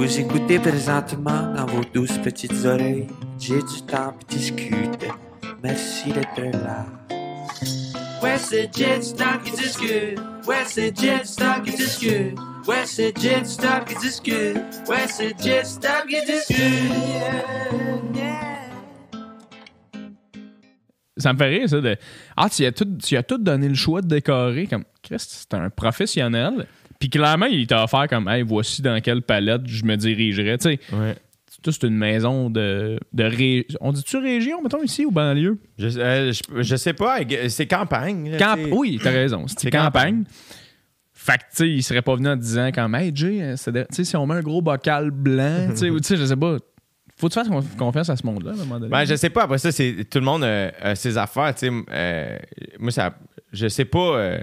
Vous écoutez présentement dans vos douces petites oreilles. J'ai du temps pour discuter. Merci d'être là. Ouais, c'est Jet Stop qui discute. Ouais, c'est Jet Stop qui discute. Ouais, c'est Jet Stop qui discute. Ouais, c'est Jet Stop qui discute. Yeah, yeah. Ça me fait rire, ça. De... Ah, tu as, tout, tu as tout donné le choix de décorer. Comme, Christ, c'est un professionnel. Puis clairement, il t'a offert comme, hey, voici dans quelle palette je me dirigerais. Tu sais, Ouais. c'est une maison de. de ré... On dit-tu région, mettons, ici ou banlieue? Je, euh, je, je sais pas, c'est campagne. là, Camp... Oui, t'as raison. C'est C'est campagne. Fait que, tu sais, il serait pas venu en disant comme, hey, Jay, euh, de- si on met un gros bocal blanc, tu sais, ou tu sais, je sais pas. Faut que tu fasses conf- confiance à ce monde-là, à un moment donné. Ben, je sais pas. Après ça, c'est tout le monde euh, a ses affaires. Tu sais, euh, moi, ça, je sais pas. euh,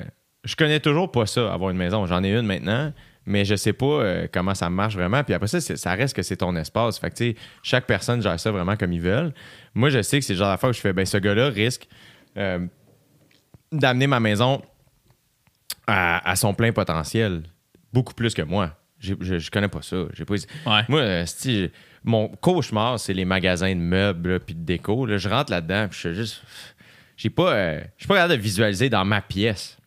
je connais toujours pas ça, avoir une maison. J'en ai une maintenant, mais je sais pas euh, comment ça marche vraiment. Puis après ça, ça reste que c'est ton espace. Fait que, tu sais, chaque personne gère ça vraiment comme ils veulent. Moi, je sais que c'est le genre d'affaire où je fais, ben, ce gars-là risque euh, d'amener ma maison à, à son plein potentiel. Beaucoup plus que moi. Je, je connais pas ça. J'ai pas... Ouais. Moi, euh, c'ti, mon cauchemar, c'est les magasins de meubles puis de déco. Là, je rentre là-dedans, puis je suis juste. J'ai pas. je suis pas capable de visualiser dans ma pièce.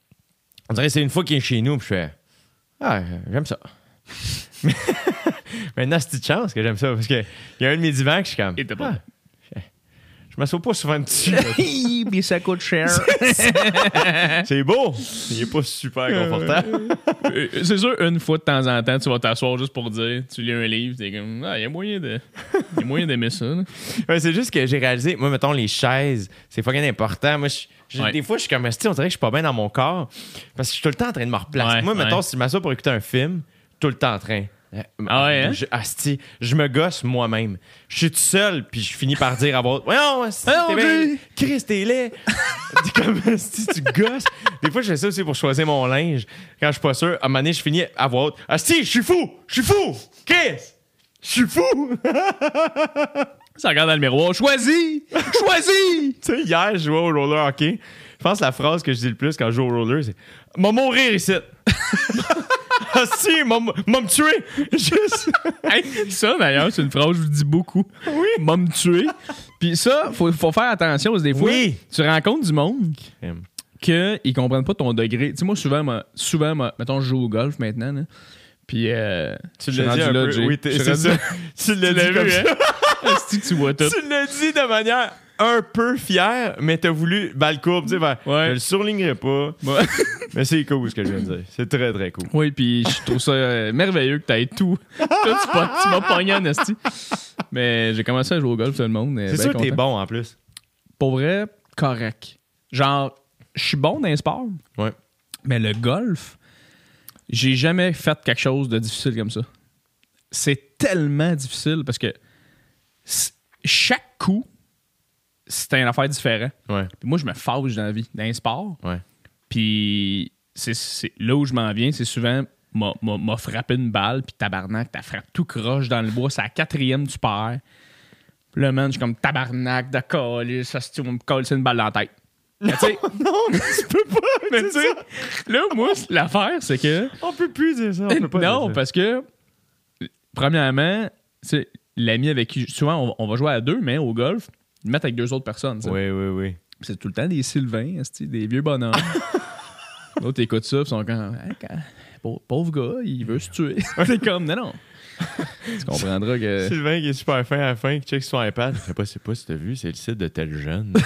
On dirait que c'est une fois qu'il est chez nous, puis je fais. Ah, j'aime ça. Mais Maintenant, c'est une chance que j'aime ça, parce qu'il y a un de mes divans que je suis comme. Il était pas. Ah, je m'assois pas souvent dessus. Puis ça coûte cher. c'est beau. Il est pas super confortable. Euh, c'est sûr, une fois de temps en temps, tu vas t'asseoir juste pour dire, tu lis un livre, t'es comme, ah, il y a moyen de, il y a moyen d'aimer ça. Ouais, c'est juste que j'ai réalisé, moi, mettons, les chaises, c'est fucking important. Moi, je- Ouais. des fois, je suis comme, on dirait que je suis pas bien dans mon corps parce que je suis tout le temps en train de me replacer. Ouais, moi, mettons, ouais. si je m'assois pour écouter un film, tout le temps en train. Euh, Ah ouais, hein? Je, asti, je me gosse moi-même. Je suis tout seul, puis je finis par dire à haute, Voyons, t'es bien-! Chris, t'es laid. T'es comme, asti, tu gosses. Des fois, je fais ça aussi pour choisir mon linge. Quand je suis pas sûr, à un moment donné, je finis à voix haute, Asti, je suis fou, je suis fou. Chris, je suis fou. Ça regarde dans le miroir, choisis! Choisis! Tu sais, hier, je jouais au roller hockey. Je pense que la phrase que je dis le plus quand je joue au roller, c'est M'a mourir ici. ah si, m'a m'a me tuer. Juste. Hey, ça, d'ailleurs, c'est une phrase que je vous dis beaucoup. Oui. M'a me tuer. Puis ça, faut, faut faire attention, parce que des fois, Oui. tu rencontres du monde qu'ils comprennent pas ton degré. Tu sais, moi, souvent, souvent moi, mettons, je joue au golf maintenant, là. Puis, euh, Tu l'as dit un là, peu. Oui, c'est ça. Tu l'as vu, hein? Que tu vois tout? Tu l'as dit de manière un peu fière, mais t'as voulu balle courbe, tu sais, ben, Ouais. je le surlignerai pas, Ouais. mais c'est cool ce que je viens de dire. C'est très, très cool. Oui, puis je trouve ça euh, merveilleux que t'aies tout. tout tu m'as- pogné en esti. Mais j'ai commencé à jouer au golf, tout le monde. est C'est sûr que t'es bon en plus. Pour vrai, correct. Genre, je suis bon dans les sports, Ouais. mais le golf, j'ai jamais fait quelque chose de difficile comme ça. C'est tellement difficile parce que chaque coup, c'est une affaire différente. Ouais. Puis moi, je me fâche dans la vie, dans les sports. Ouais. Puis c'est, c'est- là où je m'en viens, c'est souvent m'a, m'a- m'a frappé une balle, puis tabarnak, t'as frappé tout croche dans le bois, c'est la quatrième, tu perds. Puis là, man, je suis comme tabarnak, de coller, ça se me coller une balle dans la tête. Mais tu sais, Non, tu peux pas. mais tu sais, là, moi, l'affaire, c'est que. On peut plus dire ça. On peut pas non, dire ça. parce que, premièrement, c'est l'ami avec qui. Souvent, on, on va jouer à deux, mais au golf, ils mettent avec deux autres personnes. Oui, oui, oui. C'est tout le temps des Sylvains, esti, des vieux bonhommes. L'autre écoute ça, ils sont comme, Hey, quand- pauvre, pauvre gars, il veut se tuer. C'est comme, non, non. tu comprendras que. Sylvain qui est super fin à la fin, qui check sur son iPad. Je sais pas, c'est pas si t'as vu, c'est le site de tel jeune.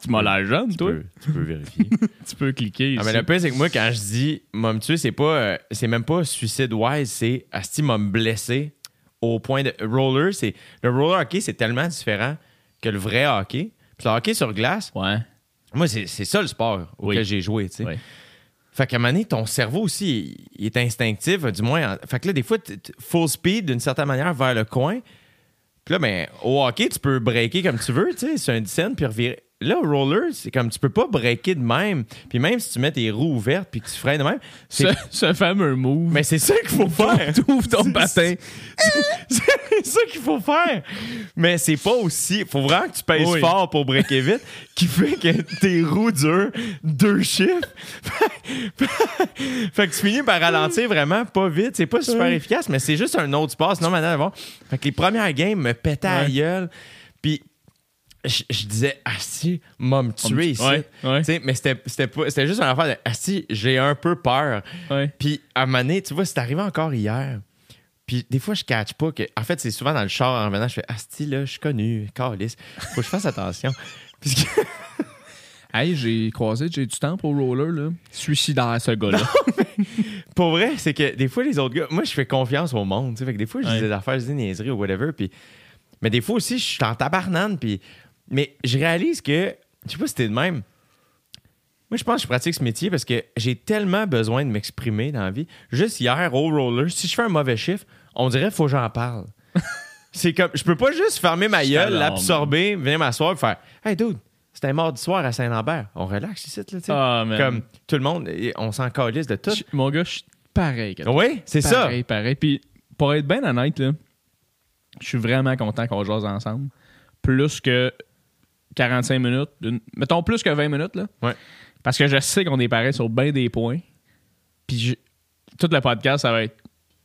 Tu m'as l'air jeune, tu, toi. peux, tu peux vérifier. Tu peux cliquer. Ah, ici. mais le pire, c'est que moi, quand je dis m'a me tuer, c'est pas. euh, c'est même pas suicide wise, c'est Asti m'a me blessé au point de. Roller, c'est. Le roller hockey, c'est tellement différent que le vrai hockey. Puis le hockey sur glace, Ouais. moi, c'est c'est ça le sport auquel Oui. j'ai joué, tu sais. Oui. Fait qu'à un moment donné, ton cerveau aussi, il, est instinctif, du moins. en- fait que là, des fois, full speed d'une certaine manière vers le coin. Puis là, ben, au hockey, tu peux breaker comme tu veux, tu sais, c'est un 10 puis revirer. Là, au roller, c'est comme tu peux pas breaker de même. Puis même si tu mets tes roues ouvertes puis que tu freines de même, c'est. Ce, ce fameux move. Mais c'est ça qu'il faut faire. T'ouvres ton patin. C'est ça qu'il faut faire. Mais c'est pas aussi. Faut vraiment que tu pèses Oui. fort pour breaker vite, qui fait que tes roues durent deux chiffres. fait que tu finis par ralentir vraiment pas vite. C'est pas super efficace, mais c'est juste un autre sport. Sinon, maintenant, bon. Fait que les premières games me pétaient à la gueule. Puis je, je disais, si, m'a me tuer ici. Ouais, ouais. Mais c'était juste une affaire de, si, j'ai un peu peur. Ouais. Puis à un moment donné, tu vois, c'est arrivé encore hier. Puis des fois, je catch pas que. En fait, c'est souvent dans le char en revenant, je fais Asti, là, je suis connu, Carlis. Faut que je fasse attention. Puisque. Hey, j'ai croisé, j'ai du temps pour roller, là. Suicidaire, ce gars-là. Pour vrai, c'est que des fois, les autres gars. Moi, je fais confiance au monde. Fait que des fois, je dis Ouais. des affaires, je dis niaiseries ou whatever. Puis. Mais des fois aussi, je suis en tabarnane. Puis. Mais je réalise que. Je sais pas si c'était de même. Moi, je pense que je pratique ce métier parce que j'ai tellement besoin de m'exprimer dans la vie. Juste hier, au roller, si je fais un mauvais chiffre, on dirait faut que j'en parle. c'est comme, je peux pas juste fermer ma gueule, l'absorber, venir m'asseoir et faire Hey, dude, c'était un mardi soir à Saint-Lambert. On relaxe ici, là, tu sais. Ah. Comme tout le monde, on s'en calisse de tout. Mon gars, je suis pareil. Oui, c'est ça. Pareil, pareil. Puis, pour être bien honnête, là, je suis vraiment content qu'on jase ensemble. Plus que 45 minutes. Mettons plus que 20 minutes, là. Ouais. Parce que je sais qu'on est pareil sur bien des points. Puis, je- tout le podcast, ça va être.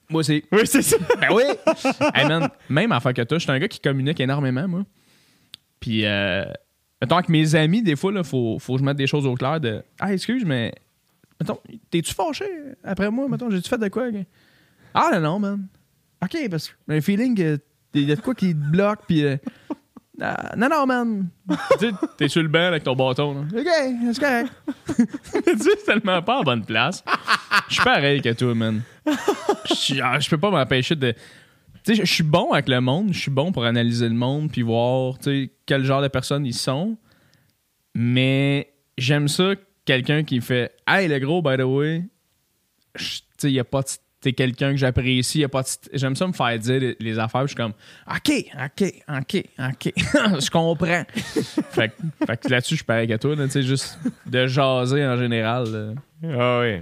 Moi, c'est. Oui, c'est ça. Ben oui! hey man, même affaire que toi, je suis un gars qui communique énormément, moi. Puis, euh, mettons, avec mes amis, des fois, il faut, faut que je mette des choses au clair de Ah, excuse, mais. Mettons, t'es-tu fâché après moi? Mettons, j'ai-tu fait de quoi? Ah, non, non, man. OK, parce que j'ai un feeling que il y a de quoi qui te bloque, puis. euh, ah, non, non, man. tu t'es sur le banc avec ton bâton. Là. OK, c'est correct. tu tellement pas en bonne place. Je suis pareil que toi, man. Je ah, je peux pas m'empêcher de. Tu sais, je suis bon avec le monde, je suis bon pour analyser le monde puis voir, quel genre de personnes ils sont. Mais j'aime ça, quelqu'un qui fait Hey, le gros, by the way, il y a pas de. T'es quelqu'un que j'apprécie, y a pas de- J'aime ça me faire dire les, les affaires, je suis comme OK, OK, OK, OK, je comprends. fait, que- fait que là-dessus, je suis pareil que toi, tu sais, juste de jaser en général, Ah oui.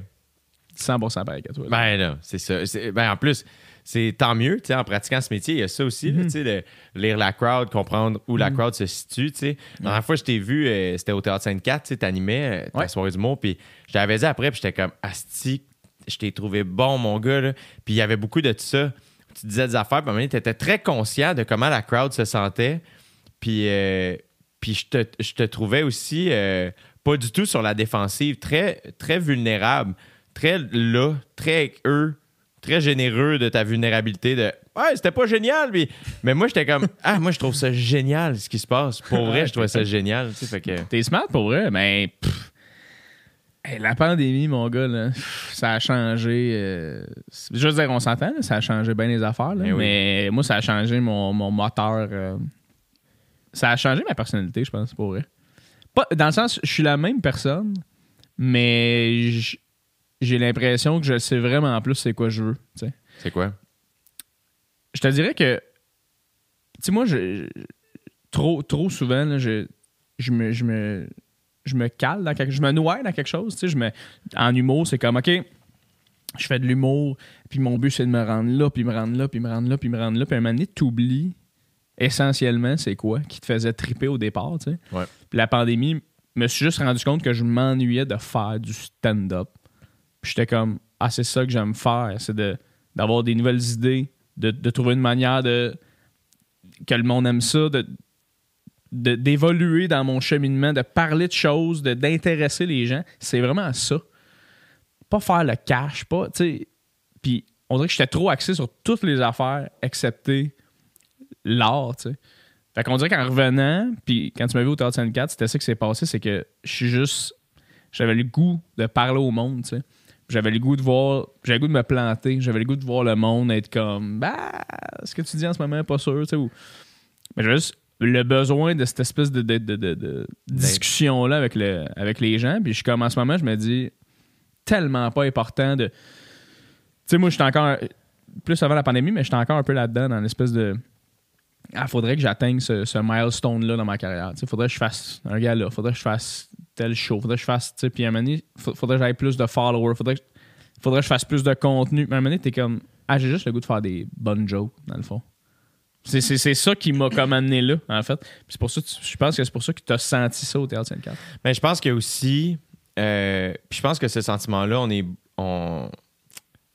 100% pareil que toi. là. Ben là, c'est ça. Ben en plus, c'est tant mieux, tu sais, en pratiquant ce métier, il y a ça aussi, là, tu sais, de lire la crowd, comprendre où la crowd se situe, tu sais. La dernière fois, je t'ai vu, euh, c'était au Théâtre Sainte-Cat, tu sais, t'animais euh, ta Ouais. soirée d'humour, puis je t'avais dit après, puis j'étais comme, asti, je t'ai trouvé bon, mon gars, là. Puis il y avait beaucoup de ça. Tu disais des affaires, puis à un moment donné, t'étais très conscient de comment la crowd se sentait, puis... euh, puis je te, je te trouvais aussi euh, pas du tout sur la défensive, très, très vulnérable, très là, très eux, très généreux de ta vulnérabilité. De Ouais, c'était pas génial, mais, mais moi j'étais comme Ah, moi je trouve ça génial ce qui se passe. Pour vrai, je trouvais ça génial. Tu sais, fait que, T'es smart pour vrai, mais pff, hey, la pandémie, mon gars, là, ça a changé. euh, je veux dire, on s'entend, ça a changé bien les affaires, là, Eh oui. mais moi, ça a changé mon, mon moteur. euh, ça a changé ma personnalité, je pense, pour vrai. Pas, dans le sens, je suis la même personne, mais j'ai l'impression que je sais vraiment plus c'est quoi je veux. c'est quoi? Je te dirais que, tu sais, moi, je, je- trop, trop souvent, là, je, je, me, je, me, je me cale dans quelque je me noie dans quelque chose. Tu sais, je me, en humour, c'est comme, OK, je fais de l'humour, puis mon but, c'est de me rendre là, puis me rendre là, puis me rendre là, puis me rendre là. Puis à un moment donné, t'oublies essentiellement c'est quoi qui te faisait triper au départ, tu sais. Ouais. Puis la pandémie, me suis juste rendu compte que je m'ennuyais de faire du stand-up. Puis j'étais comme, ah, c'est ça que j'aime faire, c'est de, d'avoir des nouvelles idées, de, de trouver une manière de que le monde aime ça, de, de- d'évoluer dans mon cheminement, de parler de choses, d'intéresser les gens. C'est vraiment ça. Pas faire le cash, pas, tu sais. Puis on dirait que j'étais trop axé sur toutes les affaires, excepté l'art, tu sais. Fait qu'on dirait qu'en revenant, puis quand tu m'as vu au Théâtre 54, c'était ça qui s'est passé, c'est que je suis juste. J'avais le goût de parler au monde, tu sais. J'avais le goût de voir. J'avais le goût de me planter. J'avais le goût de voir le monde être comme. Bah, ce que tu dis en ce moment, pas sûr, tu sais. ou- Mais juste le besoin de cette espèce de, de, de- de- de discussion-là avec, le, avec les gens. Puis je suis comme en ce moment, je me dis tellement pas important de. Tu sais, moi, j'étais encore. Plus avant la pandémie, mais j'étais encore un peu là-dedans, dans l'espèce de ah, faudrait que j'atteigne ce, ce milestone-là dans ma carrière. Il faudrait que je fasse un gars-là, faudrait que je fasse tel show, faudrait que je fasse, tu sais, puis à un moment donné, fa- faudrait que j'aille plus de followers, faudrait que, faudrait que je fasse plus de contenu. Mais à un moment donné, t'es comme, ah, j'ai juste le goût de faire des bonnes jokes, dans le fond. C'est, c'est, c'est ça qui m'a comme amené là, en fait. C'est pour ça, je pense que c'est pour ça que tu as senti ça au Théâtre 54. Mais je pense que aussi, euh, puis je pense que ce sentiment-là, on est, on,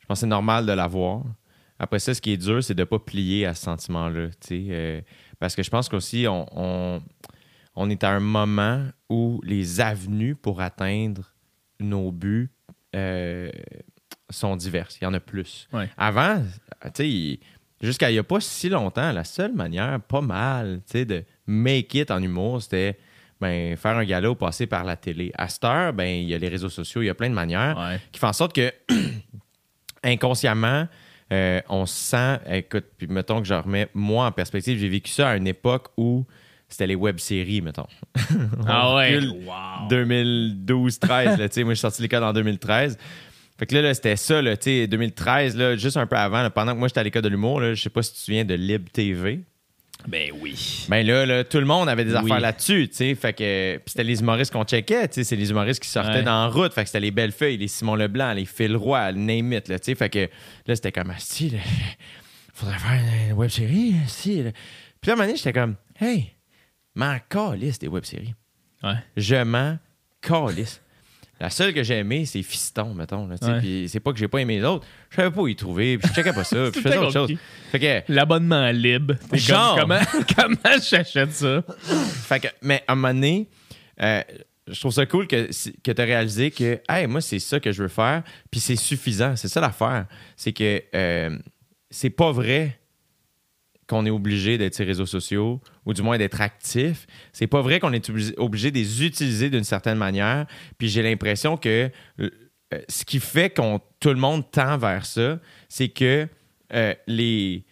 je pense que c'est normal de l'avoir. Après ça, ce qui est dur, c'est de ne pas plier à ce sentiment-là, euh, parce que je pense qu'aussi, on, on, on est à un moment où les avenues pour atteindre nos buts euh, sont diverses. Il y en a plus. Ouais. Avant, tu sais, il- jusqu'à il n'y a pas si longtemps, la seule manière, pas mal, tu sais, de make it en humour, c'était ben, faire un gala ou passer par la télé. À cette heure, ben, il y a les réseaux sociaux, il y a plein de manières Ouais. qui font en sorte que inconsciemment, euh, on se sent, écoute, puis mettons que je remets moi en perspective, j'ai vécu ça à une époque où c'était les web-séries, mettons. Ah ouais. Wow. 2012-13, là, tu sais, moi je suis sorti l'école en 2013. Fait que là, là, c'était ça, là, tu sais, 2013, là, juste un peu avant, là, pendant que moi j'étais à l'école de l'humour, je sais pas si tu te souviens de Lib TV. Ben oui. Ben là, là, tout le monde avait des Oui. affaires là-dessus, tu sais. Fait que. Puis c'était les humoristes qu'on checkait, tu sais. C'est les humoristes qui sortaient Ouais. dans la route. Fait que c'était les Bellefeuilles, les Simon Leblanc, les Phil Roy, le Name It, là, tu sais. Fait que là, c'était comme, ah, si, là, faudrait faire une web série, si. là. Puis là, à un moment donné, j'étais comme, hey, m'en calisse des web séries. Ouais. Je m'en calisse. La seule que j'ai aimée, c'est Fiston, mettons. Là. Ouais. Puis c'est pas que j'ai pas aimé les autres. Je savais pas où y trouver. Puis je checkais pas ça. Puis je faisais autre chose. Fait que. L'abonnement libre. T'es Genre. comme, comment, comment j'achète ça? Fait que, mais à un moment donné, euh, je trouve ça cool que, que tu as réalisé que, hey, moi, c'est ça que je veux faire, puis c'est suffisant. C'est ça l'affaire. C'est que euh, c'est pas vrai qu'on est obligé d'être sur les réseaux sociaux ou du moins d'être actif. C'est pas vrai qu'on est obligé, de les utiliser d'une certaine manière. Puis j'ai l'impression que euh, ce qui fait qu'on tout le monde tend vers ça, c'est que euh, les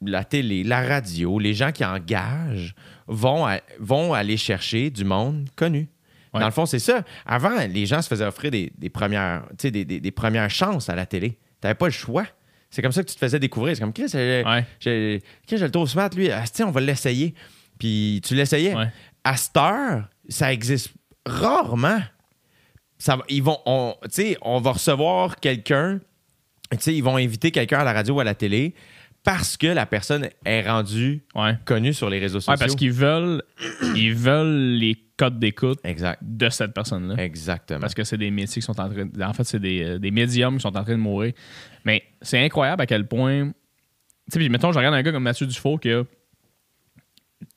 la télé, la radio, les gens qui engagent vont, à- vont aller chercher du monde connu. Ouais. Dans le fond, c'est ça. Avant, les gens se faisaient offrir des, des premières, des- des premières chances à la télé. Tu n'avais pas le choix. C'est comme ça que tu te faisais découvrir. C'est comme, Chris, Ouais. j'ai Chris, j'ai le tour smart, lui. Ah, tiens, on va l'essayer. Puis tu l'essayais. Ouais. À cette heure, ça existe rarement. Ça, ils vont, on, on va recevoir quelqu'un, ils vont inviter quelqu'un à la radio ou à la télé parce que la personne est rendue Ouais. connue sur les réseaux sociaux. Ouais, parce qu'ils veulent, ils veulent les codes d'écoute de cette personne-là. Exactement. Parce que c'est des métiers qui sont en train. En fait, c'est des, euh, des médiums qui sont en train de mourir. Mais c'est incroyable à quel point. Tu sais, puis mettons, je regarde un gars comme Mathieu Dufault qui a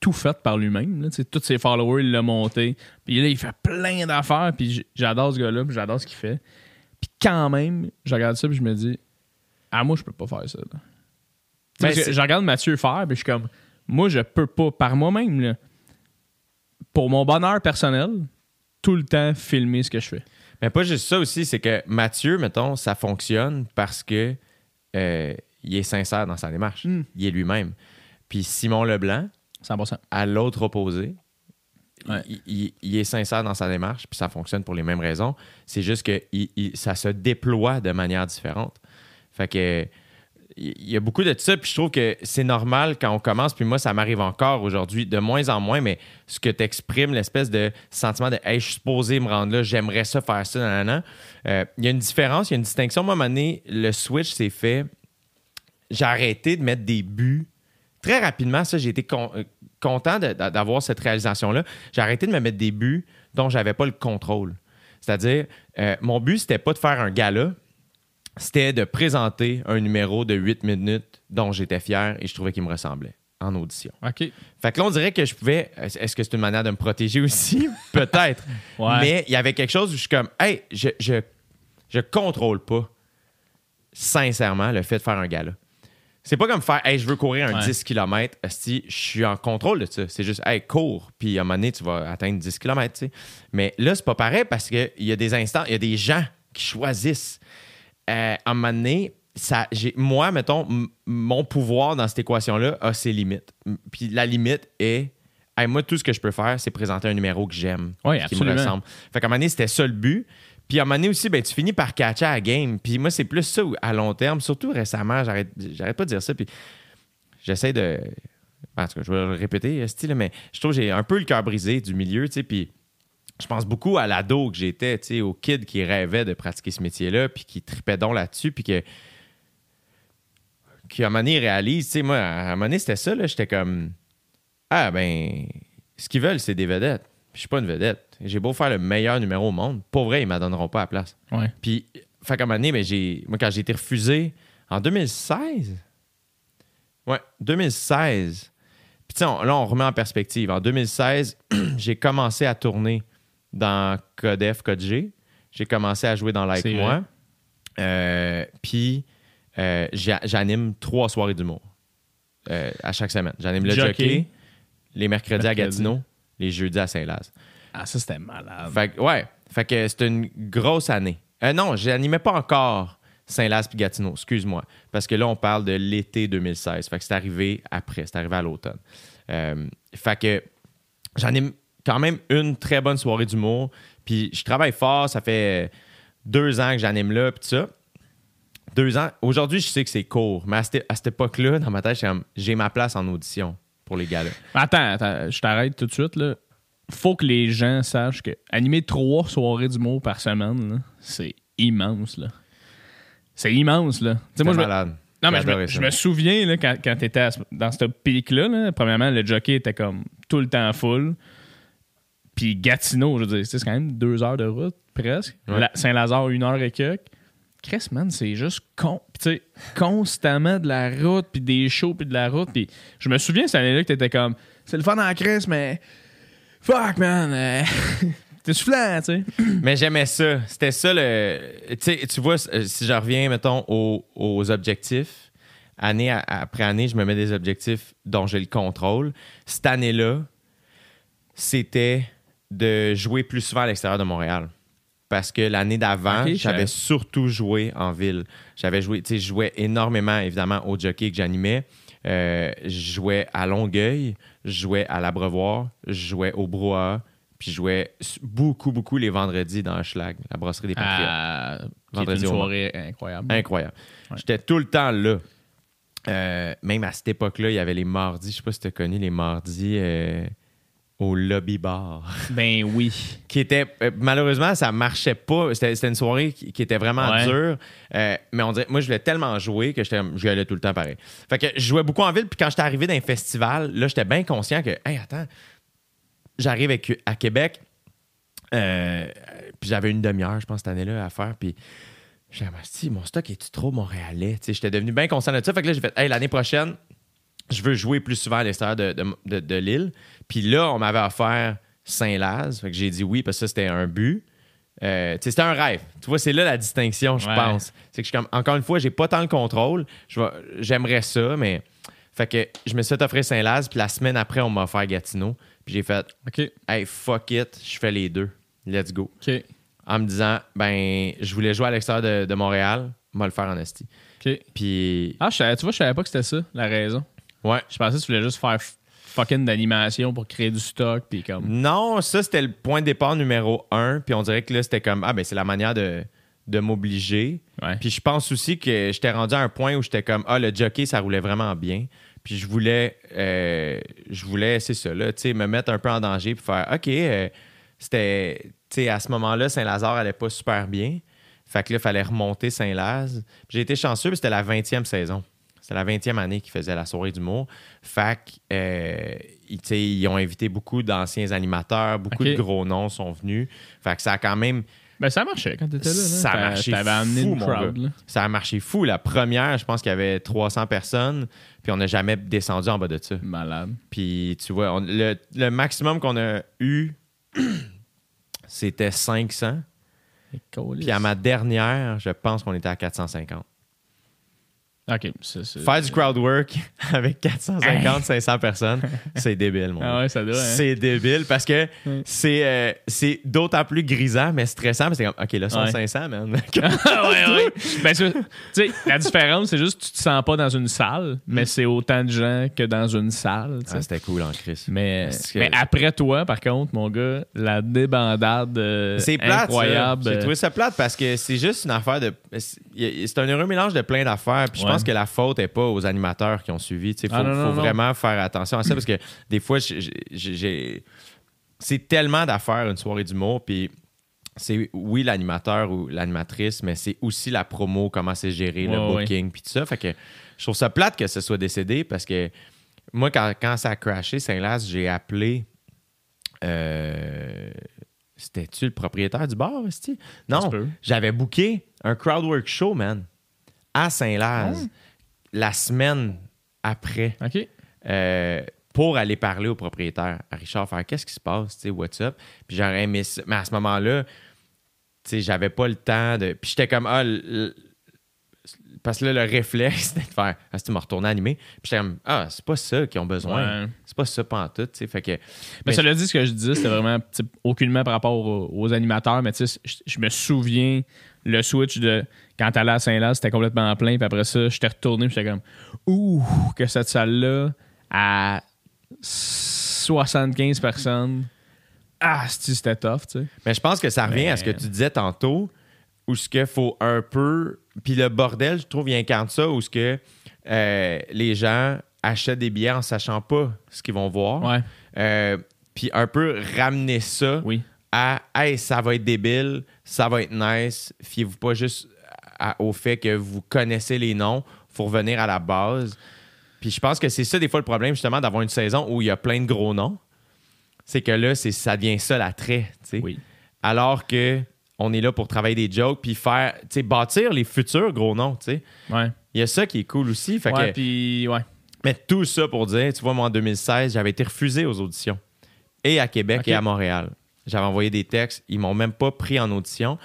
tout fait par lui-même. Tous ses followers, il l'a monté. Puis là, il fait plein d'affaires. Puis j'adore ce gars-là. Puis j'adore ce qu'il fait. Puis quand même, je regarde ça. Puis je me dis, ah, moi, je peux pas faire ça. là. Ben, parce que c'est- je regarde Mathieu faire. Puis je suis comme, moi, je peux pas, par moi-même, pour mon bonheur personnel, tout le temps filmer ce que je fais. Mais pas juste ça aussi, c'est que Mathieu, mettons, ça fonctionne parce que euh, il est sincère dans sa démarche. Mm. Il est lui-même. Puis Simon Leblanc, 100%. à l'autre opposé, Ouais. il, il- il est sincère dans sa démarche, puis ça fonctionne pour les mêmes raisons. C'est juste que il- ça se déploie de manière différente. Fait que il y a beaucoup de ça, puis je trouve que c'est normal quand on commence, puis moi, ça m'arrive encore aujourd'hui, de moins en moins, mais ce que tu exprimes, l'espèce de sentiment de je suis supposé me rendre là, j'aimerais ça, faire ça. Euh, Il y a une différence, il y a une distinction. Moi, à un moment donné, le switch s'est fait. J'ai arrêté de mettre des buts. Très rapidement, ça, j'ai été euh, content d'avoir cette réalisation-là. J'ai arrêté de me mettre des buts dont j'avais pas le contrôle. C'est-à-dire, euh, mon but, c'était pas de faire un gala, c'était de présenter un numéro de 8 minutes dont j'étais fier et je trouvais qu'il me ressemblait en audition. OK. Fait que là, on dirait que je pouvais. Est-ce que c'est une manière de me protéger aussi? Peut-être. Ouais. Mais il y avait quelque chose où je suis comme, hey, je, je, je contrôle pas, sincèrement, le fait de faire un gala. C'est pas comme faire, hey, je veux courir un Ouais. 10 km. Si je suis en contrôle de ça. C'est juste, hey, cours. Puis à un moment donné, tu vas atteindre 10 km. tu sais. Mais là, c'est pas pareil parce qu'il y a des instants, il y a des gens qui choisissent. Euh, à un moment donné, ça, moi, mettons, mon pouvoir dans cette équation-là a ses limites. Puis la limite est, hey, moi, tout ce que je peux faire, c'est présenter un numéro que j'aime, Oui, qui me ressemble. Fait qu'à un moment donné, c'était ça le but. Puis à un moment donné aussi, ben, tu finis par catcher à la game. Puis moi, c'est plus ça à long terme, surtout récemment, j'arrête, j'arrête pas de dire ça. Puis j'essaie de, En tout cas, je vais le répéter, style, mais je trouve que j'ai un peu le cœur brisé du milieu, tu sais, puis je pense beaucoup à l'ado que j'étais, tu sais, au kid qui rêvait de pratiquer ce métier-là, puis qui tripait donc là-dessus, puis que qui à un moment donné réalise, tu sais, moi, à un moment donné, c'était ça, là, j'étais comme, ah ben, ce qu'ils veulent, c'est des vedettes. Puis je suis pas une vedette. J'ai beau faire le meilleur numéro au monde, pour vrai, ils ne donneront pas la place. Ouais. Puis, fait qu'à un moment donné, ben, j'ai, moi, quand j'ai été refusé en 2016, ouais, 2016, puis là, on remet en perspective. En 2016, j'ai commencé à tourner dans Codef, Code G. J'ai commencé à jouer dans Like Moi. Euh, puis, euh, j'a- j'anime trois soirées d'humour euh, à chaque semaine. J'anime le Jockey. jockey, les mercredis à. Gatineau, les jeudis à Saint-Laz. Ah, ça, c'était malade. Fait que, ouais. Fait que c'était une grosse année. Euh, non, j'animais pas encore Saint-Laz puis Gatineau, excuse-moi. Parce que là, on parle de l'été 2016. Fait que c'est arrivé après, c'est arrivé à l'automne. Fait que j'anime quand même une très bonne soirée d'humour. Puis je travaille fort, ça fait deux ans que j'anime là, puis ça. Deux ans. Aujourd'hui, je sais que c'est court, mais à cette, à cette époque-là, dans ma tête, j'ai ma place en audition pour les gars-là. Attends, attends, je t'arrête tout de suite. Là. Faut que les gens sachent que animer trois soirées d'humour par semaine, c'est immense. Là. C'est immense. Là. C'est moi, je me- malade. Non, mais je me souviens là, quand, quand tu étais dans ce pic-là, là, premièrement, le jockey était comme tout le temps full. Puis Gatineau, je veux dire, c'est quand même deux heures de route, presque. Ouais. Saint-Lazare, une heure et quelques. Chris, man, c'est juste con. Sais, constamment de la route, puis des shows, puis de la route. Puis je me souviens cette année-là que t'étais comme, c'est le fun en Chris, mais fuck, man. euh, T'es soufflant, tu sais. Mais j'aimais ça. C'était ça le. Tu vois, euh, si je reviens, mettons, aux, aux objectifs, année à- après année, je me mets des objectifs dont j'ai le contrôle. Cette année-là, c'était de jouer plus souvent à l'extérieur de Montréal. Parce que l'année d'avant, j'avais surtout joué en ville. J'avais joué, tu sais, je jouais énormément, évidemment, au jockey que j'animais. Euh, je jouais à Longueuil, je jouais à l'Abreuvoir, je jouais au Brouhaha, puis je jouais beaucoup, beaucoup les vendredis dans Schlag, la brasserie des Patriotes. Ah, une Vendredi au soirée incroyable. Incroyable. Ouais. J'étais tout le temps là. Euh, même à cette époque-là, il y avait les mardis, je sais pas si tu as connu les mardis euh, au lobby bar. Ben oui. qui était euh, malheureusement ça marchait pas c'était c'était une soirée qui, qui était vraiment Ouais. dure Euh, mais on dirait moi je voulais tellement jouer que j'étais j'y allais tout le temps pareil fait que je jouais beaucoup en ville puis quand j'étais arrivé dans un festival là j'étais bien conscient que hey attends j'arrive avec- à Québec euh, puis j'avais une demi-heure je pense cette année-là à faire puis j'ai dit, si mon stock est-tu trop montréalais? J'étais devenu bien conscient de ça fait que là j'ai fait hey l'année prochaine je veux jouer plus souvent à l'extérieur de, de, de- de l'île. Puis là, on m'avait offert Saint-Laz. Fait que j'ai dit oui parce que ça, c'était un but. Euh, c'était un rêve. Tu vois, c'est là la distinction, je Ouais. pense. C'est que je encore une fois, j'ai pas tant le contrôle. J'aimerais ça, mais. Fait que je me suis fait offrir Saint-Laz, puis la semaine après, on m'a offert Gatineau. Puis j'ai fait, OK. hey, fuck it, je fais les deux. Let's go. En me disant, ben, je voulais jouer à l'extérieur de, de Montréal, on va le faire en Esti. Puis, Ah, je savais- tu vois, je savais pas que c'était ça, la raison. Ouais. Je pensais que tu voulais juste faire fucking d'animation pour créer du stock, puis comme. Non, ça, c'était le point de départ numéro un. Puis on dirait que là, c'était comme, ah, ben, c'est la manière de, de m'obliger. Ouais. Puis je pense aussi que j'étais rendu à un point où j'étais comme, ah, le jockey, ça roulait vraiment bien. Puis je voulais, euh, je voulais, c'est ça, là, tu sais, me mettre un peu en danger puis faire, OK, euh, c'était, tu sais, à ce moment-là, Saint-Lazare allait pas super bien. Fait que là, il fallait remonter Saint-Laz. Puis J'ai été chanceux, puis c'était la 20e saison. C'était la 20e année qu'ils faisaient la soirée d'humour. Fait que, euh, ils, tu ils ont invité beaucoup d'anciens animateurs, beaucoup de gros noms sont venus. Fait que ça a quand même Ben, ça marchait quand t'étais là. là. Ça a marché amené fou, crowd, là. ça a marché fou. La première, je pense qu'il y avait 300 personnes, puis on n'a jamais descendu en bas de ça. Malade. Puis tu vois, on- le, le maximum qu'on a eu, c'était 500. Puis à ma dernière, je pense qu'on était à 450. OK. c'est- c'est- Faire du crowd work avec 450, 500 personnes, c'est débile, mon Ah ouais, ça doit, hein? C'est débile parce que c'est euh, c'est d'autant plus grisant, mais stressant. Mais c'est comme, OK, là, sont Ouais. 500, man. Ouais, ouais. Ben, tu sais, la différence, c'est juste que tu te sens pas dans une salle, mais c'est autant de gens que dans une salle. Ah, C'était cool en crise. mais, après toi, par contre, mon gars, la débandade euh, C'est plate. incroyable. ça. J'ai trouvé ça plate parce que c'est juste une affaire de. C'est un heureux mélange de plein d'affaires. Puis je pense que la faute n'est pas aux animateurs qui ont suivi. Il faut, Ah, non, faut non. vraiment faire attention à ça parce que des fois, j'ai- c'est tellement d'affaires une soirée d'humour. Puis c'est oui l'animateur ou l'animatrice, mais c'est aussi la promo, comment c'est géré, le ouais. booking, puis tout ça. Fait que je trouve ça plate que ce soit décédé parce que moi, quand, quand ça a crashé, Saint-Laz, j'ai appelé. euh, C'était-tu le propriétaire du bar, Non, j'avais booké un crowdwork show, man, à Saint-Laz, la semaine après, OK. euh, pour aller parler au propriétaire, à Richard, faire qu'est-ce qui se passe, tu sais, what's up? Puis j'aurais aimé ça. Mais à ce moment-là, tu sais, j'avais pas le temps de. Puis j'étais comme, ah, le- parce que là, le réflexe, c'était de faire, ah, si tu me retourné animé. Puis j'étais comme, ah, c'est pas ça qu'ils ont besoin. Ouais. C'est pas ça pantoute, tu sais. Fait que. Mais, Mais- cela dit, ce que je disais, c'était vraiment aucunement par rapport aux, aux animateurs, mais tu sais, je, je me souviens le switch de quand t'allais à Saint-Laz, c'était complètement plein, puis après ça, j'étais retourné, puis j'étais comme, ouh, que cette salle-là, à 75 personnes, ah, c'était tough, tu sais. Mais je pense que ça revient Mais- à ce que tu disais tantôt, où ce qu'il faut un peu. Puis le bordel, je trouve, il incarne ça, où ce que euh, les gens achètent des billets en sachant pas ce qu'ils vont voir. Ouais, Euh, puis un peu ramener ça oui. à Hey, ça va être débile, ça va être nice. Fiez-vous pas juste à- au fait que vous connaissez les noms. faut revenir à la base. Puis je pense que c'est ça, des fois, le problème, justement, d'avoir une saison où il y a plein de gros noms. C'est que là, c'est, ça devient ça l'attrait. tu sais. Oui. Alors que on est là pour travailler des jokes puis faire, tu sais, bâtir les futurs gros noms. tu sais. Ouais. Il y a ça qui est cool aussi. Fait ouais, que, puis ouais. mais tout ça pour dire, tu vois, moi, en 2016, j'avais été refusé aux auditions. Et à Québec et à Montréal. J'avais envoyé des textes. Ils m'ont même pas pris en audition.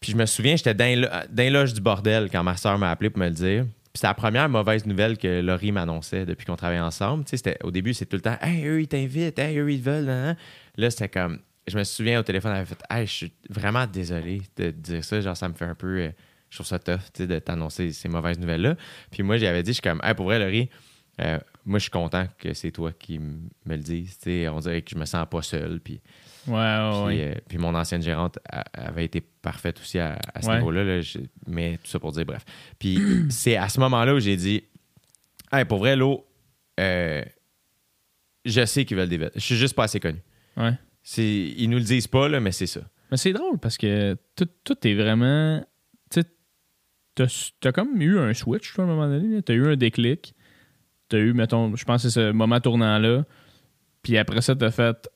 Puis je me souviens, j'étais dans, les loges du bordel quand ma soeur m'a appelé pour me le dire. Puis c'était la première mauvaise nouvelle que Laurie m'annonçait depuis qu'on travaillait ensemble. Tu sais, au début, c'est tout le temps Hey, eux, ils t'invitent. Hey, eux, ils veulent. hein, hein. Là, c'était comme. Je me souviens au téléphone, elle avait fait Hey, je suis vraiment désolé de dire ça. Genre, ça me fait un peu. euh, je trouve ça tough tu sais, de t'annoncer ces mauvaises nouvelles-là. Puis moi, j'avais dit Je suis comme Hey, pour vrai, Laurie, euh, moi, je suis content que c'est toi qui me le dises. Tu sais, on dirait que je me sens pas seul. Puis, Ouais, ouais, puis, ouais. euh, puis mon ancienne gérante a- avait été parfaite aussi à, à ce niveau-là. là. Mais tout ça pour dire, bref. Puis c'est à ce moment-là où j'ai dit Hey, pour vrai, l'eau, euh, je sais qu'ils veulent des vêtements. Je suis juste pas assez connu. ouais. Ils nous le disent pas, là, mais c'est ça. Mais c'est drôle parce que tout, tout est vraiment. Tu t'as- t'as comme eu un switch, toi, à un moment donné. là. T'as eu un déclic. T'as eu, mettons, je pense que c'est ce moment tournant-là. Puis après ça, t'as fait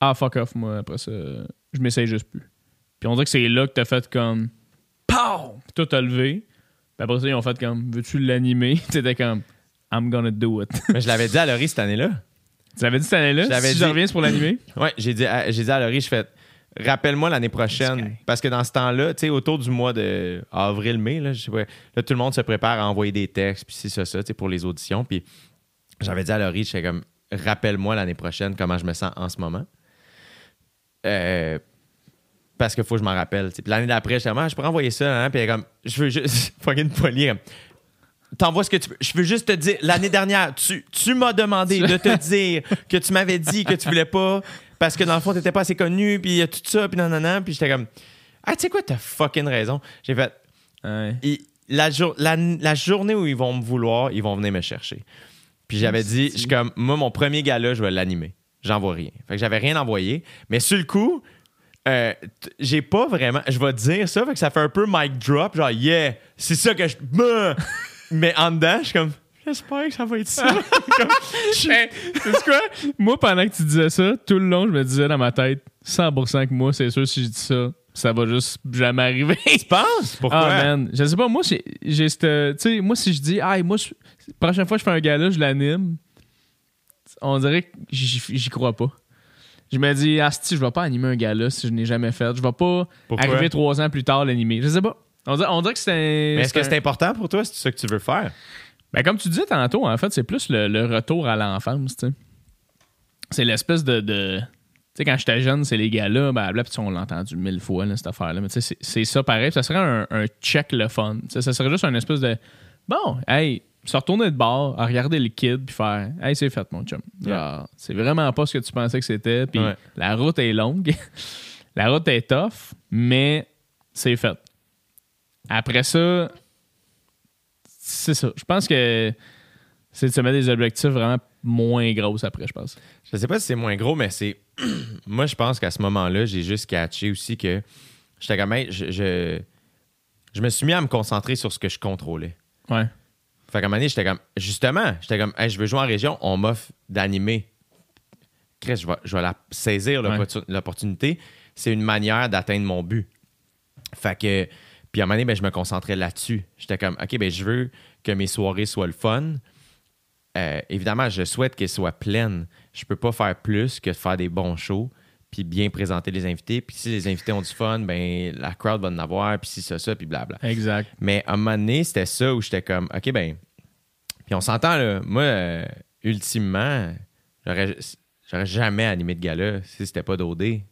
Ah, fuck off, moi. Après ça, je m'essaye juste plus. Puis on dirait que c'est là que t'as fait comme POW! Puis toi, t'as levé. Puis après ça, ils ont fait comme Veux-tu l'animer? T'étais comme I'm gonna do it. mais je l'avais dit à Laurie cette année-là. tu l'avais dit cette année-là? Si dit. je reviens, pour l'animer? Ouais, j'ai dit, à- j'ai dit à Laurie, je fais rappelle-moi l'année prochaine. Parce que dans ce temps-là, tu sais, autour du mois de avril-mai, là, je sais pas, là, tout le monde se prépare à envoyer des textes, puis c'est ça, ça, tu sais, pour les auditions. Puis j'avais dit à Laurie, je fais comme rappelle-moi l'année prochaine comment je me sens en ce moment. Euh, parce qu'il faut que je m'en rappelle. Puis l'année d'après, comme, Ah, je pourrais envoyer ça, hein? Puis elle est comme, je veux juste, fucking comme, T'envoies ce que tu veux. Je veux juste te dire, l'année dernière, tu, tu m'as demandé de te dire que tu m'avais dit que tu voulais pas parce que dans le fond, t'étais pas assez connu, puis il y a tout ça, puis non, non, non. Puis j'étais comme, ah, tu sais quoi, t'as fucking raison. J'ai fait, Ouais. la, jour- la, la journée où ils vont me vouloir, ils vont venir me chercher. Puis j'avais dit, je suis comme, moi, mon premier gala, je vais l'animer. J'envoie rien. Fait que j'avais rien envoyé. Mais sur le coup, euh, j'ai pas vraiment. Je vais te dire ça, fait que ça fait un peu mic drop, genre, yeah, c'est ça que je. Mais en dedans, je suis comme, j'espère que ça va être ça. Comme, je Hey, quoi? Moi, pendant que tu disais ça, tout le long, je me disais dans ma tête, 100% que moi, c'est sûr, si je dis ça, ça va juste jamais arriver. tu penses? Pourquoi? Ah, man. Je sais pas, moi, j'ai cette. Tu sais, moi, si je dis, ah, moi, je- prochaine fois que je fais un gala, je l'anime, on dirait que j'y crois pas. Je me dis, ah, si, je vais pas animer un gala si je n'ai jamais fait. Je vais pas Pourquoi? arriver trois ans plus tard l'animer. Je sais pas. On dirait, on dirait que c'est. Mais est-ce que c'est important pour toi? C'est ça que tu veux faire? ben, comme tu disais tantôt, en fait, c'est plus le, le retour à l'enfance. C'est l'espèce de. de- tu sais, quand j'étais jeune, c'est les gars-là, ben, là, puis on l'a entendu mille fois, là, cette affaire-là. Mais tu sais, c'est- c'est ça pareil. Ça serait un, un check le fun. Tu sais, ça serait juste un espèce de. Bon, hey, se retourner de bord, à regarder le kid, puis faire Hey, c'est fait, mon chum. C'est vraiment pas ce que tu pensais que c'était. Puis Ouais. la route est longue. la route est tough, mais c'est fait. Après ça, c'est ça. Je pense que c'est de se mettre des objectifs vraiment moins gros après, je pense. Je sais pas si c'est moins gros, mais c'est. Moi, je pense qu'à ce moment-là, j'ai juste catché aussi que j'étais hey, je, je, je me suis mis à me concentrer sur ce que je contrôlais. Ouais. Fait qu'à un moment donné, j'étais comme. Justement, j'étais comme. Hey, je veux jouer en région, on m'offre d'animer. Chris, je vais, je vais la saisir, Ouais. l'opportunité. C'est une manière d'atteindre mon but. Fait que. Puis à un moment donné, ben, je me concentrais là-dessus. J'étais comme, OK, ben, je veux que mes soirées soient le fun. Euh, évidemment, je souhaite qu'elles soient pleines. Je peux pas faire plus que de faire des bons shows puis bien présenter les invités. Puis si les invités ont du fun, ben la crowd va en avoir, puis si ça, ça, puis blabla. Exact. Mais à un moment donné, c'était ça où j'étais comme, OK, ben. Puis on s'entend, là. Moi, euh, ultimement, j'aurais, j'aurais jamais animé de gala si c'était pas d'OD. Tu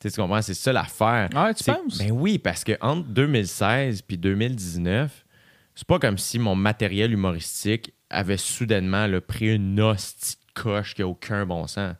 sais, tu comprends? C'est ça l'affaire. Ah, tu penses? Ben oui, parce que entre 2016 puis 2019, c'est pas comme si mon matériel humoristique avait soudainement là, pris une hostie de coche qui a aucun bon sens.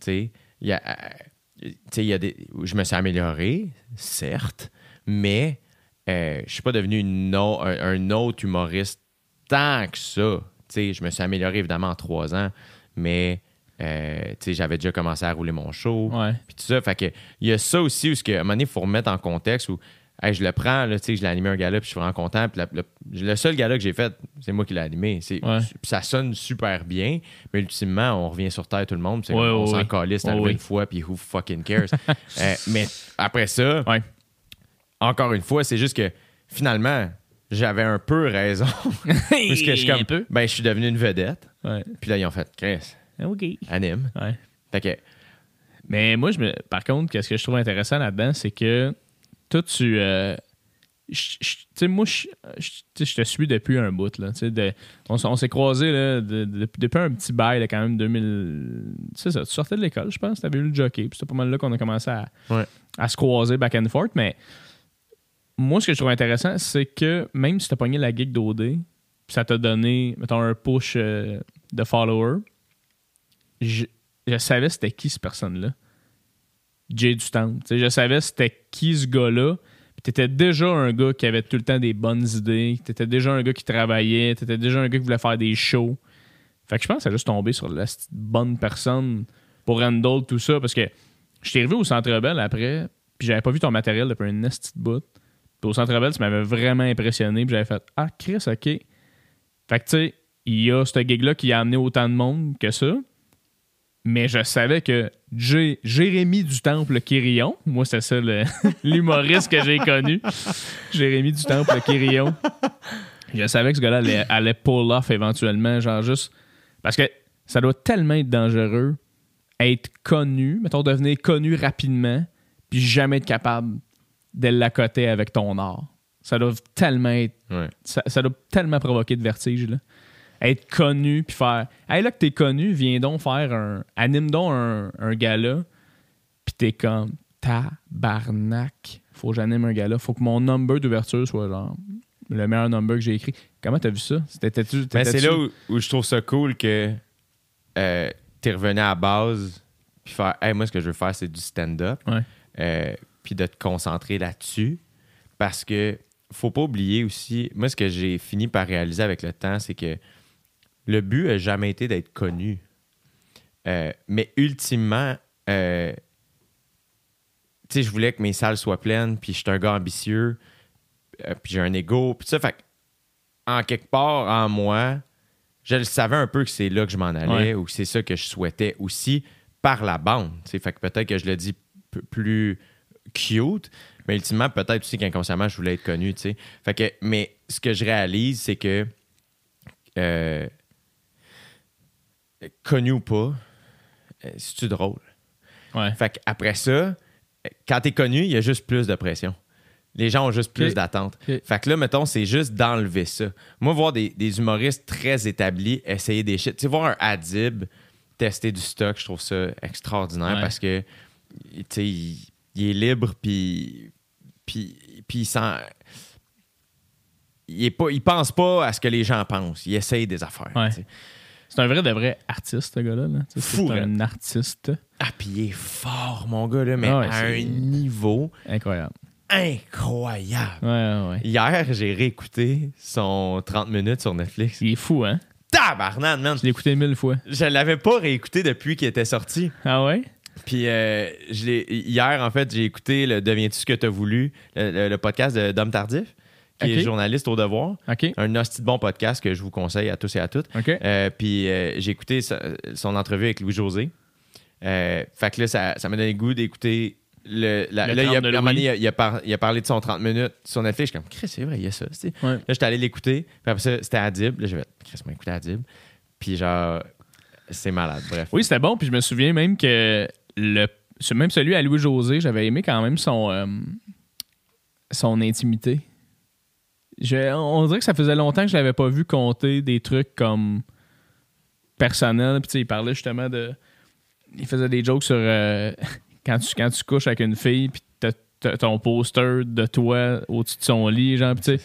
Tu sais, il y a, euh, il y a des, je me suis amélioré, certes, mais euh, je suis pas devenu une un, un autre humoriste tant que ça. Je me suis amélioré évidemment en trois ans, mais euh, j'avais déjà commencé à rouler mon show. Puis tout ça, fait que il y a ça aussi où à un moment donné, il faut remettre en contexte où hey, je le prends, là, tu sais, je l'ai animé un gala, puis je suis vraiment content. Puis la- le, le seul gala que j'ai fait, c'est moi qui l'ai animé. C'est, Ouais. puis ça sonne super bien, mais ultimement, on revient sur terre tout le monde. Ouais, comme, on ouais, s'en ouais. calisse, une fois, puis who fucking cares? Euh, mais après ça, encore une fois, c'est juste que finalement, j'avais un peu raison. Parce que je suis comme, peu. ben, je suis devenu une vedette. Puis là, ils ont fait, Chris, OK. anime. Fait que, Mais moi, je me... par contre, qu'est-ce que je trouve intéressant là-dedans, c'est que toi, tu. euh, Tu sais, moi, je, tu te suis depuis un bout. Là, tu de- on, s'est croisés là, de- de- depuis un petit bail, là, quand même, 2000. C'est ça, tu sortais de l'école, je pense, tu avais eu le jockey. Puis c'était pas mal là qu'on a commencé à, Ouais. à se croiser back and forth. Mais moi, ce que je trouve intéressant, c'est que même si tu as pogné la gig d'OD, puis ça t'a donné, mettons, un push euh, de follower, je, je savais c'était qui cette personne-là. Jay du sais, Je savais c'était qui ce gars-là. Puis t'étais déjà un gars qui avait tout le temps des bonnes idées. T'étais déjà un gars qui travaillait. T'étais déjà un gars qui voulait faire des shows. Fait que je pense que ça juste tombé sur la bonne personne pour handle tout ça. Parce que je suis arrivé au Centre Bell après, puis j'avais pas vu ton matériel depuis un esti de bout. Puis au Centre Bell, tu m'avais vraiment impressionné. Puis j'avais fait Ah, Chris, OK. Fait que tu sais, il y a ce gig-là qui a amené autant de monde que ça. Mais je savais que Jé- Jérémy du Temple Quirion, moi c'est ça l'humoriste que j'ai connu, Jérémy du Temple Quirion, je savais que ce gars-là allait, allait pull off éventuellement, genre juste. Parce que ça doit tellement être dangereux être connu, mettons devenir connu rapidement, puis jamais être capable de l'accoter avec ton art. Ça doit tellement être ouais. ça, ça doit tellement provoquer de vertige, là. Être connu, puis faire. Hey, là que t'es connu, viens donc faire un. Anime donc un, un gala, puis t'es comme. Tabarnak. Faut que j'anime un gala. Faut que mon number d'ouverture soit genre. Le meilleur number que j'ai écrit. Comment t'as vu ça? Mais t'étais-tu- c'est là où, où je trouve ça cool que euh, t'es revenu à la base, puis faire, hey, moi, ce que je veux faire, c'est du stand-up, Ouais. euh, puis de te concentrer là-dessus. Parce que faut pas oublier aussi, moi, ce que j'ai fini par réaliser avec le temps, c'est que le but a jamais été d'être connu. Euh, mais ultimement, euh, tu sais, je voulais que mes salles soient pleines, puis je suis un gars ambitieux, euh, puis j'ai un ego, puis ça. Fait en quelque part, en moi, je le savais un peu que c'est là que je m'en allais Ouais. ou que c'est ça que je souhaitais aussi par la bande. tu sais. Fait que peut-être que je le dis plus cute, mais ultimement, peut-être aussi qu'inconsciemment, je voulais être connu. tu sais. Fait que, mais ce que je réalise, c'est que euh, connu ou pas, euh, c'est-tu drôle? Ouais. Fait qu'après ça, quand t'es connu, il y a juste plus de pression. Les gens ont juste plus Ok. d'attente. Ok. Fait que là, mettons, c'est juste d'enlever ça. Moi, voir des, des humoristes très établis essayer des shit. Tu sais, voir un Adib tester du stock, je trouve ça extraordinaire Ouais. parce que, tu sais, il, il est libre, puis, puis, puis il sent... Il, est pas, il pense pas à ce que les gens pensent. Il essaye des affaires. Ouais. C'est un vrai de vrai artiste, ce gars-là. là. C'est un artiste Ah, puis il est fort, mon gars, là, mais Ah ouais, à un niveau... incroyable. incroyable. Ouais, ouais. Hier, j'ai réécouté son 30 minutes sur Netflix. Il est fou, hein? Tabarnane, man! Je l'ai écouté mille fois. Je l'avais pas réécouté depuis qu'il était sorti. Ah ouais? Puis euh, je l'ai- hier, en fait, j'ai écouté le Deviens-tu ce que t'as voulu, le, le- le podcast de Dom Tardif, qui est journaliste au devoir. Un hostie de bon podcast que je vous conseille à tous et à toutes. Euh, puis euh, j'ai écouté sa- son entrevue avec Louis-José. Euh, fait que là, ça ça m'a donné le goût d'écouter. Le, la- Le là, il a, 30 de à un moment donné, Louis. il a, il a par- il a parlé de son 30 minutes sur Netflix. Je suis comme, Chris, c'est vrai, il y a ça. Ouais. Là, j'étais allé l'écouter. Puis après ça, c'était Adib. Là, j'ai fait, Chris, m'a écouté Adib. Puis genre, c'est malade. Bref. Oui, c'était bon. Puis je me souviens même que le, même celui à Louis-José, j'avais aimé quand même son, son intimité. Je- on dirait que ça faisait longtemps que je l'avais pas vu compter des trucs comme personnels. Puis il parlait justement de. Il faisait des jokes sur euh, quand, tu, quand tu couches avec une fille, puis ton poster de toi au-dessus de son lit, genre, tu sais.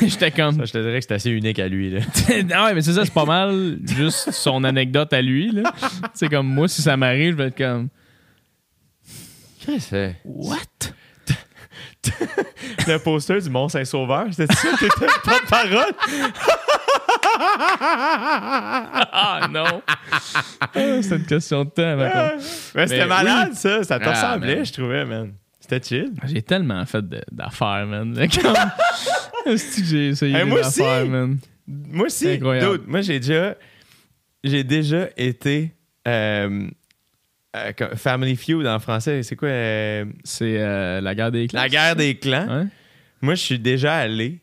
J'étais comme. Ça, je te dirais que c'est assez unique à lui. Là. non, ouais, mais c'est ça, c'est pas mal juste son anecdote à lui. là. C'est comme moi, si ça m'arrive, je vais être comme Chris, euh, What? le poster du Mont Saint-Sauveur, c'était ça qui était le porte-parole? Ah non! Ah, c'est une question de temps. par contre. Ouais, c'était Mais malade, oui. ça. Ça te Ah, ressemblait, je trouvais, man. C'était chill. J'ai tellement fait de- d'affaires, man. Comme... C'est que j'ai essayé Hey, moi des affaires, aussi. man? Moi aussi, Incroyable. moi j'ai déjà j'ai déjà été euh, euh, Family Feud en français, c'est quoi euh, C'est euh, la guerre des classes. la guerre des clans. Moi je suis déjà allé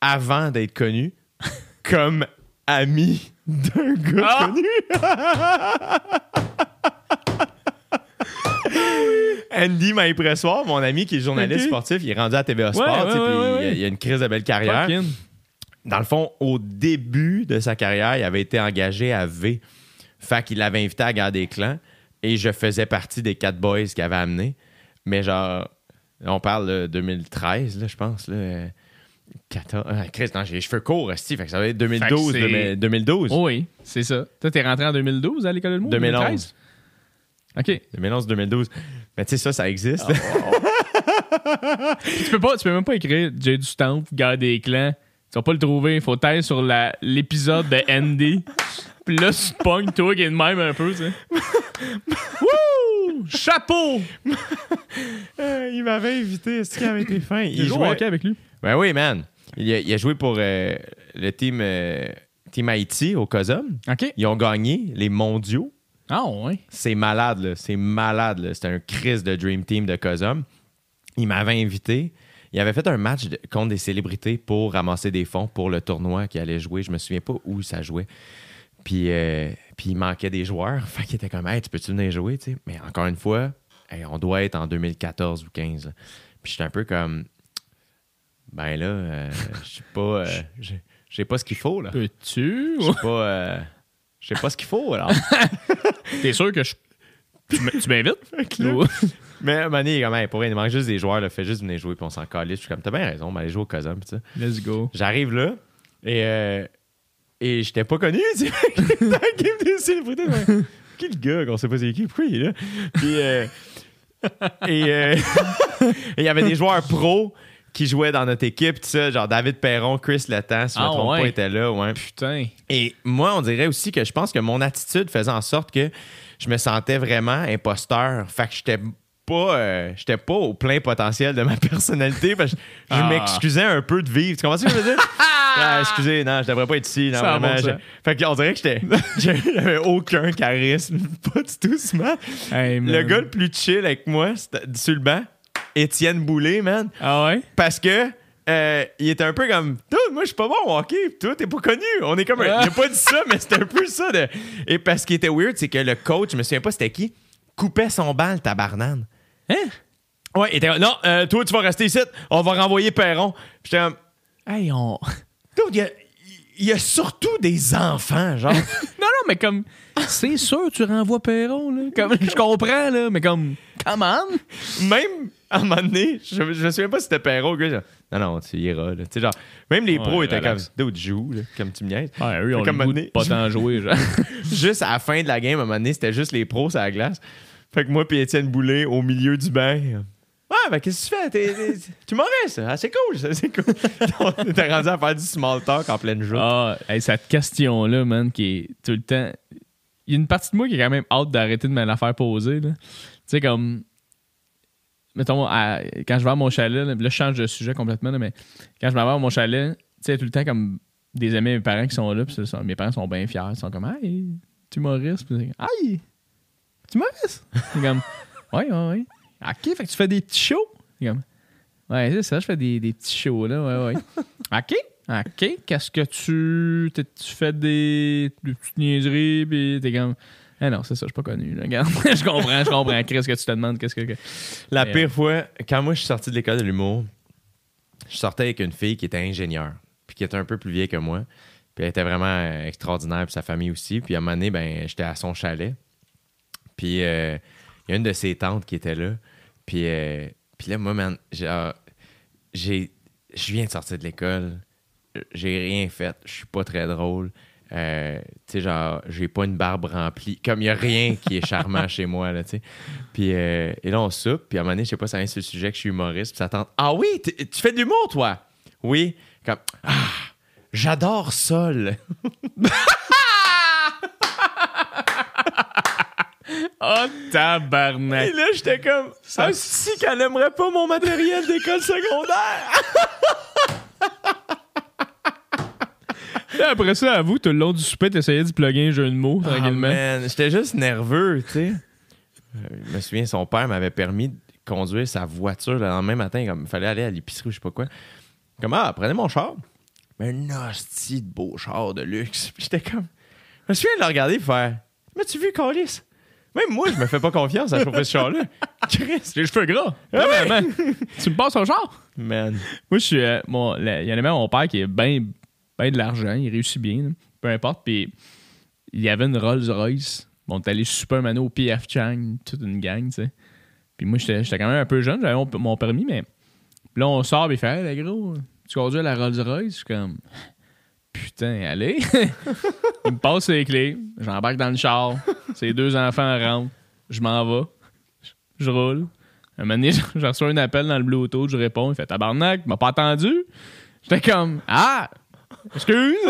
avant d'être connu comme ami d'un gars Ah! connu. Andy Maïpressoir, mon ami qui est journaliste sportif, il est rendu à TVA Sport, Ouais, il il a une crise de belle carrière. Dans le fond, au début de sa carrière, il avait été engagé à V. Fait qu'il l'avait invité à la guerre des clans et je faisais partie des quatre boys qu'il avait amenés. Mais genre, on parle de 2013, là, je pense. Là, euh, 14, ah, Chris, non, j'ai les cheveux courts, esti, fait que ça va être 2012. Fait que c'est- 2000 2012. Oh oui, c'est ça. Toi, t'es rentré en 2012 à l'école de l'humour? 2011. OK. 2011-2012. Mais tu sais, ça, ça existe. tu peux pas, tu peux même pas écrire Jay du Stamp, guerre des clans. Tu vas pas le trouver. Il faut tailler sur la- l'épisode de Andy. Puis là, tu te pognes, toi, qui est de même un peu, tu sais. Wouh! Chapeau! Euh, il m'avait invité, est-ce qu'il avait été fin? Il joue au hockey avec lui? Ben oui, man. Il a, il a joué pour euh, le team, euh, team Haïti au COSOM. OK. Ils ont gagné les mondiaux. Ah, ouais. C'est malade, là. C'est malade, là. C'était un crise de Dream Team de COSOM. Il m'avait invité. Il avait fait un match de- contre des célébrités pour ramasser des fonds pour le tournoi qu'il allait jouer. Je me souviens pas où ça jouait. Puis, euh, puis il manquait des joueurs. Fait qu'il était comme, hey, tu peux-tu venir jouer, tu sais? Mais encore une fois, hey, on doit être en 2014 ou 15. là. Puis j'étais un peu comme, ben là, euh, je sais pas, euh, j'ai- pas ce qu'il faut, là. Peux-tu? Je sais pas, euh, sais pas ce qu'il faut, alors. T'es sûr que je. Tu m'invites? Ou- Mais est comme, Hey, pour vrai, il manque juste des joueurs, là, fais juste venir jouer, puis on s'en calisse. Je suis comme, t'as bien raison, on va aller jouer au Cosum. Let's go. J'arrive là, et, euh, et j'étais pas connu, tu sais. Dans la game des célébrités. ouais. Qui le gars qu'on sait pas c'est qui? Pourquoi il est là? Puis, euh, et euh, et il y avait des joueurs pros qui jouaient dans notre équipe, tout ça, genre David Perron, Chris Letang, si je me Ah, trompe ouais. pas, était là, ouais. Putain. Et moi, on dirait aussi que je pense que mon attitude faisait en sorte que je me sentais vraiment imposteur. Fait que j'étais pas, euh, j'étais pas au plein potentiel de ma personnalité. Parce que je Ah. m'excusais un peu de vivre. Tu comprends ce que je veux dire? Ah, excusez, non, je devrais pas être ici. Non, Ça vraiment, je- Fait qu'on dirait que j'étais, j'avais aucun charisme. Pas du tout. Hey, man. Le gars le plus chill avec moi, c'était sur le banc, Étienne Boulay, man. Ah ouais? Parce que euh, il était un peu comme Dude, moi je suis pas bon au hockey, toi t'es pas connu. On est comme un- Il a pas dit ça, mais c'était un peu ça. De... Et parce qu'il était weird, c'est que le coach, je me souviens pas c'était qui, coupait son bal, tabarnane. Hein? Ouais, il était comme Non, euh, toi tu vas rester ici, on va renvoyer Perron. J'étais comme Hey, on. Dude, il y a, il y a surtout des enfants, genre. Non, non, mais comme. C'est sûr, tu renvoies Perron, là. Comme, je comprends, là, mais comme. Come on! même à un moment donné, je, je me souviens pas si c'était Perron, gars, genre, Non, non, tu iras, là. Tu sais, genre, même les Ouais, pros étaient relax. comme Dude, joue, là, comme tu me niaises. Ouais, eux, ils ont Comme le goût donné, de pas tant jouer, genre. juste à la fin de la game, à un moment donné, c'était juste les pros à la glace. Fait que moi puis Étienne Boulay au milieu du banc. Ouais, ben qu'est-ce que tu fais? T'es, t'es- tu m'aurais, ça. Ah, c'est cool, ça, c'est cool. On était rendu à faire du small talk en pleine joute. Ah, hey, cette question-là, man, qui est tout le temps. Il y a une partie de moi qui est quand même hâte d'arrêter de me la faire poser. là. Tu sais, comme. Mettons, à- quand je vais à mon chalet, là, là, je change de sujet complètement, là, mais quand je m'en vais à mon chalet, tu sais, tout le temps comme des amis, mes parents qui sont là, c'est ça, mes parents sont bien fiers. Ils sont comme, hey, tu Maurice? Puis tu Maurice? C'est comme, ouais, ouais, ouais. Ok, fait que tu fais des petits shows? C'est comme, ouais, c'est ça, je fais des, des petits shows, là, ouais, ouais. ok, ok, qu'est-ce que tu. Tu fais des, des petites niaiseries, puis t'es comme, ah non, c'est ça, je suis pas connu, là, regarde. je comprends, je comprends. Qu'est-ce que tu te demandes? Qu'est-ce que. La Mais, pire fois, quand moi je suis sorti de l'école de l'humour, je sortais avec une fille qui était ingénieure, puis qui était un peu plus vieille que moi. Puis elle était vraiment euh, extraordinaire, puis sa famille aussi. Puis à un moment donné, ben, j'étais à son chalet. Puis euh, il y a une de ses tantes qui était là. Puis, euh, puis là, moi, man, j'ai, je viens de sortir de l'école. J'ai rien fait. Je suis pas très drôle. Euh, tu sais, genre, j'ai pas une barbe remplie. Comme il y a rien qui est charmant chez moi, là. Puis, et là, on soupe. Puis à un moment donné, je sais pas, ça vient sur le sujet que je suis humoriste. Puis sa tante, ah oui, tu fais de l'humour, toi? Oui. Comme, ah, j'adore ça, là. Oh, tabarnak! Et là, j'étais comme, Ça- ah, si qu'elle aimerait pas mon matériel d'école secondaire. Là, après ça, avoue, tout le long du souper, t'essayais de plugger un jeu de mots, Ah, tranquillement. man, j'étais juste nerveux, tu sais. Euh, Je me souviens, son père m'avait permis de conduire sa voiture le lendemain matin, comme il fallait aller à l'épicerie ou je sais pas quoi. Comme, ah, prenez mon char. Mais un hostie de beau char de luxe. Puis j'étais comme, je me souviens de le regarder et faire, m'as-tu vu, Calis? Même moi, je me fais pas confiance à chauffer ce char-là. Chris, J'ai les cheveux gras. Ah ouais. Vraiment. tu me passes au genre? man. Moi, je suis. euh, Il y en avait mon père qui est bien ben de l'argent, il réussit bien, là. peu importe. Puis il y avait une Rolls Royce. Bon, on est allé super mano au PF Chang, toute une gang, tu sais. Puis moi, j'étais quand même un peu jeune, j'avais mon, mon permis, mais. Puis là, on sort, puis il fait, hey, le gros, tu conduis à la Rolls Royce? Je suis comme, putain, allez. il me passe les clés, j'embarque dans le char, ses deux enfants rentrent, je m'en vais, je, roule. Un moment donné, je reçois un appel dans le Bluetooth, je réponds, il fait tabarnak, tu m'as pas attendu? J'étais comme, ah, excuse.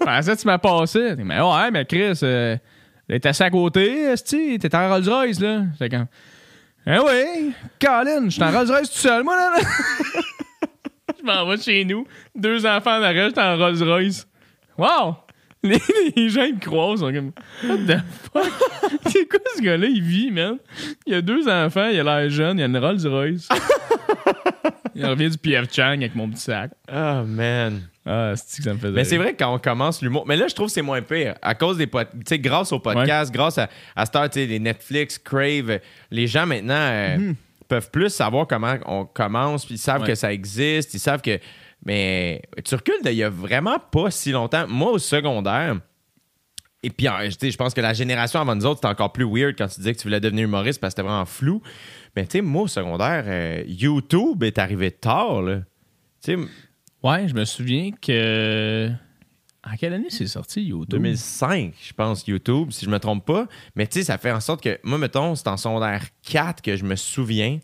Je pensais que tu m'as passé. Mais ouais, mais Chris, euh, était assis à côté, esti, t'étais en Rolls Royce, là. J'étais comme, eh oui, Colin, je suis en Rolls Royce tout seul, moi, là. M'en vais chez nous, deux enfants en arrière, j'étais en Rolls Royce. Wow! Les, les gens, ils me croisent, ils sont comme, what the fuck? C'est quoi ce gars-là, il vit, man? Il a deux enfants, il a l'air jeune, il a une Rolls Royce. il revient du PF Chang avec mon petit sac. Ah, man. Ah, c'est que ça me faisait. Mais c'est vrai que quand on commence l'humour. Mais là, je trouve que c'est moins pire. À cause des pod- Tu sais, grâce au podcast, grâce à, à heure, tu sais, les Netflix, Crave, les gens maintenant euh, peuvent plus savoir comment on commence, puis ils savent Ouais. que ça existe, ils savent que. Mais tu recules d'il y a vraiment pas si longtemps. Moi, au secondaire, et puis, je pense que la génération avant nous autres, c'était encore plus weird quand tu disais que tu voulais devenir humoriste parce que c'était vraiment flou. Mais tu sais, moi, au secondaire, euh, YouTube est arrivé tard, là. Tu sais, Ouais, je me souviens que. En quelle année c'est sorti, YouTube? 2005, je pense, YouTube, si je me trompe pas. Mais tu sais, ça fait en sorte que, moi, mettons, c'est en secondaire 4 que je me souviens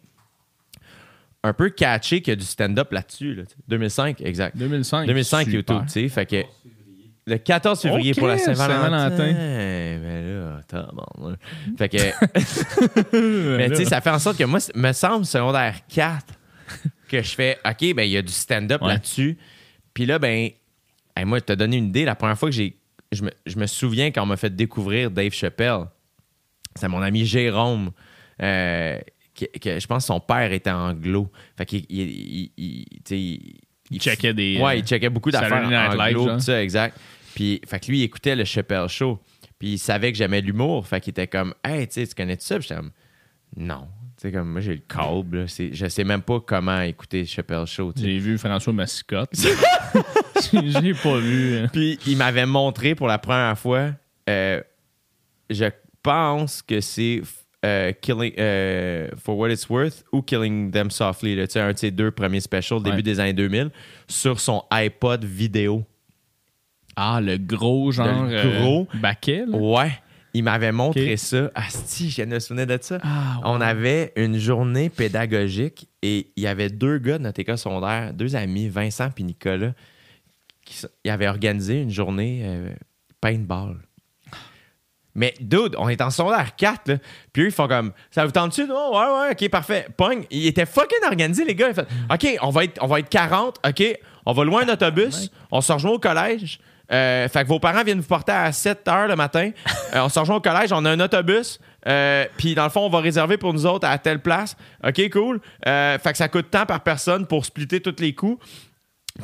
un peu catché qu'il y a du stand-up là-dessus. là, tu sais. 2005, exact. 2005. 2005 Super. YouTube, tu sais. Fait que. Le 14 février pour la Saint-Valentin. Saint-Valentin. Mais là, tabarnak. Fait que. Mais tu sais, ça fait en sorte que moi, me semble secondaire 4 que je fais OK, ben il y a du stand-up Ouais. là-dessus. Puis là, ben, hey, moi, je t'ai donné une idée. La première fois que j'ai. Je me, je me souviens quand on m'a fait découvrir Dave Chappelle. C'est mon ami Jérôme. euh, que, que je pense que son père était anglo. Fait qu'il il, il, il- tu sais, il- Il checkait des. Ouais, il checkait beaucoup d'affaires anglo, tout ça, exact. Puis, fait que lui, il écoutait le Chappelle Show. Puis, il savait que j'aimais l'humour. Fait qu'il était comme, hey, tu connais tout ça? Puis, j'étais comme, non. Tu sais, comme, moi, j'ai le câble. Je sais même pas comment écouter le Chappelle Show. J'ai vu François Mascotte. J'ai pas vu. euh. Puis, il m'avait montré pour la première fois, euh, je pense que c'est euh, Killing euh, For What It's Worth ou Killing Them Softly, là, un de ses deux premiers specials, début Ouais. des années 2000, sur son iPod vidéo. Ah, le gros genre. Le gros. baquet, là? Ouais. il m'avait montré Ok. ça. Asti, je me souvenir de ça. Ah, On avait une journée pédagogique et il y avait deux gars de notre école secondaire, deux amis, Vincent et Nicolas, ils avaient organisé une journée euh, paintball. Mais dude, on est en secondaire 4, là. Puis eux, ils font comme Ça vous tente-tu? Non, ouais, ouais, ok, parfait. Pogne. Ils étaient fucking organisés, les gars. Ils OK, on va être, on va être 40, ok, on va un autobus, on se rejoint au collège. Euh, fait que vos parents viennent vous porter à 7 heures le matin. Euh, on se rejoint au collège, on a un autobus. Puis dans le fond, on va réserver pour nous autres à telle place. OK, cool. Fait que ça coûte tant par personne pour splitter tous les coûts.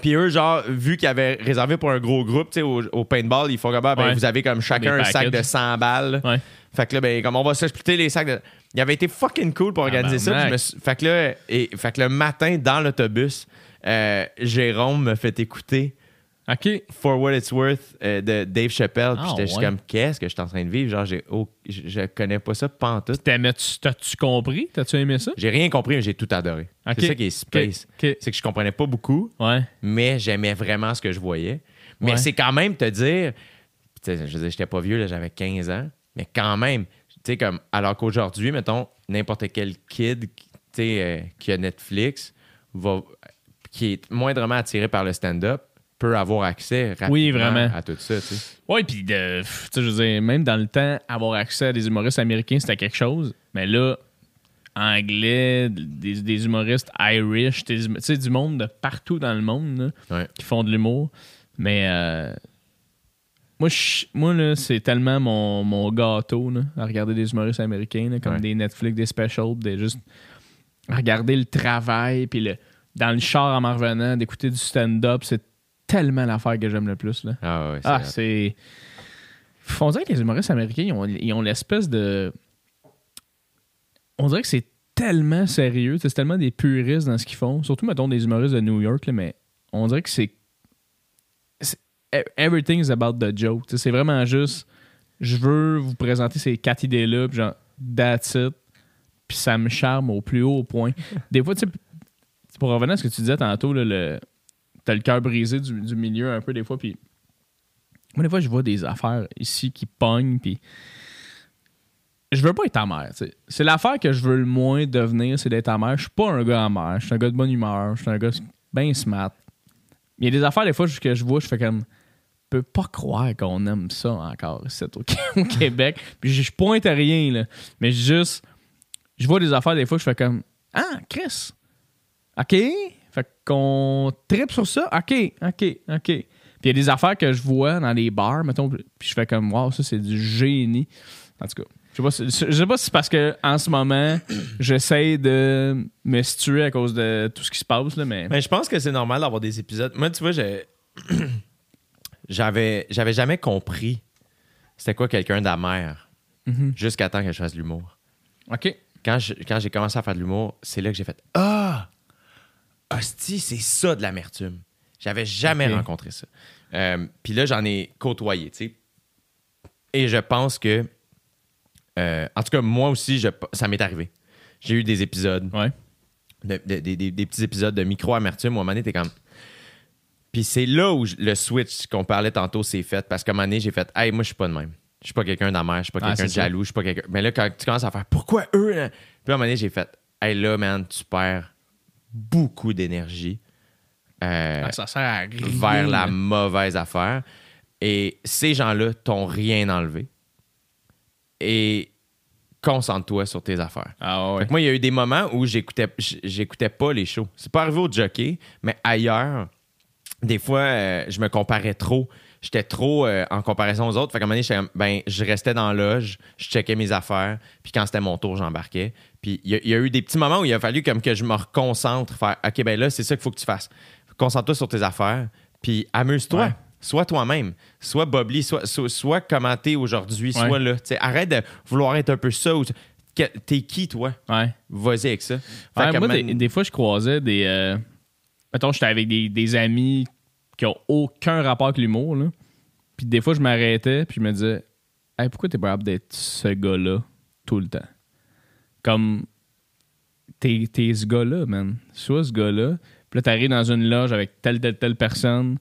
Puis eux, genre, vu qu'ils avaient réservé pour un gros groupe, tu sais, au, au paintball, ils font comme, ah, ben, Ouais. vous avez comme chacun Des un sac de packages. 100 balles. Ouais. Fait que là, ben, comme on va se splitter les sacs de. Il avait été fucking cool pour organiser ça. puis je me suis- Fait que là, et, fait que le matin, dans l'autobus, euh, Jérôme me fait écouter OK. For What It's Worth euh, de Dave Chappelle. Puis Ah, j'étais juste ouais. comme, qu'est-ce que je suis en train de vivre? Genre, j'ai je, je connais pas ça pantoute. T'as-tu compris? T'as-tu aimé ça? J'ai rien compris, mais j'ai tout adoré. C'est ça qui est space. C'est que je comprenais pas beaucoup, Ouais. mais j'aimais vraiment ce que je voyais. Mais Ouais. c'est quand même te dire, je veux dire, j'étais pas vieux, là, j'avais 15 ans, mais quand même, tu sais, comme, alors qu'aujourd'hui, mettons, n'importe quel kid, euh, qui a Netflix, va, qui est moindrement attiré par le stand-up, peut avoir accès rapidement Oui, vraiment. à tout ça. Ouais, puis je veux dire, même dans le temps, avoir accès à des humoristes américains, c'était quelque chose. Mais là, anglais, des, des humoristes Irish, hum- tu sais, du monde de partout dans le monde là, Ouais. qui font de l'humour. Mais euh, moi, je- moi là, c'est tellement mon, mon gâteau là, à regarder des humoristes américains, là, comme Ouais. des Netflix, des specials, des juste regarder le travail, puis le, dans le char en m'en revenant, d'écouter du stand-up, c'est tellement l'affaire que j'aime le plus. Là. Ah ouais, c'est Ah, c'est. On dirait que les humoristes américains, ils ont, ils ont l'espèce de. On dirait que c'est tellement sérieux, c'est tellement des puristes dans ce qu'ils font. Surtout, mettons, des humoristes de New York, là, mais on dirait que c'est. c'est- e- Everything is about the joke. C'est vraiment juste. Je veux vous présenter ces quatre idées-là, puis genre, that's it. Puis ça me charme au plus haut point. Des fois, tu sais, pour revenir à ce que tu disais tantôt, là, le, t'as le cœur brisé du, milieu un peu des fois, puis moi, des fois, je vois des affaires ici qui pognent, puis je veux pas être amer. tu sais. C'est l'affaire que je veux le moins devenir, c'est d'être amer. Je suis pas un gars amer. Je suis un gars de bonne humeur. Je suis un gars bien smart. Il y a des affaires, des fois, que je vois, je fais comme. Je peux pas croire qu'on aime ça encore au, au Québec. Puis je je pointe à rien, là. Mais juste. Je vois des affaires, des fois, je fais comme. Ah, Chris. OK? Fait qu'on tripe sur ça. OK, OK, OK. Puis il y a des affaires que je vois dans les bars, mettons, puis je fais comme, wow, ça, c'est du génie. En tout cas, je sais pas si, je sais pas si c'est parce que en ce moment, j'essaie de me situer à cause de tout ce qui se passe, là, mais. Mais je pense que c'est normal d'avoir des épisodes. Moi, tu vois, j'ai- j'avais j'avais jamais compris c'était quoi quelqu'un d'amer Mhm. jusqu'à temps que je fasse de l'humour. OK. Quand je- quand j'ai commencé à faire de l'humour, c'est là que j'ai fait Ah! Hostie, c'est ça de l'amertume. J'avais jamais rencontré ça. Euh, Puis là, j'en ai côtoyé, tu sais. Et je pense que. euh, en tout cas, moi aussi, je- ça m'est arrivé. J'ai eu des épisodes Ouais. de- de- des- petits épisodes de micro-amertume où à un moment donné, t'es comme. Puis c'est là où je- le switch qu'on parlait tantôt s'est fait. Parce qu'à un moment donné, j'ai fait Hey, moi, je suis pas de même. Je suis pas quelqu'un d'amer, je suis pas Ah, quelqu'un de jaloux, je suis pas quelqu'un. Mais là, quand tu commences à faire Pourquoi eux hein? Puis à un moment donné, j'ai fait Hey, là, man, tu perds beaucoup d'énergie. euh, Ah, ça sert à rien. vers la mauvaise affaire. Et ces gens-là t'ont rien enlevé. Et concentre-toi sur tes affaires. Ah ouais. Moi, il y a eu des moments où j'écoutais, j'écoutais pas les shows. C'est pas arrivé au jockey, mais ailleurs, des fois, euh, je me comparais trop. J'étais trop euh, en comparaison aux autres. Fait qu'à un moment donné, ben, je restais dans la loge, je checkais mes affaires, puis quand c'était mon tour, j'embarquais. Puis il y, a- il y a eu des petits moments où il a fallu comme que je me reconcentre, faire OK, ben là, c'est ça qu'il faut que tu fasses. Concentre-toi sur tes affaires, puis amuse-toi. Ouais. Sois toi-même. Sois, sois, sois comment t'es aujourd'hui, Ouais. sois là. Arrête de vouloir être un peu ça. ou- T'es qui, toi? Ouais. Vas-y avec ça. Ouais, moi, des, des fois, je croisais des. Euh... Mettons, j'étais avec des, des amis qui ont aucun rapport avec l'humour, là. Puis des fois, je m'arrêtais, puis je me disais, hey, pourquoi t'es pas capable d'être ce gars-là tout le temps? Comme, t'es, t'es ce gars-là, man. Sois ce gars-là. Puis là, t'arrives dans une loge avec telle, telle, telle personne,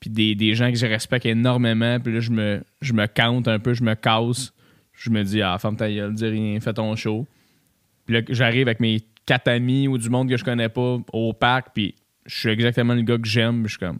puis des, des gens que je respecte énormément, puis là, je me, je me compte un peu, je me casse. je me dis, ah, ferme ta gueule, dis rien, fais ton show. Puis là, j'arrive avec mes quatre amis ou du monde que je connais pas au parc, puis je suis exactement le gars que j'aime. Je suis comme,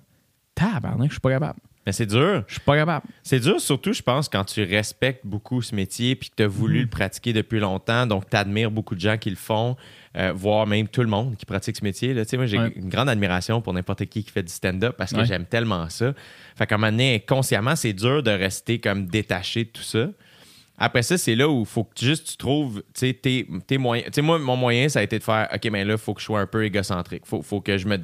tabarnak, je suis pas capable. Mais c'est dur. Je suis pas capable. C'est dur, surtout, je pense, quand tu respectes beaucoup ce métier puis que tu as voulu le pratiquer depuis longtemps. Donc, tu admires beaucoup de gens qui le font, euh, voire même tout le monde qui pratique ce métier. Là. Tu sais, Moi, j'ai Ouais. une grande admiration pour n'importe qui qui fait du stand-up parce que Ouais. j'aime tellement ça. Fait qu'à un moment donné, consciemment, c'est dur de rester comme détaché de tout ça. Après ça, c'est là où il faut que tu- juste tu trouves tes, tes moyens. Tu sais, moi, mon moyen, ça a été de faire OK, mais là, il faut que je sois un peu égocentrique. faut, faut que je me.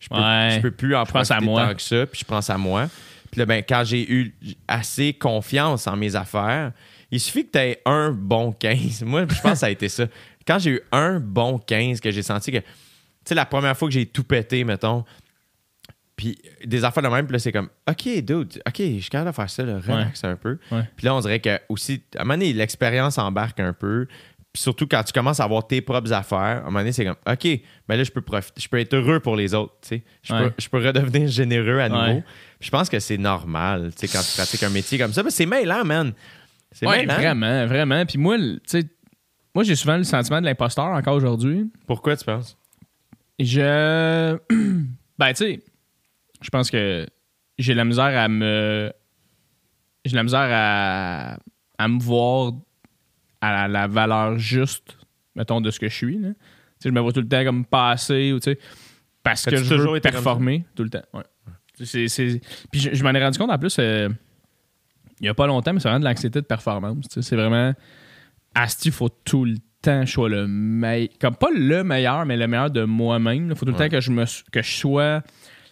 Je peux, Ouais. je peux plus en moi. tant que ça, puis je pense à moi. Puis là, ben, quand j'ai eu assez confiance en mes affaires, il suffit que tu aies un bon 15. Moi, je pense que ça a été ça. Quand j'ai eu un bon 15, que j'ai senti que, tu sais, la première fois que j'ai tout pété, mettons, puis des affaires de même, puis là, c'est comme, OK, dude, OK, je suis capable de faire ça, là, relax un peu. Ouais. Puis là, on dirait que aussi, à un moment donné, l'expérience embarque un peu. Puis surtout quand tu commences à avoir tes propres affaires, à un moment donné, c'est comme, OK, mais là, je peux profiter, je peux être heureux pour les autres, tu sais. Je, Ouais. peux, je peux redevenir généreux à nouveau. Je pense que c'est normal, tu sais, quand tu pratiques un métier comme ça. c'est mêlant, man. C'est Ouais, mêlant. vraiment, vraiment. Puis moi, tu sais, moi, j'ai souvent le sentiment de l'imposteur encore aujourd'hui. Pourquoi tu penses? Je. ben, tu sais, je pense que j'ai la misère à me. J'ai la misère à, à me voir à la, la valeur juste, mettons, de ce que je suis. là. Tu sais, je me vois tout le temps comme passer ou, tu sais, parce que je veux performer tout le temps. Ouais. C'est- c'est- Puis je, je m'en ai rendu compte en plus, euh, il n'y a pas longtemps, mais c'est vraiment de l'anxiété de performance. C'est vraiment. Asti, il faut tout le temps que je sois le meilleur. Comme pas le meilleur, mais le meilleur de moi-même. Il faut tout le Ouais. temps que je, me, que je sois.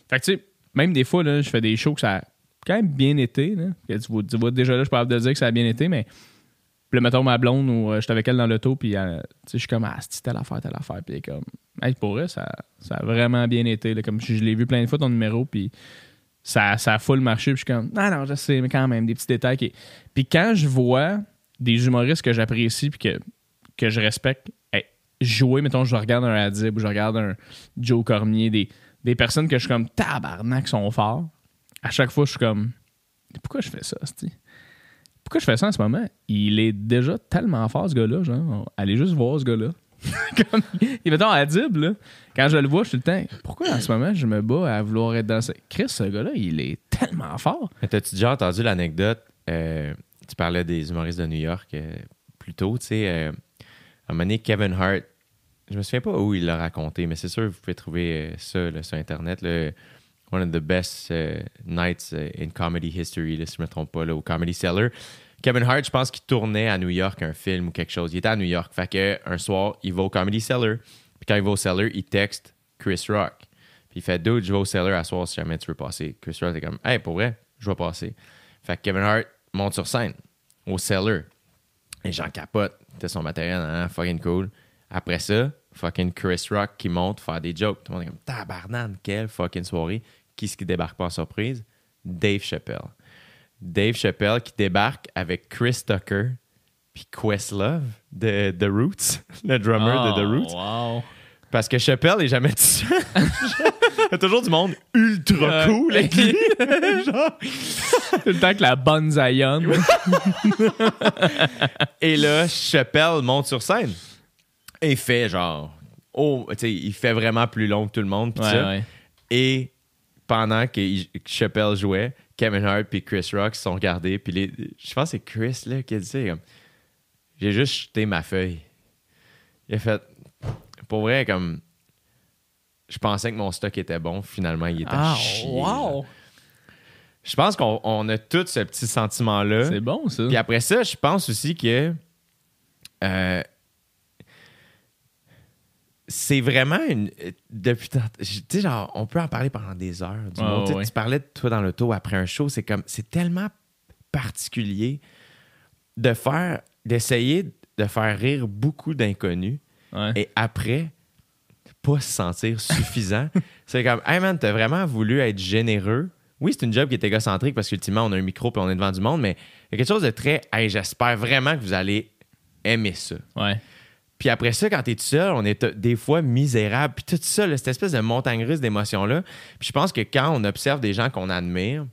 Fait que tu sais, même des fois, là, je fais des shows que ça a quand même bien été. Là. Tu, vois, tu vois, déjà là, je suis pas capable de dire que ça a bien été, mais. Puis là, mettons ma blonde ou euh, j'étais avec elle dans l'auto, puis euh, tu sais, je suis comme, ah, c'est telle affaire, telle affaire. Puis elle comme, hey, pour elle, ça, ça a vraiment bien été. là. Comme je, je l'ai vu plein de fois ton numéro, puis ça, ça a full marché. Puis je suis comme, non, non, je sais, mais quand même, des petits détails. Qui... Puis quand je vois des humoristes que j'apprécie, puis que, que je respecte, hey, jouer, mettons, je regarde un Adib ou je regarde un Joe Cormier, des, des personnes que je suis comme, tabarnak, sont forts. À chaque fois, je suis comme, pourquoi je fais ça, c'ti? Pourquoi je fais ça en ce moment? Il est déjà tellement fort, ce gars-là. Genre, allez juste voir ce gars-là. Comme, et mettons, Adib, là, quand je le vois, je suis le temps, pourquoi en ce moment je me bats à vouloir être dans ce. Chris, ce gars-là, il est tellement fort. Mais T'as-tu déjà entendu l'anecdote? euh, tu parlais des humoristes de New York euh, plus tôt, tu sais. euh, à un moment donné, Kevin Hart, je me souviens pas où il l'a raconté, mais c'est sûr, vous pouvez trouver euh, ça sur Internet. One of the best euh, nights euh, in comedy history, là, si je me trompe pas, là, au Comedy Cellar. Kevin Hart, je pense qu'il tournait à New York un film ou quelque chose. Il était à New York. Fait que un soir, il va au Comedy Cellar. Puis quand il va au Cellar, il texte Chris Rock. Puis il fait Dude, je vais au Cellar à soir si jamais tu veux passer. Chris Rock est comme Hey, pour vrai, je vais passer. Fait que Kevin Hart monte sur scène au Cellar. Les gens capotent. C'était son matériel, hein, fucking cool. Après ça, fucking Chris Rock qui monte faire des jokes. Tout le monde est comme tabarnane, quelle fucking soirée. Qui est-ce qui débarque pas en surprise? Dave Chappelle. Dave Chappelle qui débarque avec Chris Tucker puis Questlove de The Roots, le drummer de The Roots. Oh, Wow. Parce que Chappelle est jamais tout seul. Il y a toujours du monde ultra cool avec lui. Genre. Tout le temps que la bonne Zion. Et là, Chappelle monte sur scène. Et il fait genre. Oh, tu sais, il fait vraiment plus long que tout le monde. pis Ouais, ça. ouais. Et pendant que il- que Chappelle jouait, Kevin Hart puis Chris Rock se sont regardés. Puis les, je pense que c'est Chris là, qui a dit ça. comme, J'ai juste jeté ma feuille. Il a fait. Pour vrai, comme. Je pensais que mon stock était bon. Finalement, il était Ah, chier, là. wow. Je pense qu'on on a tout ce petit sentiment-là. C'est bon, ça. Puis après ça, je pense aussi que euh, c'est vraiment une. Depuis tant- Tu sais, genre, on peut en parler pendant des heures. Du ouais. Tu parlais de toi dans l'auto après un show, c'est comme. C'est tellement particulier de faire. d'essayer de faire rire beaucoup d'inconnus Ouais. et après, pas se sentir suffisant. c'est comme, hey man, t'as vraiment voulu être généreux. Oui, c'est une job qui est égocentrique parce qu'ultimement, on a un micro et on est devant du monde, mais il y a quelque chose de très, hey, j'espère vraiment que vous allez aimer ça. Ouais. Puis après ça, quand t'es tout seul, on est t- des fois misérable. Puis tout ça, là, cette espèce de montagne russe d'émotions-là. Puis je pense que quand on observe des gens qu'on admire,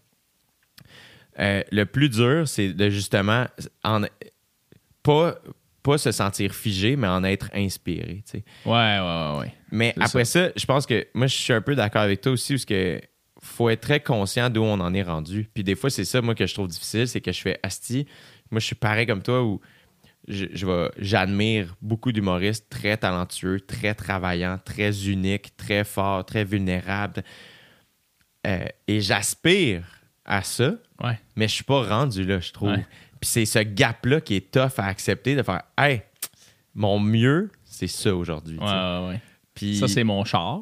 euh, le plus dur, c'est de justement. en- pas, pas se sentir figé, mais en être inspiré. tu sais. Ouais, ouais, ouais. Mais après ça. je pense que moi, je suis un peu d'accord avec toi aussi, parce que faut être très conscient d'où on en est rendu. Puis des fois, c'est ça, moi, que je trouve difficile, c'est que je fais asti. Moi, je suis pareil comme toi où j'admire beaucoup d'humoristes très talentueux, très travaillants, très uniques, très forts, très vulnérables. Euh, et j'aspire à ça, Ouais. mais je suis pas rendu là, je trouve. Ouais. Puis c'est ce gap-là qui est tough à accepter, de faire Hey, mon mieux, c'est ça aujourd'hui. Ouais. Puis Ça, c'est mon char.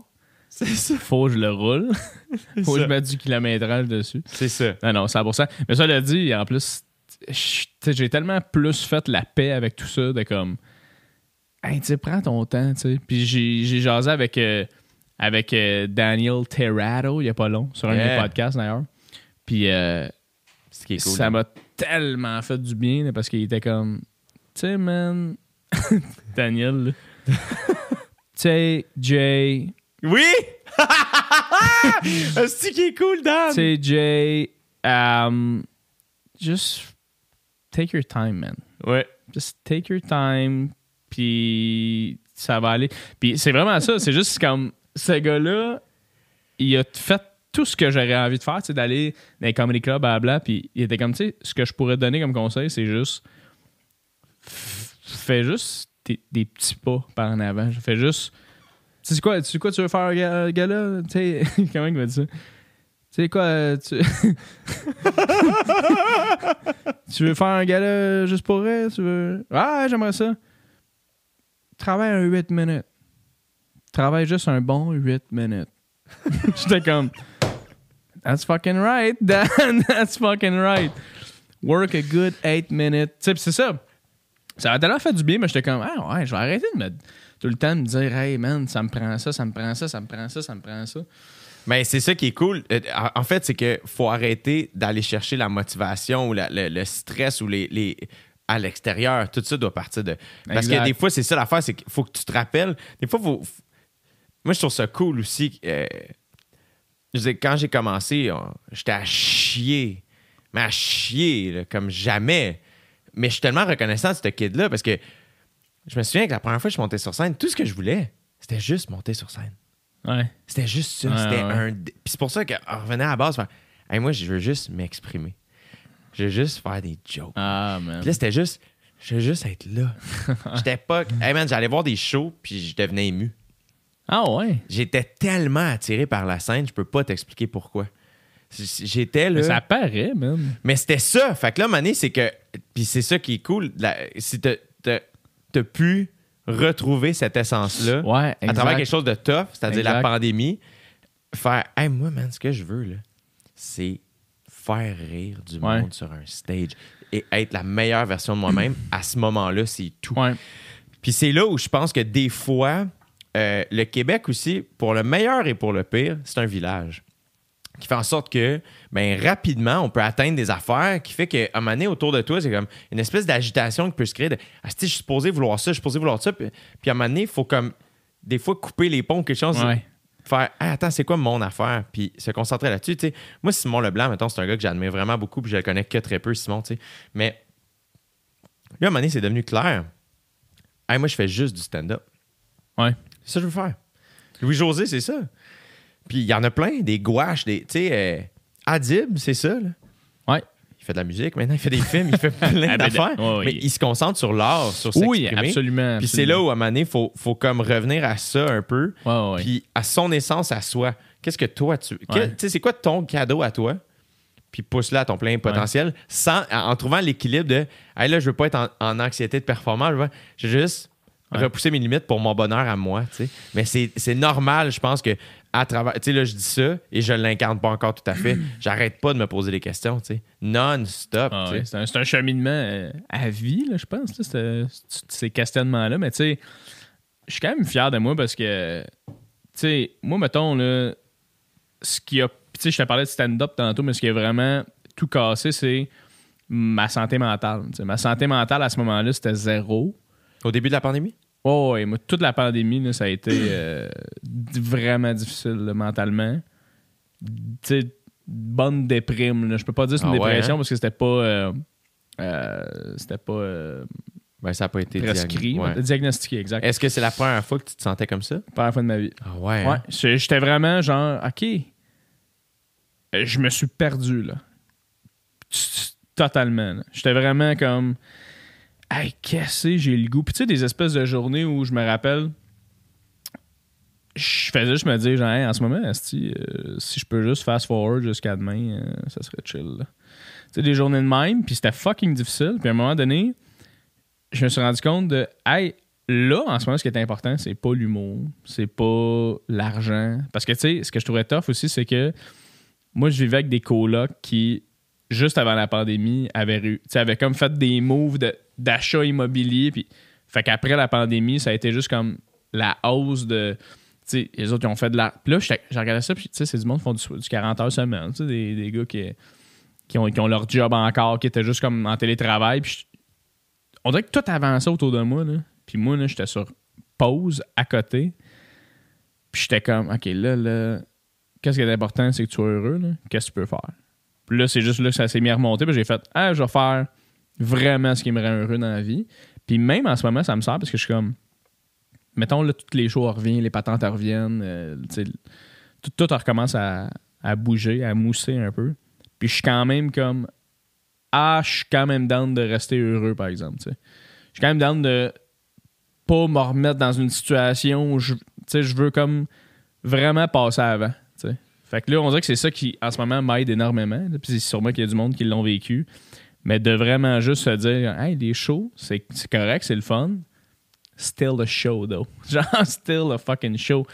c'est ça. Faut que je le roule. Faut que je mette du kilométrage dessus. C'est ça. Non, non, 100%. Mais ça l'a dit, en plus, j'ai tellement plus fait la paix avec tout ça, de comme, hey, tu prends ton temps, tu sais. Puis j'ai jasé avec, euh, avec euh, Daniel Terrado, il y a pas long, sur un Yeah. mes podcasts d'ailleurs. Puis euh, Ce qui est cool. ça m'a tellement fait du bien, parce qu'il était comme, tu sais, man, Daniel, tu sais, Jay, Oui! C'est qui est cool, Dan! tu sais, Jay, um, just take your time, man. Ouais. Just take your time, puis ça va aller. Puis c'est vraiment ça. C'est juste comme ce gars-là, il a fait tout ce que j'aurais envie de faire, tu sais, d'aller dans les comedy clubs, blablabla. Puis il était comme, tu sais, ce que je pourrais te donner comme conseil, c'est juste fais juste des petits pas par en avant. Fais juste. Tu sais quoi, tu quoi tu veux faire, gars- gars-là? Tu sais, comment il m'a dit ça? Sais quoi, euh, tu... tu veux faire un gala juste pour elle? Tu veux... Ah, j'aimerais ça. Travaille un 8 minutes. Travaille juste un bon 8 minutes. J'étais comme... That's fucking right, Dan. That's fucking right. Work a good 8 minutes. Tu sais, c'est ça. Ça a tellement fait du bien, mais j'étais comme, ah ouais, je vais arrêter de me, tout le temps me dire, hey man, ça me prend ça, ça me prend ça, ça me prend ça, ça me prend ça. Mais c'est ça qui est cool. Euh, En fait, c'est que faut arrêter d'aller chercher la motivation ou la- le, le stress ou les, les- à l'extérieur. Tout ça doit partir de. Parce Exact. que des fois, c'est ça l'affaire, c'est qu'il faut que tu te rappelles. Des fois, faut. Moi, je trouve ça cool aussi. euh, je veux dire, quand j'ai commencé, on- j'étais à chier. Mais à chier, là, comme jamais. Mais je suis tellement reconnaissant de ce kid-là parce que je me souviens que la première fois que je montais sur scène, tout ce que je voulais, c'était juste monter sur scène. Ouais. C'était juste ça. Ouais, C'était ouais. un. Puis c'est pour ça qu'on revenait à la base. Faire, Hey, moi, je veux juste m'exprimer. Je veux juste faire des jokes. Ah, man. Puis là, c'était juste. Je veux juste être là. J'étais pas. Hey, man, j'allais voir des shows, puis je devenais ému. Ah, ouais. J'étais tellement attiré par la scène, je peux pas t'expliquer pourquoi. J'étais là. Mais ça paraît, man. Mais c'était ça. Fait que là, Mané, c'est que. Puis c'est ça qui est cool. la- Si t'as pu retrouver cette essence-là Ouais, à travers quelque chose de tough, c'est-à-dire la pandémie, faire. Hey, moi, man, ce que je veux, là, c'est faire rire du Ouais. monde sur un stage et être la meilleure version de moi-même. à ce moment-là, c'est tout. Ouais. Puis c'est là où je pense que des fois, euh, le Québec aussi, pour le meilleur et pour le pire, c'est un village. Qui fait en sorte que, ben, rapidement, on peut atteindre des affaires qui fait qu'à un moment donné, autour de toi, c'est comme une espèce d'agitation qui peut se créer de Ah, je suis supposé vouloir ça, je suis supposé vouloir ça. Puis, puis à un moment donné, il faut comme, des fois, couper les ponts, quelque chose. Ouais. Faire, Ah, attends, c'est quoi mon affaire? Puis se concentrer là-dessus. Moi, Simon Leblanc, mettons, c'est un gars que j'admire vraiment beaucoup, puis je le connais que très peu, Simon, tu sais. Mais là, à un moment donné, c'est devenu clair. Hey, moi, je fais juste du stand-up. Ouais. C'est ça que je veux faire. Louis-José, c'est ça. Puis il y en a plein, des gouaches, des. Tu sais, euh, Adib, c'est ça, là. Ouais. Il fait de la musique, maintenant il fait des films, il fait plein Ah, ben, d'affaires. ouais, ouais. Mais il se concentre sur l'art, sur Oui, s'exprimer. absolument. Puis c'est là où, à un moment donné, il faut, faut comme revenir à ça un peu. Ouais. Puis à son essence, à soi. Qu'est-ce que toi, tu. Tu sais, c'est quoi ton cadeau à toi? Puis pousse-le à ton plein potentiel sans, en trouvant l'équilibre de hey, là, je veux pas être en, en anxiété de performance. Je veux, je veux juste Ouais. repousser mes limites pour mon bonheur à moi. tu sais. Mais c'est normal, je pense que à travers. Tu sais, là, je dis ça et je l'incarne pas encore tout à fait. J'arrête pas de me poser des questions, tu sais. Non-stop. Ah ouais, c'est un, cheminement euh, à vie, là, je pense, là, ce- ce- ces questionnements-là. Mais tu sais, je suis quand même fier de moi parce que, tu sais, moi, mettons, là, ce qui a. Tu sais, je te parlais de stand-up tantôt, mais ce qui a vraiment tout cassé, c'est ma santé mentale. Ma santé mentale à ce moment-là, c'était zéro. Au début de la pandémie? Oh, ouais, moi, toute la pandémie, là, ça a été euh, vraiment difficile là, mentalement. Tu sais, bonne déprime. Là. Je peux pas dire que c'est une Ah ouais, dépression hein? parce que c'était pas. euh, euh, c'était pas. Ben, ça n'a pas été prescrit, diagno- ouais. diagnostiqué, exact. Est-ce que c'est la première fois que tu te sentais comme ça? Première fois de ma vie. Ah ouais. Ouais, j'ai- j'étais vraiment genre, OK, je me suis perdu, là. Totalement. J'étais vraiment comme, hey, qu'est-ce que j'ai le goût? Puis tu sais, des espèces de journées où je me rappelle, je faisais juste me dire, genre, Hey, en ce moment, euh, si je peux juste fast forward jusqu'à demain, euh, ça serait chill. Tu sais, des journées de même, puis c'était fucking difficile. Puis à un moment donné, je me suis rendu compte de, hey, là, en ce moment, ce qui est important, c'est pas l'humour, c'est pas l'argent. Parce que, tu sais, ce que je trouvais tough aussi, c'est que moi, je vivais avec des colocs qui, juste avant la pandémie, avaient, avaient comme fait des moves de- d'achat immobilier. Puis, fait qu'après la pandémie, ça a été juste comme la hausse de. Sais, les autres, ils ont fait de la. Puis là, j'ai regardé ça, puis c'est du monde qui font du, du 40 heures semaine. Des, des gars qui, qui, ont, qui ont leur job encore, qui étaient juste comme en télétravail. Puis on dirait que tout avançait autour de moi. Là. Puis moi, là, j'étais sur pause à côté. Puis j'étais comme, OK, là, là, qu'est-ce qui est important, c'est que tu sois heureux. Qu'est-ce que tu peux faire? Puis là, c'est juste là que ça s'est mis à remonter. Puis j'ai fait, ah, je vais faire vraiment ce qui me rend heureux dans la vie. Puis même en ce moment, ça me sert parce que je suis comme, mettons, là, toutes les shows reviennent, les patentes reviennent, euh, tout, tout recommence à, bouger, à mousser un peu. Puis je suis quand même comme, ah, je suis quand même down de rester heureux, par exemple. Je suis quand même down de pas me remettre dans une situation où je, je veux comme vraiment passer avant. Fait que là, on dirait que c'est ça qui, en ce moment, m'aide énormément. Puis c'est sûrement qu'il y a du monde qui l'ont vécu. Mais de vraiment juste se dire, hey, les shows, c'est c'est correct, c'est le fun. Still a show, though. Genre, still a fucking show.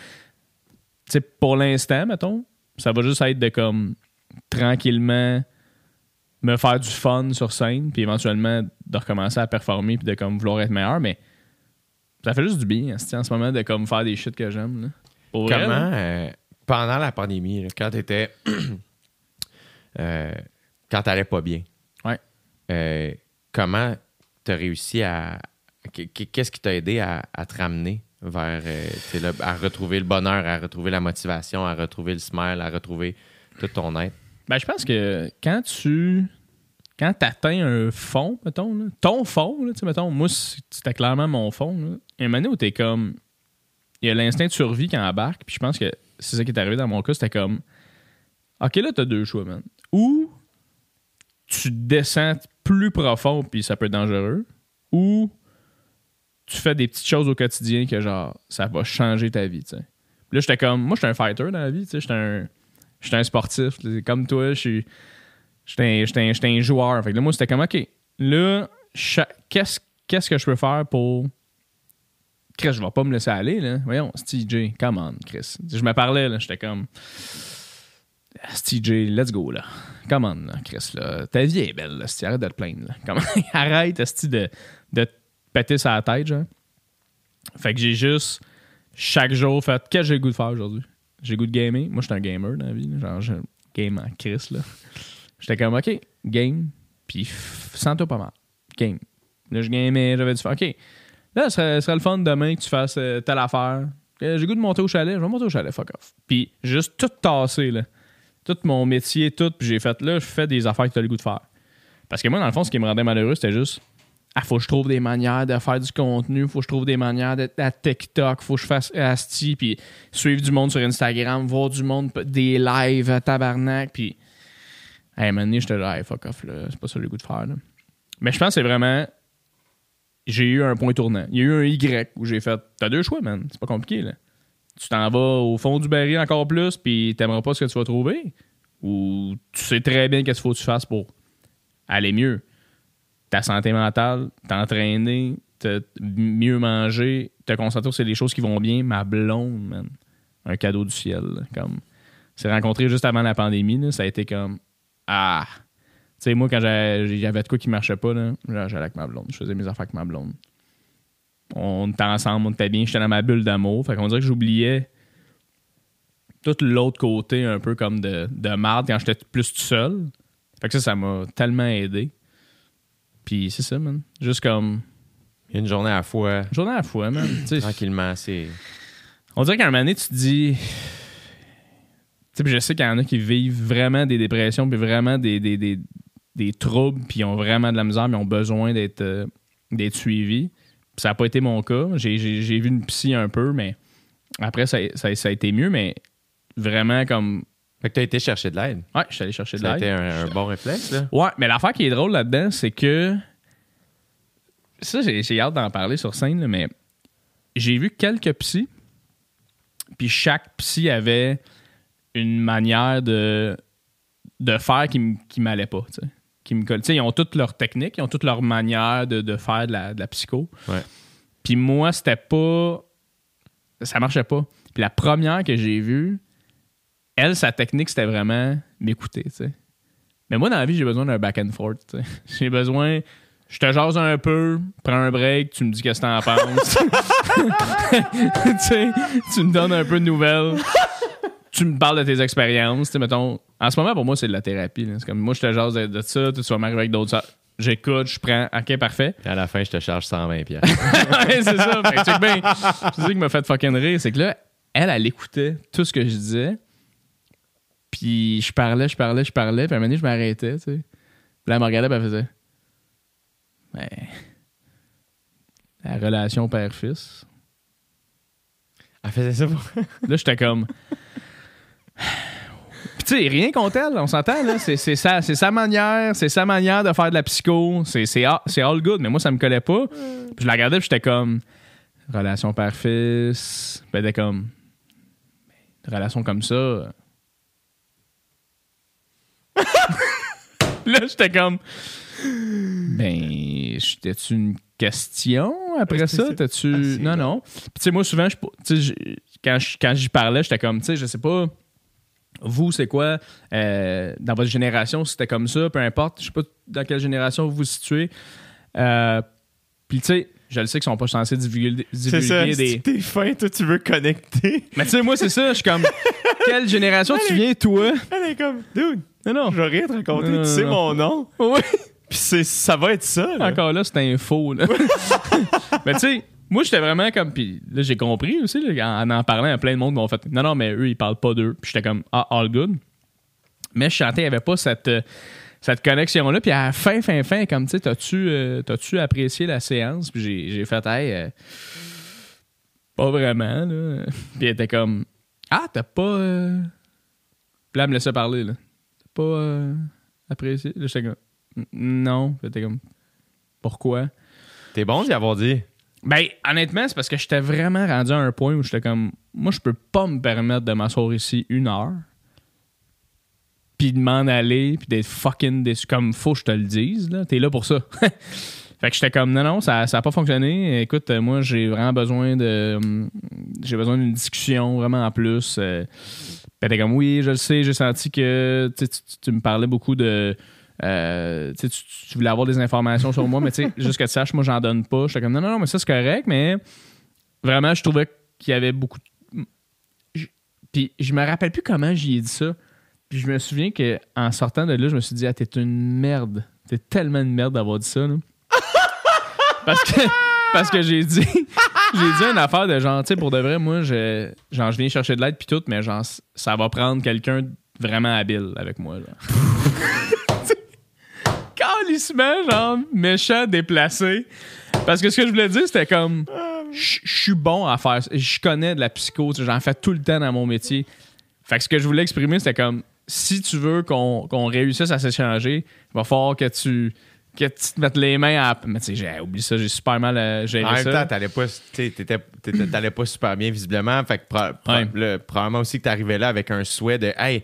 Tu sais, pour l'instant, mettons, ça va juste être de comme tranquillement me faire du fun sur scène, puis éventuellement de recommencer à performer, puis de comme vouloir être meilleur, mais ça fait juste du bien en ce moment de comme faire des shit que j'aime. vrai. Comment, euh, pendant la pandémie, là, quand t'étais. euh, quand t'allais pas bien? Euh, comment t'as réussi à. qu- Qu'est-ce qui t'a aidé à, te ramener vers. euh, tu là, à retrouver le bonheur, à retrouver la motivation, à retrouver le smile, à retrouver tout ton être? Ben, je pense que quand tu quand atteins un fond, mettons, là, ton fond, là, tu mettons, moi, c'était clairement mon fond. Là. A un moment où t'es comme. Il y a l'instinct de survie qui embarque, puis je pense que c'est ça qui est arrivé dans mon cas. C'était comme. Ok, là, t'as deux choix, man. Ou tu descends plus profond, puis ça peut être dangereux, ou tu fais des petites choses au quotidien que, genre, ça va changer ta vie, tu sais. Là, j'étais comme. Moi, j'étais un fighter dans la vie. J'étais un. Un sportif. Comme toi, je suis. J'étais un, un- un joueur. Fait que là, moi, c'était comme, OK, là, qu'est-ce qu'est-ce que je peux faire pour. Chris, je vais pas me laisser aller, là. Voyons, CJ, come on, Chris. Je me parlais, là, j'étais comme. CJ, let's go, là. Come on, Chris, là. Ta vie est belle, là. Si arrête de te plaindre, là. Comme- arrête, de, de te péter sa tête, genre? Fait que j'ai juste, chaque jour, fait, qu'est-ce que j'ai goût de faire aujourd'hui? J'ai goût de gamer. Moi, je suis un gamer dans la vie. Genre, je game en Chris, là. J'étais comme, OK, game, puis sens-toi pas mal. Game. Là, je gamais, j'avais du fun. OK, là, ce serait, le fun demain que tu fasses euh, telle affaire. Euh, J'ai goût de monter au chalet, je vais monter au chalet, fuck off. Puis juste tout tasser, là. Tout mon métier, tout, puis j'ai fait, là, je fais des affaires que tu as le goût de faire. Parce que moi, dans le fond, ce qui me rendait malheureux, c'était juste, ah, faut que je trouve des manières de faire du contenu, faut que je trouve des manières d'être à TikTok, faut que je fasse Asti, puis suivre du monde sur Instagram, voir du monde, des lives à tabarnak, puis Hey, à j'étais là, hey, fuck off, là. c'est pas ça le goût de faire. Là. Mais je pense que c'est vraiment. J'ai eu un point tournant. Il y a eu un Y où j'ai fait T'as deux choix, man. C'est pas compliqué, là. Tu t'en vas au fond du baril encore plus, puis t'aimeras pas ce que tu vas trouver? Ou tu sais très bien qu'est-ce qu'il faut que tu fasses pour aller mieux? Ta santé mentale, t'entraîner, te- mieux manger, te concentrer sur les choses qui vont bien. Ma blonde, man. Un cadeau du ciel. là. Comme. C'est rencontré juste avant la pandémie, là, ça a été comme ah! Tu sais, moi, quand j'avais de quoi qui marchait pas, là, j'allais avec ma blonde. Je faisais mes affaires avec ma blonde. On était ensemble, on était bien, j'étais dans ma bulle d'amour. Fait qu'on dirait que j'oubliais tout l'autre côté un peu comme de, de marde quand j'étais plus tout seul. Fait que ça, ça m'a tellement aidé. Puis c'est ça, man. Juste comme Une journée à la fois, une journée à la fois, man. Tranquillement, c'est. on dirait qu'à un moment donné, tu te dis. Tu sais, puis je sais qu'il y en a qui vivent vraiment des dépressions, puis vraiment des, des, des, des troubles, puis ils ont vraiment de la misère, mais ont besoin d'être euh, d'être suivi. Ça n'a pas été mon cas. J'ai, vu une psy un peu, mais après, ça, ça- ça a été mieux, mais vraiment comme. Fait que t'as été chercher de l'aide. Ouais, je suis allé chercher de Ça a l'aide. été un, un bon réflexe, là. Ouais, mais l'affaire qui est drôle là-dedans, c'est que. Ça, j'ai, j'ai hâte d'en parler sur scène, là, mais j'ai vu quelques psys, puis chaque psy avait une manière de, de faire qui, qui m'allait pas, tu sais. Qui me colle. Tu sais, ils ont toutes leurs techniques, ils ont toutes leurs manières de, de faire de la, de la psycho. Ouais. Puis moi, c'était pas. Ça marchait pas. Puis la première que j'ai vue, elle, sa technique, c'était vraiment m'écouter, tu sais. Mais moi, dans la vie, j'ai besoin d'un back and forth. tu sais. J'ai besoin. Je te jase un peu, prends un break, tu me dis qu'est-ce que t'en penses. tu sais, tu me donnes un peu de nouvelles. Tu me parles de tes expériences. Mettons, en ce moment, pour moi, c'est de la thérapie. là. C'est comme moi, je te jase de, de ça, tu vas m'arriver avec d'autres. ça. J'écoute, je prends. OK, parfait. Puis à la fin, je te charge 120 pièces. ouais, c'est ça. Fait que check bien. C'est ça qui m'a fait fucking rire. C'est que là, elle, elle écoutait tout ce que je disais. Puis je parlais, je parlais, je parlais. Puis à un moment donné, je m'arrêtais, tu sais. Puis là, elle me regardait, puis elle faisait. Ben. La relation père-fils. Elle faisait ça pour... Là, j'étais comme. Tu sais, rien contre elle, on s'entend, là. C'est, c'est sa, c'est sa manière, c'est sa manière de faire de la psycho. C'est, c'est, all, c'est all good, mais moi, ça me collait pas. Puis je la regardais, puis j'étais comme. Relation père-fils. Elle était comme. Une relation comme ça. là, j'étais comme. Ben, j'étais-tu une question après ça? T'as-tu. Ah, non, non. Puis, tu sais, moi, souvent, je, quand, quand j'y parlais, j'étais comme, tu sais, je sais pas, vous, c'est quoi, euh, dans votre génération, si c'était comme ça, peu importe, je sais pas dans quelle génération vous vous situez. Euh, Puis, tu sais, je le sais qu'ils sont pas censés divulguer, C'est ça, divulguer si des. t'es fin, toi, tu veux connecter. Mais tu sais, moi, c'est ça, je suis comme, quelle génération tu viens, toi? Elle est comme, dude, Non, non. je vais rien te raconter, Non, tu sais non. mon nom. Oui. Puis c'est- ça va être ça, là. Encore là, c'est info. Là. mais tu sais, moi, j'étais vraiment comme. Puis là, j'ai compris aussi, en en parlant, a plein de monde m'ont fait Non, non, mais eux, ils parlent pas d'eux. Puis j'étais comme Ah, all good. Mais je chantais, il n'y avait pas cette, euh, cette connexion-là. Puis à fin, fin, fin, comme tu sais, t'as-tu euh, apprécié la séance? Puis j'ai, j'ai fait Hey, euh, pas vraiment. Là. Puis elle était comme Ah, t'as pas. euh... Puis là, elle me laissait parler. Là. T'as pas euh, apprécié? Là, j'étais comme Non. Puis elle était comme Pourquoi? T'es bon d'y avoir dit. Ben, honnêtement, c'est parce que j'étais vraiment rendu à un point où j'étais comme, moi, je peux pas me permettre de m'asseoir ici une heure, puis de m'en aller, puis d'être fucking déçu. Comme, faut que je te le dise, là. T'es là pour ça. fait que j'étais comme, non, non, ça, ça a pas fonctionné. Écoute, moi, j'ai vraiment besoin de. hum, J'ai besoin d'une discussion vraiment en plus. Euh, puis était comme, oui, je le sais, j'ai senti que tu- tu me parlais beaucoup de. Euh, tu, voulais avoir des informations sur moi, mais tu sais, juste que tu saches, moi, j'en donne pas. J'étais comme, non, non, non, mais ça, c'est correct, mais vraiment, je trouvais qu'il y avait beaucoup. de- Je- Puis je me rappelle plus comment j'y ai dit ça. Puis je me souviens qu'en sortant de là, je me suis dit, ah, t'es une merde. T'es tellement une merde d'avoir dit ça, là. parce que, parce que j'ai dit, j'ai dit une affaire de genre, tu sais, pour de vrai, moi, je, genre, je viens chercher de l'aide puis tout, mais genre, ça va prendre quelqu'un vraiment habile avec moi, là. Calissement, genre, méchant, déplacé. Parce que ce que je voulais dire, c'était comme, je suis bon à faire ça. Je connais de la psycho, j'en fais tout le temps dans mon métier. Fait que ce que je voulais exprimer, c'était comme, si tu veux qu'on réussisse à s'échanger, il va falloir que tu, que tu te mettes les mains à. Mais tu sais, j'ai oublié ça, j'ai super mal euh, géré En même ça. temps, t'allais pas, pas super bien visiblement. Fait que pro- pro- Ouais. le- probablement aussi que t'arrivais là avec un souhait de Hey,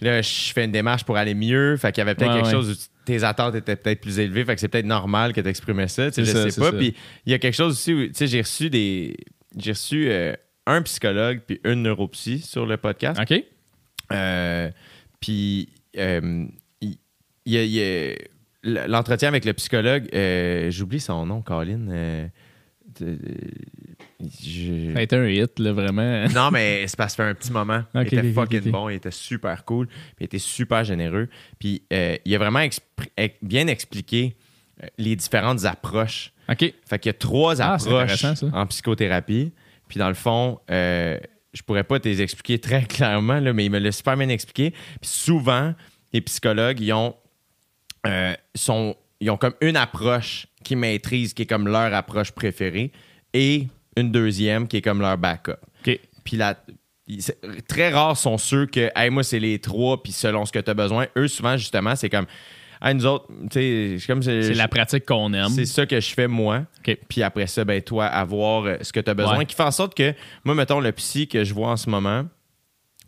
là, je fais une démarche pour aller mieux. Fait qu'il y avait peut-être Ouais, quelque ouais. chose tes attentes étaient peut-être plus élevées. Fait que c'est peut-être normal que t'exprimais ça. tu sais, C'est Je ça, sais pas. ça. Puis il y a quelque chose aussi où, tu sais, j'ai reçu des. J'ai reçu euh, un psychologue puis une neuropsy sur le podcast. OK? Euh, puis, euh, il il y a- il y a- l'entretien avec le psychologue, euh, j'oublie son nom, Colin. euh, de- Ça a été un hit, là, vraiment. non, mais c'est parce que ça fait un petit moment. Il était fucking bon, il était super cool, puis il était super généreux. Puis euh, il a vraiment bien expliqué euh, les différentes approches. OK. Fait qu'il y a trois Ah, approches en psychothérapie. Puis dans le fond, euh, je pourrais pas te les expliquer très clairement, là, mais il me l'a super bien expliqué. Puis souvent, les psychologues, ils ont, euh, sont, ils ont comme une approche qui maîtrisent, qui est comme leur approche préférée, et une deuxième qui est comme leur backup. Puis la, très rares sont ceux que, hey, moi, c'est les trois, puis selon ce que tu as besoin. Eux, souvent, justement, c'est comme, hey, nous autres, tu sais, c'est comme C'est la pratique qu'on aime. c'est ça que je fais moi. Puis après ça, ben toi, avoir euh, ce que tu as besoin. Ouais. Qui fait en sorte que, moi, mettons, le psy que je vois en ce moment,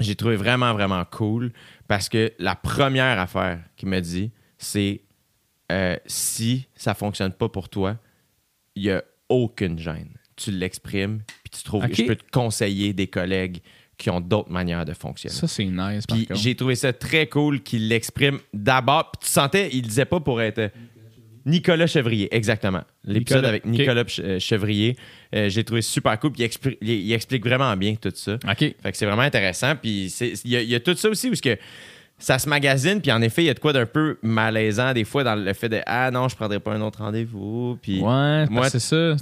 j'ai trouvé vraiment, vraiment cool parce que la première affaire qu'il m'a dit, c'est euh, si ça fonctionne pas pour toi, il n'y a aucune gêne. Tu l'exprimes, puis tu trouves OK. je peux te conseiller des collègues qui ont d'autres manières de fonctionner. Ça, c'est nice, Puis j'ai trouvé ça très cool qu'il l'exprime d'abord. Puis tu sentais, il disait pas pour être. Nicolas Chevrier, exactement. L'épisode avec. Nicolas euh, Chevrier, euh, j'ai trouvé super cool. Puis il, expli- il- il explique vraiment bien tout ça. OK. Fait que c'est vraiment intéressant. Puis il y, a- il y a tout ça aussi où que ça se magasine. Puis en effet, il y a de quoi d'un peu malaisant des fois dans le fait de Ah non, je prendrai pas un autre rendez-vous. Puis Ouais, moi, c'est ça.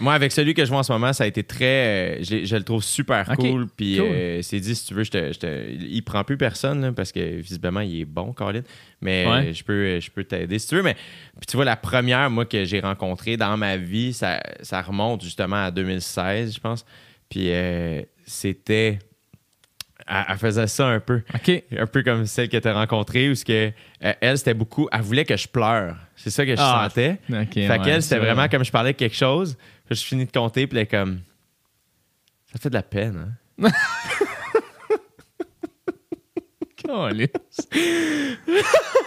Moi, avec celui que je vois en ce moment, ça a été très. euh, je, je le trouve super cool. Puis cool. euh, c'est dit, si tu veux, je te, je te- il prend plus personne là, parce que visiblement, il est bon, Colin. Mais Ouais. je peux, je peux t'aider si tu veux. Mais puis tu vois, la première, moi, que j'ai rencontrée dans ma vie, ça, ça remonte justement à 2016, je pense. Puis euh, c'était. Elle, elle faisait ça un peu. Un peu comme celle que tu as rencontrée, où ce que, euh, elle, c'était beaucoup. Elle voulait que je pleure. C'est ça que je Ah, sentais. OK. Fait ouais, qu'elle, c'était vraiment comme je parlais de quelque chose, puis je finis de compter, puis elle est comme. Ça fait de la peine, hein?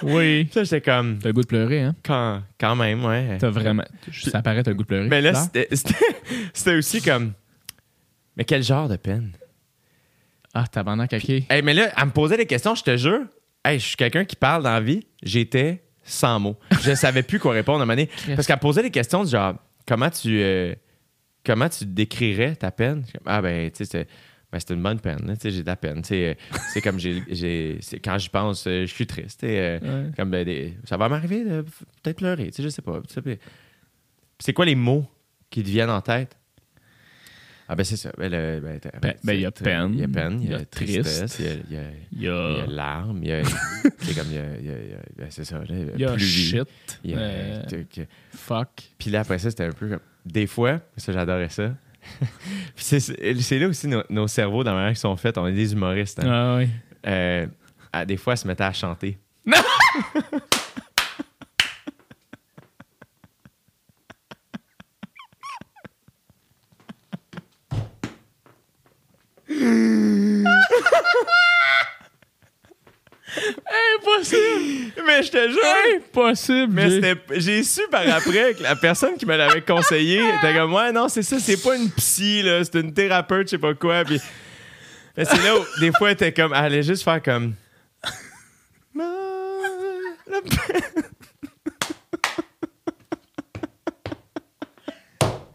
Oui. Ça, j'étais comme. T'as le goût de pleurer, hein? Quand, quand même, ouais. T'as vraiment. Ça paraît, t'as le goût de pleurer. Mais là, Là? c'était aussi comme. Mais quel genre de peine? Ah, t'as pendant caqué. Hey, mais là, elle me posait des questions, je te jure. Hey, je suis quelqu'un qui parle dans la vie. J'étais sans mots. Je savais plus quoi répondre à un moment donné. Parce qu'elle me posait des questions du genre comment tu euh, comment tu décrirais ta peine? Ah ben, tu sais, c'est ben, c'est une bonne peine. j'ai de la peine. Tu sais, euh, c'est comme j'ai, j'ai- c'est- quand j'y pense, euh, je suis triste. euh, Ouais. comme ben, des- ça va m'arriver de peut-être pleurer. Je sais pas. Puis- c'est quoi les mots qui te viennent en tête? Ah ben c'est ça. Ben, ben, Ben- ben, il y a peine, Il y a peine, il y a, triste. tristesse, il y a- y larmes, il y a. c'est comme. Il y a, ben, c'est ça. Il y a shit. y a- euh, fuck. Puis là, après ça, c'était un peu comme. Des fois, ça, j'adorais ça. Puis c'est, c'est là aussi nos, nos cerveaux, dans la manière qu'ils sont faits. On est des humoristes. hein. Ah oui. Euh, à- des fois, elles se mettaient à chanter. Impossible! Mais je te jure! Impossible! Mais c'était, j'ai su par après que la personne qui me l'avait conseillé était comme Ouais, non, c'est ça, c'est pas une psy, là, c'est une thérapeute, je sais pas quoi. Puis mais c'est là où des fois, elle était comme, elle allait juste faire comme.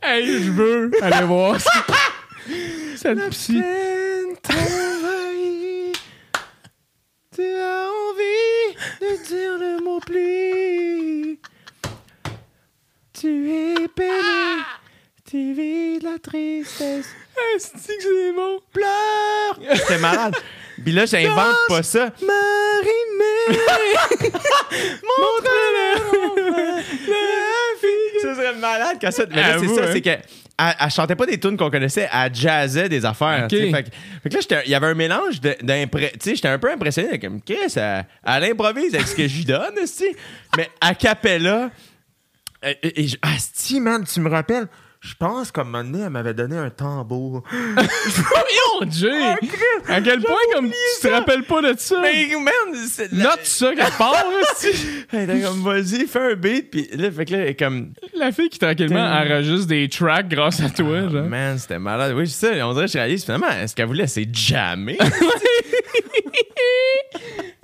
Hey, je veux aller voir ça. Psy. t'envahit. Tu as envie de dire le mot pli. Tu es peiné. Tu vis de la tristesse. Est-ce que c'est bon? Pleure. C'était malade. Puis là, j'invente pas ça. Marie-Mé. Montre-le. Ça serait malade quand ça. Mais là, c'est ça, hein. c'est que. Elle, elle chantait pas des tunes qu'on connaissait, elle jazzait des affaires. Fait, que, fait que là, il y avait un mélange de- d'impré- Tu sais, j'étais un peu impressionné. Comme, Chris, elle, elle improvise avec ce que je lui donne. Mais a cappella. Et, et- et Asti, man, tu me rappelles. Je pense qu'à un moment donné, elle m'avait donné un tambour. Voyons, Jay! à quel point, comme tu te rappelles pas de ça? Mais, man, c'est. la- Note ça quelque part, là, Elle était comme, vas-y, fais un beat. Puis là, fait que là, elle est comme. La fille qui tranquillement enregistre des tracks grâce à toi, genre. Man, c'était malade. Oui, c'est ça. On dirait que je réalise finalement, ce qu'elle voulait, c'est jammer.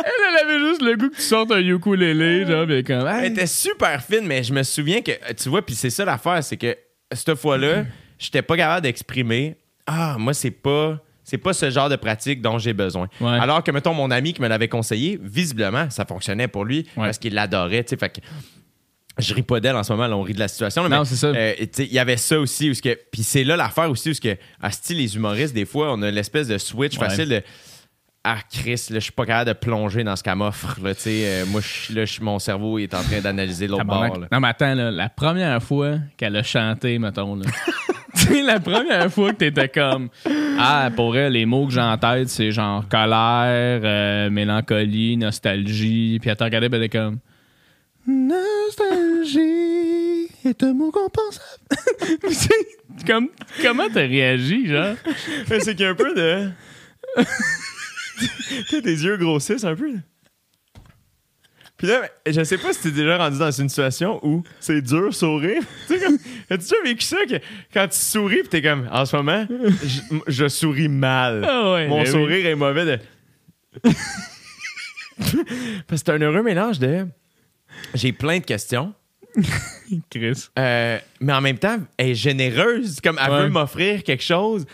Elle, elle avait juste le goût que tu sortes un ukulélé, genre, pis comme. Elle Hey, était super fine, mais je me souviens que, tu vois, puis c'est ça l'affaire, c'est que cette fois-là, j'étais pas capable d'exprimer. Ah, moi, c'est pas. C'est pas ce genre de pratique dont j'ai besoin. Ouais. Alors que, mettons, mon ami qui me l'avait conseillé, visiblement, ça fonctionnait pour lui Ouais. parce qu'il l'adorait. Fait que je ris pas d'elle en ce moment, là, on rit de la situation. là, Non, mais, c'est ça. euh, Il y avait ça aussi. Où ce que, puis c'est là l'affaire aussi, où ce que, asti, les humoristes, des fois, on a l'espèce de switch Ouais. facile de. Ah, Chris, là, je suis pas capable de plonger dans ce qu'elle m'offre. Là, euh, moi, là, mon cerveau est en train d'analyser l'autre bord. là. Non, mais attends, là, la première fois qu'elle a chanté, mettons, là. la première fois que t'étais comme. Ah, pour elle, les mots que j'ai en tête, c'est genre colère, euh, mélancolie, nostalgie. Puis elle t'a regardé, elle était comme. Nostalgie est un mot qu'on pense à. Tu sais, comme, comment t'as réagi, genre? C'est qu'il y a un peu de. tu sais, tes yeux grossissent un peu? Puis là, je sais pas si t'es déjà rendu dans une situation où c'est dur sourire. tu sais, comme. As-tu déjà vécu ça que quand tu souris, pis t'es comme. En ce moment, je, je souris mal. Ah ouais, Mon ben oui. sourire est mauvais de. Parce que c'est un heureux mélange de. J'ai plein de questions. Chris. Euh, mais en même temps, elle est généreuse. Comme elle Ouais. veut m'offrir quelque chose.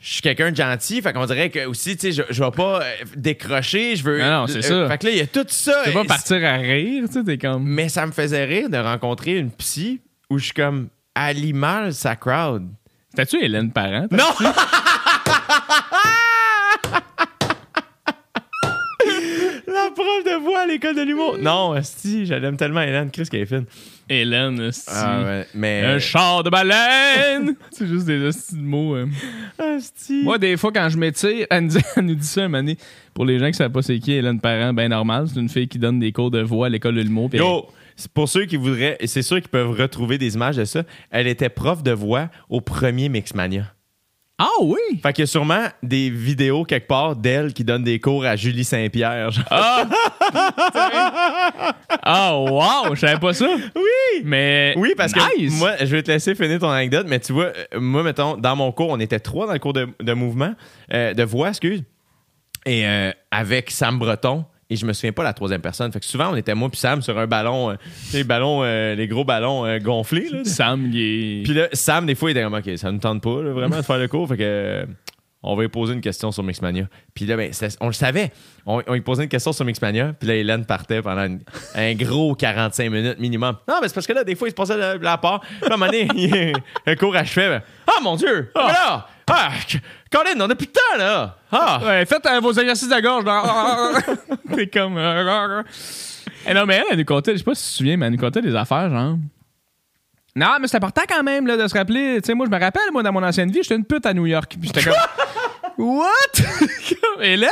Je suis quelqu'un de gentil. Fait qu'on dirait que aussi, tu sais, je, je vais pas euh, décrocher. Je veux. Non, non, c'est ça. Fait que là, il y a tout ça. Tu vas partir à rire, tu sais, t'es comme. Mais ça me faisait rire de rencontrer une psy où je suis comme à l'image sa crowd. T'as-tu Hélène Parent? Non! La prof de voix à l'école de l'humour. Non, si, je l'aime tellement, Hélène. Chris qu'elle est fine. Hélène. Ah, ouais, mais. Un char de baleine! c'est juste des de mots. euh. Asti. Moi, des fois, quand je m'étire, elle, nous dit- elle nous dit ça un moment donné. Pour les gens qui savent pas c'est qui, Hélène Parent, ben normal. C'est une fille qui donne des cours de voix à l'école de l'humour. Yo, c'est pour ceux qui voudraient, et c'est sûr qu'ils peuvent retrouver des images de ça. Elle était prof de voix au premier Mixmania. Ah oui! Fait qu'il y a sûrement des vidéos quelque part d'elle qui donne des cours à Julie Saint-Pierre. Ah, wow! Je savais pas ça. Oui! Mais. Oui, parce que moi, je vais te laisser finir ton anecdote, mais tu vois, euh, moi, mettons, dans mon cours, on était trois dans le cours de, de mouvement, euh, de voix, excuse, et euh, avec Sam Breton, et je me souviens pas la troisième personne. Fait que souvent, on était moi puis Sam sur un ballon, euh, les ballons, euh, les gros ballons euh, gonflés, là. Sam, il est. Puis là, Sam, des fois, il était comme, OK, ça ne tente pas, là, vraiment, de faire le cours. Fait que, on va lui poser une question sur Mixmania. Puis là, ben, on le savait. On, on lui posait une question sur Mixmania. Puis là, Hélène partait pendant une- un gros 45 minutes minimum. Non, mais c'est parce que là, des fois, il se passait de la part. Puis à un moment donné, il- un cours achevait. ben, ah, mon Dieu! Ah, mais là! Ah, Colin, on a plus de temps, là! Ah! Ouais, faites euh, vos exercices de gorge. T'es comme. Eh non, mais elle, elle nous contait, je sais pas si tu te souviens, mais elle nous contait des affaires, genre. Non, mais c'est important quand même là, de se rappeler. Tu sais, moi, je me rappelle, moi, dans mon ancienne vie, j'étais une pute à New York. Puis j'étais comme. What? Hélène?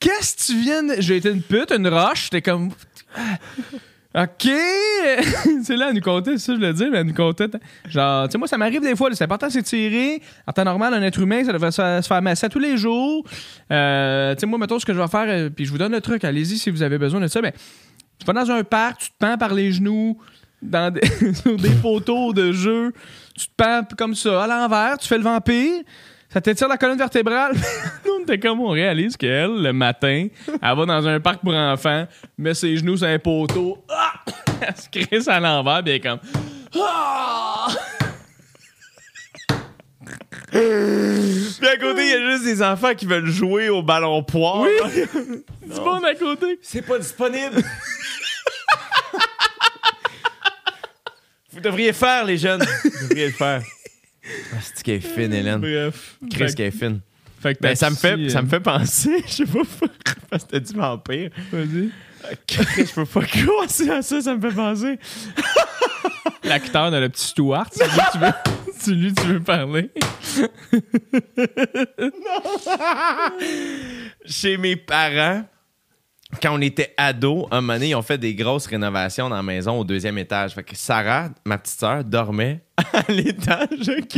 Qu'est-ce que tu viens de. J'ai été une pute, une roche. J'étais comme. OK! c'est là, elle nous c'est ça, je le dis, mais elle nous contait. Genre, tu sais, moi, ça m'arrive des fois, c'est important de s'étirer. En temps normal, un être humain, ça devrait se, faire masser tous les jours. Euh, tu sais, moi, mettons, ce que je vais faire, euh, puis je vous donne le truc, allez-y si vous avez besoin de ça, mais tu vas dans un parc, tu te pends par les genoux, dans des, sur des poteaux de jeu, tu te pends comme ça, à l'envers, tu fais le vampire, ça t'étire la colonne vertébrale? Nous, on était comme on réalise qu'elle, le matin, elle va dans un parc pour enfants, met ses genoux sur un poteau, ah! elle se crisse à l'envers, est comme. Ah! Puis à côté, il y a juste des enfants qui veulent jouer au ballon poire. Oui! Du monde à côté. C'est pas disponible. Vous devriez faire, les jeunes. Vous devriez le faire. Ah, c'est qu'elle est fine, Hélène? Bref. Chris, qu'elle est fine. fait que Ben, ça, me fait, ça euh, me fait penser, je sais pas pourquoi, parce que t'as dit vampire. Vas-y. Chris, je peux pas commencer à ça, ça me fait penser. L'acteur de le petit Stuart, c'est lui tu veux, c'est lui que tu veux parler. Chez mes parents, quand on était ados, un moment donné, ils ont fait des grosses rénovations dans la maison au deuxième étage. Fait que Sarah, ma petite sœur, dormait à l'étage. OK?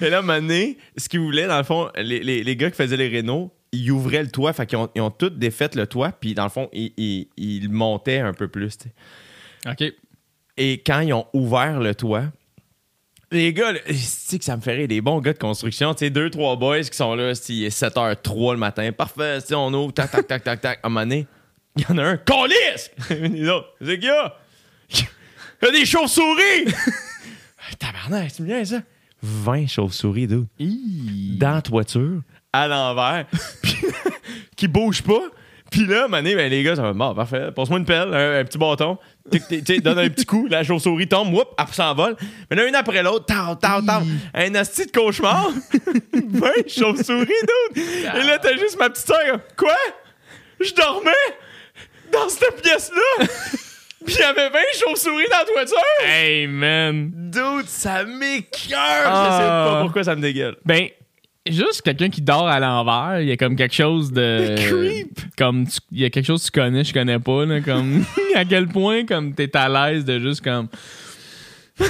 Et là, un moment donné, ce qu'ils voulaient, dans le fond, les, les- les gars qui faisaient les rénaux, ils ouvraient le toit. Fait qu'ils ont, ils ont tous défait le toit. Puis, dans le fond, ils, ils- montaient un peu plus. OK. Et quand ils ont ouvert le toit, les gars, c'est que ça me rire, des bons gars de construction, tu sais, deux, trois boys qui sont là, c'est 7h03 le matin, parfait, tu on ouvre, tac, tac, tac, tac, tac, à un moment donné, il y en a un, colis! Les autres, c'est qu'il y a? Il y a des chauves-souris! Tabarnak, c'est bien ça? 20 chauves-souris, dude, dans la toiture, à l'envers, qui bougent pas, Puis là, à un moment donné, ben, les gars, ça va, bon, parfait, passe-moi une pelle, un, un petit bâton, tic, donne un petit coup, la chauve-souris tombe, whoop, elle s'envole. Mais là, une après l'autre, tao, tao, tao, un asti de cauchemar, 20 chauves-souris, dude. Et là, t'as juste ma petite soeur, quoi? Je dormais dans cette pièce-là, puis il y avait 20 chauves-souris dans la toiture. Hey, man. Dude, ça m'écœure. Ah. Je sais pas pourquoi ça me dégueule. Ben, juste quelqu'un qui dort à l'envers, il y a comme quelque chose de. creep. Comme, tu- il y a quelque chose que tu connais, je connais pas, là. Comme, à quel point, comme, t'es à l'aise de juste, comme.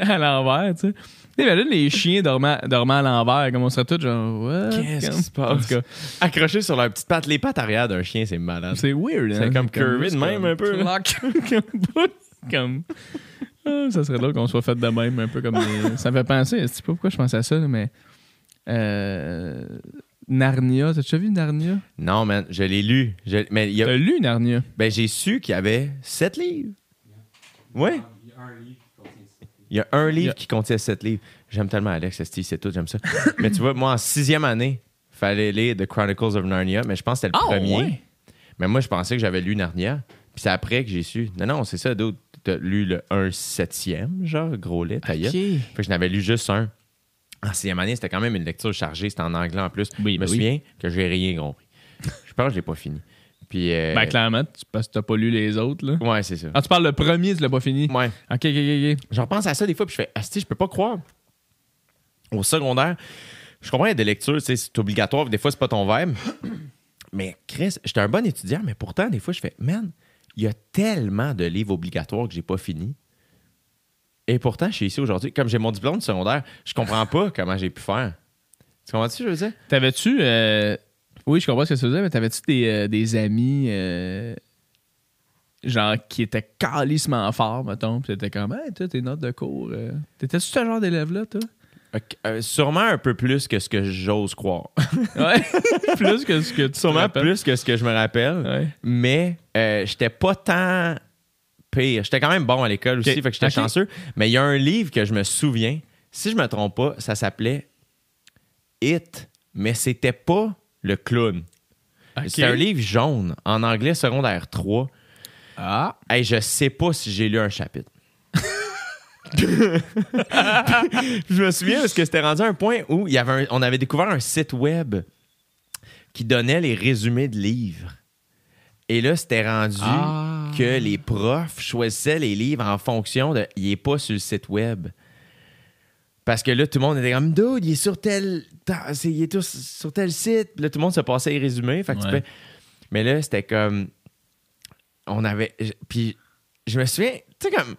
à l'envers, tu sais. T'imagines les chiens dormant, dormant à l'envers, comme on serait tous genre? Qu'est-ce qui se passe? Accrochés sur leurs petites pattes. Les pattes arrière d'un chien, c'est malade. c'est weird, C'est hein? comme curvé de même, un peu, là. Comme. Ah, ça serait drôle qu'on soit fait de même, un peu comme Ça me fait penser, je sais pas pourquoi je pense à ça, là, mais. Euh, Narnia, t'as déjà vu Narnia? Non, man, je l'ai lu. Je- mais il y a- T'as lu Narnia? ben, j'ai su qu'il y avait sept livres. Ouais. Il y a un livre Il qui contient sept livres. J'aime tellement Alex, c'est tout, j'aime ça. mais tu vois, moi, en sixième année, fallait lire The Chronicles of Narnia, mais je pense que c'était le Ah, premier. ouais. Mais moi, je pensais que j'avais lu Narnia. Puis c'est après que j'ai su. Non, non, c'est ça, d'autres. T'as lu le 1 septième, genre, gros lait, ta gueule. Fait que je n'avais lu juste un. En sixième année, c'était quand même une lecture chargée, c'était en anglais en plus. Oui, je me ben oui. souviens que j'ai rien compris. je pense que je l'ai pas fini. Puis. euh, Ben, clairement, tu- parce que t'as pas lu les autres, là. Ouais, c'est ça. Ah, tu parles le premier, tu l'as pas fini? Ouais. Ok, ok, ok. J'en pense à ça des fois, puis je fais, Asti, je peux pas croire. Au secondaire, je comprends, il y a des lectures, c'est obligatoire, puis des fois, c'est pas ton verbe. Mais Chris, j'étais un bon étudiant, mais pourtant, des fois, je fais, man, il y a tellement de livres obligatoires que j'ai pas fini. Et pourtant, je suis ici aujourd'hui. Comme j'ai mon diplôme de secondaire, je comprends pas comment j'ai pu faire. Tu comprends ce que je veux dire? T'avais-tu. euh, Oui, je comprends ce que tu veux dire, mais t'avais-tu des, euh, des amis. euh, Genre, qui étaient calissement forts, mettons, pis t'étais comme, hey, toi, tes notes de cours. T'étais-tu ce genre d'élève-là, toi? Euh, sûrement un peu plus que ce que j'ose croire. Ouais. plus que ce que tu sûrement plus que ce que je me rappelle. Ouais. mais euh, j'étais pas tant pire. J'étais quand même bon à l'école aussi, fait que j'étais chanceux. Mais il y a un livre que je me souviens, si je me trompe pas, ça s'appelait It, mais c'était pas le clown. C'était un livre jaune, en anglais secondaire 3. Ah. Hey, je sais pas si j'ai lu un chapitre. je me souviens parce que c'était rendu à un point où il y avait un- on avait découvert un site web qui donnait les résumés de livres. Et là, c'était rendu Ah. Que les profs choisissaient les livres en fonction de. Il est pas sur le site web. Parce que là, tout le monde était comme, dude, il est sur tel, il est tous sur tel site. Puis là, tout le monde se passait les résumés. Fait que tu fais- Mais là, c'était comme. On avait. Puis je me souviens, tu sais, comme.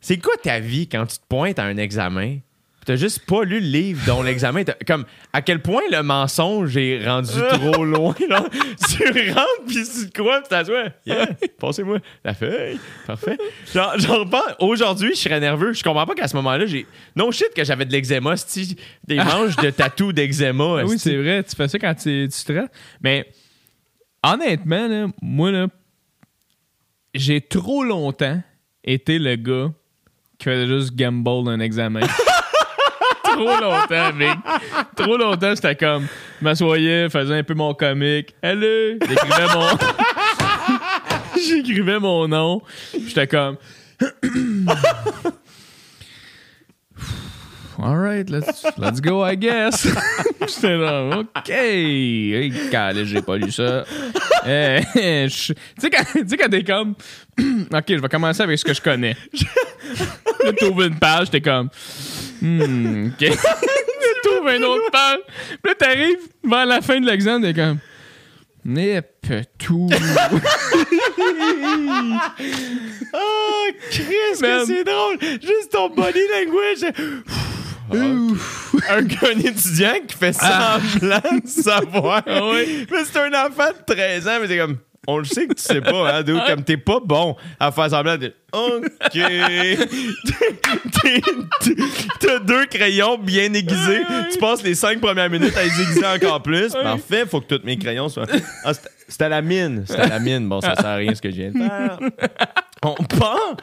C'est quoi ta vie quand tu te pointes à un examen? T'as juste pas lu le livre dont l'examen était. Comme, à quel point le mensonge est rendu trop loin, là? tu rentres, puis tu te crois, puis t'assois. Yeah, passez-moi la feuille. Parfait. Genre, genre aujourd'hui, je serais nerveux. Je comprends pas qu'à ce moment-là, j'ai. Non shit que j'avais de l'eczéma, c'ti, des manches de tatou d'eczéma. Ah oui, c'est vrai, tu fais ça quand tu, tu stresses. Mais honnêtement, là, moi, là, j'ai trop longtemps été le gars qui faisait juste gamble d'un examen. trop longtemps, mec. Trop longtemps, c'était comme, je m'assoyais, faisais un peu mon comique. Allez! J'écrivais mon... J'écrivais mon nom. J'étais comme... All right, let's, let's go, I guess. J'étais là, OK. Hey, calé, j'ai pas lu ça. Eh, Tu sais, quand, tu sais, quand t'es comme, OK, je vais commencer avec ce que je connais. Là, t'ouvres une page, t'es comme, hmm, OK. Là, t'ouvres une autre page. Puis là, t'arrives vers la fin de l'examen, t'es comme, Nip, tout. Oh, Chris, que c'est drôle! Juste ton body language! un, un étudiant qui fait semblant de savoir. Ah ouais. Mais c'est un enfant de 13 ans, mais c'est comme. On le sait que tu sais pas, hein, dude, comme t'es pas bon à faire semblant de. OK. T'as deux crayons bien aiguisés. Tu passes les cinq premières minutes à les aiguiser encore plus. Parfait, faut que tous mes crayons soient. Ah, c'était- la mine. C'était à la mine. Bon, ça sert à rien ce que je viens de faire. On part?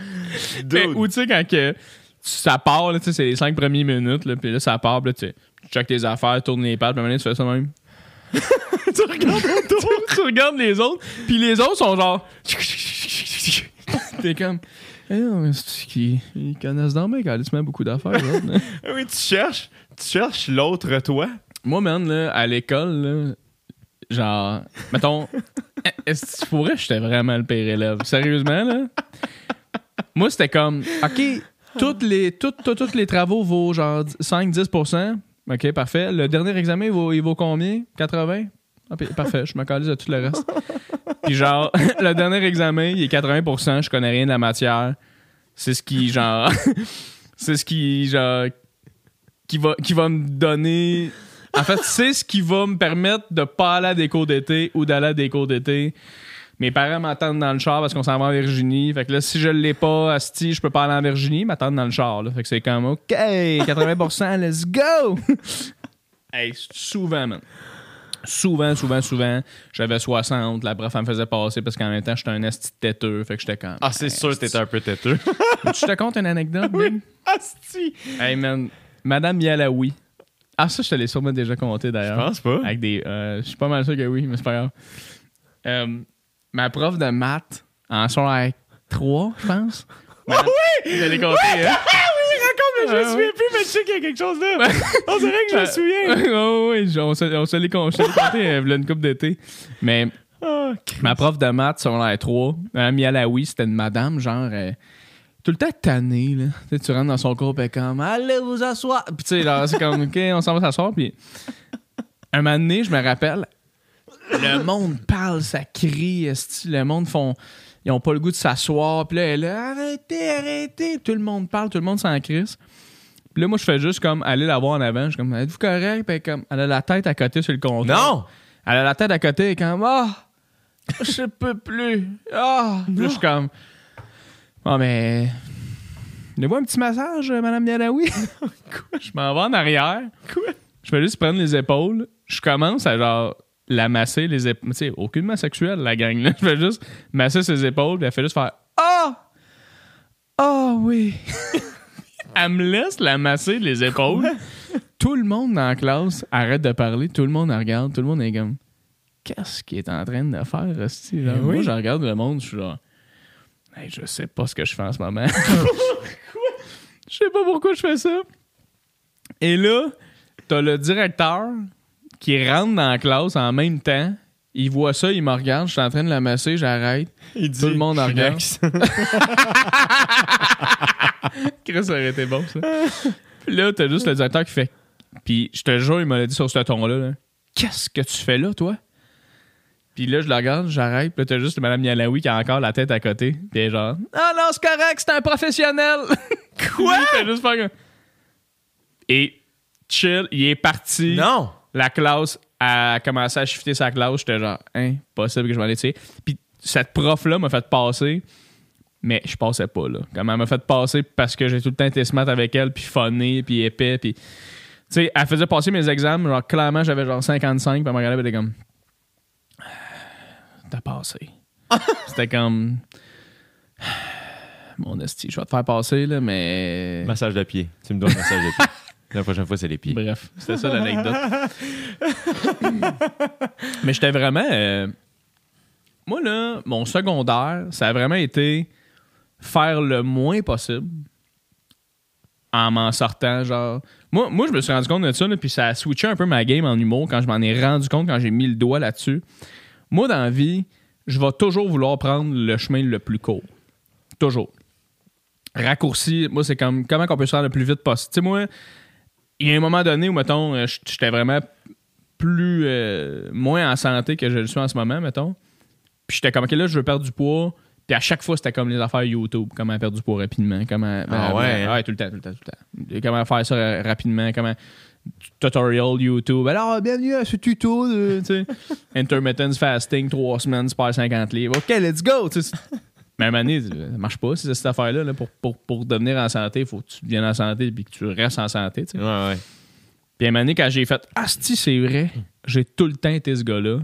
Mais, ou tu sais, quand que ça part, là, tu sais, c'est les cinq premières minutes, là, puis là, ça part, là, tu tu checkes tes affaires, tournes les pages, puis à un moment donné, tu fais ça même. tu regardes autour, tu regardes les autres, puis les autres sont genre. T'es comme. Eh non, mais c'est qu'ils ils connaissent dans mec, ils se met beaucoup d'affaires. oui, tu cherches, tu cherches l'autre toi. Moi, man, là, à l'école, là, genre, mettons, est-ce que tu pourrais, j'étais vraiment le pire élève? Sérieusement, là? Moi, c'était comme, OK, toutes les, tout- tout- tous les travaux vaut genre 5-10% OK, parfait. Le dernier examen, il vaut, il vaut combien? 80? Ah, parfait, je me calise tout le reste. Puis genre, le dernier examen, il est 80% je connais rien de la matière. C'est ce qui, genre... c'est ce qui, genre... Qui va, qui va me donner... En fait, c'est ce qui va me permettre de pas aller à des cours d'été ou d'aller à des cours d'été. Mes parents m'attendent dans le char parce qu'on s'en va en Virginie. Fait que là, si je l'ai pas, asti, je peux pas aller en Virginie, ils m'attendent dans le char. Là. Fait que c'est comme, OK, 80%, let's go! hey, souvent, man. Souvent, souvent, souvent, j'avais 60. La prof, elle me faisait passer parce qu'en même temps, j'étais un esti têteux. Fait que j'étais comme. Ah, c'est sûr que t'étais un peu têteux. Tu te comptes une anecdote, Big? Asti! Hey, man. Madame Yalaoui. Ah, ça, je te l'ai sûrement déjà compté Je d'ailleurs. pense pas. Avec des. euh, je suis pas mal sûr que oui, mais c'est pas grave. Euh, ma prof de maths en secondaire 3, je pense. Ah oui! Je l'ai compté, hein? Mais je me souviens plus, mais je sais qu'il y a quelque chose là. On dirait que je me souviens. oui, oui, on se, on se l'est compté euh, une coupe d'été. Mais Ah, ma prof de maths secondaire 3, Madame Yalaoui, c'était une madame, genre. euh, tout le temps tannée, là. Tu, sais, tu rentres dans son cours, est comme Allez vous asseoir. Puis tu sais, là, c'est comme OK, on s'en va s'asseoir. Puis un moment donné, je me rappelle, le monde parle, ça crie, le monde font. Ils ont pas le goût de s'asseoir. Puis là, elle est là, arrêtez, arrêtez. Tout le monde parle, tout le monde s'en crisse. Puis là, moi, je fais juste comme aller la voir en avant. Je suis comme, êtes-vous correct? Puis comme, elle a la tête à côté sur le comptoir. Non! Elle a la tête à côté, est comme Ah, je peux plus. Ah, Puis là, je suis comme Ah, mais. Donnez-moi un petit massage, euh, Madame Yadawi. Quoi? Je m'en vais en arrière. Quoi? Je vais juste prendre les épaules. Je commence à genre la masser, les épaules. Tu sais, aucunement sexuelle, la gang. Là. Je vais juste masser ses épaules, puis elle fait juste faire Ah! Ah oui! elle me laisse la masser, les épaules. Tout le monde dans la classe arrête de parler, tout le monde la regarde, tout le monde est comme Qu'est-ce qu'il est en train de faire, Rusty? là? Ben oui. Moi, je regarde le monde, je suis genre Hey, je sais pas ce que je fais en ce moment. Je sais pas pourquoi je fais ça. Et là, t'as le directeur qui rentre dans la classe en même temps. Il voit ça, il me regarde, je suis en train de la masser, j'arrête. Dit, Tout le monde en regarde. Chris, ça aurait été bon, ça. Puis là, t'as juste le directeur qui fait. Puis je te jure, il m'a dit sur ce ton-là. là, Qu'est-ce que tu fais là, toi? Puis là, je la regarde, j'arrête. Puis là, t'as juste Mme Yalaoui qui a encore la tête à côté. Puis elle est genre, ah non, c'est correct, c'est un professionnel. Quoi? Puis juste Et chill, il est parti. Non! La classe a commencé à shifter sa classe. J'étais genre, impossible que je m'en aille tirer. Puis cette prof-là m'a fait passer, mais je passais pas, là. Comme elle m'a fait passer parce que j'ai tout le temps été smart avec elle, puis funny, puis épais, puis. Tu sais, elle faisait passer mes examens, genre, clairement, j'avais genre 55, puis elle me regardait, elle était comme. T'as passé. C'était comme. Mon esti, je vais te faire passer, là, mais. Massage de pied. Tu me dois un massage de pied. La prochaine fois, c'est les pieds. Bref, c'était ça l'anecdote. Mais j'étais vraiment. euh, Moi, là, mon secondaire, ça a vraiment été faire le moins possible en m'en sortant. Genre, moi, moi, je me suis rendu compte de ça, là, puis ça a switché un peu ma game en humour quand je m'en ai rendu compte, quand j'ai mis le doigt là-dessus. Moi, dans la vie, je vais toujours vouloir prendre le chemin le plus court. Toujours. Raccourci, moi, c'est comme comment on peut se faire le plus vite possible. Tu sais, moi, il y a un moment donné où, mettons, euh, j'étais vraiment plus. euh, moins en santé que je le suis en ce moment, mettons. Puis j'étais comme, OK, là, je veux perdre du poids. Puis à chaque fois, c'était comme les affaires YouTube. Comment perdre du poids rapidement. Comment. Ah ben, ouais, ben, hein? ouais, tout le temps, tout le temps, tout le temps. Comment faire ça euh, rapidement. Comment. Tutorial YouTube. Alors, bienvenue à ce tuto de. tu sais, Intermittent fasting, 3 semaines, super 50 livres. OK, let's go. tu sais. Mais à un moment donné, ça marche pas, c'est cette affaire-là. là. Pour, pour, pour devenir en santé, il faut que tu deviennes en santé et que tu restes en santé. tu sais. Ouais, ouais. Puis à un moment donné, quand j'ai fait Asti, c'est vrai, j'ai tout le temps été ce gars-là.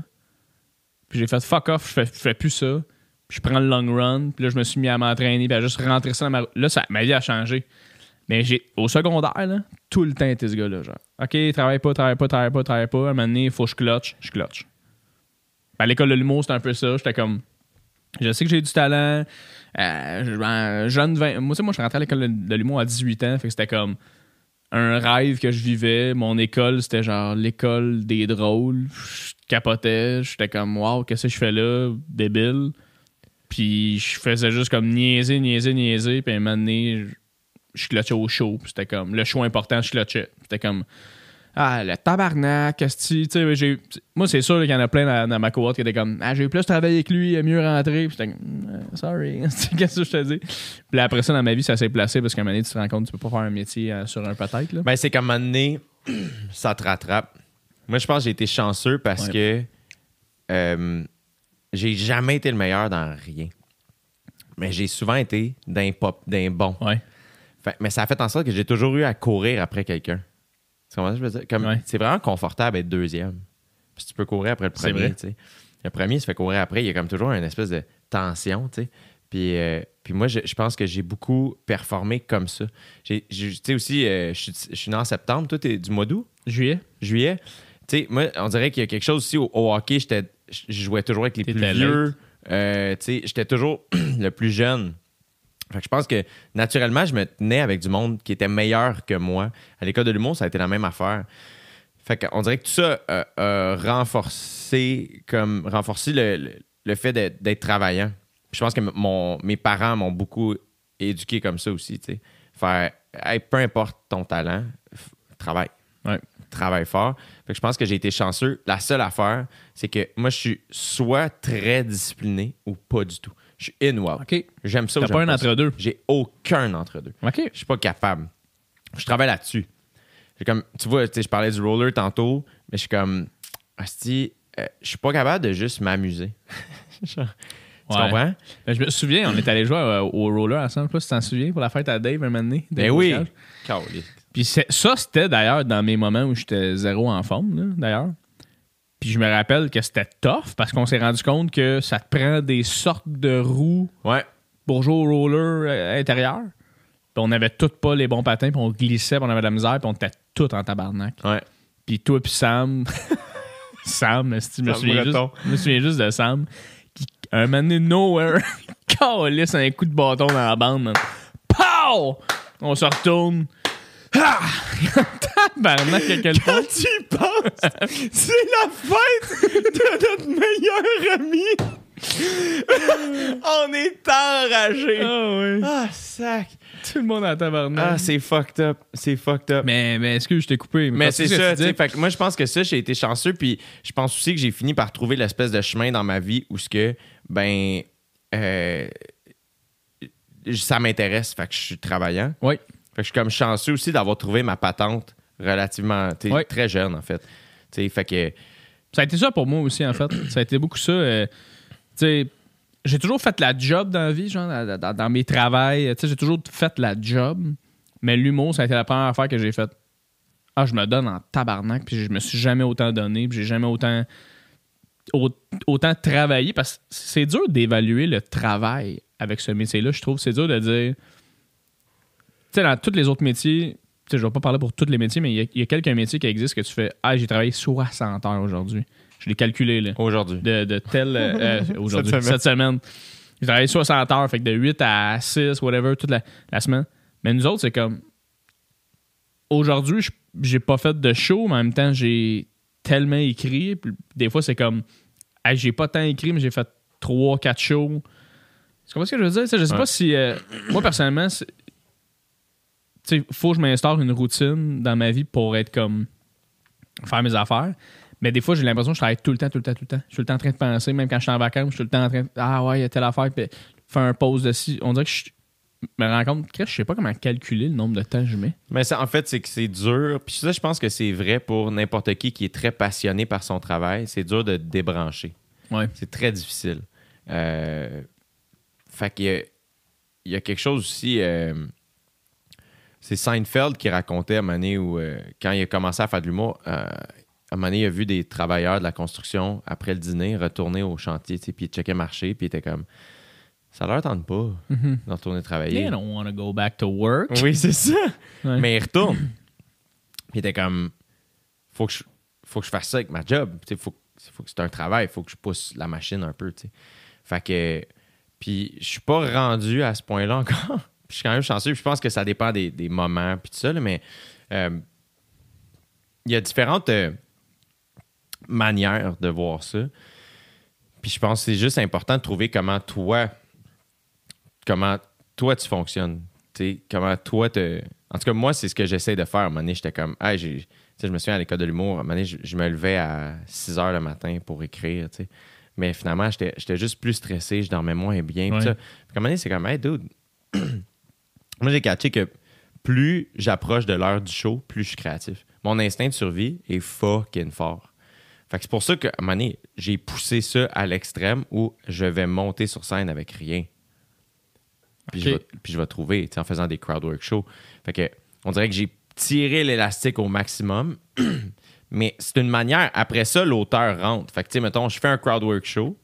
Puis j'ai fait fuck off, je fais, je fais plus ça. Puis je prends le long run. Puis là, je me suis mis à m'entraîner. Puis à juste rentrer ça dans ma. Là, ça, ma vie a changé. Mais j'ai, au secondaire, là, tout le temps été ce gars-là. Genre, OK, travaille pas, travaille pas, travaille pas, travaille pas. À un moment donné, il faut que je clutch. Je clutch. À l'école de l'humour, c'était un peu ça. J'étais comme. Je sais que j'ai du talent. Euh, je- jeune 20. Moi, moi, je suis rentré à l'école de, l'humour à 18 ans. Fait que c'était comme un rêve que je vivais. Mon école, c'était genre l'école des drôles. Je capotais. J'étais comme, waouh, qu'est-ce que je fais là? Débile? Puis je faisais juste comme niaiser, niaiser, niaiser. Puis à un moment donné, je- clutchais au show. C'était comme le show important, je clutchais. C'était comme. Ah, le tabarnak, tu sais, j'ai- Moi, c'est sûr qu'il y en a plein dans, dans ma cohorte qui étaient comme Ah, j'ai plus travaillé avec lui, il est mieux rentré. Puis j'étais comme Euh, Sorry, qu'est-ce que je te dis? Puis après ça, dans ma vie, ça s'est placé parce qu'à un moment donné, tu te rends compte que tu peux pas faire un métier euh, sur un peut-être. Ben, c'est comme un moment donné, ça te rattrape. Moi, je pense que j'ai été chanceux parce que euh, j'ai jamais été le meilleur dans rien. Mais j'ai souvent été d'un pop, d'un bon. Ouais. Fait- mais ça a fait en sorte que j'ai toujours eu à courir après quelqu'un. Tu comprends ce que je veux dire? Comme, Ouais. C'est vraiment confortable d'être deuxième. Que tu peux courir après le premier. vrai. Le premier se fait courir après. Il y a comme toujours une espèce de tension. Puis, euh, puis moi, je, je pense que j'ai beaucoup performé comme ça. Tu sais aussi, euh, je suis je suis né en septembre. Toi, t'es du mois d'août? Juillet? juillet. Tu sais, moi, on dirait qu'il y a quelque chose aussi au, au hockey. Je jouais toujours avec les plus vieux. Euh, tu sais, j'étais toujours le plus jeune. Fait que je pense que naturellement, je me tenais avec du monde qui était meilleur que moi. À l'école de l'humour, ça a été la même affaire. Fait qu'on dirait que tout ça a, a renforcé, comme, renforcé le, le- le fait d'être, travaillant. Puis je pense que mon, mes parents m'ont beaucoup éduqué comme ça aussi. tu sais. Faire, hey, peu importe ton talent, travaille Ouais. travaille fort. Fait que je pense que j'ai été chanceux. La seule affaire, c'est que moi, je suis soit très discipliné ou pas du tout. Je suis in ou out. OK. J'aime ça ou T'as j'aime pas un ça. entre-deux? J'ai aucun entre-deux. OK. Je suis pas capable. Je travaille là-dessus. J'ai Comme, tu vois, tu sais, je parlais du roller tantôt, mais je suis comme, Asti, euh, je suis pas capable de juste m'amuser. Genre, Tu Ouais. comprends? Ben, je me souviens, on est allé jouer euh, au roller ensemble. Je sais pas si tu t'en souviens pour la fête à Dave un moment donné. Ben oui. Bocage. Caliste. Puis c'est- ça, c'était d'ailleurs dans mes moments où j'étais zéro en forme, là, d'ailleurs. Puis je me rappelle que c'était tough parce qu'on s'est rendu compte que ça te prend des sortes de roues Ouais. pour jouer au roller euh, intérieur. Puis on avait toutes pas les bons patins, puis on glissait, puis on avait de la misère, puis on était tout en tabarnak. Ouais. Puis toi puis Sam, Sam, je me souviens, juste, je me souviens juste de Sam, qui, un moment donné, nowhere, calisse un coup de bâton dans la bande, man. Pow! On se retourne. Ah! Tabarnak, à quel point. tu y penses, c'est la fête de notre meilleur ami. On est enragé. Ah ouais. Ah, sac. Tout le monde en tabarnak. Ah, c'est fucked up. C'est fucked up. mais, mais est-ce que je t'ai coupé? Mais c'est ça, tu sais. Fait que moi, je pense que ça, j'ai été chanceux. Puis je pense aussi que j'ai fini par trouver l'espèce de chemin dans ma vie où ce que, ben, euh, ça m'intéresse. Fait que je suis travaillant. Oui. Fait que je suis comme chanceux aussi d'avoir trouvé ma patente relativement, très jeune, en fait. Tu sais, fait que, Ça a été ça pour moi aussi, en fait. Ça a été beaucoup ça. euh, j'ai toujours fait la job dans la vie, genre, dans, mes travails. J'ai toujours fait la job. Mais l'humour, ça a été la première affaire que j'ai faite. Ah, je me donne en tabarnak, puis je me suis jamais autant donné, puis j'ai jamais autant, au- autant travaillé. Parce que c'est dur d'évaluer le travail avec ce métier-là. Je trouve c'est dur de dire. Tu sais, dans tous les autres métiers, tu sais, je vais pas parler pour tous les métiers, mais il y a- il y, a quelques métiers qui existent que tu fais Ah, j'ai travaillé 60 heures aujourd'hui. Je l'ai calculé, là. aujourd'hui. De, de tel. euh, euh, aujourd'hui, Cette cette semaine. semaine. J'ai travaillé 60 heures, fait que de 8 à 6, whatever, toute la, la semaine. Mais nous autres, c'est comme. Aujourd'hui, je- j'ai pas fait de show, mais en même temps, j'ai tellement écrit. Puis Des fois, c'est comme. Hey, j'ai pas tant écrit, mais j'ai fait 3-4 shows. Tu comprends ce que je veux dire? Je sais Ouais. pas si. euh, moi, personnellement, sais, faut que je m'instaure une routine dans ma vie pour être comme. faire mes affaires. Mais des fois, j'ai l'impression que je travaille tout le temps, tout le temps, tout le temps. Je suis tout le temps en train de penser, même quand je suis en vacances, je suis tout le temps en train de. Ah ouais, il y a telle affaire, puis faire un pause de ci. On dirait que je me rends compte que je sais pas comment calculer le nombre de temps que je mets. Mais ça, en fait, c'est que c'est dur. Puis ça, je pense que c'est vrai pour n'importe qui qui est très passionné par son travail. C'est dur de débrancher. Ouais. C'est très difficile. Euh, fait qu'il y a, il y a quelque chose aussi. euh, c'est Seinfeld qui racontait à un moment donné où, euh, quand il a commencé à faire de l'humour, euh, à un moment donné, il a vu des travailleurs de la construction après le dîner retourner au chantier, tu sais, puis il checkait marché, puis il était comme Ça leur tente pas de retourner travailler. They don't want to go back to work. Oui, c'est ça. Ouais. Mais il retourne. Puis il était comme faut que je, faut que je fasse ça avec ma job. Tu faut, faut que c'est un travail, il faut que je pousse la machine un peu, tu. Fait que. Puis je suis pas rendu à ce point-là encore. Je suis quand même chanceux. Puis je pense que ça dépend des, des moments, puis tout ça, là, mais euh, il y a différentes euh, manières de voir ça. Puis je pense que c'est juste important de trouver comment toi, comment toi tu fonctionnes. Comment toi te. En tout cas, moi, c'est ce que j'essaie de faire. À un moment donné, j'étais comme. Hey, j'ai- je me souviens à l'école de l'humour, à un moment donné, je, je me levais à 6 heures le matin pour écrire. Mais finalement, j'étais j'étais juste plus stressé, je dormais moins bien. Ouais. Puis à un moment donné, c'est comme, hey, dude. Moi, j'ai catché que plus j'approche de l'heure du show, plus je suis créatif. Mon instinct de survie est fucking fort. Fait que c'est pour ça qu'à un moment donné, j'ai poussé ça à l'extrême où je vais monter sur scène avec rien. Puis, je, vais, puis je vais trouver, en faisant des crowdwork shows. Fait que, on dirait que j'ai tiré l'élastique au maximum. Mais c'est une manière, après ça, l'auteur rentre. Fait que, tu sais, mettons, je fais un crowdwork show,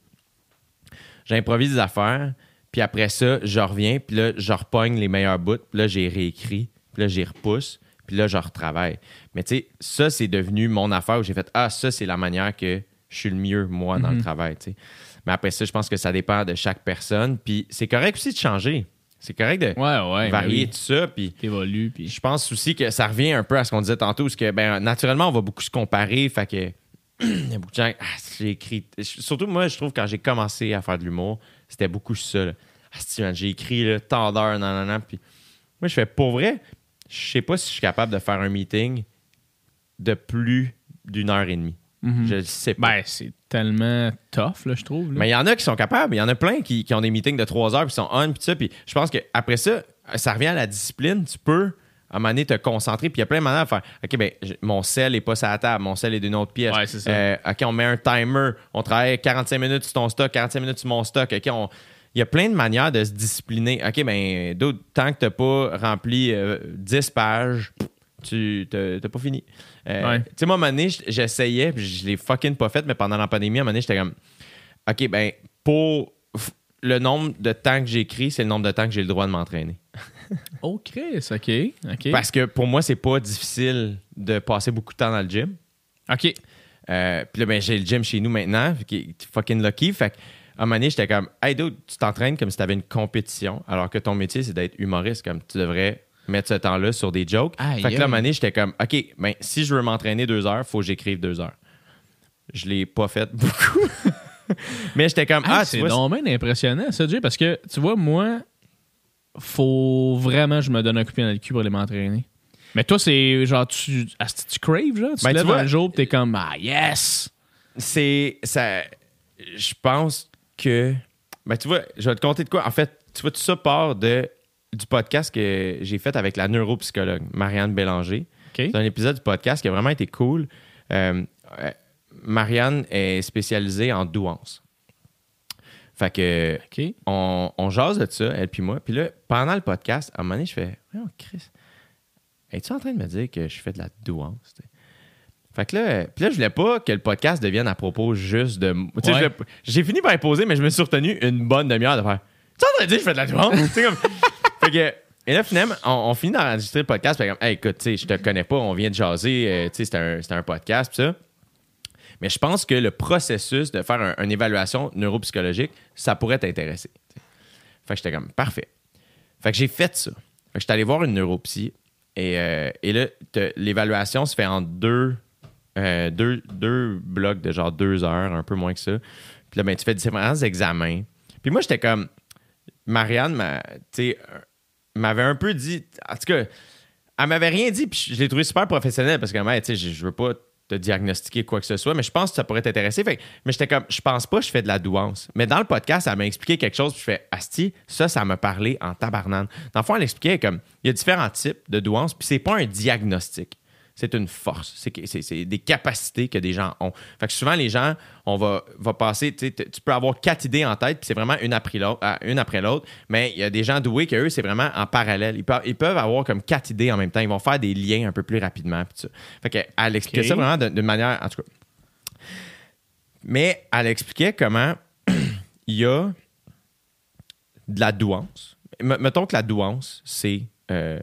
j'improvise des affaires, puis après ça, je reviens, puis là, je repogne les meilleurs bouts, puis là, j'ai réécrit, puis là, j'y repousse, puis là, je retravaille. Mais tu sais, ça, c'est devenu mon affaire où j'ai fait Ah, ça, c'est la manière que je suis le mieux, moi, dans le travail, tu sais. Mais après ça, je pense que ça dépend de chaque personne, puis c'est correct aussi de changer. C'est correct de Ouais, ouais. varier ben tout ça, puis. T'évolues, puis. je pense aussi que ça revient un peu à ce qu'on disait tantôt, parce que ben, naturellement, on va beaucoup se comparer. Fait que il y a beaucoup de gens. Ah, j'ai écrit. Surtout moi, je trouve quand j'ai commencé à faire de l'humour, c'était beaucoup ça. là. Ah, j'ai écrit là, tant d'heures, nan, nan. Puis moi, je fais pour vrai, je sais pas si je suis capable de faire un meeting de plus d'une heure et demie. Mhm. Je le sais pas. Ben, c'est tellement tough, là, je trouve. là. Mais il y en a qui sont capables. Il y en a plein qui, qui ont des meetings de trois heures puis qui sont on puis ça. Puis je pense qu'après ça, ça revient à la discipline. Tu peux à un moment donné te concentrer. Puis il y a plein de manières de faire OK, ben mon sel est pas sur la table, mon sel est d'une autre pièce. Ouais, ça. Euh, OK, on met un timer. On travaille 45 minutes sur ton stock, 45 minutes sur mon stock. OK, on. Il y a plein de manières de se discipliner. OK, ben, d'autres, tant que tu n'as pas rempli euh, 10 pages, tu n'as pas fini. Euh, Ouais. Tu sais, moi, à un moment donné, j'essayais, puis je l'ai fucking pas fait, mais pendant la pandémie, à un moment donné, j'étais comme, OK, ben, pour le nombre de temps que j'écris, c'est le nombre de temps que j'ai le droit de m'entraîner. Oh, Chris, OK. OK. Parce que pour moi, c'est pas difficile de passer beaucoup de temps dans le gym. OK. Euh, puis là, ben, j'ai le gym chez nous maintenant, qui est fucking lucky. Fait que, à un moment donné, j'étais comme, hey, dude, tu t'entraînes comme si tu avais une compétition, alors que ton métier, c'est d'être humoriste. Comme tu devrais mettre ce temps-là sur des jokes. Aïe, fait que là, à un moment donné, j'étais comme, OK, ben, si je veux m'entraîner deux heures, faut que j'écrive deux heures. Je l'ai pas fait beaucoup. Mais j'étais comme, Ah, ah, c'est impressionnant, ça, Jay, parce que, tu vois, moi, faut vraiment que je me donne un coup de pied dans le cul pour aller m'entraîner. Mais toi, c'est genre, tu, tu craves, genre? Tu Ben, te lèves tu vois- un jour, t'es comme, ah, yes! c'est ça je pense que ben tu vois je vais te compter de quoi en fait tu vois tout ça part de du podcast que j'ai fait avec la neuropsychologue Marianne Bélanger OK. c'est un épisode du podcast qui a vraiment été cool Euh, euh, Marianne est spécialisée en douance fait que on, on jase de ça, elle puis moi. Puis là, pendant le podcast, à un moment donné, je fais Oh, Chris, es-tu en train de me dire que je fais de la douance? Fait que là, puis là, je voulais pas que le podcast devienne à propos juste de. Ouais. J'ai fini par imposer, mais je me suis retenu une bonne demi-heure de faire Tu es en train de dire que je fais de la douance? Comme- fait que. Et là, finalement, on, on finit d'enregistrer le podcast. Puis comme, hey, écoute, tu sais, je te connais pas, on vient de jaser. euh, tu sais, c'était un, un podcast, puis ça. Mais je pense que le processus de faire un- une évaluation neuropsychologique, ça pourrait t'intéresser. Fait que j'étais comme, parfait. Fait que j'ai fait ça. Fait que j'étais allé voir une neuropsy. Et, euh, et là, l'évaluation se fait en deux, euh, deux, deux blocs de genre deux heures, un peu moins que ça. Puis là, ben, tu fais différents examens. Puis moi, j'étais comme, Marianne euh, m'avait un peu dit, en tout cas, elle m'avait rien dit, puis je l'ai trouvé super professionnel parce que, ouais, tu sais, je veux pas te diagnostiquer quoi que ce soit, mais je pense que ça pourrait t'intéresser. Fait mais j'étais comme, je pense pas je fais de la douance. Mais dans le podcast, elle m'a expliqué quelque chose, puis je fais, Asti, ça, ça m'a parlé en tabarnane. Dans le fond, elle expliquait comme, il y a différents types de douance, puis c'est pas un diagnostic. C'est une force. C'est des capacités que des gens ont. Fait que souvent, les gens, on va, va passer, tu peux avoir quatre idées en tête, puis c'est vraiment une après l'autre. Mais il y a des gens doués que eux, c'est vraiment en parallèle. Ils peuvent, ils peuvent avoir comme quatre idées en même temps. Ils vont faire des liens un peu plus rapidement. puis tout ça. Fait que elle expliquait ça vraiment d'une d'une manière, en tout cas. Mais elle expliquait comment il y a de la douance. M- mettons que la douance, c'est euh,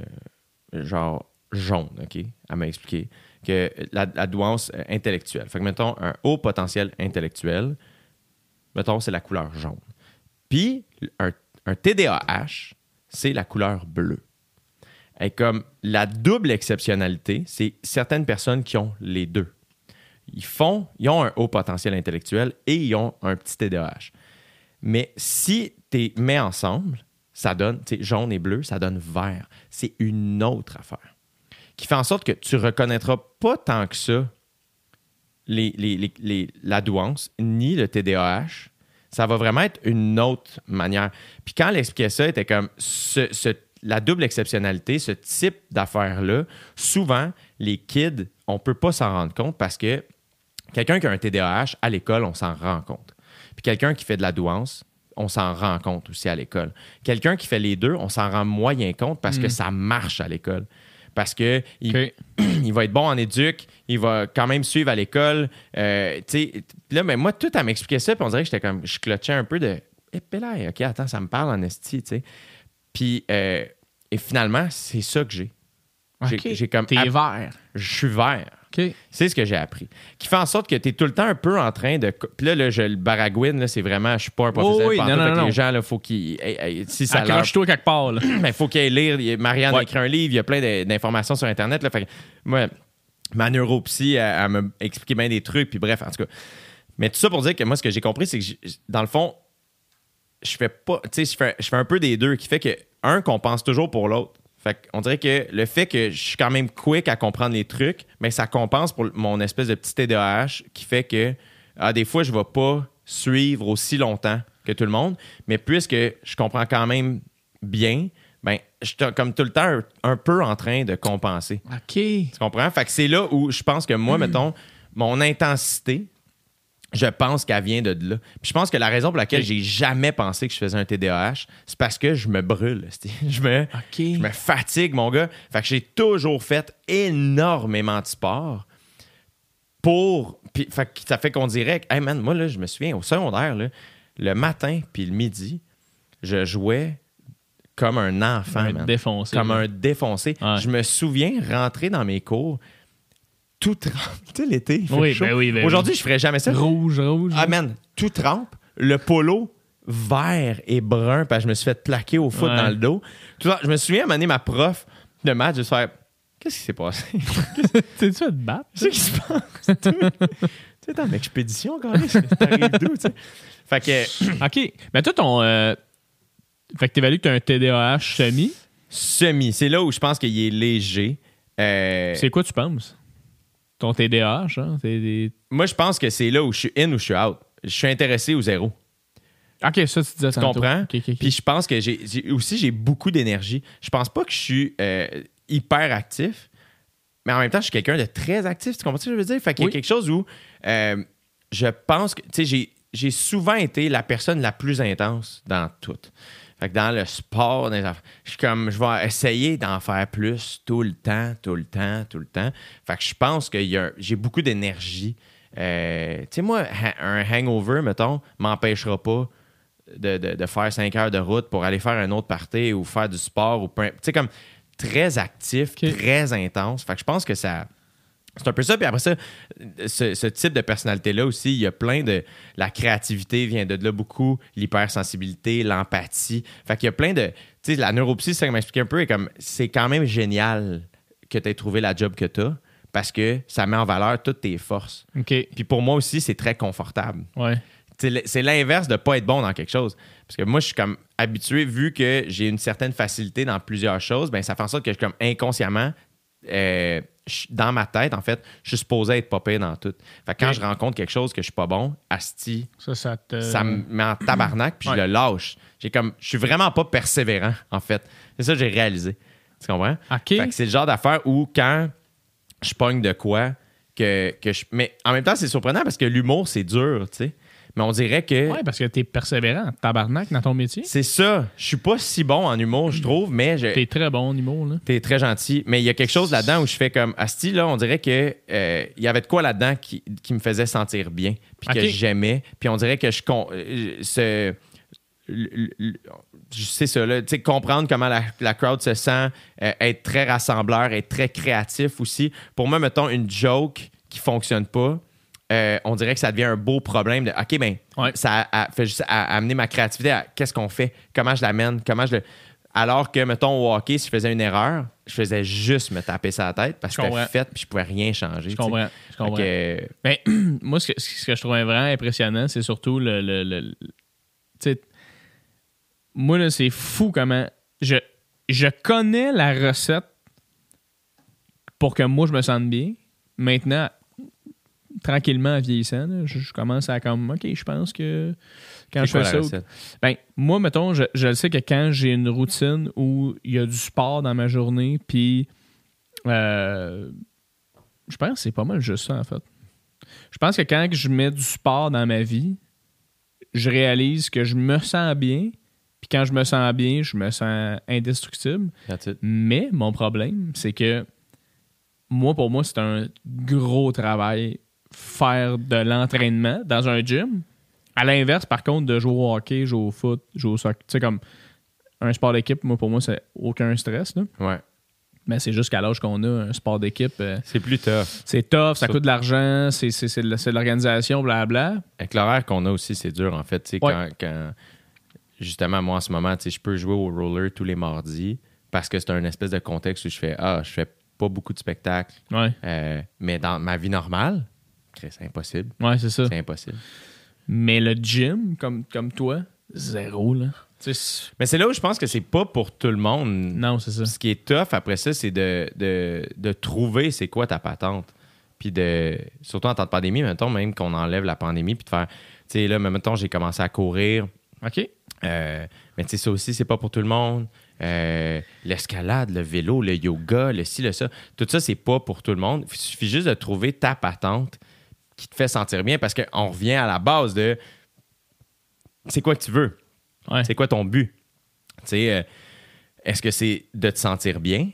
genre jaune, OK? Elle m'a expliqué que la, douance euh, intellectuelle. Fait que, mettons, un haut potentiel intellectuel, mettons, c'est la couleur jaune. Puis, un, TDAH, c'est la couleur bleue. Et comme la double exceptionnalité, c'est certaines personnes qui ont les deux. Ils font, ils ont un haut potentiel intellectuel et ils ont un petit TDAH. Mais si tu les mets ensemble, ça donne, jaune et bleu, ça donne vert. C'est une autre affaire. Qui fait en sorte que tu reconnaîtras pas tant que ça les, les- les- les- la douance ni le TDAH. Ça va vraiment être une autre manière. Puis quand elle expliquait ça, elle était comme ce- ce- la double exceptionnalité, ce type d'affaires-là, souvent, les kids, on peut pas s'en rendre compte parce que quelqu'un qui a un TDAH, à l'école, on s'en rend compte. Puis quelqu'un qui fait de la douance, on s'en rend compte aussi à l'école. Quelqu'un qui fait les deux, on s'en rend moyen compte parce que ça marche à l'école. Parce que il, va être bon en éduc, il va quand même suivre à l'école. Euh, là, mais moi, tout à m'expliquer ça, puis on dirait que j'étais comme, je clochais un peu de, eh, OK, attends, ça me parle en esti, tu sais. Puis, euh, et finalement, c'est ça que j'ai. J'ai- OK. j'ai comme T'es vert. Je suis vert. C'est ce que j'ai appris. Qui fait en sorte que tu es tout le temps un peu en train de. Puis là, là, je, le baragouine, c'est vraiment. Je suis pas un professeur. Oh oui, non, non, avec non. Les gens, il faut qu'ils. si ça Accroche-toi quelque part, là. il faut qu'il lire. Marianne a écrit un livre, il y a plein d'informations sur Internet. Là, fait que moi, ma neuropsy, elle, elle m'a expliqué bien des trucs, puis bref, en tout cas. Mais tout ça pour dire que moi, ce que j'ai compris, c'est que dans le fond, je fais pas. Tu sais, je fais, je fais un peu des deux, qui fait que, un, qu'on pense toujours pour l'autre. Fait on dirait que le fait que je suis quand même quick à comprendre les trucs, mais ça compense pour mon espèce de petit TDAH qui fait que ah, des fois, je vais pas suivre aussi longtemps que tout le monde, mais puisque je comprends quand même bien, ben, je suis comme tout le temps un, un peu en train de compenser. OK. Tu comprends? Fait que c'est là où je pense que moi, mettons, mon intensité, je pense qu'elle vient de là. Puis je pense que la raison pour laquelle j'ai jamais pensé que je faisais un TDAH, c'est parce que je me brûle. Je me, OK. je me fatigue, mon gars. Fait que j'ai toujours fait énormément de sport pour. Puis, fait que ça fait qu'on dirait que, hey man, moi, là, je me souviens au secondaire, là, le matin puis le midi, je jouais comme un enfant, Un man. défoncé. Comme un défoncé. Ouais. Je me souviens rentrer dans mes cours tout trempe. Tu sais, l'été, il fait Oui, chaud. ben oui, ben Aujourd'hui, je ferais jamais ça. Rouge, rouge. Ah, man, tout trempe. Le polo vert et brun, parce que je me suis fait plaquer au foot Ouais. dans le dos. Tout ça, je me souviens, à un moment donné, ma prof de maths, je me suis fait Qu'est-ce qui s'est passé? T'es-tu fait te battre? Qu'est-ce qui se passe? tu sais, t'es en expédition, quand même. T'arrives d'où, tu sais? Fait que, OK. Mais toi, ton. euh, Fait que t'évalues que t'as un TDAH semi? semi, c'est là où je pense qu'il est léger. Euh, C'est quoi, tu penses? Ton TDAH, hein? Des- moi, je pense que c'est là où je suis in ou je suis out. Je suis intéressé ou zéro. OK, ça, tu disais Tu comprends? Puis je pense que j'ai aussi j'ai beaucoup d'énergie. Je pense pas que je suis euh, hyper actif, mais en même temps, je suis quelqu'un de très actif. Tu comprends ce que je veux dire? Fait qu'il y a Oui. quelque chose où euh, je pense que, tu sais, j'ai- j'ai souvent été la personne la plus intense dans tout. Fait que dans le sport, dans les affaires, je suis comme, je vais essayer d'en faire plus tout le temps, tout le temps, tout le temps. Fait que je pense que j'ai beaucoup d'énergie. Euh, tu sais, moi, un hangover, mettons, m'empêchera pas de, de- de faire 5 heures de route pour aller faire un autre party ou faire du sport ou tu sais comme très actif, très intense. Fait que je pense que ça c'est un peu ça puis après ça ce, ce type de personnalité là aussi, il y a plein de la créativité vient de là beaucoup, l'hypersensibilité, l'empathie. Fait qu'il y a plein de tu sais la neuropsy ça m'explique un peu est comme c'est quand même génial que tu aies trouvé la job que tu as parce que ça met en valeur toutes tes forces. OK. Puis pour moi aussi, c'est très confortable Ouais. c'est l'inverse de pas être bon dans quelque chose. Parce que moi, je suis comme habitué, vu que j'ai une certaine facilité dans plusieurs choses, ben ça fait en sorte que je suis comme inconsciemment, euh, dans ma tête, en fait, je suis supposé être pas pire dans tout. Fait que quand je rencontre quelque chose que je suis pas bon, asti, Ça, ça te. ça me met en tabarnak, puis Ouais. je le lâche. J'ai comme, je suis vraiment pas persévérant, en fait. C'est ça que j'ai réalisé. Tu comprends? Fait que c'est le genre d'affaire où quand je pogne de quoi que, que je. Mais en même temps, c'est surprenant parce que l'humour, c'est dur, tu sais. Mais on dirait que. Ouais, parce que t'es persévérant, tabarnak dans ton métier. C'est ça. Je suis pas si bon en humour, je trouve, mais je- T'es très bon en humour, là. t'es très gentil. Mais il y a quelque chose là-dedans où je fais comme Asti, là, on dirait que euh, il y avait de quoi là-dedans qui, qui me faisait sentir bien, puis que j'aimais. Puis on dirait que je con- euh, ce- c'est ça, là, tu sais, comprendre comment la, la crowd se sent, euh, être très rassembleur, être très créatif aussi. Pour moi, mettons, une joke qui fonctionne pas, euh, on dirait que ça devient un beau problème de OK, ben, Ouais. ça a, fait juste à- amener ma créativité à qu'est-ce qu'on fait, comment je l'amène, comment je le. Alors que, mettons, au hockey, si je faisais une erreur, je faisais juste me taper ça la tête parce Je que c'était comprends. fait puis je pouvais rien changer. Je comprends. Je comprends. Fait que, Ben, moi, ce que, ce que je trouvais vraiment impressionnant, c'est surtout le. le, le- moi, là, c'est fou comment. Je, je connais la recette pour que moi, je me sente bien. Maintenant, tranquillement, en vieillissant, là, je, je commence à comme, OK, je pense que quand je fais ça. recette? Ben, moi, mettons, je, je le sais que quand j'ai une routine où il y a du sport dans ma journée, puis euh, je pense que c'est pas mal juste ça, en fait. Je pense que quand je mets du sport dans ma vie, je réalise que je me sens bien, puis quand je me sens bien, je me sens indestructible. Mais mon problème, c'est que moi, pour moi, c'est un gros travail faire de l'entraînement dans un gym. À l'inverse, par contre, de jouer au hockey, jouer au foot, jouer au soccer, tu sais, comme un sport d'équipe, moi, pour moi, c'est aucun stress. Là. Ouais. Mais c'est juste qu'à l'âge qu'on a, un sport d'équipe, euh, C'est plus tough. c'est tough, ça coûte de l'argent, c'est, de l'organisation, blablabla. Avec l'horaire qu'on a aussi, c'est dur en fait. Tu sais, Ouais. quand, quand- justement, moi en ce moment, tu sais, je peux jouer au roller tous les mardis parce que c'est un espèce de contexte où je fais Ah, je fais pas beaucoup de spectacles. Ouais, Euh, mais dans ma vie normale, c'est impossible. ouais, c'est ça. C'est impossible. Mais le gym, comme, comme toi, zéro, là. Mais c'est là où je pense que c'est pas pour tout le monde. non, c'est ça. Ce qui est tough après ça, c'est de, de, de trouver c'est quoi ta patente. Puis de. Surtout en temps de pandémie, mettons, même qu'on enlève la pandémie, puis de faire. Tu sais, là, mais mettons, j'ai commencé à courir. OK. Euh, mais tu sais, ça aussi, c'est pas pour tout le monde. Euh, L'escalade, le vélo, le yoga, le ci, le ça. Tout ça, c'est pas pour tout le monde. Il suffit juste de trouver ta patente qui te fait sentir bien parce qu'on revient à la base de c'est quoi que tu veux? Ouais. C'est quoi ton but? Euh, est-ce que c'est de te sentir bien?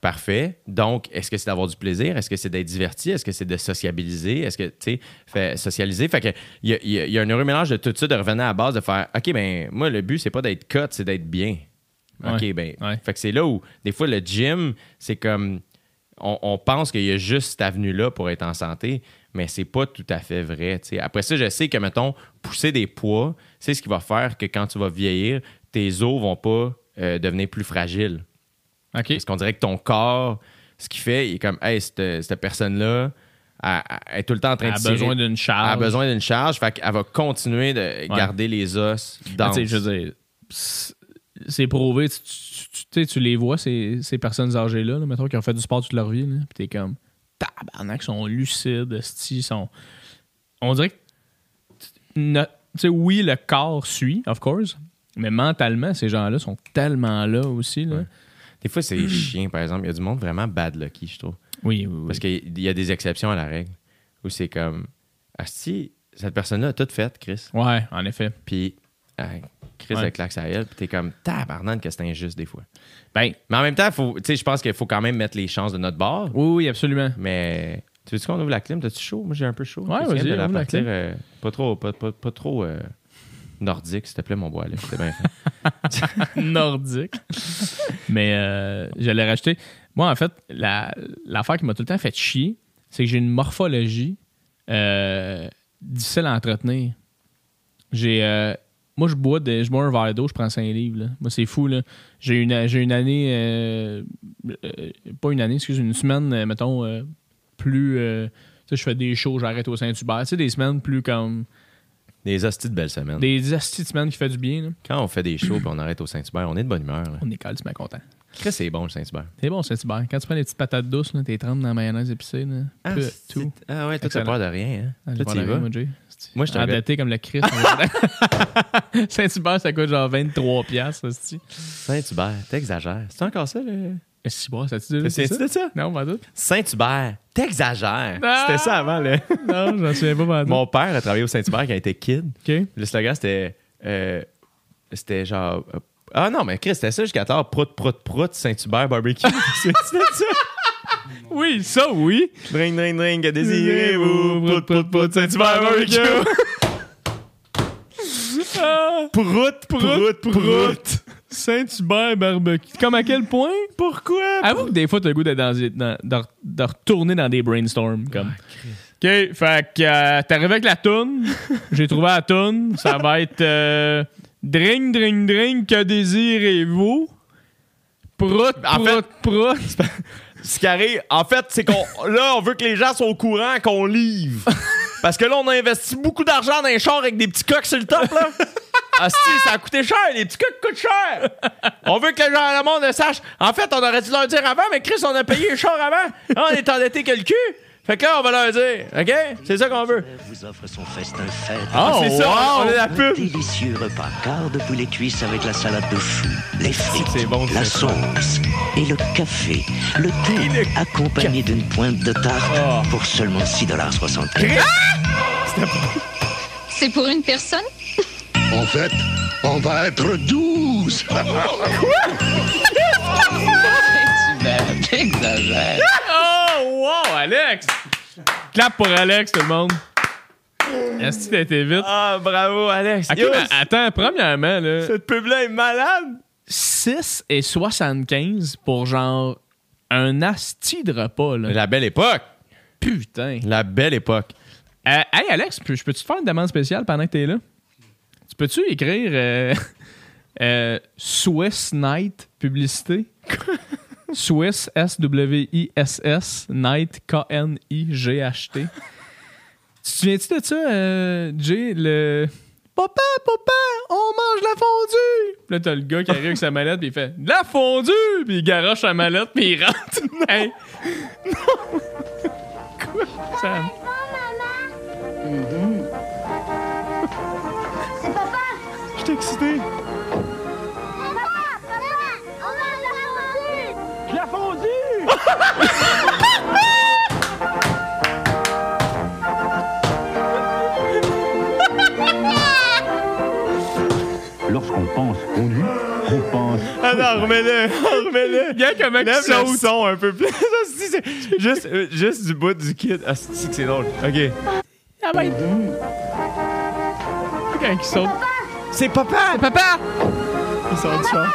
Parfait. Donc, est-ce que c'est d'avoir du plaisir? Est-ce que c'est d'être diverti? Est-ce que c'est de sociabiliser? Est-ce que, tu sais, socialiser? Fait que, il y a, y y un heureux mélange de tout ça, de revenir à la base, de faire, OK, ben, moi, le but, c'est pas d'être cut, c'est d'être bien. OK, Ouais. ben, Ouais. fait que c'est là où, des fois, le gym, c'est comme, on, on pense qu'il y a juste cette avenue-là pour être en santé, mais c'est pas tout à fait vrai. Après ça, je sais que, mettons, pousser des poids, c'est ce qui va faire que quand tu vas vieillir, tes os vont pas euh, devenir plus fragiles. OK. Parce qu'on dirait que ton corps, ce qu'il fait, il est comme, hey, cette, cette personne-là, elle, elle est tout le temps en train Elle de a tirer. besoin d'une Elle charge. a besoin d'une charge, fait qu'elle va continuer de garder les os Ah, dans je veux dire, c'est- prouvé. Tu, tu- tu- les vois, ces, ces personnes âgées-là, là, mettons, qui ont fait du sport toute leur vie, là, puis t'es comme, tabarnak, ils sont lucides, sont... On dirait que, no- tu sais, oui, le corps suit, of course, mais mentalement, ces gens-là sont tellement là aussi, là. Ouais. Des fois, c'est chiant, par exemple. Il y a du monde vraiment bad lucky, je trouve. Oui, oui, oui. Parce qu'il y a des exceptions à la règle. Où c'est comme, si cette personne-là a tout fait, Chris. Ouais, en effet. Puis, Chris, Ouais. avec claque à elle, puis t'es comme, tabarnane que c'est injuste des fois. Ben, Mais en même temps, faut- tu sais, je pense qu'il faut quand même mettre les chances de notre bord. oui, oui, absolument. Mais tu veux-tu qu'on ouvre la clim? T'as-tu chaud? Moi, j'ai un peu chaud. Ouais, vas-y, de la clim. euh, pas trop, pas, pas- pas trop euh, nordique, s'il te plaît, mon bois. C'était bien fait. nordique. Mais euh, je l'ai racheté. Moi, en fait, la- l'affaire qui m'a tout le temps fait chier, c'est que j'ai une morphologie euh, difficile à entretenir. J'ai. Moi, je bois, je bois un verre d'eau, je prends 5 livres. là. Moi, c'est fou. là. J'ai une, j'ai une année. euh, euh, pas une année, excuse, une semaine, euh, mettons, plus. tu sais, je fais des shows, j'arrête au Saint-Hubert. Tu sais, des semaines plus comme. Des hosties de belles semaines. Des hosties de semaines qui fait du bien. là. Quand on fait des shows et on arrête au Saint-Hubert, on est de bonne humeur. là. On est calme, content. Chris, c'est bon, le Saint-Hubert. C'est bon, Saint-Hubert. Quand tu prends les petites patates douces, t'es trempes dans la mayonnaise épicée. Là. Ah, Peu- tout. Ah ouais, toi, t'as peur de rien. Hein? Ah, Toi, tu y vas? moi. Moi, je suis Endetté comme le Christ. Saint-Hubert, ça coûte genre 23 piastres. Saint-Hubert, t'exagères. C'est encore ça, le. Bon, ça tu T'es ça? de ça? Non, pas tout. Saint-Hubert, t'exagères. C'était ça avant, là. Non, j'en souviens pas pas Mon père a travaillé au Saint-Hubert quand il était kid. OK. Le slogan, c'était. euh, c'était genre. euh, ah non, mais Chris, c'était ça jusqu'à tard. Prout, prout, prout, Saint-Hubert barbecue. C'est c'était ça. Oui, ça, oui. Drink, drink, drink, que désirez-vous? Prout, prout, prout, Saint-Hubert barbecue. Ah, Prout, prout, prout. Saint-Hubert barbecue. Comme à quel point? Pourquoi? Avoue que des fois, t'as le goût d'être dans, dans- de, de retourner dans des brainstorms. Comme. OK, fait que euh, t'es arrivé avec la toune. J'ai trouvé la toune. Ça va être euh, Drink, drink, drink, que désirez-vous? Prout, En prout, prout. Ce qui arrive, en fait, c'est qu'on là, on veut que les gens soient au courant qu'on livre. Parce que là, on a investi beaucoup d'argent dans les chars avec des petits coques sur le top, là. Ah, si, ça a coûté cher, les petits coques coûtent cher. On veut que les gens, le monde le sache. En fait, on aurait dû leur dire avant, mais Chris, on a payé les chars avant. Là, on est endetté que le cul. Fait que là, on va leur dire, OK? C'est ça qu'on veut. vous offre son festin fête. Oh, c'est ça, wow. on est la Un pub. délicieux repas, quart de poulet cuisse avec la salade de choux, les frites, c'est bon, la c'est sauce et le café, le thé, accompagné d'une pointe de tarte pour seulement 6,75 C'est pour une personne? En fait, on va être 12. T'exagères. Oh, wow, Alex! Clap pour Alex, tout le monde. Est-ce que t'as été vite? Ah, bravo, Alex. Ok, Yo, mais attends, premièrement, là, cette pub-là est malade. 6 et 75 pour genre un asti de repas, là. La belle époque. Putain. La belle époque. Euh, hey, Alex, je peux-tu te faire une demande spéciale pendant que t'es là? Tu peux-tu écrire euh, euh, Swiss Night publicité? Swiss, S-W-I-S-S, Night, K-N-I-G-H-T. Tu te souviens-tu de ça, euh, Jay? Le. Papa, papa, on mange la fondue! Puis là, t'as le gars qui arrive avec sa mallette, puis il fait De la fondue! Puis il garoche sa mallette, puis il rentre. hey! Non! Quoi? Ça... C'est papa Je suis excité. Lorsqu'on pense conduit, on pense Ah non, remets-le, remets-le. Regarde comment il Lève le saute. son un peu plus. Ça, c'est- c'est juste, euh, juste du bout du kit. Ah, c'est que c'est drôle. OK. Ah ben. Quand il saute. C'est papa! Papa! Il sort du char.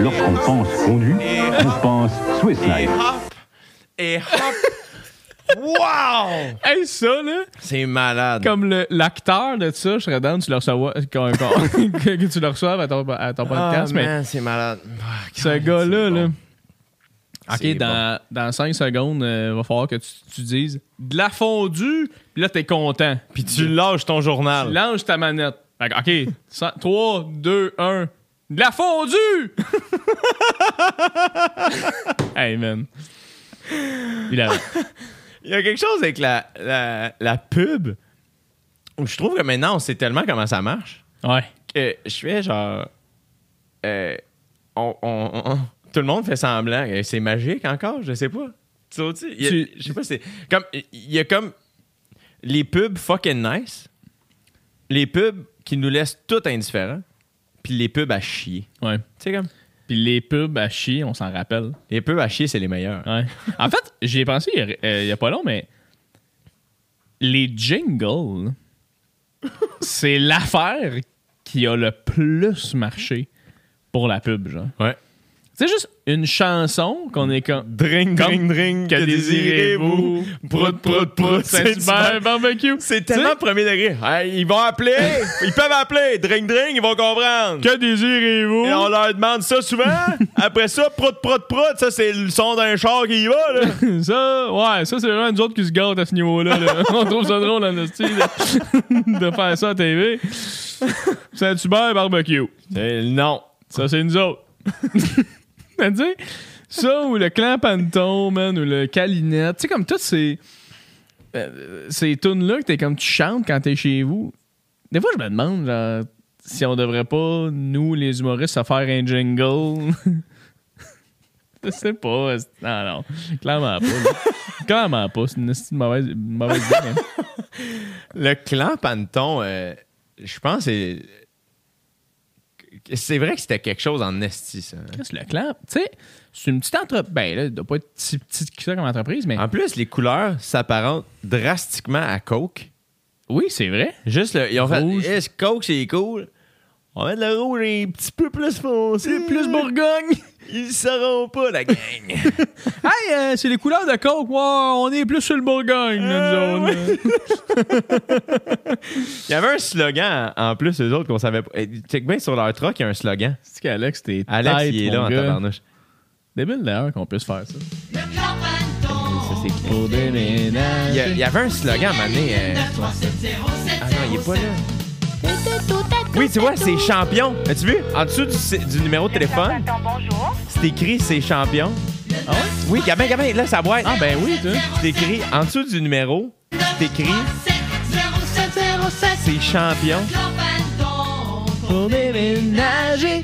Lorsqu'on pense conduit, Et on pense Swiss Et hop! Et hop! wow! Hey, ça, là, C'est malade. comme le- l'acteur de ça, je serais down, tu le reçois, qu'on- qu'on- que tu le reçoives à ton, à ton podcast, Ah, mais man, c'est malade. Ah, ce gars-là, bon. là. Ok, dans, dans 5 secondes, il va falloir que tu, tu dises de la fondue, puis là, t'es content. Puis tu lâches ton journal. Tu lances ta manette. Ok, 3, 2, 1. De la fondue! hey, man. Il a. Il y a quelque chose avec la, la, la pub où je trouve que maintenant, on sait tellement comment ça marche Ouais. que je fais genre. euh, on, on- on- tout le monde fait semblant. Euh, C'est magique encore, je sais pas. Tu sais, il y a- Tu- je sais pas, c'est. Comme, il y a comme. Les pubs fucking nice. Les pubs qui nous laissent tout indifférents. Puis les pubs à chier. Ouais. Tu sais, comme. Puis les pubs à chier, on s'en rappelle. Les pubs à chier, c'est les meilleurs. Ouais. En fait, j'y ai pensé il y a, euh, il y a pas long, mais les jingles, c'est l'affaire qui a le plus marché pour la pub, genre. Ouais. C'est juste une chanson qu'on est comme. Drink, Comme drink, drink. Que désirez-vous? Prout, prout, prout. Saint-Hubert barbecue. C'est tellement premier degré. Hey, ils vont appeler. ils peuvent appeler. Drink, drink, ils vont comprendre. Que désirez-vous? Et on leur demande ça souvent. Après ça, prout, prout, prout. Ça, c'est le son d'un char qui y va. Là. Ça, ouais, ça, c'est vraiment nous autres qui se gâtent à ce niveau-là. là. On trouve ça drôle, en esti, de, de faire ça à TV. Saint-Hubert barbecue. Eh, non. Ça, c'est nous autres. Ça ou le clan Panton, man, ou le Calinette. Tu sais, comme toutes ces, euh, ces tunes-là que t'es comme tu chantes quand t'es chez vous. Des fois, je me demande, genre, si on devrait pas, nous, les humoristes, faire un jingle. je sais pas. Non, non. Clairement pas. Clairement pas. C'est une mauvaise, mauvaise idée. hein. Le clan Panton, euh, je pense, c'est. C'est vrai que c'était quelque chose en esti, ça. Qu'est-ce le clan? Tu sais, c'est une petite entreprise. Ben là, il doit pas être si petit que ça comme entreprise, mais En plus, les couleurs s'apparentent drastiquement à Coke. oui, c'est vrai. Juste, le, ils ont Rouge. fait, Eh, Coke, c'est cool? On va mettre le rouge un petit peu plus foncé. Plus Bourgogne. Ils sauront pas, la gang. hey, euh, c'est les couleurs de Coke. Ouais, on est plus sur le Bourgogne, Euh, nous autres. Il y avait un slogan, en plus, eux autres, qu'on savait pas. Eh, Check bien sur leur truck, il y a un slogan. C'est qu'Alex, t'es Alex, tête, il est là en tabarnouche. Débile d'ailleurs qu'on puisse faire ça. Ça, c'est clair. Pour déménager. Il y, a- il y avait un slogan à un moment donné, euh, Ah non, il est pas là. Oui, tu vois, c'est champion. As-tu vu? En dessous du, du numéro de téléphone, c'est écrit c'est champion. Ah ouais? Oui, Gabin, Gabin, là, ça boîte. Ah ben oui, tu C'est écrit en dessous du numéro, c'est écrit c'est champion. Pour déménager.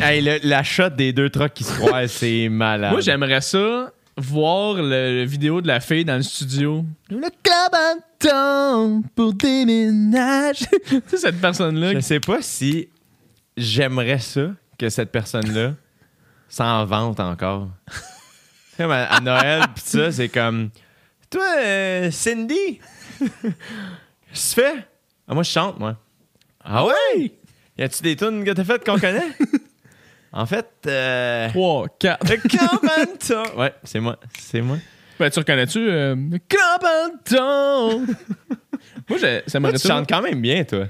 Hey, le- la shot des deux trucks qui se croisent, c'est malade. Moi, j'aimerais ça voir le, le vidéo de la fille dans le studio. Le club en temps pour déménager. tu sais, cette personne-là. Je sais pas si j'aimerais ça que cette personne-là s'en vante encore. À Noël, pis ça, c'est comme. Toi, euh, Cindy, qu'est-ce que tu fais? Ah, moi, je chante, moi. Ah ouais? Y a-tu des tunes que t'as faites qu'on connaît? En fait, euh. 3, 4. Le Cabanton. Ouais, c'est moi. C'est moi. Ben, tu reconnais-tu euh, temps? Moi, je- ça m'aurait tu chantes quand même bien, toi.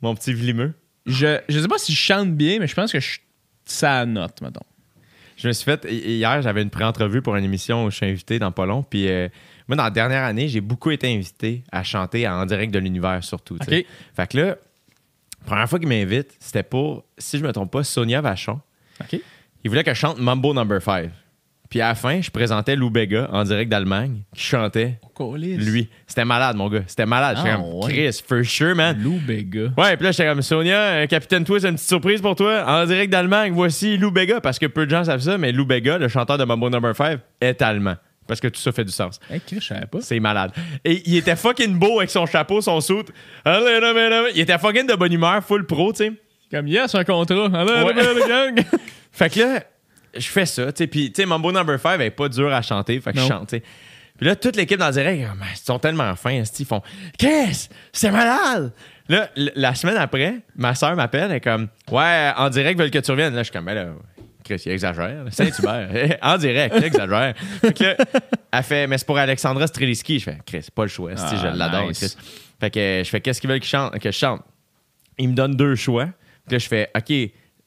Mon petit vlimeux. Je, je sais pas si je chante bien, mais je pense que je ça note, mettons. Je me suis fait. hi- Hier, j'avais une pré-entrevue pour une émission où je suis invité dans pas long. Puis euh, moi, dans la dernière année, j'ai beaucoup été invité à chanter en direct de l'univers, surtout. tu sais. OK. Fait que là, première fois qu'il m'invite, c'était pour, si je me trompe pas, Sonia Vachon. OK. Il voulait que je chante Mambo Number 5. Puis à la fin, je présentais Lou Bega en direct d'Allemagne qui chantait lui. C'était malade, mon gars. C'était malade. J'étais comme, ouais. Chris, for sure, man. Lou Bega. Ouais, puis là, j'étais comme Sonia, euh, Capitaine Twist, une petite surprise pour toi. En direct d'Allemagne, voici Lou Bega. Parce que peu de gens savent ça, mais Lou Bega, le chanteur de Mambo Number 5, est allemand. Parce que tout ça fait du sens. Hey, Chris, je savais pas. C'est malade. Et il était fucking beau avec son chapeau, son soute. Il était fucking de bonne humeur, full pro, tu sais. Comme yes, un contrat. Ouais. Fait que là, je fais ça, tu sais. Puis, tu sais, Mambo Number 5 est pas dur à chanter. Fait que je chante, tu sais. Puis là, toute l'équipe dans le direct, oh, man, ils sont tellement fins, ils font Qu'est-ce? C'est malade! Là, la semaine après, ma soeur m'appelle, elle est comme Ouais, en direct, veulent que tu reviennes. Là, je suis comme Ben là, Chris, il exagère. Saint-Hubert, en direct, il exagère. Fait que là, elle fait Mais c'est pour Alexandra Streliski. Je fais Chris, pas le choix, Ah, je l'adore, nice. Chris. Fait que je fais Qu'est-ce qu'ils veulent que je chante? Que je chante? il me donne deux choix. Puis là, je fais, OK,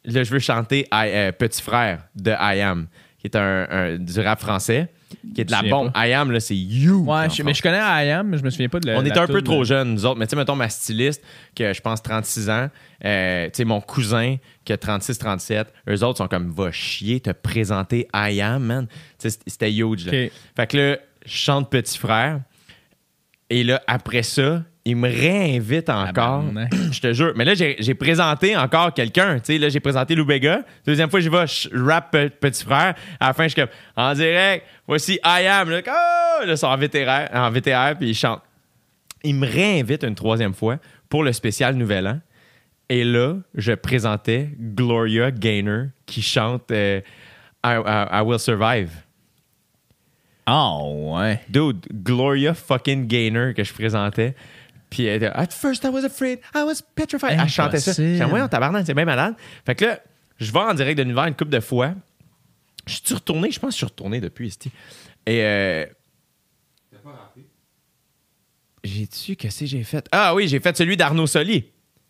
là, je veux chanter I- euh, Petit Frère de I Am, qui est un, un- du rap français, qui est de la Je bombe. I Am, là, c'est you. Ouais, je- mais je connais I Am, mais je me souviens pas de la. On était un peu trop jeunes, nous autres. Mais tu sais, mettons, ma styliste, qui a, je pense, 36 ans, euh, tu sais, mon cousin, qui a 36-37, eux autres sont comme, va chier, te présenter I Am, man. Tu sais, c'était huge, là. Fait que là, je chante Petit Frère. Et là, après ça, il me réinvite encore. Je te jure. Mais là, j'ai présenté encore quelqu'un. Tu sais, là, j'ai présenté Lou Bega. Deuxième fois, j'y vais, je rap Pe- Petit Frère. À la fin, je suis comme, en direct, voici I Am. Là, oh! Là, en VTR, en VTR, puis il chante. Il me réinvite une troisième fois pour le spécial Nouvel An. Et là, je présentais Gloria Gaynor qui chante euh, I, I- I Will Survive. Ah, ouais. Dude, Gloria fucking Gaynor que je présentais. Puis elle était, At first I was afraid, I was petrified. Elle chantait ça. J'ai dit, ouais, tabarnak, c'est bien malade. Fait que là, je vais en direct de l'univers une couple de fois. Je suis retourné, je pense que je suis retourné depuis. Et euh, J'ai-tu, qu'est-ce que j'ai fait? Ah oui, j'ai fait celui d'Arnaud Soli.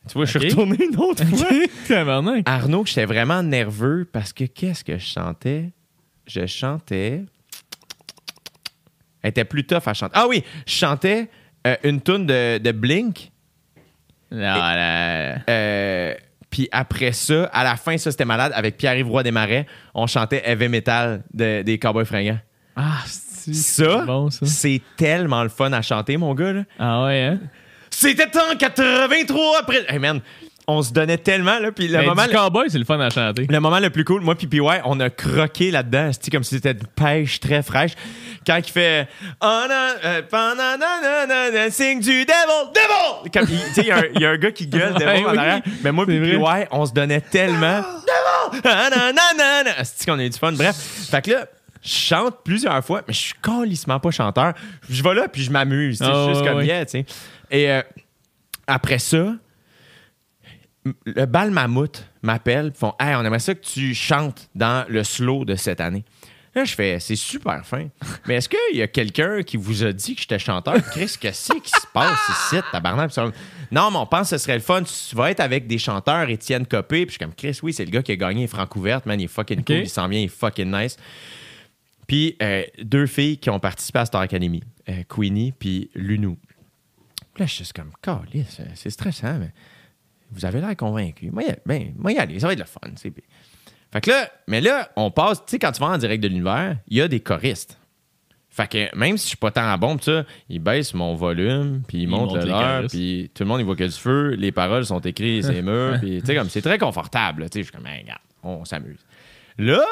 Tu vois, je suis retourné une autre fois. Tabarnak. Arnaud, j'étais vraiment nerveux parce que qu'est-ce que je chantais? Je chantais. Elle était plus tough à chanter. Ah oui, je chantais euh, une tune de, de Blink. Là. euh, puis après ça, à la fin, ça c'était malade, avec Pierre-Yves Roy Desmarais, on chantait Heavy Metal de- des Cowboys fringants. Ah, c'est Ça, c'est bon, ça. c'est tellement le fun à chanter, mon gars. là. Ah, ouais, hein? C'était en 83 après. Hey man, on se donnait tellement, là, puis le Mais moment... du cowboy, c'est le fun à chanter. Le moment le plus cool, moi puis PY, on a croqué là-dedans, c'est comme si c'était une pêche très fraîche. Quand il fait oh, sing du devil, devil. Comme il- tu sais, il y, a un- il y a un gars qui gueule devil Ouais, en oui. arrière. Mais moi puis PY, on se donnait tellement devil. Ah. C'est qu'on a eu du fun? Bref, fait que là. Je chante plusieurs fois, mais je suis calissement pas chanteur. Je vais là, puis je m'amuse. Ah, juste ouais, comme ouais. yeah, tu sais. Et euh, après ça, le bal mammouth m'appelle, font Hey, on aimerait ça que tu chantes dans le slow de cette année. Là, je fais C'est super fin. Mais est-ce qu'il y a quelqu'un qui vous a dit que j'étais chanteur? Chris, qu'est-ce qui se passe ici, tabarnak? Non, mais on pense que ce serait le fun. Tu vas être avec des chanteurs, Étienne Copé. Puis je suis comme Chris, oui, c'est le gars qui a gagné Francouverte, man. Il est fucking cool, il s'en vient, il est fucking nice. Puis euh, deux filles qui ont participé à Star Academy, euh, Queenie puis Lunou. Là, je suis juste comme, c'est stressant, mais vous avez l'air convaincu. Moi, ben, moi, y aller, ça va être le fun. Fait que là, mais là, on passe, tu sais, quand tu vas en direct de l'univers, il y a des choristes. Fait que même si je suis pas tant bon, pis ça, ils baissent mon volume, puis ils Ils montent montent le leur, puis tout le monde, il voit que du feu, les paroles sont écrites les murs, puis tu sais, comme, c'est très confortable, tu sais, je suis comme, Hey, regarde, on s'amuse. Là,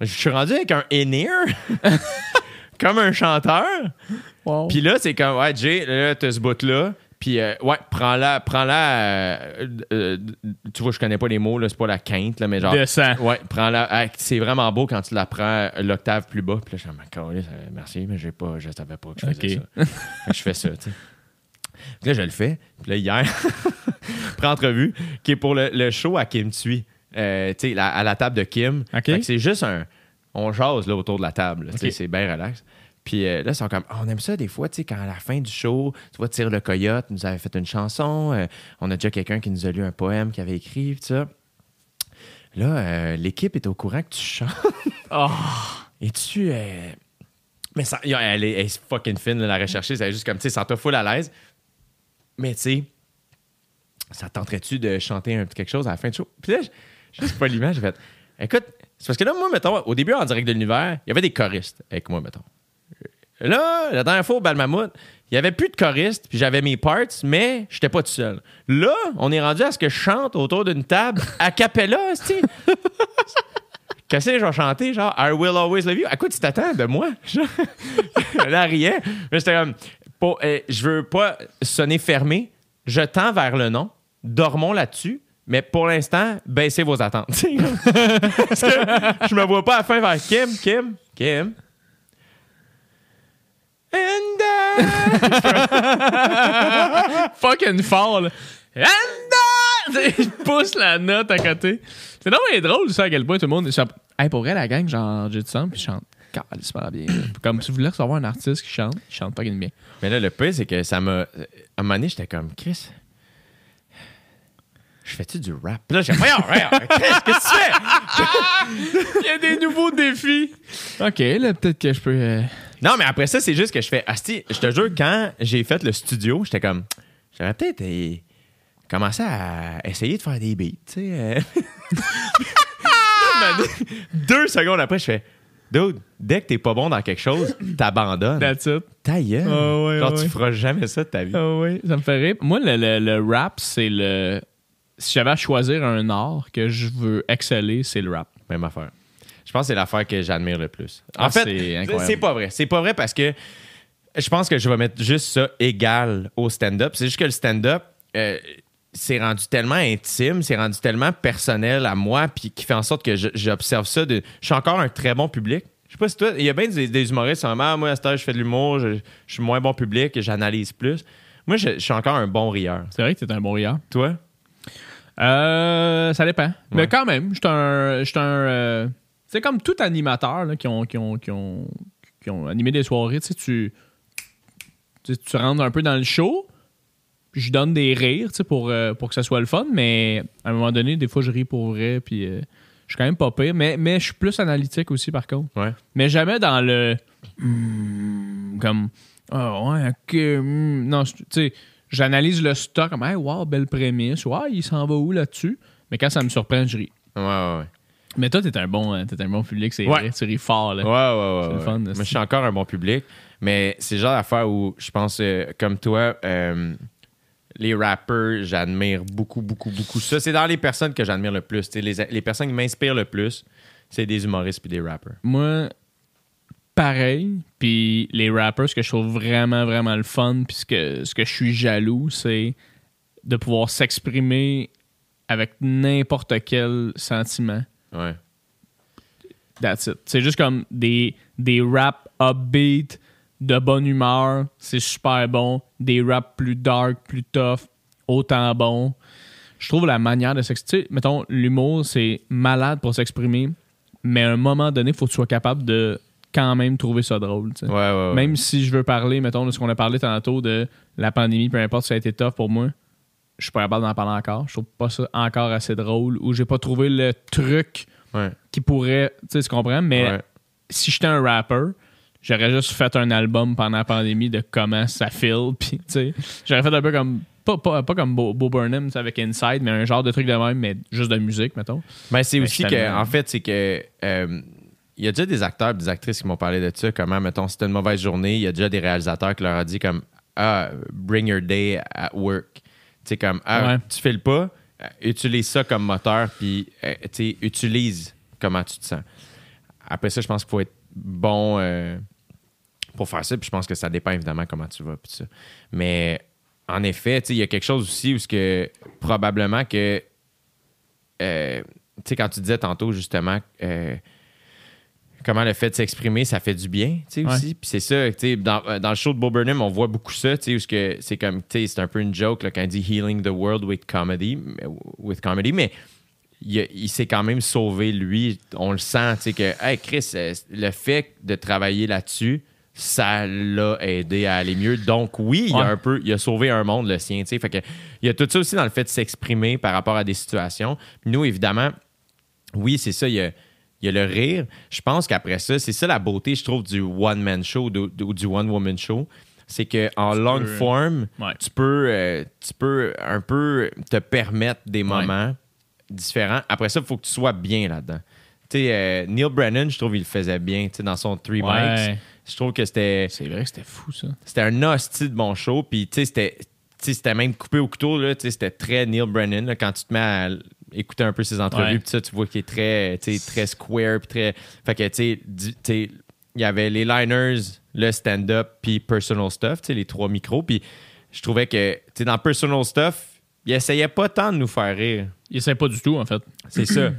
je suis rendu avec un in-ear, comme un chanteur, puis là, c'est comme, ouais, Jay, là, t'as ce bout-là. Puis, euh, ouais, prends-la, prends-la. euh, euh, tu vois, je connais pas les mots, là, c'est pas la quinte, là, mais genre. Descends. Ouais, prends-la. ah, c'est vraiment beau quand tu la prends l'octave plus bas. Puis là, je suis euh, merci, mais j'ai pas, je savais pas que je faisais ça. Je fais ça, tu sais. Puis là, je le fais. Puis là, hier, pré-entrevue, qui est pour le, le show à Kim Tui. Tu sais, à la table de Kim. Ok. Fait que c'est juste un. On jase là, autour de la table. là, tu sais, Ok. C'est bien relax. Puis euh, là, ils sont comme, Ah, on aime ça des fois, tu sais, quand à la fin du show, tu vois, Tire le Coyote nous avait fait une chanson. euh, on a déjà quelqu'un qui nous a lu un poème qu'il avait écrit, tout ça. Là, euh, l'équipe est au courant que tu chantes. Et tu. Mais ça, elle, est, elle est fucking fine, la rechercher. C'est juste comme, tu sais, ça te full à l'aise. Mais tu sais, ça tenterait-tu de chanter un petit quelque chose à la fin du show? Puis là, je- juste pas l'image, j'ai fait, écoute, c'est parce que là, moi, mettons, au début, en direct de l'univers, il y avait des choristes avec moi, mettons. Là, la dernière fois au Balmamout, il y avait plus de choristes, puis j'avais mes parts, mais j'étais pas tout seul. Là, on est rendu à ce que je chante autour d'une table a cappella, tu Qu'est-ce que je vais chanter? Genre, I will always love you. À quoi tu t'attends de moi? Là, rien. Mais j'étais comme, pas- euh, je veux pas sonner fermé. Je tends vers le nom. Dormons là-dessus. Mais pour l'instant, baissez vos attentes. Parce que je me vois pas à la fin vers Kim, Kim, Kim. And I- Fucking fort, là. And I- Il pousse la note à côté. C'est non, mais drôle, ça, à quel point tout le monde. ça- Hey, pour vrai, la gang, genre, j'ai du sang, puis je chante. super bien. Comme si vous voulez recevoir un artiste qui chante, il chante pas bien. Mais là, le pire, c'est que ça m'a. À un moment donné, j'étais comme, Chris, je fais-tu du rap? Puis là, j'ai voyons, qu'est-ce que tu fais? Il y a des nouveaux défis. Ok, là, peut-être que je peux. euh, Non, mais après ça, c'est juste que je fais. Asti, je te jure, quand j'ai fait le studio, j'étais comme. J'aurais peut-être euh, commencé à essayer de faire des beats, tu sais. euh. Deux secondes après, je fais. Dude, dès que t'es pas bon dans quelque chose, t'abandonnes. That's it. Ta gueule. Ah ouais, Genre, ouais. tu feras jamais ça de ta vie. Ah oui, ça me fait rire. Moi, le, le- le rap, c'est le. Si j'avais à choisir un art que je veux exceller, c'est le rap. Même affaire. Je pense que c'est l'affaire que j'admire le plus. En Ah, fait, c'est pas vrai. C'est pas vrai parce que je pense que je vais mettre juste ça égal au stand-up. C'est juste que le stand-up, euh, c'est rendu tellement intime, c'est rendu tellement personnel à moi, puis qui fait en sorte que je- j'observe ça. De, je suis encore un très bon public. Je sais pas si toi, il y a bien des, des humoristes qui sont ah, moi à cette heure, je fais de l'humour, je, je suis moins bon public, j'analyse plus. Moi, je, je suis encore un bon rieur. C'est vrai que t'es un bon rieur. Toi? Euh, ça dépend. Mais quand même, j'étais un. j'étais un euh, c'est comme tout animateur là, qui, ont, qui, ont, qui, ont, qui ont animé des soirées. Tu tu, tu, rentres un peu dans le show, puis je donne des rires tu sais, pour, euh, pour que ça soit le fun, mais à un moment donné, des fois, je ris pour vrai, puis euh, je suis quand même pas pire. Mais, mais je suis plus analytique aussi, par contre. Ouais. Mais jamais dans le. Hmm, comme. Ah ouais, ok. hmm. Non, tu sais, j'analyse le stock comme, hey, wow, belle prémisse. Ouais, il s'en va où là-dessus? Mais quand ça me surprend, je ris. Ouais, ouais, ouais. Mais toi, t'es un bon, euh, t'es un bon public, c'est Ouais. vrai. Tu ris fort, là. Ouais, ouais, ouais. Fun, Moi, je suis encore un bon public, mais c'est le genre d'affaire où je pense, euh, comme toi, euh, les rappers, j'admire beaucoup, beaucoup, beaucoup ça. C'est dans les personnes que j'admire le plus. Les, les personnes qui m'inspirent le plus, c'est des humoristes puis des rappers. Moi, pareil. Puis les rappers, ce que je trouve vraiment, vraiment le fun, puis ce que, ce que je suis jaloux, c'est de pouvoir s'exprimer avec n'importe quel sentiment. Ouais. That's it. C'est juste comme des, des raps upbeat, de bonne humeur, c'est super bon. Des raps plus dark, plus tough, autant bon. Je trouve la manière de s'exprimer. Mettons, l'humour, c'est malade pour s'exprimer, mais à un moment donné, il faut que tu sois capable de quand même trouver ça drôle. Ouais, ouais, ouais. Même si je veux parler, mettons, de ce qu'on a parlé tantôt de la pandémie, peu importe ça a été tough pour moi, je suis pas capable d'en parler encore. Je trouve pas ça encore assez drôle ou j'ai pas trouvé le truc Ouais. qui pourrait, tu sais, tu comprends, mais Ouais. si j'étais un rapper, j'aurais juste fait un album pendant la pandémie de comment ça feel, puis tu sais, j'aurais fait un peu comme pas, pas, pas comme Bo, Bo Burnham avec Inside, mais un genre de truc de même, mais juste de musique, mettons. Ben, c'est Ben, aussi que, en fait, c'est que. euh, il y a déjà des acteurs des actrices qui m'ont parlé de ça. Comment, mettons, c'était une mauvaise journée, il y a déjà des réalisateurs qui leur ont dit comme Ah, bring your day at work. Comme Ah, Ouais. tu fais le pas, euh, utilise ça comme moteur, puis euh, utilise comment tu te sens. Après ça, je pense qu'il faut être bon euh, pour faire ça, puis je pense que ça dépend évidemment comment tu vas, puis ça. Mais en effet, il y a quelque chose aussi où ce que probablement que euh, tu sais, quand tu disais tantôt, justement, comment le fait de s'exprimer, ça fait du bien, tu sais, Ouais. aussi. Puis c'est ça, tu sais, dans, euh, dans le show de Bo Burnham, on voit beaucoup ça, tu sais, c'est comme, tu sais, c'est un peu une joke, là, quand il dit « healing the world with comedy mais- », with comedy, mais il, s'est quand même sauvé, lui. On le sent, tu sais, que, hey, Chris, euh, le fait de travailler là-dessus, ça l'a aidé à aller mieux. Donc, oui, il, a un peu, il a sauvé un monde, le sien, tu sais. Fait que, il y a tout ça aussi dans le fait de s'exprimer par rapport à des situations. Puis nous, évidemment, oui, c'est ça, il y a, il y a le rire. Je pense qu'après ça, c'est ça la beauté, je trouve, du one-man show ou du, one-woman show. C'est qu'en long peux- form, Ouais. tu, peux, euh, tu peux un peu te permettre des moments différents. Après ça, il faut que tu sois bien là-dedans. Tu sais, euh, Neil Brennan, je trouve qu'il le faisait bien, dans son Three Ouais. Mics. Je trouve que c'était C'est vrai que c'était fou, ça. c'était un hostie de bon show. Puis, tu sais, c'était. c'était même coupé au couteau, là. Tu sais, c'était très Neil Brennan, là, quand tu te mets à écouter un peu ses entrevues, puis ça, tu vois qu'il est très, très square, puis très. Fait que, tu sais, il y avait les liners, le stand-up, puis personal stuff, tu sais, les trois micros. Puis, je trouvais que, tu sais, dans personal stuff, il essayait pas tant de nous faire rire. Il essaie pas du tout, en fait. C'est ça.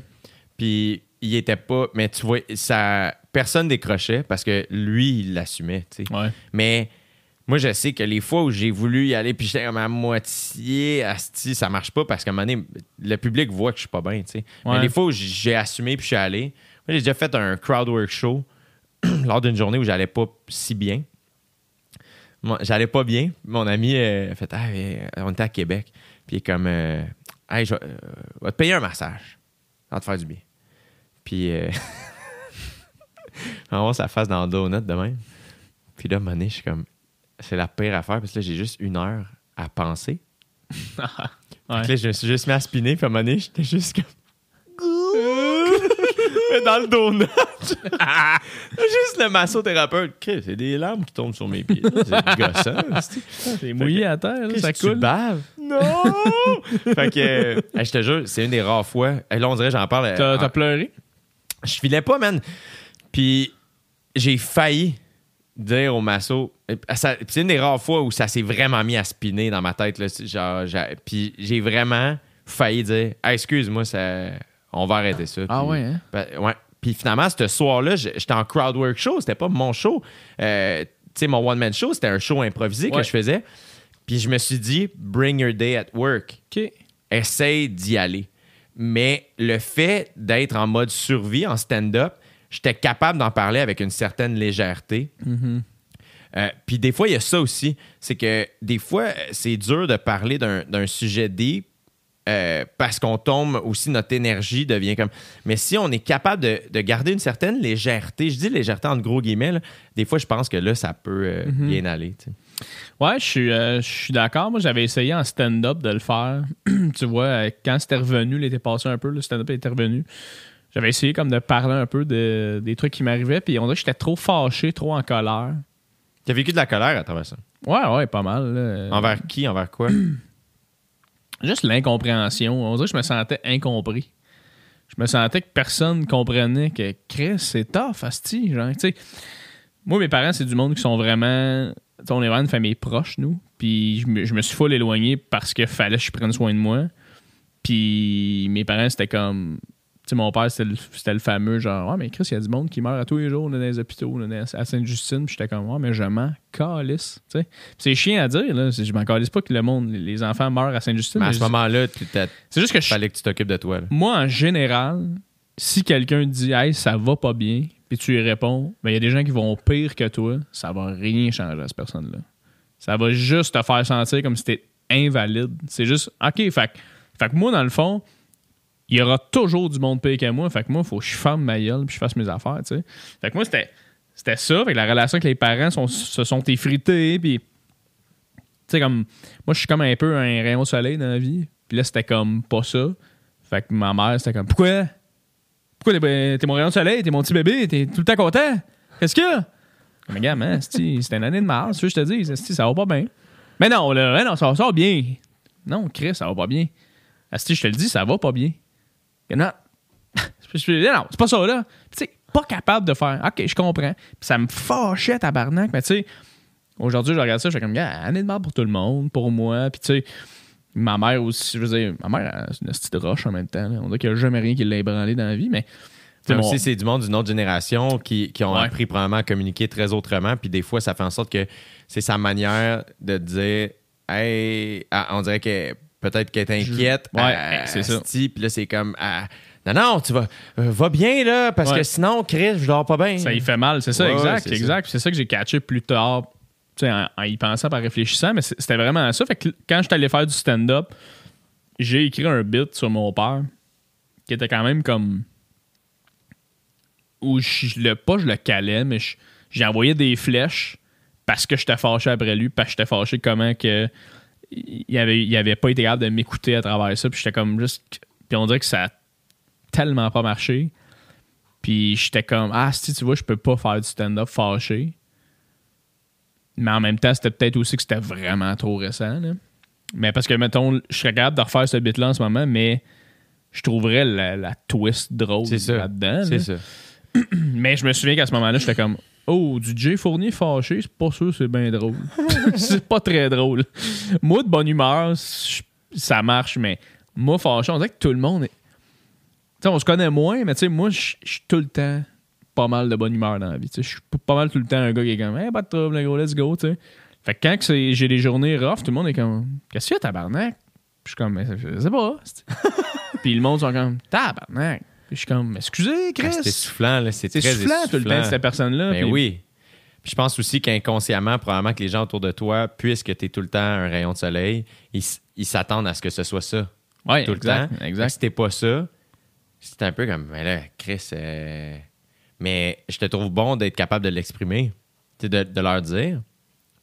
Puis il était pas. Mais tu vois, ça, personne décrochait parce que lui, il l'assumait. tu sais. Ouais. Mais moi, je sais que les fois où j'ai voulu y aller, puis j'étais comme à moitié, asti, ça marche pas parce qu'à un moment donné, le public voit que je suis pas bien. tu sais. Ouais. Mais les fois où j'ai assumé puis je suis allé, moi, j'ai déjà fait un crowdwork show lors d'une journée où j'allais pas si bien. Moi, j'allais pas bien. Mon ami euh, a fait Ah, euh, on était à Québec. Puis il est comme euh, Hey, je vais euh, va te payer un massage. Ça va te faire du bien. Puis euh, on voit sa face dans le donut de même. Puis là, à un moment donné, je suis comme c'est la pire affaire parce que là, j'ai juste une heure à penser. Ouais. Fait que là, je me suis juste mis à spinner. Puis à un moment donné, j'étais juste comme. Mais dans le donut. juste le massothérapeute. Chris, C'est des larmes qui tombent sur mes pieds. C'est gossant. C'est mouillé à terre, là, ça tu coule. baves? Non! fait que, euh, je te jure, c'est une des rares fois. Là, on dirait, j'en parle. T'as t'as en- pleuré? je filais pas, man. Puis j'ai failli dire au masso. C'est une des rares fois où ça s'est vraiment mis à spinner dans ma tête. Là, genre, puis j'ai vraiment failli dire Hey, excuse-moi, ça, on va arrêter ça. Ah Puis- ouais, hein? ben, ouais. Puis finalement, ce soir-là, j'étais en crowdwork show. C'était pas mon show. Euh, tu sais, mon one-man show, c'était un show improvisé que je faisais. Puis je me suis dit, bring your day at work essaye d'y aller. Mais le fait d'être en mode survie, en stand-up, j'étais capable d'en parler avec une certaine légèreté. Euh, Puis des fois, il y a ça aussi. C'est que des fois, c'est dur de parler d'un d'un sujet deep euh, parce qu'on tombe aussi, notre énergie devient comme. Mais si on est capable de, de garder une certaine légèreté, je dis légèreté entre gros guillemets, là, des fois, je pense que là, ça peut euh, bien aller. tu sais. Ouais, je suis, euh, je suis d'accord. Moi, j'avais essayé en stand-up de le faire. tu vois, quand c'était revenu, l'été passé un peu, le stand-up était revenu. J'avais essayé comme de parler un peu de, des trucs qui m'arrivaient, puis on dirait que j'étais trop fâché, trop en colère. Tu as vécu de la colère à travers ça? Ouais, ouais, pas mal. là. Envers qui Envers quoi? Juste l'incompréhension. On dirait que je me sentais incompris. Je me sentais que personne comprenait que Chris, c'est tough, asti. Genre, moi, mes parents, c'est du monde qui sont vraiment. on est vraiment une famille proche, nous. Puis je me, je me suis full éloigné parce qu'il fallait que je prenne soin de moi. Puis mes parents, c'était comme. Sais, mon père, c'était le, fameux genre, ah, mais Chris, il y a du monde qui meurt à tous les jours dans les hôpitaux, à Sainte-Justine. Puis j'étais comme, ah, mais je m'en calisse. Tu sais. C'est chiant à dire, là. Je m'en calisse pas que le monde, les enfants meurent à Sainte-Justine. Mais à ce moment-là, C'est juste que je, fallait que tu t'occupes de toi. là. moi, en général, si quelqu'un dit Hey, ça va pas bien, puis tu lui réponds, ben il y a des gens qui vont pire que toi, ça va rien changer à cette personne-là. Ça va juste te faire sentir comme si t'es invalide. C'est juste OK, fait, fait que moi, dans le fond, il y aura toujours du monde pire que moi. Fait que moi, il faut que je ferme ma gueule puis je fasse mes affaires, tu sais. Fait que moi, c'était, c'était ça. Fait que la relation avec les parents se sont effrités, puis tu sais, comme, moi, je suis comme un peu un rayon de soleil dans la vie. Puis là, c'était comme pas ça. Fait que ma mère, c'était comme, pourquoi? Pourquoi t'es, mon rayon de soleil, t'es mon petit bébé, t'es tout le temps content? Qu'est-ce qu'il y a? Mais gars, man, c'était une année de mars, je te dis, ça va pas bien. Mais non, là, non, ça, ça va bien. Non, Chris, ça va pas bien. Asti, je te le dis, ça va pas bien. Non, c'est pas ça, là. Tu sais, pas capable de faire, OK, je comprends. Puis ça me fâchait, tabarnak, mais tu sais, aujourd'hui, je regarde ça, je fais comme, gars, année de mars pour tout le monde, pour moi, puis tu sais, ma mère aussi, je veux dire, ma mère, c'est une petite roche en même temps. là. On dirait qu'il n'y a jamais rien qui l'a ébranlé dans la vie, mais. tu sais, Comme si c'est du monde d'une autre génération qui, qui ont Ouais. appris probablement à communiquer très autrement. Puis des fois, ça fait en sorte que c'est sa manière de dire Hey, ah, on dirait que peut-être qu'elle est inquiète. Ouais, c'est ça. Puis là, c'est comme Non, non, tu vas, euh, va bien là, parce Ouais. que sinon, Chris, je dors pas bien. Ça y fait mal, c'est ça, Ouais, exact, c'est exact. Puis C'est ça que j'ai catché plus tard, tu sais, en, en y pensant, en réfléchissant, mais c'était vraiment ça. Fait que quand j'étais allé faire du stand-up, j'ai écrit un bit sur mon père qui était quand même comme. où je le, pas je le calais, mais je- j'ai envoyé des flèches parce que j'étais fâché après lui, parce que j'étais fâché comment que. Il avait, il avait pas été capable de m'écouter à travers ça, puis j'étais comme juste. Puis on dirait que ça a tellement pas marché. Puis j'étais comme, ah, si tu vois, je peux pas faire du stand-up fâché. Mais en même temps, c'était peut-être aussi que c'était vraiment trop récent. là. Mais parce que, mettons, je serais capable de refaire ce bit-là en ce moment, mais je trouverais la, la twist drôle là-dedans. C'est là. ça. Mais je me souviens qu'à ce moment-là, j'étais comme, oh, du Jay Fournier fâché, c'est pas sûr, c'est bien drôle. c'est pas très drôle. Moi, de bonne humeur, ça marche, mais moi, fâché, on dirait que tout le monde est. Tu sais, on se connaît moins, mais tu sais, moi, je suis tout le temps pas mal de bonne humeur dans la vie. Tu je suis pas mal tout le temps un gars qui est comme, hey, pas de trouble, le gros, let's go, tu. Fait que quand que j'ai des journées rough, tout le monde est comme, qu'est-ce y a, tabarnak? Je suis comme, mais je sais pas. Puis le monde sont comme, tabarnak. Je suis comme, excusez, Chris. Ah, C'est essoufflant, là. C'est très soufflant tout le temps cette personne-là. Ben puis- oui. Puis je pense aussi qu'inconsciemment, probablement que les gens autour de toi, puisque tu es tout le temps un rayon de soleil, ils, s'attendent à ce que ce soit ça. Ouais, tout exact, le temps. Exact. Si t'es pas ça, c'est un peu comme, mais là, Chris, euh, mais je te trouve bon d'être capable de l'exprimer, de, de leur dire.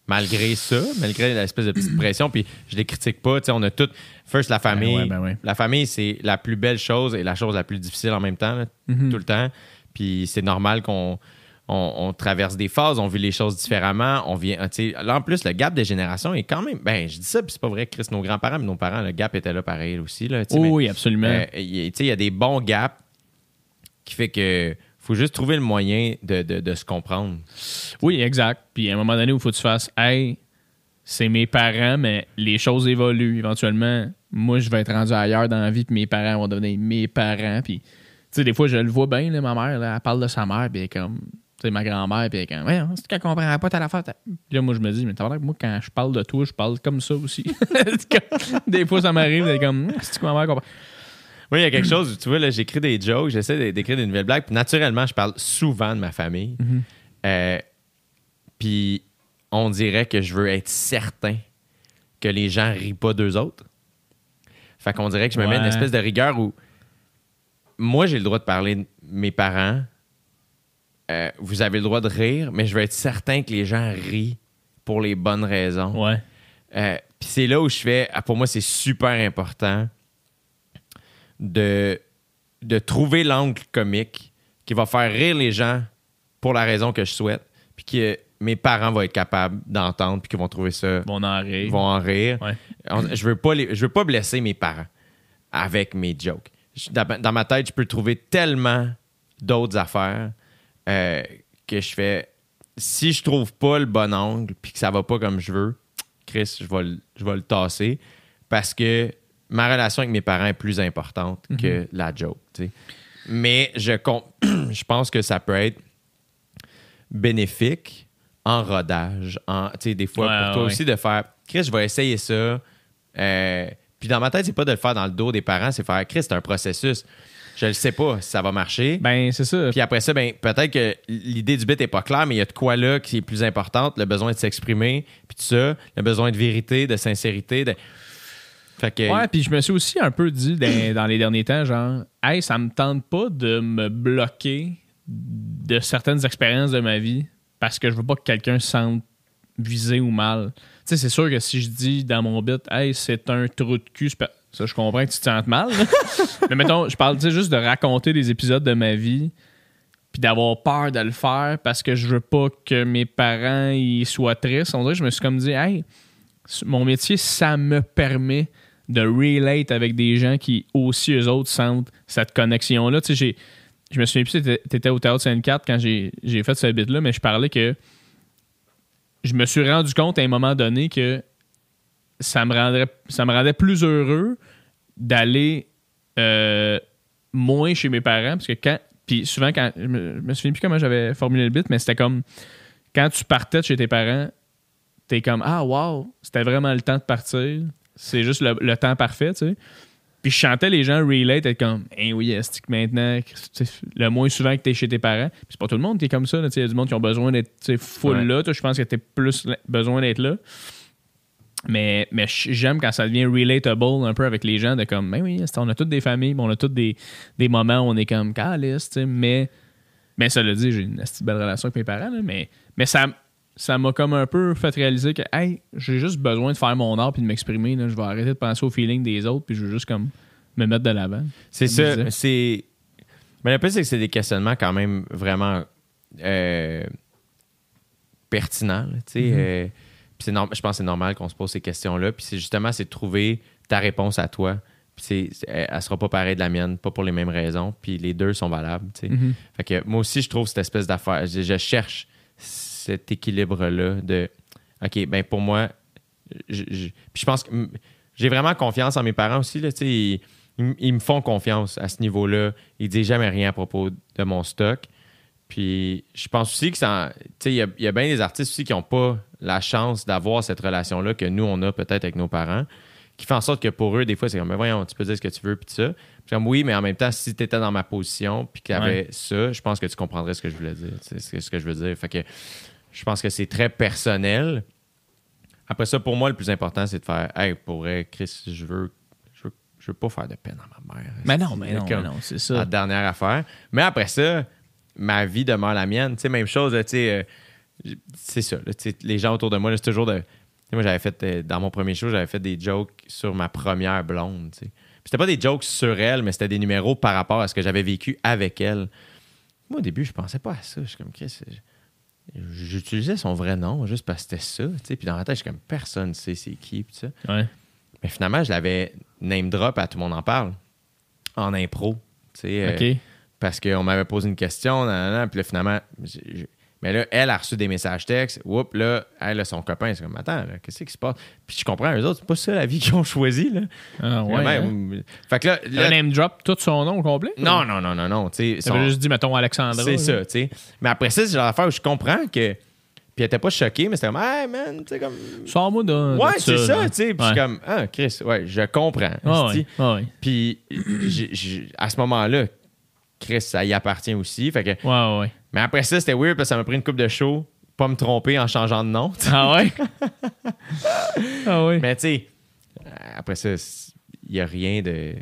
Malgré ça, malgré l'espèce de petite pression, puis je les critique pas, on a tout. First, la famille. ouais, ben ouais. La famille, c'est la plus belle chose et la chose la plus difficile en même temps, là, Mhm. tout le temps. Puis c'est normal qu'on on, on traverse des phases, on vit les choses différemment. On vient, sais, là, en plus, le gap des générations est quand même. Ben, je dis ça, puis c'est pas vrai, Chris, nos grands-parents, mais nos parents, le gap était là pareil aussi. Là, Oh mais- oui, absolument. euh, il y a- tu sais, il y a des bons gaps qui fait que faut juste trouver le moyen de, de- se comprendre. Oui, exact. Puis à un moment donné il faut que tu fasses Hey, c'est mes parents, mais les choses évoluent. Éventuellement, moi, je vais être rendu ailleurs dans la vie, puis mes parents vont devenir mes parents. Puis, tu sais, des fois, je le vois bien, là, ma mère, elle parle de sa mère, puis elle est comme. Tu sais, ma grand-mère, puis elle est comme. Ouais, c'est qu'elle comprend pas ta affaire? ta- Puis là, moi, je me dis, mais t'as l'air que moi, quand je parle de toi, je parle comme ça aussi. Des fois, ça m'arrive, elle comme. C'est que ma mère comprend? Oui, il y a quelque chose, tu vois, là, j'écris des jokes, j'essaie d'é- d'écrire des nouvelles blagues. Puis naturellement, je parle souvent de ma famille. Euh, puis on dirait que je veux être certain que les gens rient pas d'eux autres. Fait qu'on dirait que je me mets une Ouais. espèce de rigueur où moi, j'ai le droit de parler de mes parents. Euh, vous avez le droit de rire, mais je veux être certain que les gens rient pour les bonnes raisons. Ouais. Euh, Puis c'est là où je fais, ah, pour moi, c'est super important de, de trouver l'angle comique qui va faire rire les gens pour la raison que je souhaite, puis que mes parents vont être capables d'entendre puis qu'ils vont trouver ça Bon, en rire. ils vont en rire. Ouais. Je veux pas les- je veux pas blesser mes parents avec mes jokes. Je- Dans, ma- dans ma tête, je peux trouver tellement d'autres affaires euh, que je fais. Si je trouve pas le bon angle puis que ça va pas comme je veux, Chris, je vais je vais le tasser parce que ma relation avec mes parents est plus importante que la joke. Mais je, je pense que ça peut être bénéfique en rodage. En, des fois, Ouais, pour toi ouais. aussi, de faire Chris, je vais essayer ça. Euh, puis dans ma tête, c'est pas de le faire dans le dos des parents, c'est faire Chris, c'est un processus. Je ne sais pas si ça va marcher. Ben, c'est ça. Puis après ça, ben, peut-être que l'idée du bit est pas claire, mais il y a de quoi là qui est plus importante, le besoin de s'exprimer, puis tout ça, le besoin de vérité, de sincérité. De... Fait que, Ouais, puis je me suis aussi un peu dit dans, dans les derniers temps, genre, hey, ça me tente pas de me bloquer de certaines expériences de ma vie parce que je veux pas que quelqu'un se sente visé ou mal. Tu sais, c'est sûr que si je dis dans mon bit, hey, c'est un trou de cul, ça, je comprends que tu te sentes mal. Mais mettons, je parle juste de raconter des épisodes de ma vie puis d'avoir peur de le faire parce que je veux pas que mes parents soient tristes. On dirait que je me suis comme dit, hey, mon métier, ça me permet de relate avec des gens qui aussi, eux autres, sentent cette connexion-là. Tu sais, je me souviens plus si t'étais- au Théâtre Sainte-Quatre quand j'ai fait ce bit-là, mais je parlais que je me suis rendu compte à un moment donné que ça me rendrait, ça me rendait plus heureux d'aller euh, moins chez mes parents, parce que quand... Puis souvent, quand... Je me, je me souviens plus comment j'avais formulé le bit, mais c'était comme... Quand tu partais de chez tes parents, t'es comme ah wow c'était vraiment le temps de partir c'est juste le, le temps parfait tu sais. Puis je chantais les gens relate être comme eh oui est que maintenant le moins souvent que t'es chez tes parents Puis c'est pas tout le monde qui est comme ça là, tu sais, il y a du monde qui ont besoin d'être full Ouais. là je pense que t'as plus besoin d'être là. Mais, mais j'aime quand ça devient relatable un peu avec les gens de comme ben oui on a toutes des familles mais on a tous des, des moments où on est comme calice tu sais, mais mais ça le dit, j'ai une belle relation avec mes parents, là, mais, mais ça ça m'a comme un peu fait réaliser que hey, j'ai juste besoin de faire mon art puis de m'exprimer. Je vais arrêter de penser au feeling des autres puis je veux juste comme me mettre de l'avant. C'est ça. C'est. Mais le plus, c'est que c'est des questionnements quand même vraiment euh, pertinents. tu euh, c'est norm- je pense que c'est normal qu'on se pose ces questions-là. Puis c'est justement, c'est de trouver ta réponse à toi. Puis elle, elle sera pas pareille de la mienne, pas pour les mêmes raisons. Puis les deux sont valables. Mm-hmm. Fait que moi aussi, je trouve cette espèce d'affaire. Je, je cherche cet équilibre-là de OK, ben pour moi, je, je- je pense que j'ai vraiment confiance en mes parents aussi. Là, ils, ils- ils me font confiance à ce niveau-là. Ils disent jamais rien à propos de mon stock. Puis je pense aussi que ça. Tu sais, il y a, y a bien des artistes aussi qui n'ont pas la chance d'avoir cette relation-là que nous, on a peut-être avec nos parents, qui fait en sorte que pour eux, des fois, c'est comme, Ben voyons, tu peux dire ce que tu veux, puis ça. Puis comme, oui, mais en même temps, si tu étais dans ma position, puis qu'il y avait Ouais. ça, je pense que tu comprendrais ce que je voulais dire. C'est ce que, ce que je veux dire. Fait que je pense que c'est très personnel. Après ça, pour moi, le plus important, c'est de faire, hey, pour vrai, Chris, je veux, je veux, je veux pas faire de peine à ma mère. Mais non, mais non, mais non, c'est la ça. dernière affaire. Mais après ça, ma vie demeure la mienne. Tu sais, même chose, tu sais, euh, c'est ça. là, les gens autour de moi, c'est toujours de. Moi, j'avais fait, euh, dans mon premier show, j'avais fait des jokes sur ma première blonde. tu sais. Puis C'était pas des jokes sur elle, mais c'était des numéros par rapport à ce que j'avais vécu avec elle. Moi, au début, je pensais pas à ça. Je suis comme, Chris, j'utilisais son vrai nom juste parce que c'était ça. Puis dans ma tête, je suis comme, personne sait c'est qui. Puis ça. Ouais. Mais finalement, je l'avais name drop à tout le monde en parle en impro. euh, parce qu'on m'avait posé une question, puis là, finalement, mais là, elle a reçu des messages textes. Oups, là, elle a son copain. C'est comme, attends, qu'est-ce qui se passe? Puis je comprends, eux autres, c'est pas ça la vie qu'ils ont choisi, là. Ah ouais. Vraiment, hein. euh, Fait que là, là- name drop tout son nom au complet? non, non, non, non, non, tu son- juste dire, mettons, Alexandra. C'est ça, tu sais. Mais après ça, c'est genre d'affaire où je comprends que. Puis elle était pas choquée, mais c'était comme, hey man, tu sais, comme. Sors-moi de. Ouais, c'est ça, tu sais. Puis je suis comme, ah, Chris, ouais, je comprends. Ah ouais, ah ouais. Puis à ce moment-là, Chris, ça y appartient aussi. Fait que, Ouais, ouais. mais après ça, c'était weird parce que ça m'a pris une coupe de show, pas me tromper en changeant de nom. Ah ouais? ah ouais. Mais tu sais, après ça, il n'y a rien de.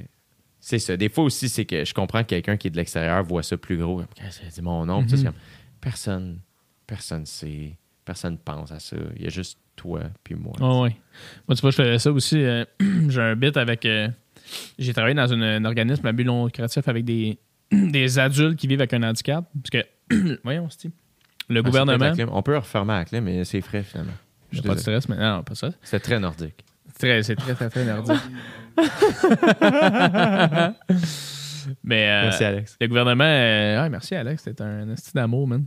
C'est ça. Des fois aussi, c'est que je comprends que quelqu'un qui est de l'extérieur voit ça plus gros. Que c'est mon nom. Puis ça, c'est comme, personne, personne sait, personne pense à ça. Il y a juste toi puis moi. Ah ouais. Moi, tu vois, je faisais ça aussi. euh, j'ai un bit avec. euh, j'ai travaillé dans une- un organisme à but non lucratif avec des, des adultes qui vivent avec un handicap. Parce que, voyons, Steve. Le Ah, gouvernement. c'est. On peut refermer la clim, mais c'est frais finalement. Je pas de stress, mais non, pas ça. C'est très nordique. C'est très, c'est très, très, très nordique. mais euh, Merci, Alex. le gouvernement. euh, merci, Alex. C'était un esti d'amour, man.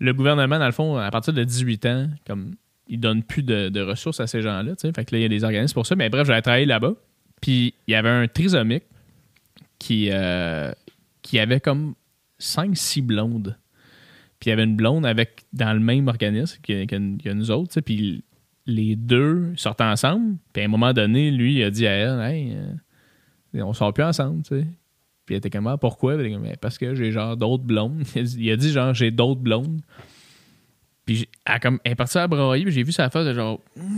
Le gouvernement, dans le fond, à partir de 18 ans, comme il donne plus de, de ressources à ces gens-là. Fait que là, il y a des organismes pour ça. Mais bref, j'avais travaillé là-bas. Puis il y avait un trisomique qui, euh, qui avait comme 5-6 blondes. Puis il y avait une blonde avec dans le même organisme que, que- nous autres. Puis les deux sortaient ensemble. Puis à un moment donné, lui, il a dit à elle Hey, euh, on sort plus ensemble. tu sais. Puis elle était comme Ah, pourquoi Ben, Parce que j'ai genre d'autres blondes. Il a dit, genre j'ai d'autres blondes. Puis elle, comme, est partie à broyer. Puis j'ai vu sa face de genre tu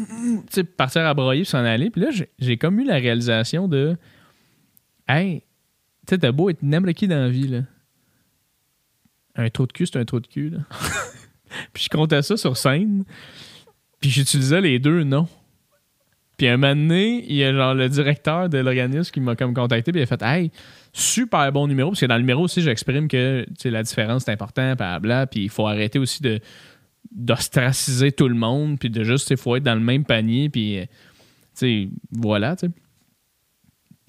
sais, partir à broyer s'en aller. Puis là, j'ai- comme eu la réalisation de Hey, sais, t'as beau être n'importe qui dans la vie, là. Un trou de cul, c'est un trou de cul, là. puis je comptais ça sur scène. Puis j'utilisais les deux noms. Puis un moment donné, il y a genre le directeur de l'organisme qui m'a comme contacté. Puis il a fait Hey, super bon numéro. Parce que dans le numéro aussi, j'exprime que la différence c'est important, bla Puis il faut arrêter aussi de d'ostraciser tout le monde. Puis de juste, il faut être dans le même panier. Puis, euh, voilà, tu sais.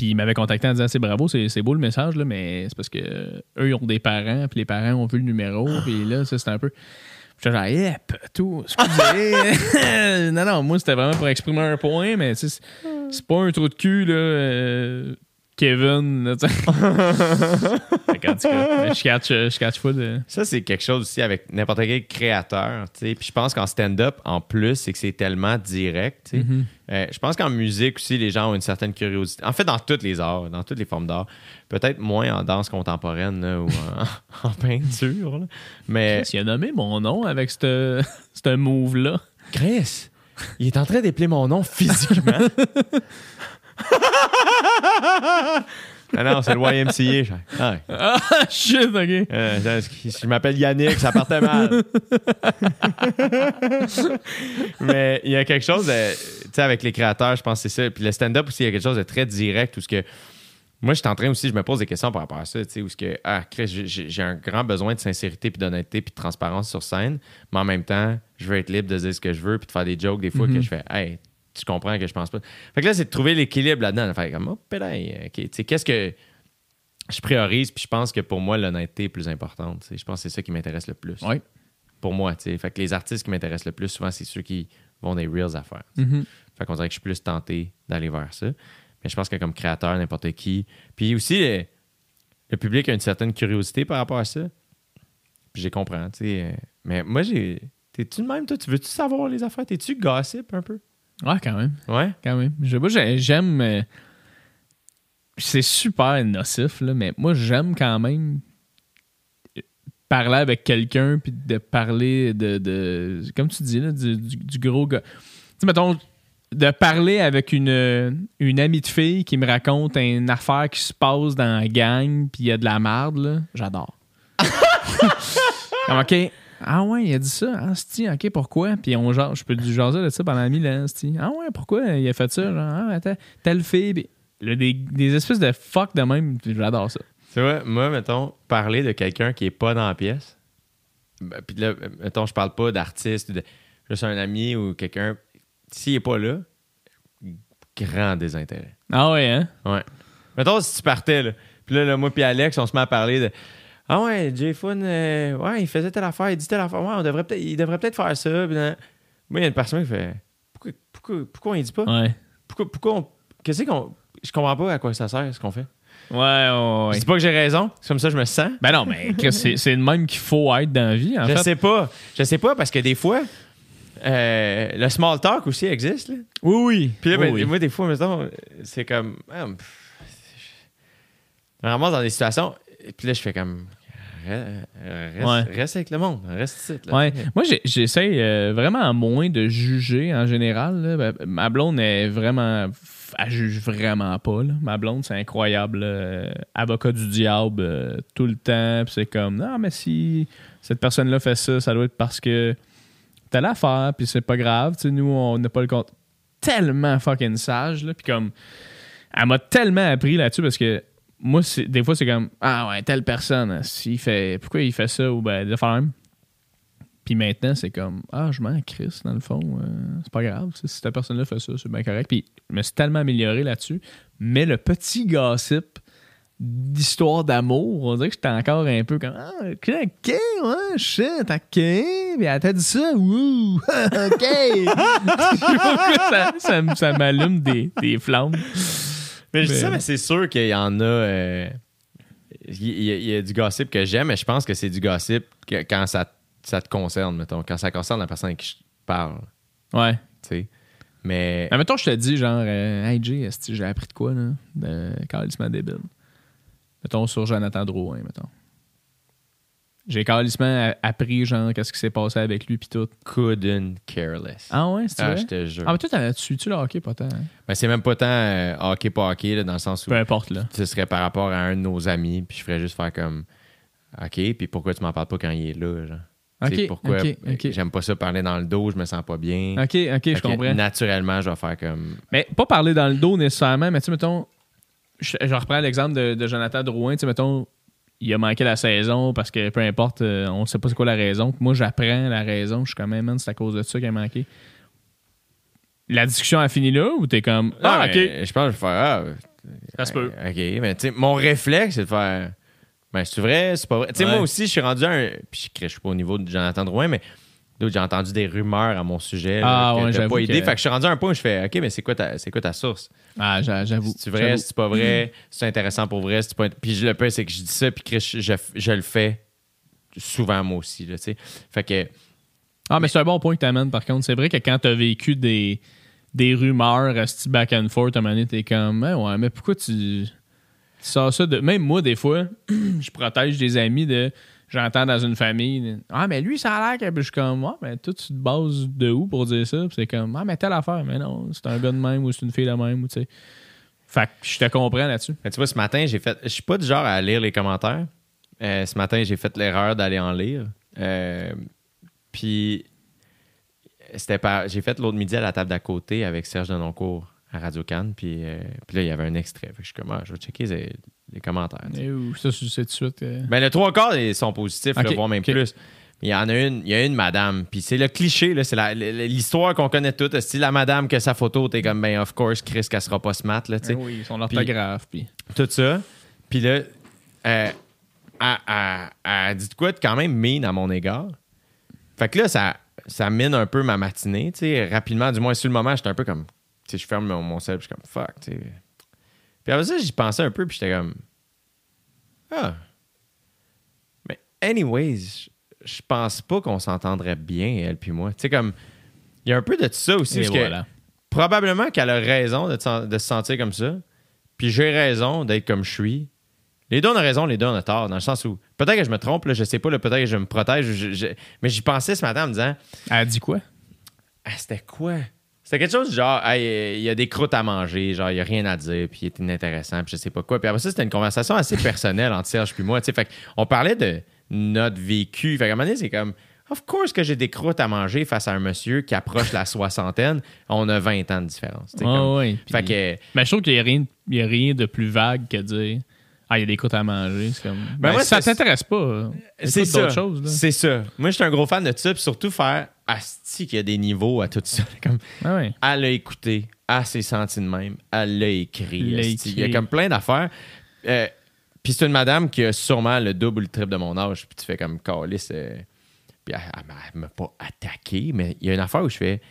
Puis il m'avait contacté en disant c'est bravo, c'est beau le message, là, mais c'est parce que eux, ils ont des parents, puis les parents ont vu le numéro, puis là, ça, c'est un peu. J'étais genre, yep, tout, excusez. non, non, moi, c'était vraiment pour exprimer un point, mais c'est pas un trou de cul, là. euh, Kevin, je catch, je catch full. euh, Ça, c'est quelque chose aussi avec n'importe quel créateur. tu sais. Puis je pense qu'en stand-up, en plus, c'est que c'est tellement direct. tu sais. Mm-hmm. Euh, je pense qu'en musique aussi, les gens ont une certaine curiosité. En fait, dans toutes les arts, dans toutes les formes d'art. Peut-être moins en danse contemporaine là, ou en, en peinture. là. Mais Il a nommé mon nom avec ce ce move-là. Chris, il est en train d'épeler mon nom physiquement. ah non, c'est le YMCA. Ah, ouais. Ah, shit, ok. Euh, si je m'appelle Yannick, ça partait mal. Mais il y a quelque chose, de- tu sais, avec les créateurs, je pense que c'est ça. Puis le stand-up aussi, il y a quelque chose de très direct où ce que. Moi, je suis en train aussi, je me pose des questions par rapport à ça, tu sais, où ce que, ah, Chris, j'ai- j'ai j'ai un grand besoin de sincérité, puis d'honnêteté, puis de transparence sur scène, mais en même temps, je veux être libre de dire ce que je veux, puis de faire des jokes des fois que je fais, hey, tu comprends que je pense pas. Fait que là, c'est de trouver l'équilibre là-dedans, de faire comme, oh, pédale, ok, tu sais, qu'est-ce que je priorise, puis je pense que pour moi, l'honnêteté est plus importante. Je pense que c'est ça qui m'intéresse le plus. Ouais. Pour moi, tu sais. Fait que les artistes qui m'intéressent le plus, souvent, c'est ceux qui vont des reels à faire. tu sais. Mhm. Fait qu'on dirait que je suis plus tenté d'aller vers ça. Mais je pense que comme créateur, n'importe qui. Puis aussi, euh, le public a une certaine curiosité par rapport à ça. Puis j'ai compris, tu sais. euh, Mais moi, j'ai. T'es-tu de même, toi? Tu veux-tu savoir les affaires? T'es-tu gossip un peu? Ouais, quand même. Ouais? Quand même. Je, j'ai- j'aime. euh, c'est super nocif, là, mais moi, j'aime quand même parler avec quelqu'un puis de parler de, de- comme tu dis là, du, du- du gros gars. Tu sais, mettons, de parler avec une, une amie de fille qui me raconte une affaire qui se passe dans la gang puis il y a de la merde, là, j'adore. Comme, OK. Ah ouais, il a dit ça. Ah, c'ti, OK, pourquoi? Puis on genre, je peux du jaser de ça pendant mille ans, c'ti. Ah ouais, pourquoi il a fait ça? Genre, ah, attends, telle fille. Puis là, des, des espèces de fuck de même, j'adore ça. Tu vois, moi, mettons, parler de quelqu'un qui est pas dans la pièce. ben, Puis là, mettons, je parle pas d'artiste, de juste un ami ou quelqu'un. S'il est pas là, grand désintérêt. Ah ouais, hein? Ouais. Mettons, si tu partais, là. Puis là, là, moi puis Alex, on se met à parler de. Ah ouais, Jay Fun, euh, ouais, il faisait telle affaire, il dit telle affaire. Ouais, on devrait peut-être, il devrait peut-être faire ça. Puis moi, il y a une personne qui fait. Pourquoi, pourquoi, pourquoi on y dit pas? Ouais. Pourquoi, pourquoi on. Qu'est-ce qu'on. Je comprends pas à quoi ça sert, ce qu'on fait. Ouais, ouais, ouais. Je dis pas que j'ai raison, c'est comme ça que je me sens. Ben non, mais c'est le même qu'il faut être dans la vie, en je fait. sais pas. Je sais pas parce que des fois, euh, le small talk aussi existe. Là. Oui, oui. Puis là, Oui, ben, oui. moi, des fois, mettons, c'est comme. ah, pff, je me ramasse dans des situations. Et Puis là, je fais comme. Reste, reste, Ouais. reste avec le monde. Reste ici. Là. Ouais. Moi, j'essaie euh, vraiment moins de juger en général. là. Ben, ma blonde est vraiment. Elle juge vraiment pas. là. Ma blonde, c'est incroyable. là. Avocat du diable euh, tout le temps. Puis c'est comme, non, mais si cette personne-là fait ça, ça doit être parce que t'as l'affaire. Puis c'est pas grave. Tu sais, nous, on n'a pas le compte. Tellement fucking sage. Puis comme, elle m'a tellement appris là-dessus parce que moi, des fois, c'est comme Ah ouais, telle personne, s'il fait. Pourquoi il fait ça ou ben, de faire même. Puis maintenant, c'est comme, ah, je m'en crisse, dans le fond. euh, c'est pas grave. Si cette personne-là fait ça, c'est bien correct. Puis je me suis tellement amélioré là-dessus. Mais le petit gossip d'histoire d'amour, on dirait que j'étais encore un peu comme, ah, ok, ouais, shit, ok. Puis elle t'a dit ça, wouh, ok. Ça, ça, ça m'allume des flammes. Mais je dis ça, mais c'est sûr qu'il y en a. euh, Il y, a- il y a du gossip que j'aime, mais je pense que c'est du gossip que quand ça, ça te concerne, mettons. Quand ça concerne la personne à qui je parle, Ouais. tu sais. Mais. Mais mettons, je te dis, genre, euh, hey Jay, j'ai appris de quoi, là? De calissement débile? Mettons sur Jonathan Drouin, mettons. J'ai calissement a- appris, genre, qu'est-ce qui s'est passé avec lui, pis tout. Couldn't care less. Ah ouais, c'est Ah, vrai? je te jure. Ah, mais toi, tu suis-tu le hockey, pas tant? hein? Ben, c'est même pas tant euh, hockey pas hockey, là, dans le sens où Peu importe, là. ce serait par rapport à un de nos amis, puis je ferais juste faire comme OK, puis pourquoi tu m'en parles pas quand il est là, genre? Ok, pourquoi? ok, ok. j'aime pas ça parler dans le dos, je me sens pas bien. Ok, ok, Fait je comprends. Naturellement, je vais faire comme Mais pas parler dans le dos nécessairement, mais tu sais, mettons, je, je reprends l'exemple de, de Jonathan Drouin, tu sais, mettons, il a manqué la saison parce que peu importe, euh, on sait pas c'est quoi la raison. Puis Moi, j'apprends la raison, je suis quand même, man, c'est à cause de ça qu'il a manqué. La discussion a fini là ou t'es comme, ah, Ah, ok, Je pense que je vais faire ah, ça se peut. OK, mais tu sais, mon réflexe, c'est de faire. Ben, c'est vrai, c'est pas vrai. Tu sais, Ouais. moi aussi, je suis rendu à un. Puis je ne suis pas au niveau de Jonathan Drouin, mais j'ai entendu des rumeurs à mon sujet. Ah, là, que ouais, pas idée. que- Fait que je suis rendu à un point où je fais OK, mais c'est quoi ta, c'est quoi ta source? Ah, j'a- j'avoue. C'est vrai, c'est pas vrai, c'est intéressant pour vrai, c'est pas. Puis le pire, c'est que je dis ça, puis Chris, je, je, je le fais souvent moi aussi, tu sais. Fait que. Ah, mais c'est un bon point que t'amènes, par contre. C'est vrai que quand t'as vécu des, des rumeurs, esti back and forth, à un moment donné, t'es comme, Ah ouais, mais pourquoi tu, tu sors ça de. Même moi, des fois, je protège des amis de. J'entends dans une famille, ah, mais lui, ça a l'air que. Je suis comme, ah, mais toi, tu te bases de où pour dire ça? C'est comme, ah, mais telle affaire. Mais non, c'est un gars de même ou c'est une fille de même, ou tu sais. Fait que je te comprends là-dessus. Mais tu vois, ce matin, j'ai fait. Je suis pas du genre à lire les commentaires. Euh, ce matin, j'ai fait l'erreur d'aller en lire. Euh, puis c'était pas. J'ai fait l'autre midi à la table d'à côté avec Serge Denoncourt à Radio Cannes. Puis, euh, puis là, il y avait un extrait. Fait que je suis comme, ah, je vais checker les, commentaires. Et où, ça, tout de suite. euh, Ben, le trois quarts ils sont positifs, là, Ok, voire même plus. Il y en a une, il y a une madame, puis c'est le cliché, là, c'est l'histoire qu'on connaît toutes. C'est la madame que sa photo, t'es comme, ben, of course, Chris, qu'elle sera pas smart, là, tu sais. ah oui, son orthographe. Puis... Tout ça. Puis là, euh, elle, elle- elle dit de quoi de quand même mean à mon égard. Fait que là, ça, ça mine un peu ma matinée, tu sais. Rapidement, du moins, sur le moment, j'étais un peu comme, tu sais, je ferme mon, mon puis je suis comme, fuck, tu sais. Puis après ça, j'y pensais un peu, puis j'étais comme, ah. Mais, anyways, je- pense pas qu'on s'entendrait bien, elle puis moi. Tu sais, comme, il y a un peu de ça aussi, parce que probablement qu'elle a raison de, te de se sentir comme ça. Puis j'ai raison d'être comme je suis. Les deux on a raison, les deux on a tort, dans le sens où peut-être que je me trompe, là, je sais pas, peut-être que je me protège, je- je- mais j'y pensais ce matin en me disant Elle a dit quoi? Ah, c'était quoi? C'était quelque chose genre Hey, il y a des croûtes à manger, genre il y a rien à dire, puis il est inintéressant, puis je sais pas quoi. Puis après ça, c'était une conversation assez personnelle entre Serge puis moi, tu sais. Fait on parlait de notre vécu. Fait qu'à un moment donné, c'est comme Of course que j'ai des croûtes à manger face à un monsieur qui approche la soixantaine. On a 20 ans de différence. Ah comme- ouais, Fait puis- que Mais je trouve qu'il n'y a, a rien de plus vague que dire Ah, il y a des croûtes à manger. C'est comme. Ben, moi, si ça t'intéresse pas. C'est ça. d'autres choses. Là. C'est ça. Moi, je suis un gros fan de ça, puis surtout faire Asti qu'il y a des niveaux à tout ça. Comme, Ah ouais. elle l'a écouté, elle s'est sentie de même, elle l'a écrit. Il y a comme plein d'affaires. Euh, puis c'est une madame qui a sûrement le double ou le triple de mon âge, puis tu fais comme Calis. euh, puis elle, elle elle m'a pas attaqué, mais il y a une affaire où je fais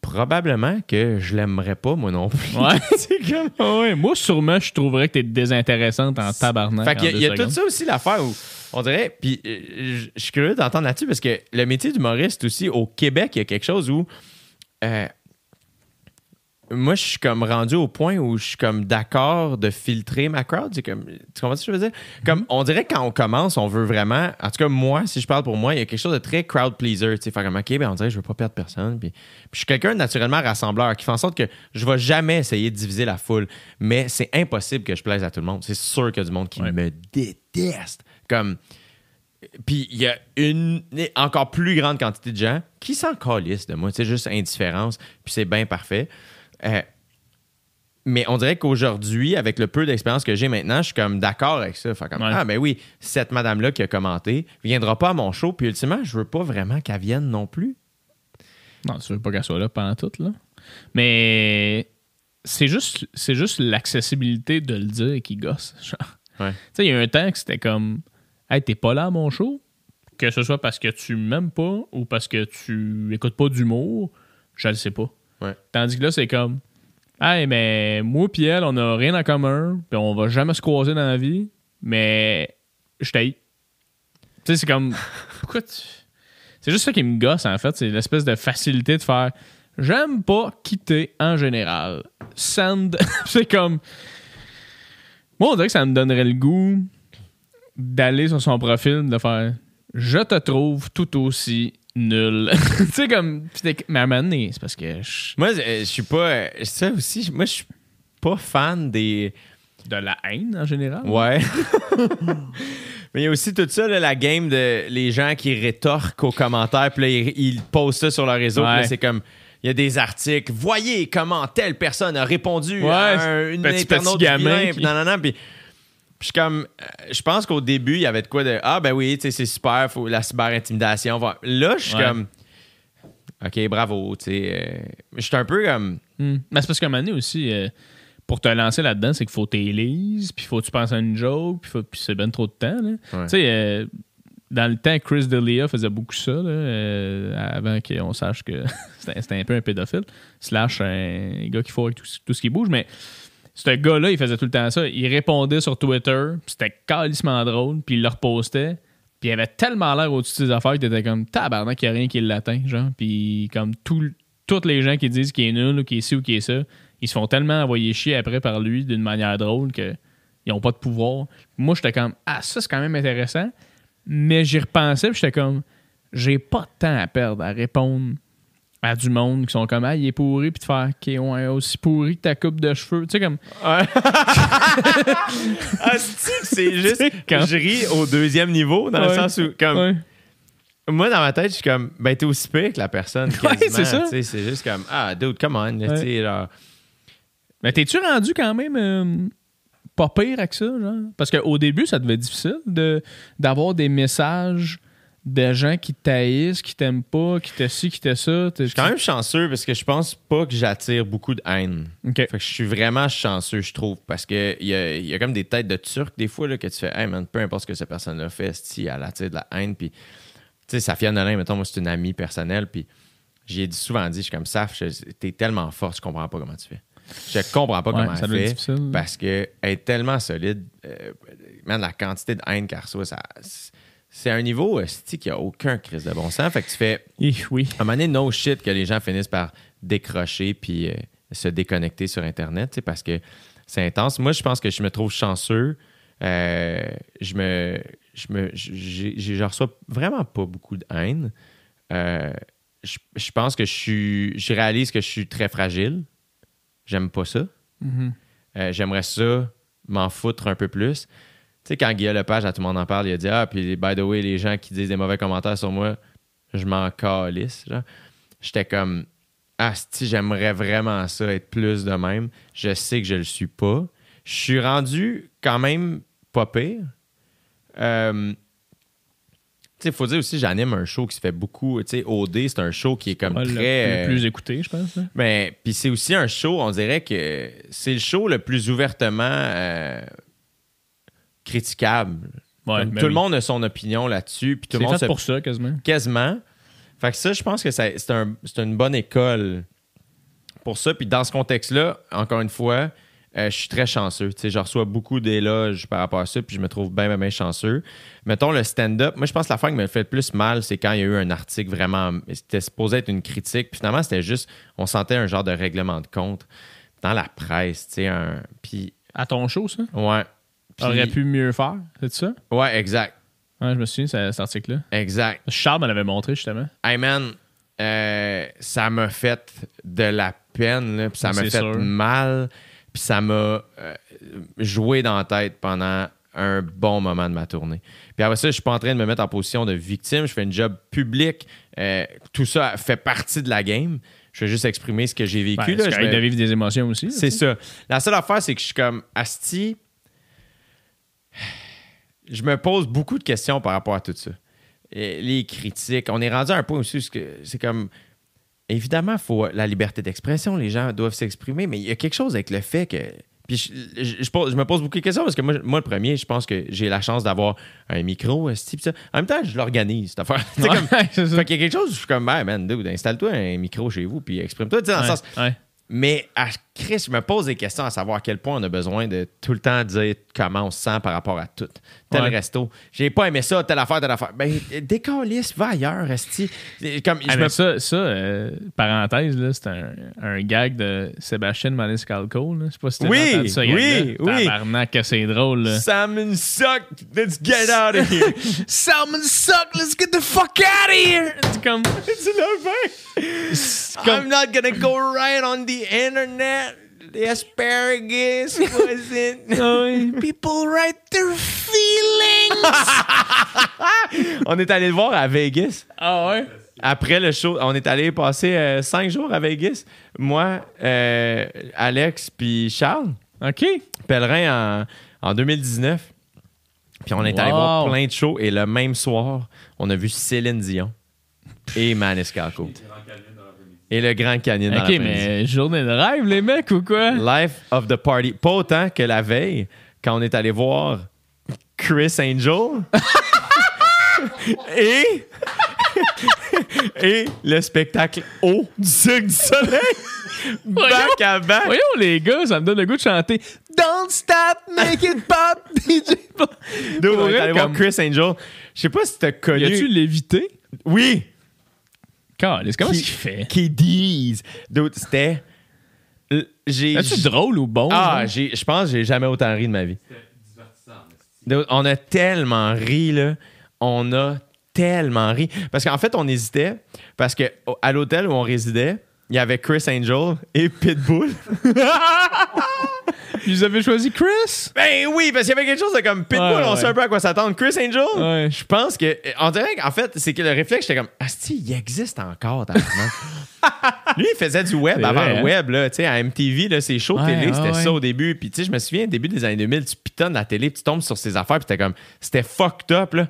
probablement que je l'aimerais pas, moi non plus. Ouais. c'est comme. Ah ouais. Moi, sûrement, je trouverais que t'es désintéressante en tabarnak. Fait qu'il y a, y tout ça aussi, l'affaire où on dirait. Puis euh, je je suis curieux d'entendre là-dessus parce que le métier d'humoriste aussi, au Québec, il y a quelque chose où. euh, moi, je suis comme rendu au point où je suis comme d'accord de filtrer ma crowd. C'est comme, tu comprends ce que je veux dire? Comme, on dirait que quand on commence, on veut vraiment. En tout cas, moi, si je parle pour moi, il y a quelque chose de très crowd pleaser. Tu sais, faire comme, OK, ben, on dirait que je veux pas perdre personne. Puis, puis je suis quelqu'un de naturellement rassembleur qui fait en sorte que je vais jamais essayer de diviser la foule. Mais c'est impossible que je plaise à tout le monde. C'est sûr qu'il y a du monde qui Ouais. me déteste. Comme. Puis il y a une encore plus grande quantité de gens qui s'en calissent de moi. C'est juste indifférence. Puis c'est bien parfait. Euh, Mais on dirait qu'aujourd'hui, avec le peu d'expérience que j'ai maintenant, je suis comme d'accord avec ça. Fait comme, Ouais. ah, ben oui, cette madame-là qui a commenté viendra pas à mon show. Puis ultimement, je veux pas vraiment qu'elle vienne non plus. Non, tu veux pas qu'elle soit là pendant tout, là. Mais c'est juste, c'est juste l'accessibilité de le dire qui gosse. Ouais. Tu sais, il y a un temps que c'était comme Hey, t'es pas là à mon show, que ce soit parce que tu m'aimes pas ou parce que tu écoutes pas d'humour, je le sais pas. Ouais. Tandis que là, c'est comme Hey, mais moi pis elle, on a rien en commun, puis on va jamais se croiser dans la vie, mais je t'haïs. Tu sais, c'est comme Pourquoi tu. C'est juste ça qui me gosse, en fait. C'est l'espèce de facilité de faire J'aime pas quitter en général. Send. c'est comme. Moi, on dirait que ça me donnerait le goût d'aller sur son profil, de faire Je te trouve tout aussi nul. tu sais, comme. Mais à c'est parce que je- Moi, euh, je suis pas. euh, Ça aussi, moi, je suis pas fan des. de la haine en général. Ouais. Mais il y a aussi tout ça, là, la game de les gens qui rétorquent aux commentaires, puis là, ils, ils postent ça sur leur réseau, Ouais. c'est comme. Il y a des articles. Voyez comment telle personne a répondu Ouais, à un, une petit- internaute petit gamin vilain, qui- non, non, non, puis. Puis comme. euh, Je pense qu'au début, il y avait de quoi de. Ah, ben oui, tu sais, c'est super, faut la cyber-intimidation. Là, je suis Ouais. comme. OK, bravo, tu sais. euh, Je suis un peu comme. Hmm. Mais c'est parce qu'à un moment donné aussi, euh, pour te lancer là-dedans, c'est qu'il faut t'élise, puis faut que tu penses à une joke, puis, faut- puis c'est ben trop de temps. Ouais. Tu sais, euh, dans le temps, Chris D'Elia faisait beaucoup ça, là, euh, avant qu'on sache que c'était c'était un peu un pédophile, slash un gars qui faut avec tout, tout ce qui bouge, mais ce gars-là, il faisait tout le temps ça. Il répondait sur Twitter, c'était calissement drôle, puis il le repostait, puis il avait tellement l'air au-dessus de ses affaires que t'étais comme tabarnak, qu'il n'y a rien qui l'atteint, genre, puis comme tout, tous les gens qui disent qu'il est nul ou qu'il est ci ou qu'il est ça, ils se font tellement envoyer chier après par lui d'une manière drôle que ils n'ont pas de pouvoir. Moi, j'étais comme, ah, ça, c'est quand même intéressant. Mais j'y repensais, puis j'étais comme, j'ai pas de temps à perdre à répondre à du monde qui sont comme, ah, il est pourri, puis de faire, ok, ouais, aussi pourri que ta coupe de cheveux. Tu sais, comme, Ah, c'est juste. Quand- Je ris au deuxième niveau, dans le sens où. Comme, ouais. Moi, dans ma tête, je suis comme, ben, t'es aussi pire que la personne. Ouais, c'est ça. C'est juste comme, ah, dude, come on. là, Ouais. tu sais, genre. Mais t'es-tu rendu quand même euh, pas pire avec ça, genre? Parce qu'au début, ça devait être difficile de, d'avoir des messages de gens qui t'haïssent, qui t'aiment pas, qui te ci, qui te ça. Je suis quand même chanceux parce que je pense pas que j'attire beaucoup de haine. Fait que je suis vraiment chanceux, je trouve, parce que il y a, y a comme des têtes de turcs des fois là, que tu fais, hey man, peu importe ce que cette personne-là fait, si elle attire de la haine, puis tu sais, Safia Nolin, mettons, moi, c'est une amie personnelle, puis j'ai dit, souvent dit, je suis comme Saf, t'es tellement fort, je comprends pas comment tu fais. Je comprends pas Ouais, comment elle fait, difficile. parce qu'elle est tellement solide. Euh, man, la quantité de haine qu'elle reçoit, ça, c'est un niveau euh, qui a aucun crise de bon sens. Fait que tu fais, oui. à un moment donné, no shit que les gens finissent par décrocher puis euh, se déconnecter sur Internet, tu sais, parce que c'est intense. Moi, je pense que je me trouve chanceux. Euh, je me. Je me. Je reçois vraiment pas beaucoup de haine. Euh, je, je pense que je suis. Je réalise que je suis très fragile. J'aime pas ça. Euh, J'aimerais ça m'en foutre un peu plus. Sais, quand Guillaume Lepage, à tout le monde en parle, il a dit Ah, puis by the way, les gens qui disent des mauvais commentaires sur moi, je m'en calisse. J'étais comme Ah, si j'aimerais vraiment ça, être plus de même. Je sais que je le suis pas. Je suis rendu quand même pas pire. Euh, il faut dire aussi, j'anime un show qui se fait beaucoup. Tu sais, OD, c'est un show qui est comme Ouais, très. le, plus écouté, je pense. hein. Mais puis c'est aussi un show, on dirait que c'est le show le plus ouvertement euh, critiquable. Ouais, ben tout oui. le monde a son opinion là-dessus, puis tout le C'est monde fait se pour ça, quasiment. quasiment. Fait que ça, je pense que c'est un- c'est une bonne école pour ça. Puis dans ce contexte-là, encore une fois, euh, je suis très chanceux. Tu sais, je reçois beaucoup d'éloges par rapport à ça, puis je me trouve bien, bien, bien chanceux. Mettons le stand-up. Moi, je pense que l'affaire qui me fait le plus mal, c'est quand il y a eu un article vraiment. C'était supposé être une critique, puis finalement, c'était juste. On sentait un genre de règlement de compte dans la presse, tu sais. un- Puis, À ton show, ça? ouais. Puis- Aurait pu mieux faire, c'est ça? Ouais, exact. Ouais, je me souviens, c'est- cet article-là. Exact. Charles me l'avait montré, justement. Hey man, euh, ça m'a fait de la peine, là, puis ça m'a fait sûr. mal, puis ça m'a euh, joué dans la tête pendant un bon moment de ma tournée. Puis après ça, je suis pas en train de me mettre en position de victime, je fais une job public, euh, tout ça fait partie de la game, je vais juste exprimer ce que j'ai vécu. Ouais, là. Je de vivre des émotions aussi. c'est ça. La seule affaire, c'est que je suis comme Asti. Je me pose beaucoup de questions par rapport à tout ça. Et les critiques. On est rendu à un point aussi où c'est que- c'est comme. Évidemment, il faut la liberté d'expression. Les gens doivent s'exprimer, mais il y a quelque chose avec le fait que. Puis je, je- je pose- je me pose beaucoup de questions parce que moi, moi, le premier, je pense que j'ai la chance d'avoir un micro, asti, pis ça. En même temps, je l'organise, cette affaire. Ouais, comme- fait qu'il y a quelque chose où je suis comme, hey, man, dude, installe-toi un micro chez vous, puis exprime-toi. Tu sais, dans le Ouais, sens. ouais. Mais à Chris, je me pose des questions à savoir à quel point on a besoin de tout le temps dire comment on se sent par rapport à tout. Tel Ouais. resto. J'ai pas aimé ça, telle affaire, telle affaire. Ben, décalisse, va ailleurs, Esti. Comme, Ah, je me- ça, ça euh, parenthèse, là, c'est un, un gag de Sébastien Maniscalco. Je sais pas si t'as Oui, entendu ça, oui, oui. Tabarnak, que c'est drôle. Là. Salmon suck, let's get out of here. Salmon suck, let's get the fuck out of here! C'est comme. tu l'as fait. I'm not gonna go right on the internet. The asparagus wasn't. People write their feelings! on est allé le voir à Vegas. ah ouais? Après le show, on est allé passer euh, cinq jours à Vegas. Moi, euh, Alex, puis Charles, OK. pèlerin en, en 2019. Puis on est allé Wow. voir plein de shows. Et le même soir, on a vu Céline Dion et Maniscalco. Et le Grand Canyon. OK, mais journée de rêve, les mecs, ou quoi? Life of the Party. Pas autant que la veille, quand on est allé voir Chris Angel. et. et le spectacle Haut du Cirque du Soleil. back à back. Voyons, les gars, ça me donne le goût de chanter Don't stop, make it pop, DJ pop. On est allé voir Chris Angel. Je sais pas si t'as connu. Y a-tu lévité? Oui! Calisse, comment Qui- est-ce qu'il fait? Qui disent. Dude, c'était. l- J'ai. Est-ce drôle ou bon? Ah, je pense que j'ai jamais autant ri de ma vie. Dude, On a tellement ri, là. On a tellement ri. Parce qu'en fait, on hésitait. Parce que à l'hôtel où on résidait, il y avait Chris Angel et Pitbull. Ils avaient choisi Chris? ben oui, parce qu'il y avait quelque chose de comme Pitbull, Ouais, on sait ouais. un peu à quoi s'attendre. Chris Angel, Ouais. je pense que. On dirait qu'en fait, c'est que le réflexe, j'étais comme, Asti, il existe encore. Lui, il faisait du web avant vrai, le hein? web, là. Tu sais, à MTV, là, ses shows télé, c'était ça au début. Puis, tu sais, je me souviens, début des années 2000, tu pitonnes la télé, puis tu tombes sur ses affaires, puis t'es comme, c'était fucked up, là.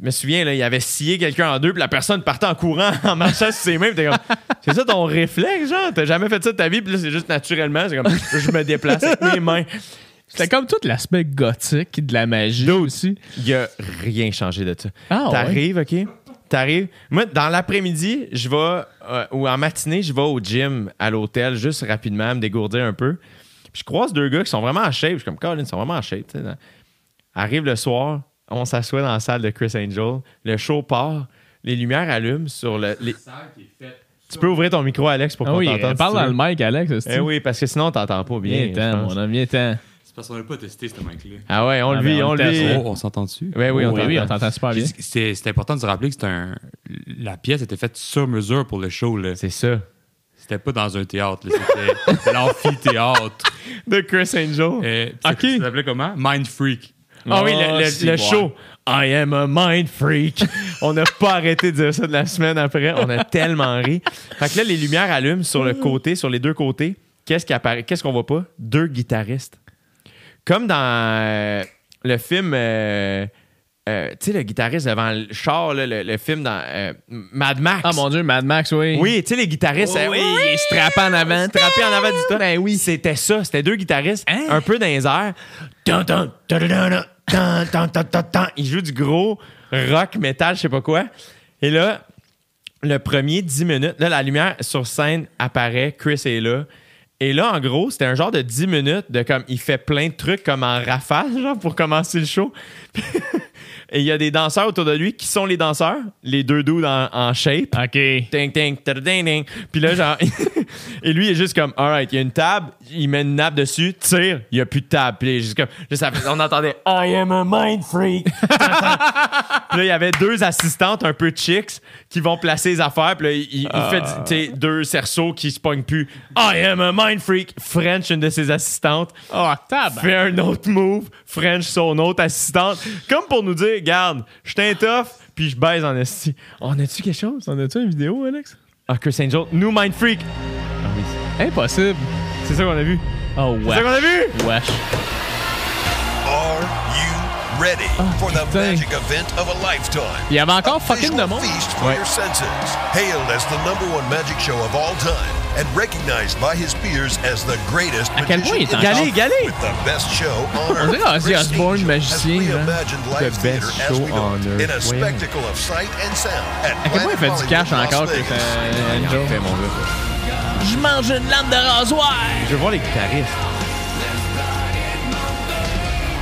Je me souviens, là, il avait scié quelqu'un en deux, puis la personne partait en courant, en marchant sur ses mains, t'es comme, c'est ça ton réflexe, genre? T'as jamais fait ça de ta vie, puis là, c'est juste naturellement, c'est comme, je me déplace avec mes mains. C'était comme tout l'aspect gothique de la magie aussi. Il a rien changé de ça. Ah, T'arrives, OK? T'arrives. Moi, dans l'après-midi, je vais, euh, ou en matinée, je vais au gym à l'hôtel, juste rapidement, me dégourdir un peu. Puis je croise deux gars qui sont vraiment en shape. Je suis comme, Colin, ils sont vraiment en shape. tu sais. Arrive le soir, on s'assoit dans la salle de Chris Angel. Le show part, les lumières allument sur le. les- Tu peux ouvrir ton micro, Alex, pour Ah qu'on oui, t'entende. parle si dans le mic, Alex. Eh oui, parce que sinon, on t'entend pas bien. Ten pense. mon viens ten C'est parce qu'on n'a pas testé ce mic-là. Ah ouais, on Ah, le ben, vit, on on le vit. Oh, on s'entend dessus? Ouais, oui, on oui, oui, on t'entend. t'entend super bien. C'est c'est important de se rappeler que c'était un. La pièce était faite sur mesure pour le show. C'est ça. C'était pas dans un théâtre. là. C'était l'amphithéâtre. De Chris Angel. Euh, Ok. Ça s'appelait comment? Mind Freak. Ah oui, le, le- si, le ouais. show. I am a mind freak. on n'a pas arrêté de dire ça de la semaine après. On a tellement ri. Fait que là, les lumières allument sur le côté, sur les deux côtés. Qu'est-ce qui apparaît? Qu'est-ce qu'on voit pas? Deux guitaristes. Comme dans euh, le film. euh, euh, tu sais, le guitariste devant le char, là, le, le film dans euh, Mad Max. Ah mon dieu, Mad Max, oui. Oui, tu sais, les guitaristes. euh, oui, il est strappé en avant. Strappé en avant du tas. Ben oui. C'était ça. C'était deux guitaristes, Hein? un peu dans les airs. Dun, dun, dun, dun, dun, dun, dun, dun. Ils jouent du gros rock, métal, je sais pas quoi. Et là, le premier 10 minutes, là, la lumière sur scène apparaît, Chris est là. Et là, en gros, c'était un genre de 10 minutes de comme il fait plein de trucs comme en rafale, genre, pour commencer le show. Et il y a des danseurs autour de lui. Qui sont les danseurs? Les deux dudes en, en shape. OK. Ding, ding, ding, ding. Puis là, genre, et lui, il est juste comme, alright, il y a une table, il met une nappe dessus, tire, il n'y a plus de table. Puis il est juste comme, on entendait, I am a mind freak. puis là, il y avait deux assistantes un peu chicks qui vont placer les affaires. Puis là, il, il fait, deux cerceaux qui se pognent plus. I am a mind freak. French, une de ses assistantes. Oh, tabac. Fait un autre move, French son autre assistante, comme pour nous dire, garde, je tough, puis je baise en esti. On a-tu quelque chose? On a-tu une vidéo, Alex? Ah, Chris Angel, New Mind Freak. Impossible. C'est ça qu'on a vu. Oh, C'est ça qu'on a vu. Wesh. Ready for the putain. magic event of a lifetime? Il y avait encore A fucking de visual monde. feast for your senses. Hailed as the number one magic show of all time and recognized by his peers as the greatest À quel point il est Galé, galé. with the best show on dirait magicien, theater best show on earth. in a spectacle of sight and sound À quel point il fait du cash encore, gars. Je mange une lame de rasoir. Je veux voir les guitaristes.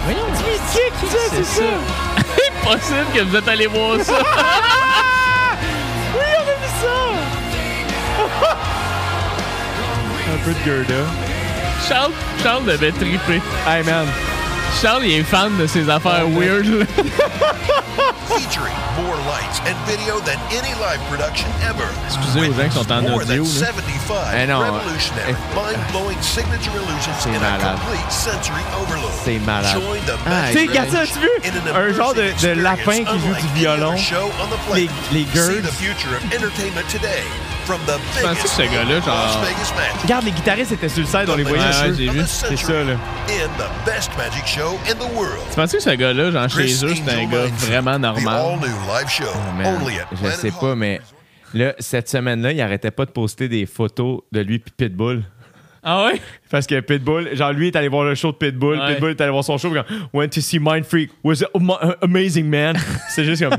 Voyons, c'est ça. Impossible que vous êtes allé voir ça. Oui, on a vu ça! Un peu de Gerda. Charles, Charles devait triper. Hey, man. Charles, il est fan de ces affaires weird. featuring more lights and video than any live production ever. Excusez aux gens qui sont en audio. 75 Eh non, revolutionary, mind-blowing signature illusions C'est in a malade. complete sensory overload. C'est malade. Join the Ah, Tu sais, regarde ça, range tu veux? Un genre de, de lapin qui joue du violon. Les, les girls. The pensais que ce gars-là, genre-. Regarde, les guitaristes étaient sur le side, on les voyait Ouais, j'ai vu. C'est ça, là. In the best magic show in the world. Tu penses que ce gars-là, genre chez Chris eux, c'est un gars vraiment normal? Oh, je sais pas, mais là, cette semaine-là, il arrêtait pas de poster des photos de lui puis Pitbull. Ah ouais? Parce que Pitbull, genre lui est allé voir le show de Pitbull, Ouais. Pitbull est allé voir son show, comme went to see Mind Freak, was am- amazing man. c'est juste comme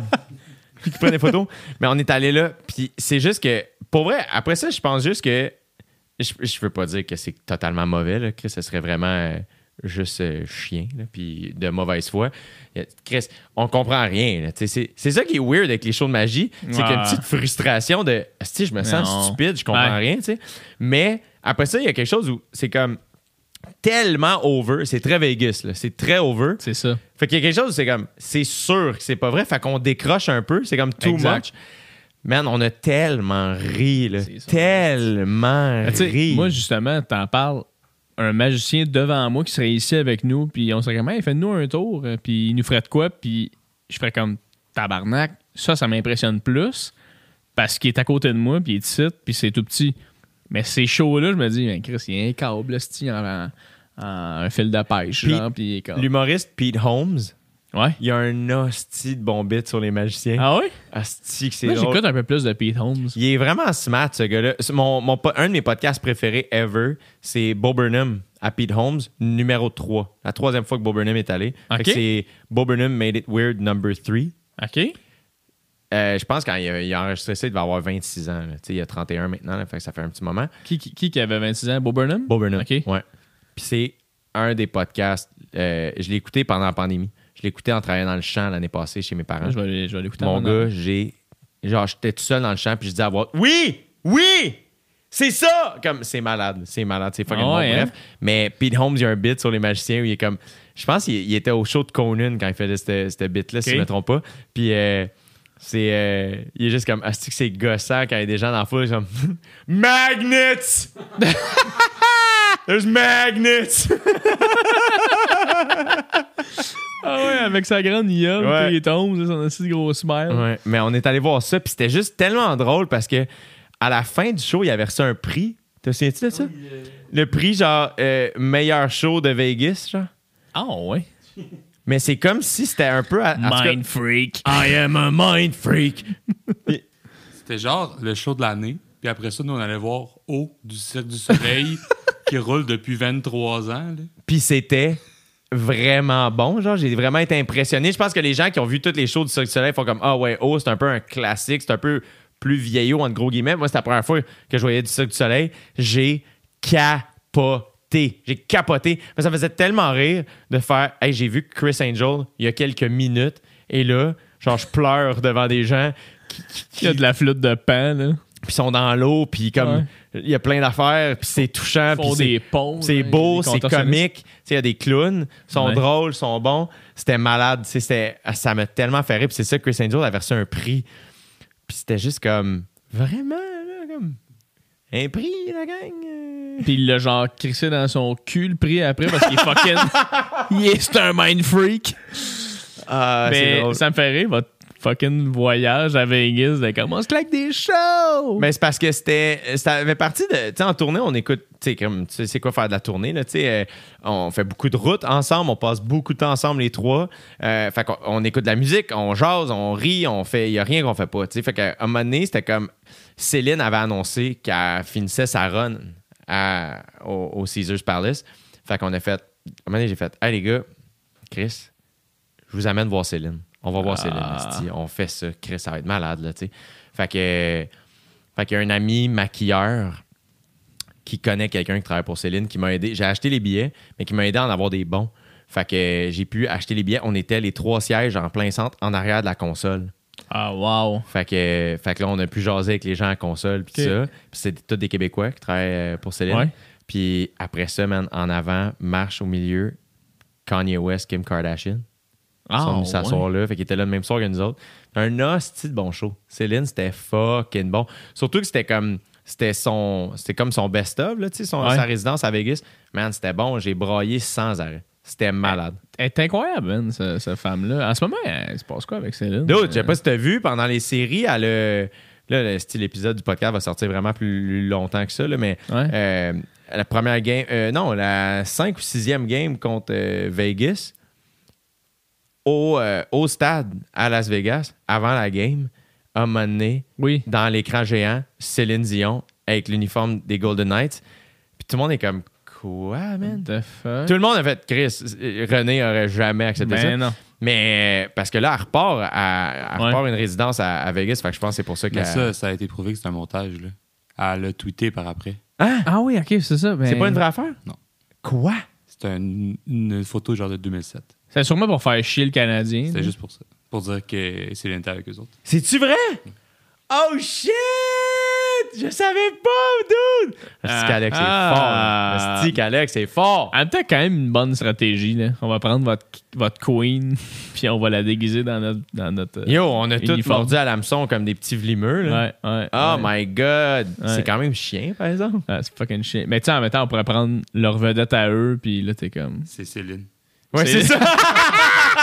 qui prend des photos, mais on est allé là, puis c'est juste que pour vrai, après ça, je pense juste que je, je veux pas dire que c'est totalement mauvais là, Chris, ce serait vraiment euh, juste euh, chien puis de mauvaise foi. Chris, on comprend rien. C'est ça qui est weird avec les shows de magie, c'est qu'il y a une petite frustration de si je me sens Non. stupide, je comprends Ouais. rien, tu sais. Mais après ça, il y a quelque chose où c'est comme tellement over, c'est très Vegas, c'est très over. C'est ça. Fait qu'il y a quelque chose où c'est comme, c'est sûr que c'est pas vrai, fait qu'on décroche un peu, c'est comme too Exact. much. Man, on a tellement ri, là. Ça. Tellement Ben, ri. moi, justement, t'en parles. Un magicien devant moi qui serait ici avec nous, puis on serait comme, hey, fais-nous un tour, euh, puis il nous ferait de quoi, puis je ferais comme tabarnak. Ça, ça m'impressionne plus parce qu'il est à côté de moi, puis il est ici, puis c'est tout petit. Mais ces shows-là, je me dis, ben, Chris, il y a un câble, esti, en, en- en- un fil de pêche, genre, puis il est comme. L'humoriste Pete Holmes, Ouais. il y a un hostie de bon bit sur les magiciens. Ah ouais? Hostie que c'est Moi, j'écoute un peu plus de Pete Holmes. Il est vraiment smart, ce gars-là. Mon, mon un de mes podcasts préférés ever, c'est Bo Burnham à Pete Holmes, numéro 3. La troisième fois que Bo Burnham est allé. C'est Bo Burnham Made It Weird number 3. OK? Euh, je pense quand il a, il a enregistré ça, il devait avoir 26 ans. là. Tu sais, Il a 31 maintenant, là, fait que ça fait un petit moment. Qui, qui, qui avait 26 ans? Bo Burnham? Bo Burnham. OK. Ouais. Puis c'est un des podcasts. euh, je l'ai écouté pendant la pandémie. Écouté en travaillant dans le champ l'année passée chez mes parents. Je vais, je vais l'écouter Mon gars, j'ai. Genre, j'étais tout seul dans le champ, puis je disais à voix Oui! Oui! C'est ça! Comme, c'est malade. C'est malade. C'est fucking Ah bon, ouais, bref. hein? Mais Pete Holmes, il y a un bit sur les magiciens où il est comme. Je pense qu'il il était au show de Conan quand il faisait cette bit-là, si je me trompe pas. Puis, euh, c'est. euh, il est juste comme. Asti que c'est gossant quand il y a des gens dans la foule, comme. Magnets! There's magnets! Ah ouais, avec sa grande gueule, Ouais. puis il tombe, son assez gros smile. Ouais, mais on est allé voir ça, puis c'était juste tellement drôle parce que à la fin du show, il avait reçu un prix. Te souviens-tu de ça? Le prix, genre, euh, meilleur show de Vegas, genre. Ah ouais. Mais c'est comme si c'était un peu. à- cas- Mind freak. I am a mind freak. C'était genre le show de l'année. Puis après ça, nous, on allait voir Haut du Cirque du Soleil qui roule depuis 23 ans. là. Puis c'était vraiment bon, genre, j'ai vraiment été impressionné. Je pense que les gens qui ont vu toutes les shows du Cirque du Soleil font comme Ah ouais, oh, c'est un peu un classique, c'est un peu plus vieillot, entre gros guillemets. Moi, c'est la première fois que je voyais du Cirque du Soleil. J'ai capoté. J'ai capoté. Mais ça faisait tellement rire de faire Hey, j'ai vu Chris Angel il y a quelques minutes, et là, genre, je pleure devant des gens Il y a de la flûte de pan, là. puis ils sont dans l'eau, puis comme il y a plein d'affaires, puis c'est touchant, puis c'est- des ponts. c'est beau, c'est comique. Il y a des clowns, ils sont Ouais. drôles, ils sont bons. C'était malade. C'était- Ça m'a tellement fait rire. C'est ça que Chris Angel avait reçu un prix. Puis c'était juste comme vraiment, là, comme un prix, la gang. euh. Puis il l'a genre crissé dans son cul le prix après parce qu'il est fucking. il est c'est un mind freak. Ah, Mais ça me fait rire. Votre fucking voyage à Vegas. De comme, on se claque des shows! Mais c'est parce que c'était. Ça fait partie de. Tu sais, en tournée, on écoute. Tu sais, comme. Quoi faire de la tournée, là? Tu sais, euh, on fait beaucoup de routes ensemble, on passe beaucoup de temps ensemble, les trois. Euh, fait qu'on on écoute de la musique, on jase, on rit, on fait. Il n'y a rien qu'on fait pas. Tu sais, fait qu'à un moment donné, c'était comme. Céline avait annoncé qu'elle finissait sa run au Caesars Palace. Fait qu'on a fait. À un moment donné, j'ai fait. Hey, les gars, Chris, je vous amène voir Céline. On va voir Céline. esti. On fait ça. Chris, ça va être malade, là, tu sais. Fait que. Fait qu'il y a un ami maquilleur qui connaît quelqu'un qui travaille pour Céline qui m'a aidé. J'ai acheté les billets, mais qui m'a aidé à en avoir des bons. Fait que j'ai pu acheter les billets. On était les trois sièges en plein centre, en arrière de la console. Ah, wow. Fait que, fait que là, on a pu jaser avec les gens à la console, puis ça. Puis c'est tous des Québécois qui travaillent euh, pour Céline. Ouais. Puis après ça, man, en avant, marche au milieu, Kanye West, Kim Kardashian. Ah, sont venus ouais. s'asseoir là. Fait qu'ils étaient là le même soir que nous autres. Un hostie de bon show. Céline, c'était fucking bon. Surtout que c'était comme. C'était son. C'était comme son best-of, là, tu sais, Ouais. sa résidence à Vegas. Man, c'était bon. J'ai braillé sans arrêt. C'était malade. Elle est incroyable, man, ce- cette femme-là. En ce moment, elle se passe quoi avec Céline? D'autres, je sais Euh, pas si t'as vu pendant les séries, elle a- Là, le style épisode du podcast va sortir vraiment plus longtemps que ça, là, mais Ouais. euh, la première game, euh, non, la 5 ou 6e game contre euh, Vegas, au, euh, au stade à Las Vegas, avant la game, a mené Oui. dans l'écran géant Céline Dion avec l'uniforme des Golden Knights. Puis tout le monde est comme, quoi, man? The fuck? Tout le monde a fait, Chris, René aurait jamais accepté ça. Ben non. Mais parce que là, elle repart, à, elle Ouais. repart une résidence à, à Vegas. Fait que je pense que c'est pour ça Mais qu'elle. ça, ça a été prouvé que c'est un montage. Là. Elle l'a tweeté par après. Ah oui, ok, c'est ça. ben- C'est pas une vraie affaire? Non. Quoi? C'était un- une photo genre de 2007. C'est sûrement pour faire chier le Canadien. C'était juste pour ça. Pour dire que Céline était avec eux autres. C'est-tu vrai? Oh shit! Je savais pas, dude! Ah. Asti qu'Alex, c'est Ah. fort. Asti qu'Alex, c'est fort. En même temps, quand même une bonne stratégie. Là. On va prendre votre, votre queen, puis on va la déguiser dans notre. Dans notre euh, Yo, on a tous mordu à l'hameçon comme des petits vlimeux. Là. Ouais, ouais. Oh ouais. my god! Ouais. C'est quand même chien, par exemple. Ah, c'est fucking chien. Mais tu sais, en même temps, on pourrait prendre leur vedette à eux, puis là, t'es comme. C'est Céline. Ouais, c'est ça.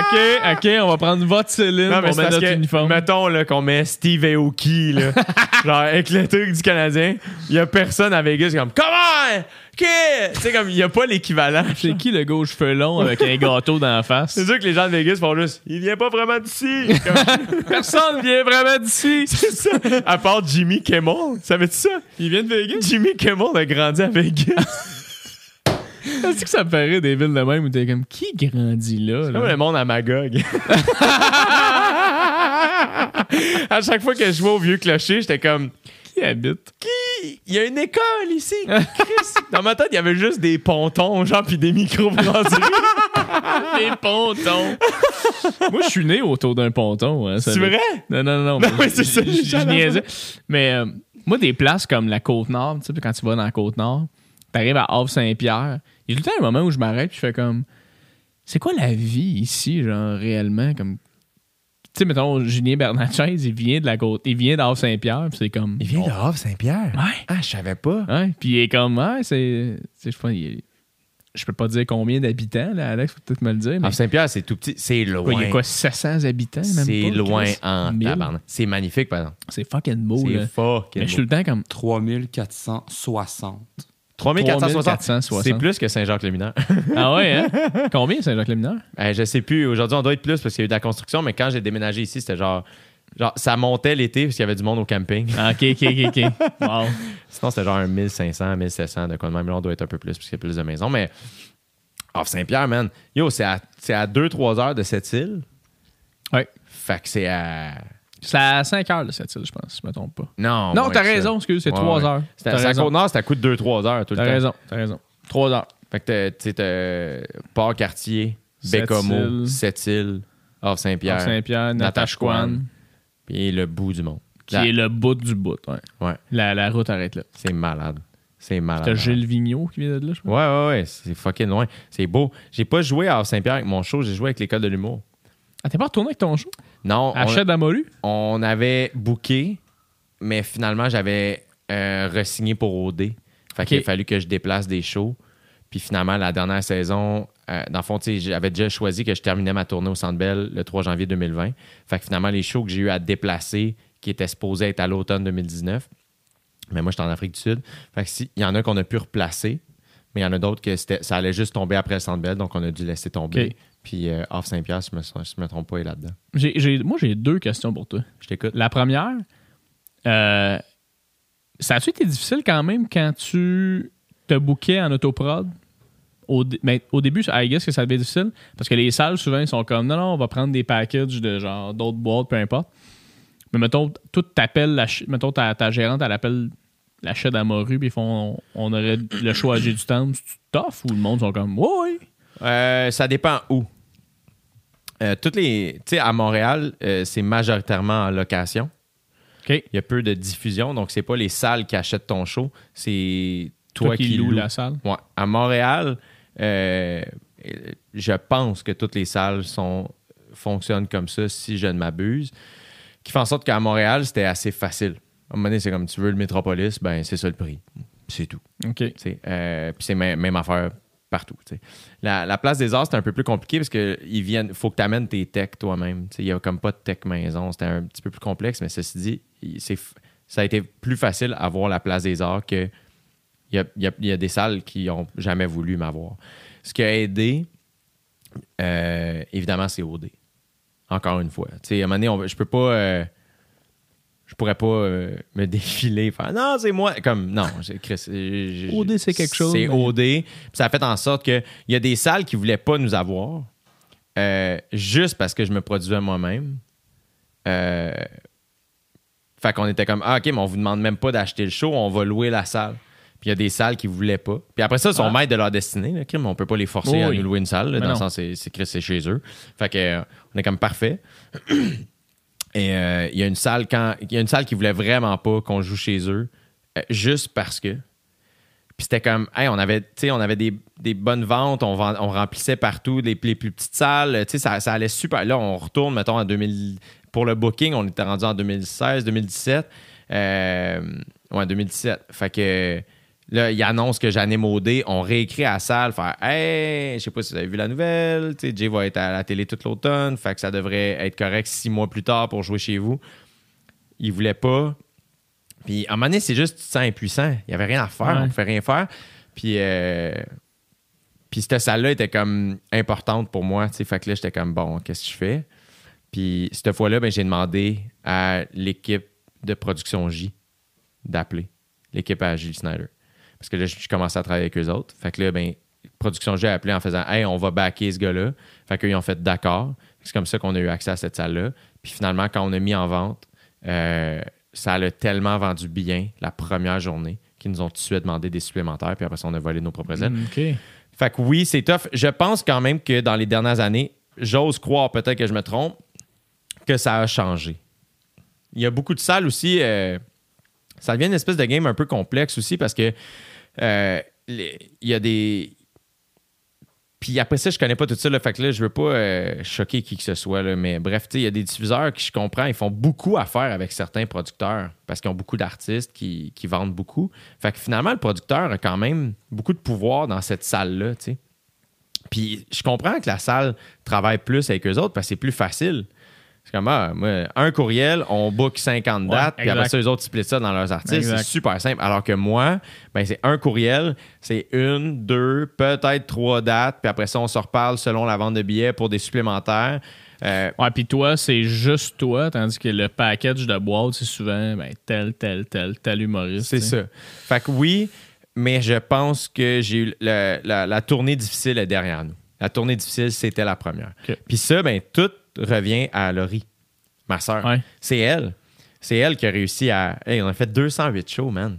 OK, OK, on va prendre votre Céline, Non, mais on met notre que, uniforme. mettons là, qu'on met Steve Aoki, là, genre avec le truc du Canadien, il y a personne à Vegas comme Comment? Qui? Tu sais, comme il n'y a pas l'équivalent. C'est qui le cheveux longs avec un gâteau dans la face? C'est sûr que les gens de Vegas font juste Il vient pas vraiment d'ici. Comme- Personne vient vraiment d'ici. C'est ça. À part Jimmy Kimmel. Savais-tu ça? Il vient de Vegas? Jimmy Kimmel a grandi à Vegas. Est-ce que ça me paraît des villes de même où t'es comme, qui grandit là? là? Comme le monde à Magog. à chaque fois que je vois au vieux clocher, j'étais comme Qui habite? Qui? Il y a une école ici. Chris. Dans ma tête, il y avait juste des pontons, genre, puis des micro-brasseries. Des pontons. Moi, je suis né autour d'un ponton. hein, C'est vrai? Non, non, non. Non, mais c'est ça, je- niaisais. Mais euh, moi, des places comme la Côte-Nord, tu sais, quand tu vas dans la Côte-Nord, t'arrives à Havre-Saint-Pierre, il y a tout le temps un moment où je m'arrête puis je fais comme... C'est quoi la vie ici, genre, réellement? Comme... Tu sais, mettons, Julien Bernatchez, il vient de la côte... Il vient d'Havre-Saint-Pierre, puis c'est comme... Il vient de Havre-Saint-Pierre. Ouais. Ah, je savais pas. Ouais, puis il est comme... Ouais, c'est... Je sais pas, il Je peux pas dire combien d'habitants, là, Alex, faut peut-être me le dire, mais... Havre-Saint-Pierre, c'est tout petit. C'est loin. Quoi, il y a quoi, 700 habitants? même C'est loin en 1000? tabarnak. C'est magnifique, par exemple. C'est fucking beau, là. C'est fucking Mais je suis tout le temps comme... 3460. 3460. 3460. C'est plus que Saint-Jacques-le-Mineur. Ah ouais, hein? Combien, Saint-Jacques-le-Mineur? Euh, je sais plus. Aujourd'hui, on doit être plus parce qu'il y a eu de la construction, mais quand j'ai déménagé ici, c'était genre. Genre, ça montait l'été parce qu'il y avait du monde au camping. Ah, OK, OK, OK, OK. Wow. Sinon, c'était genre un 1500, 1700, de quoi de même. Là, on doit être un peu plus parce qu'il y a plus de maisons. Mais, oh, Saint-Pierre, man. Yo, c'est à, c'est à 2-3 heures de cette île. Ouais. Fait que c'est à. C'est à 5 heures, là, cette île, je pense, si je me trompe pas. Non. Non, t'as raison, excuse, c'est Ouais, 3 ouais. heures. T'as c'est à. Côte-Nord, ça coûte 2-3 heures tout le T'as temps. raison, t'as raison. 3 heures. Fait que t'as- tu sais, t'as Port-Cartier. Bécomo, Sept-Îles, Havre-Saint-Pierre, Saint-Pierre, Natashquan, puis le bout du monde. qui est le bout du bout. Ouais. Ouais, La, la route arrête là. c'est malade. C'est malade. T'as. Gilles Vigneault qui vient de là, je pense. Ouais, ouais, ouais, c'est fucking loin. C'est beau. J'ai pas joué à Havre-Saint-Pierre avec mon show, j'ai joué avec l'école de l'humour. Ah, t'es pas retourné avec ton show? Non, À on, on avait booké, mais finalement, j'avais euh, re-signé pour OD. Fait qu'il a fallu que je déplace des shows. Puis finalement, la dernière saison, euh, dans le fond, tu sais, j'avais déjà choisi que je terminais ma tournée au Centre Bell le 3 janvier 2020. Fait que finalement, les shows que j'ai eu à déplacer, qui étaient supposés être à l'automne 2019, mais moi, j'étais en Afrique du Sud. Fait que si, il y en a qu'on a pu replacer, mais il y en a d'autres que ça allait juste tomber après le Centre Bell, donc on a dû laisser tomber. Puis euh, Off Saint-Pierre, si je je me trompe pas, est là-dedans. Moi, j'ai deux questions pour toi. Je t'écoute. La première, euh, ça a-tu été difficile quand même quand tu te bookais en autoprod? Au, mais au début, I guess que ça devait être difficile parce que les salles, souvent, ils sont comme non, non, on va prendre des packages de genre d'autres boîtes, peu importe. Mais mettons, tout ch- mettons, ta, ta gérante, elle appelle la chède à Moru, puis ils font on aurait le choix à du temps. C'est tough ou le monde sont comme ouais. Euh, ça dépend où. Euh, toutes les. Tu sais, à Montréal, euh, c'est majoritairement en location. OK. Il y a peu de diffusion, donc c'est pas les salles qui achètent ton show, c'est toi, Toi qui qui loues la salle. Ouais. À Montréal, je pense que toutes les salles sont, fonctionnent comme ça, si je ne m'abuse. Qui fait en sorte qu'à Montréal, c'était assez facile. À un moment donné, c'est comme tu veux le Métropolis, ben c'est ça le prix. C'est tout. OK. Puis c'est même, même affaire partout. La, la place des arts, c'est un peu plus compliqué parce viennent. faut que tu amènes tes techs toi-même. Il n'y a comme pas de tech maison. C'était un petit peu plus complexe, mais ceci dit, ça a été plus facile à voir la place des arts que il y a, y a- des salles qui n'ont jamais voulu m'avoir. Ce qui a aidé, euh, évidemment, c'est OD. Encore une fois. À un moment donné, on je peux pas. euh, je pourrais pas euh, me défiler faire non c'est moi. Comme non Chris, OD, c'est quelque chose, c'est OD Puis ça a fait en sorte que il y a des salles qui voulaient pas nous avoir euh, juste parce que je me produisais moi-même. Euh, fait qu'on était comme ah, ok mais on vous demande même pas d'acheter le show on va louer la salle. Puis il y a des salles qui voulaient pas. Puis après ça ils sont Ah. maîtres de leur destinée là, crime, on peut pas les forcer Oui, à nous louer une salle là, dans le sens c'est c'est Chris, c'est chez eux. Fait que euh, on est comme parfait et euh, il y a une salle quand il y a une salle qui voulait vraiment pas qu'on joue chez eux euh, juste parce que. Puis c'était comme hey, on avait on avait des, des bonnes ventes on, vend- on remplissait partout les, les plus petites salles ça, ça allait super. Là on retourne mettons en 2000 pour le booking on était rendu en 2016 2017 euh, ouais 2017 fait que Là, il annonce que j'anime au dé. On réécrit à la salle, faire Hey, je sais pas si vous avez vu la nouvelle. Tu sais, Jay va être à la télé toute l'automne. Fait que ça devrait être correct six mois plus tard pour jouer chez vous. Il voulait pas. Puis à un moment donné, c'est juste, tu te sens impuissant. Il y avait rien à faire. Ouais. On pouvait rien faire. Puis, euh, puis cette salle-là était comme importante pour moi. tu sais. Fait que là, j'étais comme Bon, qu'est-ce que je fais? Puis cette fois-là, ben, j'ai demandé à l'équipe de production J d'appeler. L'équipe à Gilles Snyder. Parce que là, je commençais à travailler avec eux autres. Fait que là, ben, Production J a appelé en faisant Hey, on va backer ce gars-là. Fait qu'ils ont fait d'accord. C'est comme ça qu'on a eu accès à cette salle-là. Puis finalement, quand on a mis en vente, euh, ça a tellement vendu bien la première journée qu'ils nous ont tout de suite demandé des supplémentaires. Puis après ça, on a volé nos propres ailes. OK. Fait que oui, c'est tough. Je pense quand même que dans les dernières années, j'ose croire, peut-être que je me trompe, que ça a changé. Il y a beaucoup de salles aussi. euh, ça devient une espèce de game un peu complexe aussi parce que euh, il y a des. Puis après ça, je connais pas tout ça. Là, fait que là, je veux pas euh, choquer qui que ce soit. là, mais bref, il y a des diffuseurs qui, je comprends, ils font beaucoup affaire avec certains producteurs parce qu'ils ont beaucoup d'artistes qui, qui vendent beaucoup. Fait que finalement, le producteur a quand même beaucoup de pouvoir dans cette salle-là, tu sais. Puis je comprends que la salle travaille plus avec eux autres parce que c'est plus facile. C'est comme, ah, moi, un courriel, on book 50 Ouais, dates, puis après ça, eux autres splitent ça dans leurs. Exact. C'est super simple. Alors que moi, ben, c'est un courriel, c'est une, deux, peut-être trois dates, puis après ça, on se reparle selon la vente de billets pour des supplémentaires. Euh, Ouais, puis toi, c'est juste toi, tandis que le package de boîte, c'est souvent ben, tel, tel, tel, tel humoriste. C'est ça. Fait que oui, mais je pense que j'ai eu la, la tournée difficile est derrière nous. La tournée difficile, c'était la première. Puis ça, ben, tout revient à Laurie, ma soeur. Ouais. C'est elle. C'est elle qui a réussi à. Hey, on a fait 208 shows, man.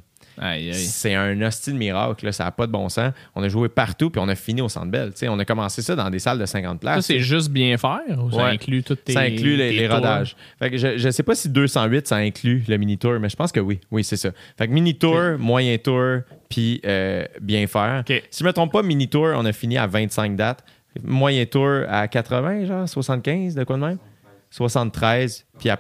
C'est un hostile miracle, là. ça n'a pas de bon sens. On a joué partout, puis on a fini au Centre Bell. Tu sais, on a commencé ça dans des salles de 50 places. Ça, c'est juste bien faire ou ça inclut toutes tes Ça inclut les, rodages. Fait que je ne sais pas si 208, ça inclut le mini-tour, mais je pense que oui. Oui, c'est ça. Fait que mini-tour, moyen tour, puis euh, bien faire. Si je me trompe pas, mini-tour, on a fini à 25 dates. Moyen tour à 80, genre 75, de quoi de même? 73, puis à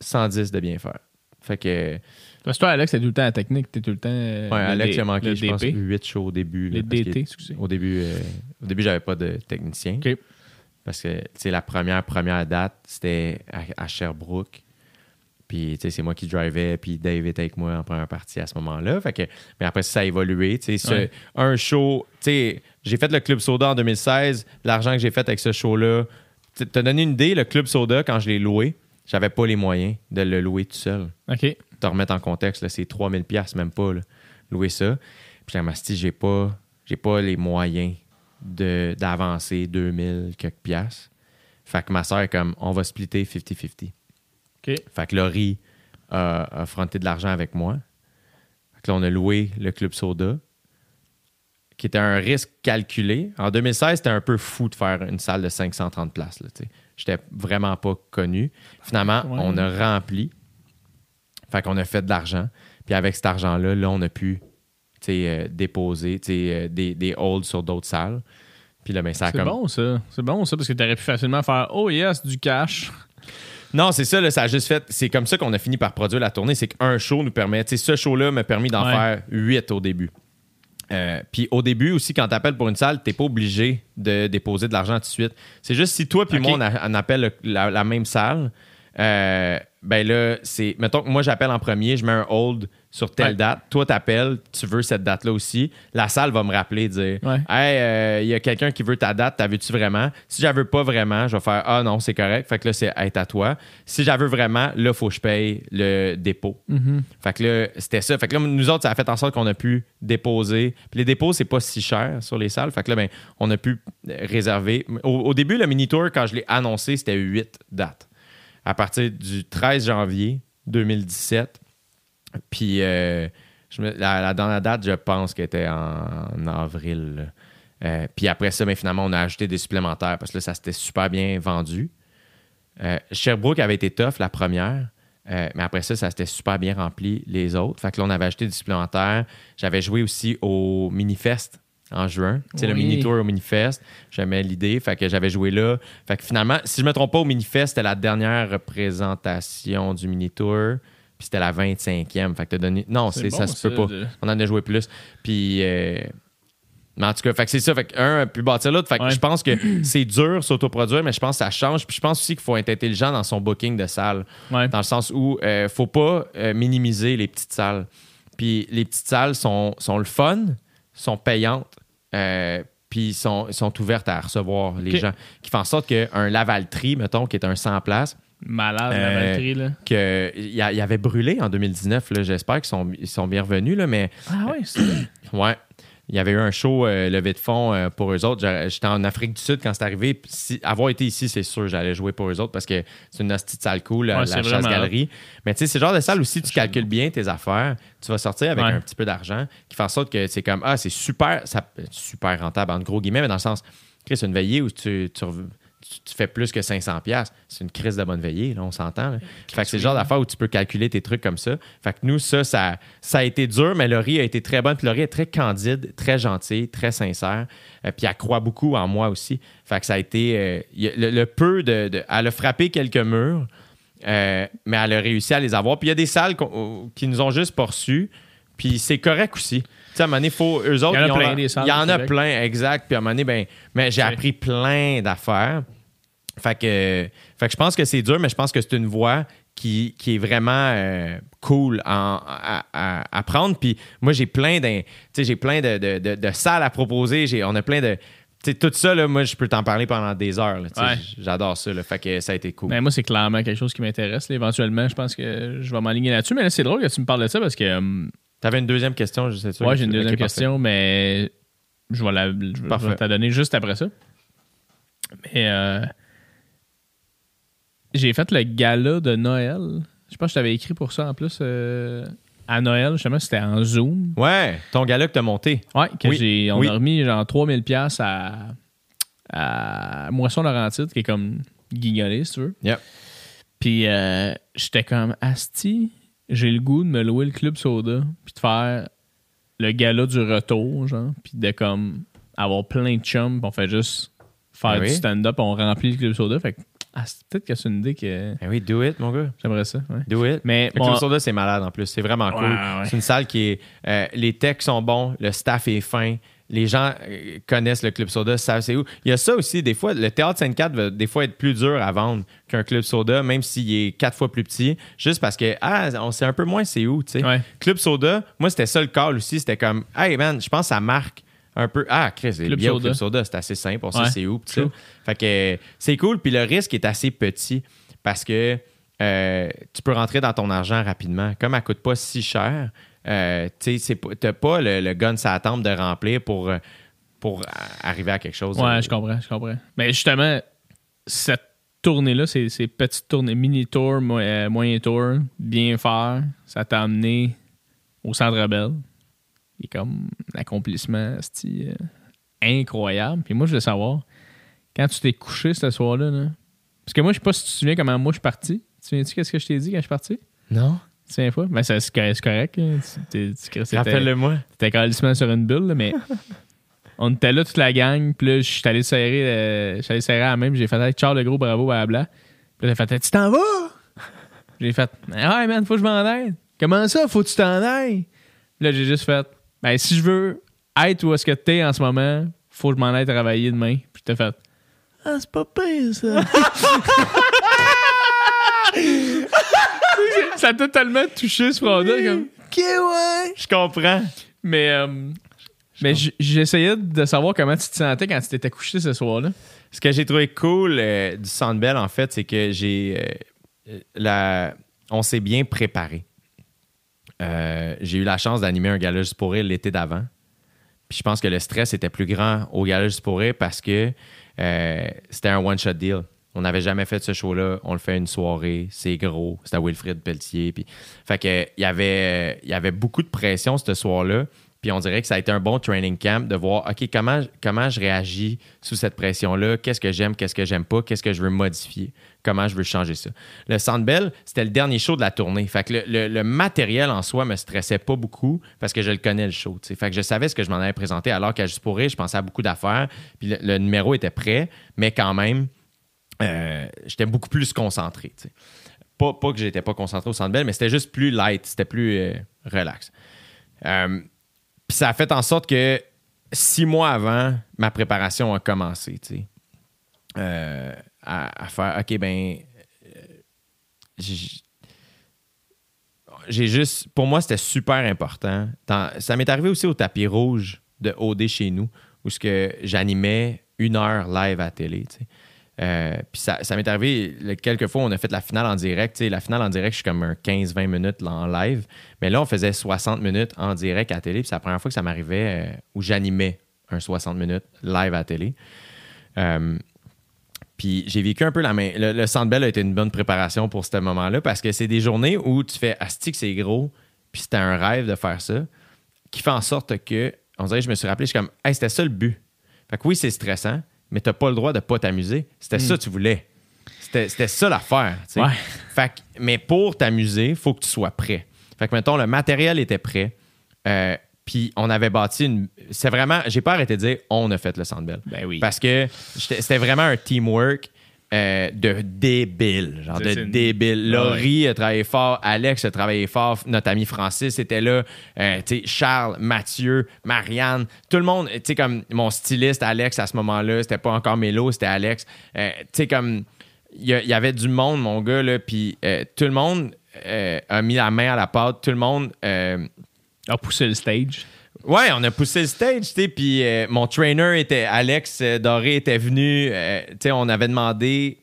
110 de bien faire. Fait que. Parce que toi, Alex, t'es tout le temps à la technique. T'es tout le temps. euh, Ouais, le Alex D- a manqué, je pense, DP. 8 shows au début. là, Les parce DT, qu'il- excusez. Au début, euh, au début j'avais pas de technicien. OK. Parce que, tu sais, la première, première date, c'était à, à Sherbrooke. Puis, tu sais, c'est moi qui drivais, puis Dave était avec moi en première partie à ce moment-là. Fait que, mais après, ça a évolué. Tu sais, Ouais. un show, tu sais, j'ai fait le Club Soda en 2016. L'argent que j'ai fait avec ce show-là, tu t'as donné une idée, le Club Soda, quand je l'ai loué, j'avais pas les moyens de le louer tout seul. OK. Te remettre en contexte, c'est 3000 pièces même pas, là, louer ça. Puis, j'ai dit, j'ai pas, j'ai pas les moyens d'avancer 2000 quelques piastres. Fait que ma soeur est comme, on va splitter 50-50. OK. Fait que Laurie a, a fronté de l'argent avec moi. Fait que là, on a loué le Club Soda, qui était un risque calculé. En 2016, c'était un peu fou de faire une salle de 530 places. tu. J'étais vraiment pas connu. Finalement, Ouais. on a rempli. Fait qu'on a fait de l'argent. Puis avec cet argent-là, là, on a pu tu euh, déposer tu euh, des, des holds sur d'autres salles. Puis là, ben, ça a C'est comme... bon, ça. C'est bon, ça, parce que t'aurais pu facilement faire Oh yes, du cash. Non, c'est ça, là, ça a juste fait. C'est comme ça qu'on a fini par produire la tournée. C'est qu'un show nous permet. Tu sais, ce show-là m'a permis d'en Ouais. faire huit au début. Euh, Puis au début aussi, quand tu appelles pour une salle, t'es pas obligé de déposer de l'argent tout de suite. C'est juste si toi puis moi, on, a- on appelle le- la, la même salle, euh, ben là, c'est. Mettons que moi, j'appelle en premier, je mets un hold sur telle Ouais. date. Toi, t'appelles, tu veux cette date-là aussi. La salle va me rappeler, dire Ouais. Hey, euh, il y a quelqu'un qui veut ta date, t'as veux-tu vraiment? Si veux pas vraiment, je vais faire Ah non, c'est correct. Fait que là, c'est être à toi. Si veux vraiment, là, faut que je paye le dépôt. Fait que là, c'était ça. Fait que là, nous autres, ça a fait en sorte qu'on a pu déposer. Puis les dépôts, c'est pas si cher sur les salles. Fait que là, ben, on a pu euh, réserver. Au, au début, le mini-tour, quand je l'ai annoncé, c'était 8 dates. À partir du 13 janvier 2017. Puis euh, la, la dernière date, je pense qu'elle était en, avril. Euh, puis après ça, ben, finalement, on a ajouté des supplémentaires parce que là, ça s'était super bien vendu. Euh, Sherbrooke avait été tough la première, mais après ça, ça s'était super bien rempli les autres. Fait que là, on avait acheté des supplémentaires. J'avais joué aussi au Minifest en juin. Tu sais, le mini-tour au Minifest. J'aimais l'idée. Fait que j'avais joué là. Fait que finalement, si je me trompe pas, au Minifest, c'était la dernière représentation du mini-tour. Puis c'était la 25e. Fait que t'as donné. Non, C'est c'est, ça bon, se peut pas. de- On en a joué plus. Puis. euh, mais en tout cas, fait que c'est ça. Fait que un, puis bâtir l'autre. Fait que Ouais. je pense que c'est dur s'autoproduire, mais je pense que ça change. Puis je pense aussi qu'il faut être intelligent dans son booking de salle. Ouais. Dans le sens où euh, faut pas euh, minimiser les petites salles. Puis les petites salles sont, sont le fun, sont payantes, euh, puis sont, sont ouvertes à recevoir les gens. Qui font en sorte qu'un Lavaltrie, mettons, qui est un 100 places, Malade, la Euh, batterie, là. que il y, avait brûlé en 2019. là. J'espère qu'ils sont, ils sont bien revenus, là, mais Ah ouais, c'est Ouais. Il y avait eu un show euh, levé de fonds euh, pour eux autres. J'étais en Afrique du Sud quand c'est arrivé. Si, avoir été ici, c'est sûr, j'allais jouer pour eux autres parce que c'est une hostie de salle cool, la, Ouais, chasse-galerie. Mais tu sais, c'est le genre de salle où si tu calcules bien tes affaires, tu vas sortir avec Ouais. un petit peu d'argent qui fait en sorte que c'est comme, ah, c'est super, ça, super rentable, en gros guillemets, mais dans le sens, Chris, une veillée où tu, tu, tu- tu fais plus que 500$, piastres, c'est une crise de bonne veillée, là, on s'entend. Fait que c'est le genre d'affaire où tu peux calculer tes trucs comme ça. Fait que nous, ça, ça, ça a été dur, mais Laurie a été très bonne. Puis Laurie est très candide, très gentille, très sincère. Euh, puis elle croit beaucoup en moi aussi. Fait que ça a été. euh, le, le peu de, de- Elle a frappé quelques murs, euh, mais elle a réussi à les avoir. Puis il y a des salles qui nous ont juste reçus. Puis c'est correct aussi. Tu sais, à un moment donné, faut, eux autres, Il y en a ont plein, leur- des salles Il y en a plein, exact. Puis à un moment donné, ben, mais j'ai appris plein d'affaires. Fait que, fait que je pense que c'est dur, mais je pense que c'est une voie qui, qui est vraiment euh, cool à, à- à prendre. Puis moi, j'ai plein, j'ai plein de, de- de- de salles à proposer. J'ai, on a plein de. Tu sais, tout ça, là, moi, je peux t'en parler pendant des heures. Ouais. J'adore ça. là. fait que ça a été cool. Ben, moi, c'est clairement quelque chose qui m'intéresse. Éventuellement, je pense que je vais m'aligner là-dessus. Mais là, c'est drôle que tu me parles de ça parce que. hum, T'avais une deuxième question, je sais ouais, j'ai une deuxième question, mais je vais, la, je vais te la donner juste après ça. Mais euh, j'ai fait le gala de Noël. Je pense que je t'avais écrit pour ça en plus. euh, à Noël, justement, c'était en Zoom. Ouais, ton gala que t'as monté. Ouais, que Oui, j'ai, on oui. a remis genre 3000 pièces à, à Moisson Laurentide, qui est comme guignolé, si tu veux. Yep. Puis euh, j'étais comme Asti, j'ai le goût de me louer le club soda, puis de faire le gala du retour, genre, puis de comme avoir plein de chums, puis on fait juste faire Ah du stand-up, on remplit le club soda. Fait que Ah, c'est- peut-être que c'est une idée que Ben oui, do it, mon gars. j'aimerais ça. ouais. Do it. Mais Club Soda, c'est malade en plus. C'est vraiment cool. Ouais, ouais. C'est une salle qui est. euh, les techs sont bons, le staff est fin. Les gens euh, connaissent le Club Soda, savent c'est où. Il y a ça aussi, des fois, le Théâtre Sainte-Cat va des fois être plus dur à vendre qu'un Club Soda, même s'il est quatre fois plus petit, juste parce que, ah, on sait un peu moins c'est où, tu sais. Club Soda, moi, c'était ça le call aussi. C'était comme, hey man, je pense que ça marque un peu. Ah, Chris, c'est bien Soda. Soda, c'est assez simple, on sait Ouais. c'est où. ça. Fait que euh, c'est cool, puis le risque est assez petit parce que euh, tu peux rentrer dans ton argent rapidement. Comme elle coûte pas si cher, euh, tu sais, n'as pas le, le gun la tempe de remplir pour, euh, pour arriver à quelque chose. Ouais, je comprends, je comprends. Mais justement, cette tournée-là, ces, ces petites tournées, mini-tour, mo- euh, moyen tour, bien faire, ça t'a amené au Centre Bell. Est comme l'accomplissement esti, euh, incroyable. Puis moi, je veux savoir, quand tu t'es couché ce soir-là, là, parce que moi, je sais pas si tu te souviens comment moi je suis parti. Tu te souviens-tu qu'est-ce que je t'ai dit quand je suis parti? Non? Tu te souviens pas? Ben, c'est correct, Rappelle-le-moi. T'étais calissement sur une bulle, là, mais on était là toute la gang. Puis là, je suis allé serrer, euh, je suis allé serrer à la même. J'ai fait hey, Ciao le gros, bravo, blabla. Puis là, j'ai fait Tu t'en vas? J'ai fait Ah Ouais, man, faut que je m'en aille. Comment ça, faut que tu t'en ailles? Puis Là, j'ai juste fait Ben, si je veux être où est-ce que t'es en ce moment, faut que je m'en aille travailler demain. Puis t'as fait Ah, c'est pas pire, ça. ça t'a tellement touché ce front-là. Comme, ok, ouais. Je comprends. Mais, euh, mais j'essayais de savoir comment tu te sentais quand tu t'étais couché ce soir-là. Ce que j'ai trouvé cool euh, du Sandbell, en fait, c'est que j'ai. euh, la... On s'est bien préparé. Euh, j'ai eu la chance d'animer un gala juste l'été d'avant. Puis je pense que le stress était plus grand au gala juste parce que euh, c'était un one-shot deal. On n'avait jamais fait ce show-là. On le fait une soirée. C'est gros. C'était Wilfrid Pelletier. Puis... Fait que il y avait, il y avait beaucoup de pression ce soir-là. Puis on dirait que ça a été un bon training camp de voir, OK, comment, comment je réagis sous cette pression-là? Qu'est-ce que j'aime, qu'est-ce que j'aime pas? Qu'est-ce que je veux modifier? Comment je veux changer ça? Le Sandbell, c'était le dernier show de la tournée. Fait que le, matériel en soi me stressait pas beaucoup parce que je le connais, le show. Fait que je savais ce que je m'en avais présenté alors qu'à Juste pour je pensais à beaucoup d'affaires. Puis le, numéro était prêt, mais quand même, euh, j'étais beaucoup plus concentré. Pas, pas que j'étais pas concentré au Sandbell, mais c'était juste plus light, c'était plus euh, relax. Euh, ça a fait en sorte que six mois avant, ma préparation a commencé, tu sais. Euh, à, faire, OK, ben, euh, j'ai- juste, pour moi, c'était super important. Ça m'est arrivé aussi au tapis rouge de OD chez nous, où j'animais une heure live à la télé. Euh, puis ça, ça m'est arrivé quelques fois, on a fait la finale en direct. la finale en direct, je suis comme un 15-20 minutes en live. Mais là, on faisait 60 minutes en direct à télé. Puis c'est la première fois que ça m'arrivait euh, où j'animais un 60 minutes live à télé. Euh, puis j'ai vécu un peu la main. Le, le Centre Bell a été une bonne préparation pour ce moment-là parce que c'est des journées où tu fais Asti que c'est gros, puis c'était un rêve de faire ça, qui fait en sorte que, on dirait, je me suis rappelé, je suis comme, hey, c'était ça le but. Fait que oui, c'est stressant, mais t'as pas le droit de pas t'amuser. C'était ça que tu voulais. C'était ça l'affaire. Ouais. Fait que- mais pour t'amuser, il faut que tu sois prêt. Fait que, mettons, le matériel était prêt. Euh, puis on avait bâti une. C'est vraiment. J'ai pas arrêté de dire on a fait le Sandbell. Ben oui. Parce que c'était vraiment un teamwork euh, de débile. Genre de une- débile. Ouais. Laurie a travaillé fort, Alex a travaillé fort, notre ami Francis était là, euh, Charles, Mathieu, Marianne, tout le monde, tu sais, comme mon styliste Alex à ce moment-là, c'était pas encore Mélo, c'était Alex. Euh, tu sais, comme il y, avait du monde, mon gars, là, puis tout le monde a mis la main à la pâte, tout le monde. A poussé le stage. Ouais, on a poussé le stage, tu sais, puis euh, mon trainer était Alex euh, Doré était venu, euh, tu sais, on avait demandé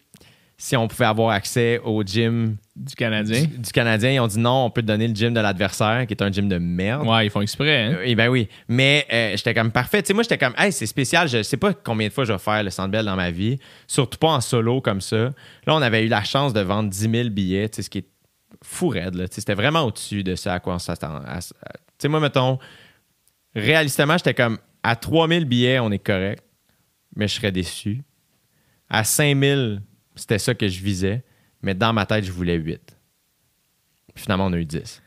si on pouvait avoir accès au gym Du Canadien. du, du Canadien. Ils ont dit non, on peut te donner le gym de l'adversaire, qui est un gym de merde. Ouais, ils font exprès, hein? Eh ben oui. Mais euh, j'étais comme parfait. Tu sais, moi, j'étais comme, hey, c'est spécial. Je sais pas combien de fois je vais faire le Sandbell dans ma vie. Surtout pas en solo comme ça. Là, on avait eu la chance de vendre 10 000 billets, tu sais, ce qui est fou raide. là. Tu sais, C'était vraiment au-dessus de ça à quoi on s'attend. Tu sais, moi, mettons, réalistement, j'étais comme, à 3 000 billets, on est correct, mais je serais déçu. À 5 000, c'était ça que je visais, mais dans ma tête, je voulais 8. Puis finalement, on a eu 10.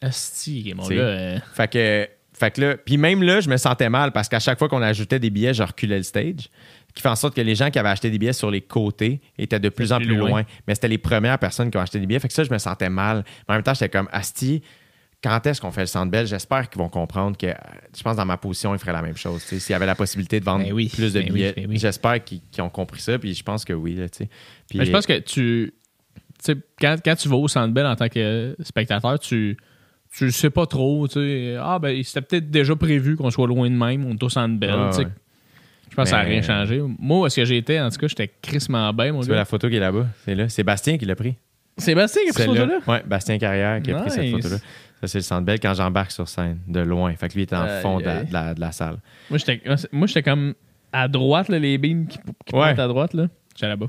Asti, mon gars. euh, Fait que, fait que là, puis même là, je me sentais mal parce qu'à chaque fois qu'on ajoutait des billets, je reculais le stage. qui fait en sorte que les gens qui avaient acheté des billets sur les côtés étaient de plus en plus plus loin. loin. Mais c'était les premières personnes qui ont acheté des billets. Fait que ça, je me sentais mal. Mais en même temps, j'étais comme, Asti, quand est-ce qu'on fait le centre belle? J'espère qu'ils vont comprendre que, euh, je pense, dans ma position, ils feraient la même chose. S'il y avait la possibilité de vendre Ben oui, plus de ben oui, billets, ben oui. j'espère qu'ils ont compris ça. Puis je pense que oui. là. Puis- Mais je pense que tu. quand, quand tu vas au Centre Bell en tant que spectateur, tu. Tu sais pas trop. Ah, ben, c'était peut-être déjà prévu qu'on soit loin de même, on est au Centre Ah, ouais. Je pense que ça n'a rien changé. Moi, où est-ce que j'étais, en tout cas, j'étais crissement bien, mon Tu vois la photo qui est là-bas? C'est là. C'est Bastien qui l'a pris. Sébastien qui a pris cette photo-là? Ouais, Bastien Carrière qui a pris cette photo-là. Ça, c'est le centre belle quand j'embarque sur scène, de loin. Fait que lui, il était en Aïe, fond de la, de la- de la salle. Moi, j'étais moi, j'étais comme à droite, là, les beams qui, qui Ouais. pointent à droite, là. J'étais là-bas.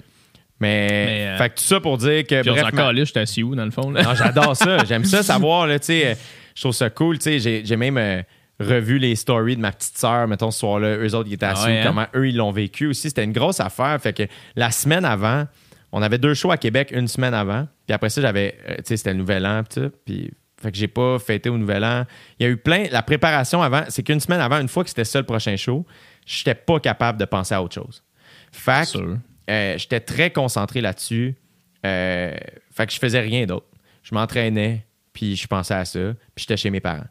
Mais, Mais, euh, fait que tout ça pour dire que. Puis on bref, s'en ma- calait, j'étais assis où, dans le fond, là? Non, j'adore ça. J'aime ça savoir, là, tu sais. euh, Je trouve ça cool, tu sais. J'ai j'ai même euh, revu les stories de ma petite sœur, mettons, ce soir-là. Eux autres, ils étaient Ah assis, ouais, hein? comment eux, ils l'ont vécu aussi. C'était une grosse affaire. Fait que la semaine avant, on avait deux shows à Québec une semaine avant. Puis après ça, j'avais, euh, tu sais, c'était le Nouvel An. Puis, fait que j'ai pas fêté au Nouvel An. Il y a eu plein. La préparation avant, c'est qu'une semaine avant, une fois que c'était ça le prochain show, j'étais pas capable de penser à autre chose. Fait que, euh, j'étais très concentré là-dessus. Euh, fait que je faisais rien d'autre. Je m'entraînais, puis je pensais à ça, puis j'étais chez mes parents.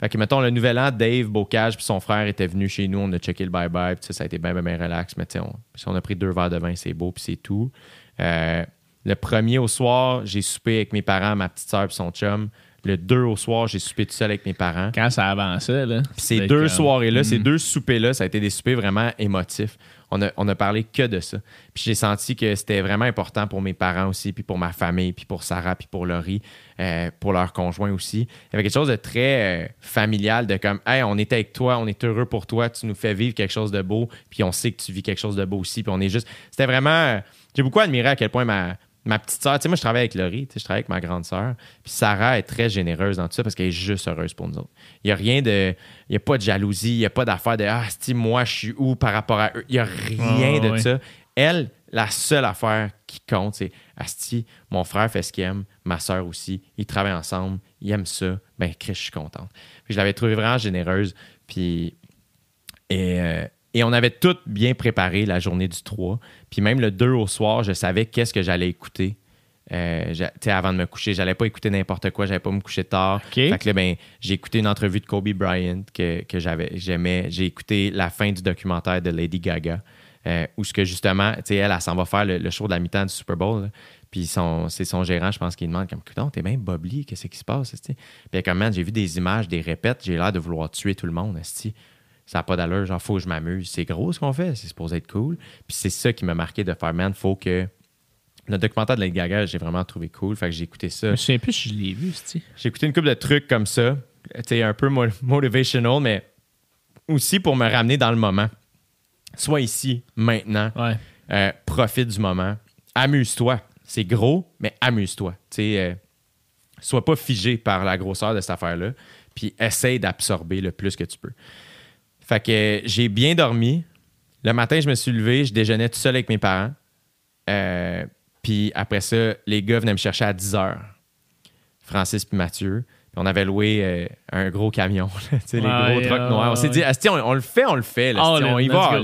Fait que, mettons, le nouvel an, Dave Bocage puis son frère étaient venus chez nous, on a checké le bye-bye, puis ça, a été bien, bien, bien relax. Mais tu sais, on, on a pris deux verres de vin, c'est beau, puis c'est tout. Euh, le premier au soir, j'ai soupé avec mes parents, ma petite soeur puis son chum. Le deux au soir, j'ai soupé tout seul avec mes parents. Quand ça avançait, là. Puis ces deux comme- soirées-là, ces Mhm. deux soupers-là, ça a été des soupers vraiment émotifs. On a, on a parlé que de ça. Puis j'ai senti que c'était vraiment important pour mes parents aussi, puis pour ma famille, puis pour Sarah, puis pour Laurie, euh, pour leur conjoint aussi. Il y avait quelque chose de très euh, familial, de comme, hey, on est avec toi, on est heureux pour toi, tu nous fais vivre quelque chose de beau, puis on sait que tu vis quelque chose de beau aussi, puis on est juste. C'était vraiment. euh, J'ai beaucoup admiré à quel point ma, ma petite sœur, tu sais, moi je travaille avec Laurie, tu sais, je travaille avec ma grande sœur, puis Sarah est très généreuse dans tout ça parce qu'elle est juste heureuse pour nous autres. Il n'y a rien de. Il n'y a pas de jalousie, il n'y a pas d'affaire de Ah, si moi je suis où par rapport à eux. Il n'y a rien Ah, de ça. Elle, la seule affaire qui compte, c'est Asti, mon frère fait ce qu'il aime, ma soeur aussi. Ils travaillent ensemble, ils aiment ça. Ben, Chris, je suis contente. Puis je l'avais trouvée vraiment généreuse. Puis. Et, euh, et on avait tout bien préparé la journée du 3. Puis même le 2 au soir, je savais qu'est-ce que j'allais écouter. Euh, j'a- tu sais, avant de me coucher, j'allais pas écouter n'importe quoi, j'allais pas me coucher tard. Fait que là, ben, j'ai écouté une entrevue de Kobe Bryant que, que j'avais, j'aimais. J'ai écouté la fin du documentaire de Lady Gaga, euh, où ce que justement, tu sais, elle, elle, s'en va faire le, le show de la mi-temps du Super Bowl. là. Puis c'est son gérant, je pense, qui demande comme, Coudonc, t'es bien Bobli, qu'est-ce qui se passe? Puis comme, man, j'ai vu des images, des répètes, j'ai l'air de vouloir tuer tout le monde. Ça n'a pas d'allure, genre, faut que je m'amuse. C'est gros ce qu'on fait, c'est supposé être cool. Puis c'est ça qui m'a marqué de faire, man, faut que. Le documentaire de Lady Gaga, j'ai vraiment trouvé cool. Fait que j'ai écouté ça. Je me souviens plus si je l'ai vu, c'ti. J'ai écouté une couple de trucs comme ça, tu sais, un peu mo- motivational, mais aussi pour me ramener dans le moment. Sois ici, maintenant. Ouais. Euh, profite du moment. Amuse-toi. C'est gros, mais amuse-toi. Euh, sois pas figé par la grosseur de cette affaire-là, puis essaye d'absorber le plus que tu peux. Fait que j'ai bien dormi. Le matin, je me suis levé, je déjeunais tout seul avec mes parents. Euh, puis après ça, les gars venaient me chercher à 10 heures. Francis puis Mathieu. Puis on avait loué euh, un gros camion, là, les gros trucks ouais, noirs. On s'est dit, Asti, on, on le fait, on le fait. là, All asti, on y va.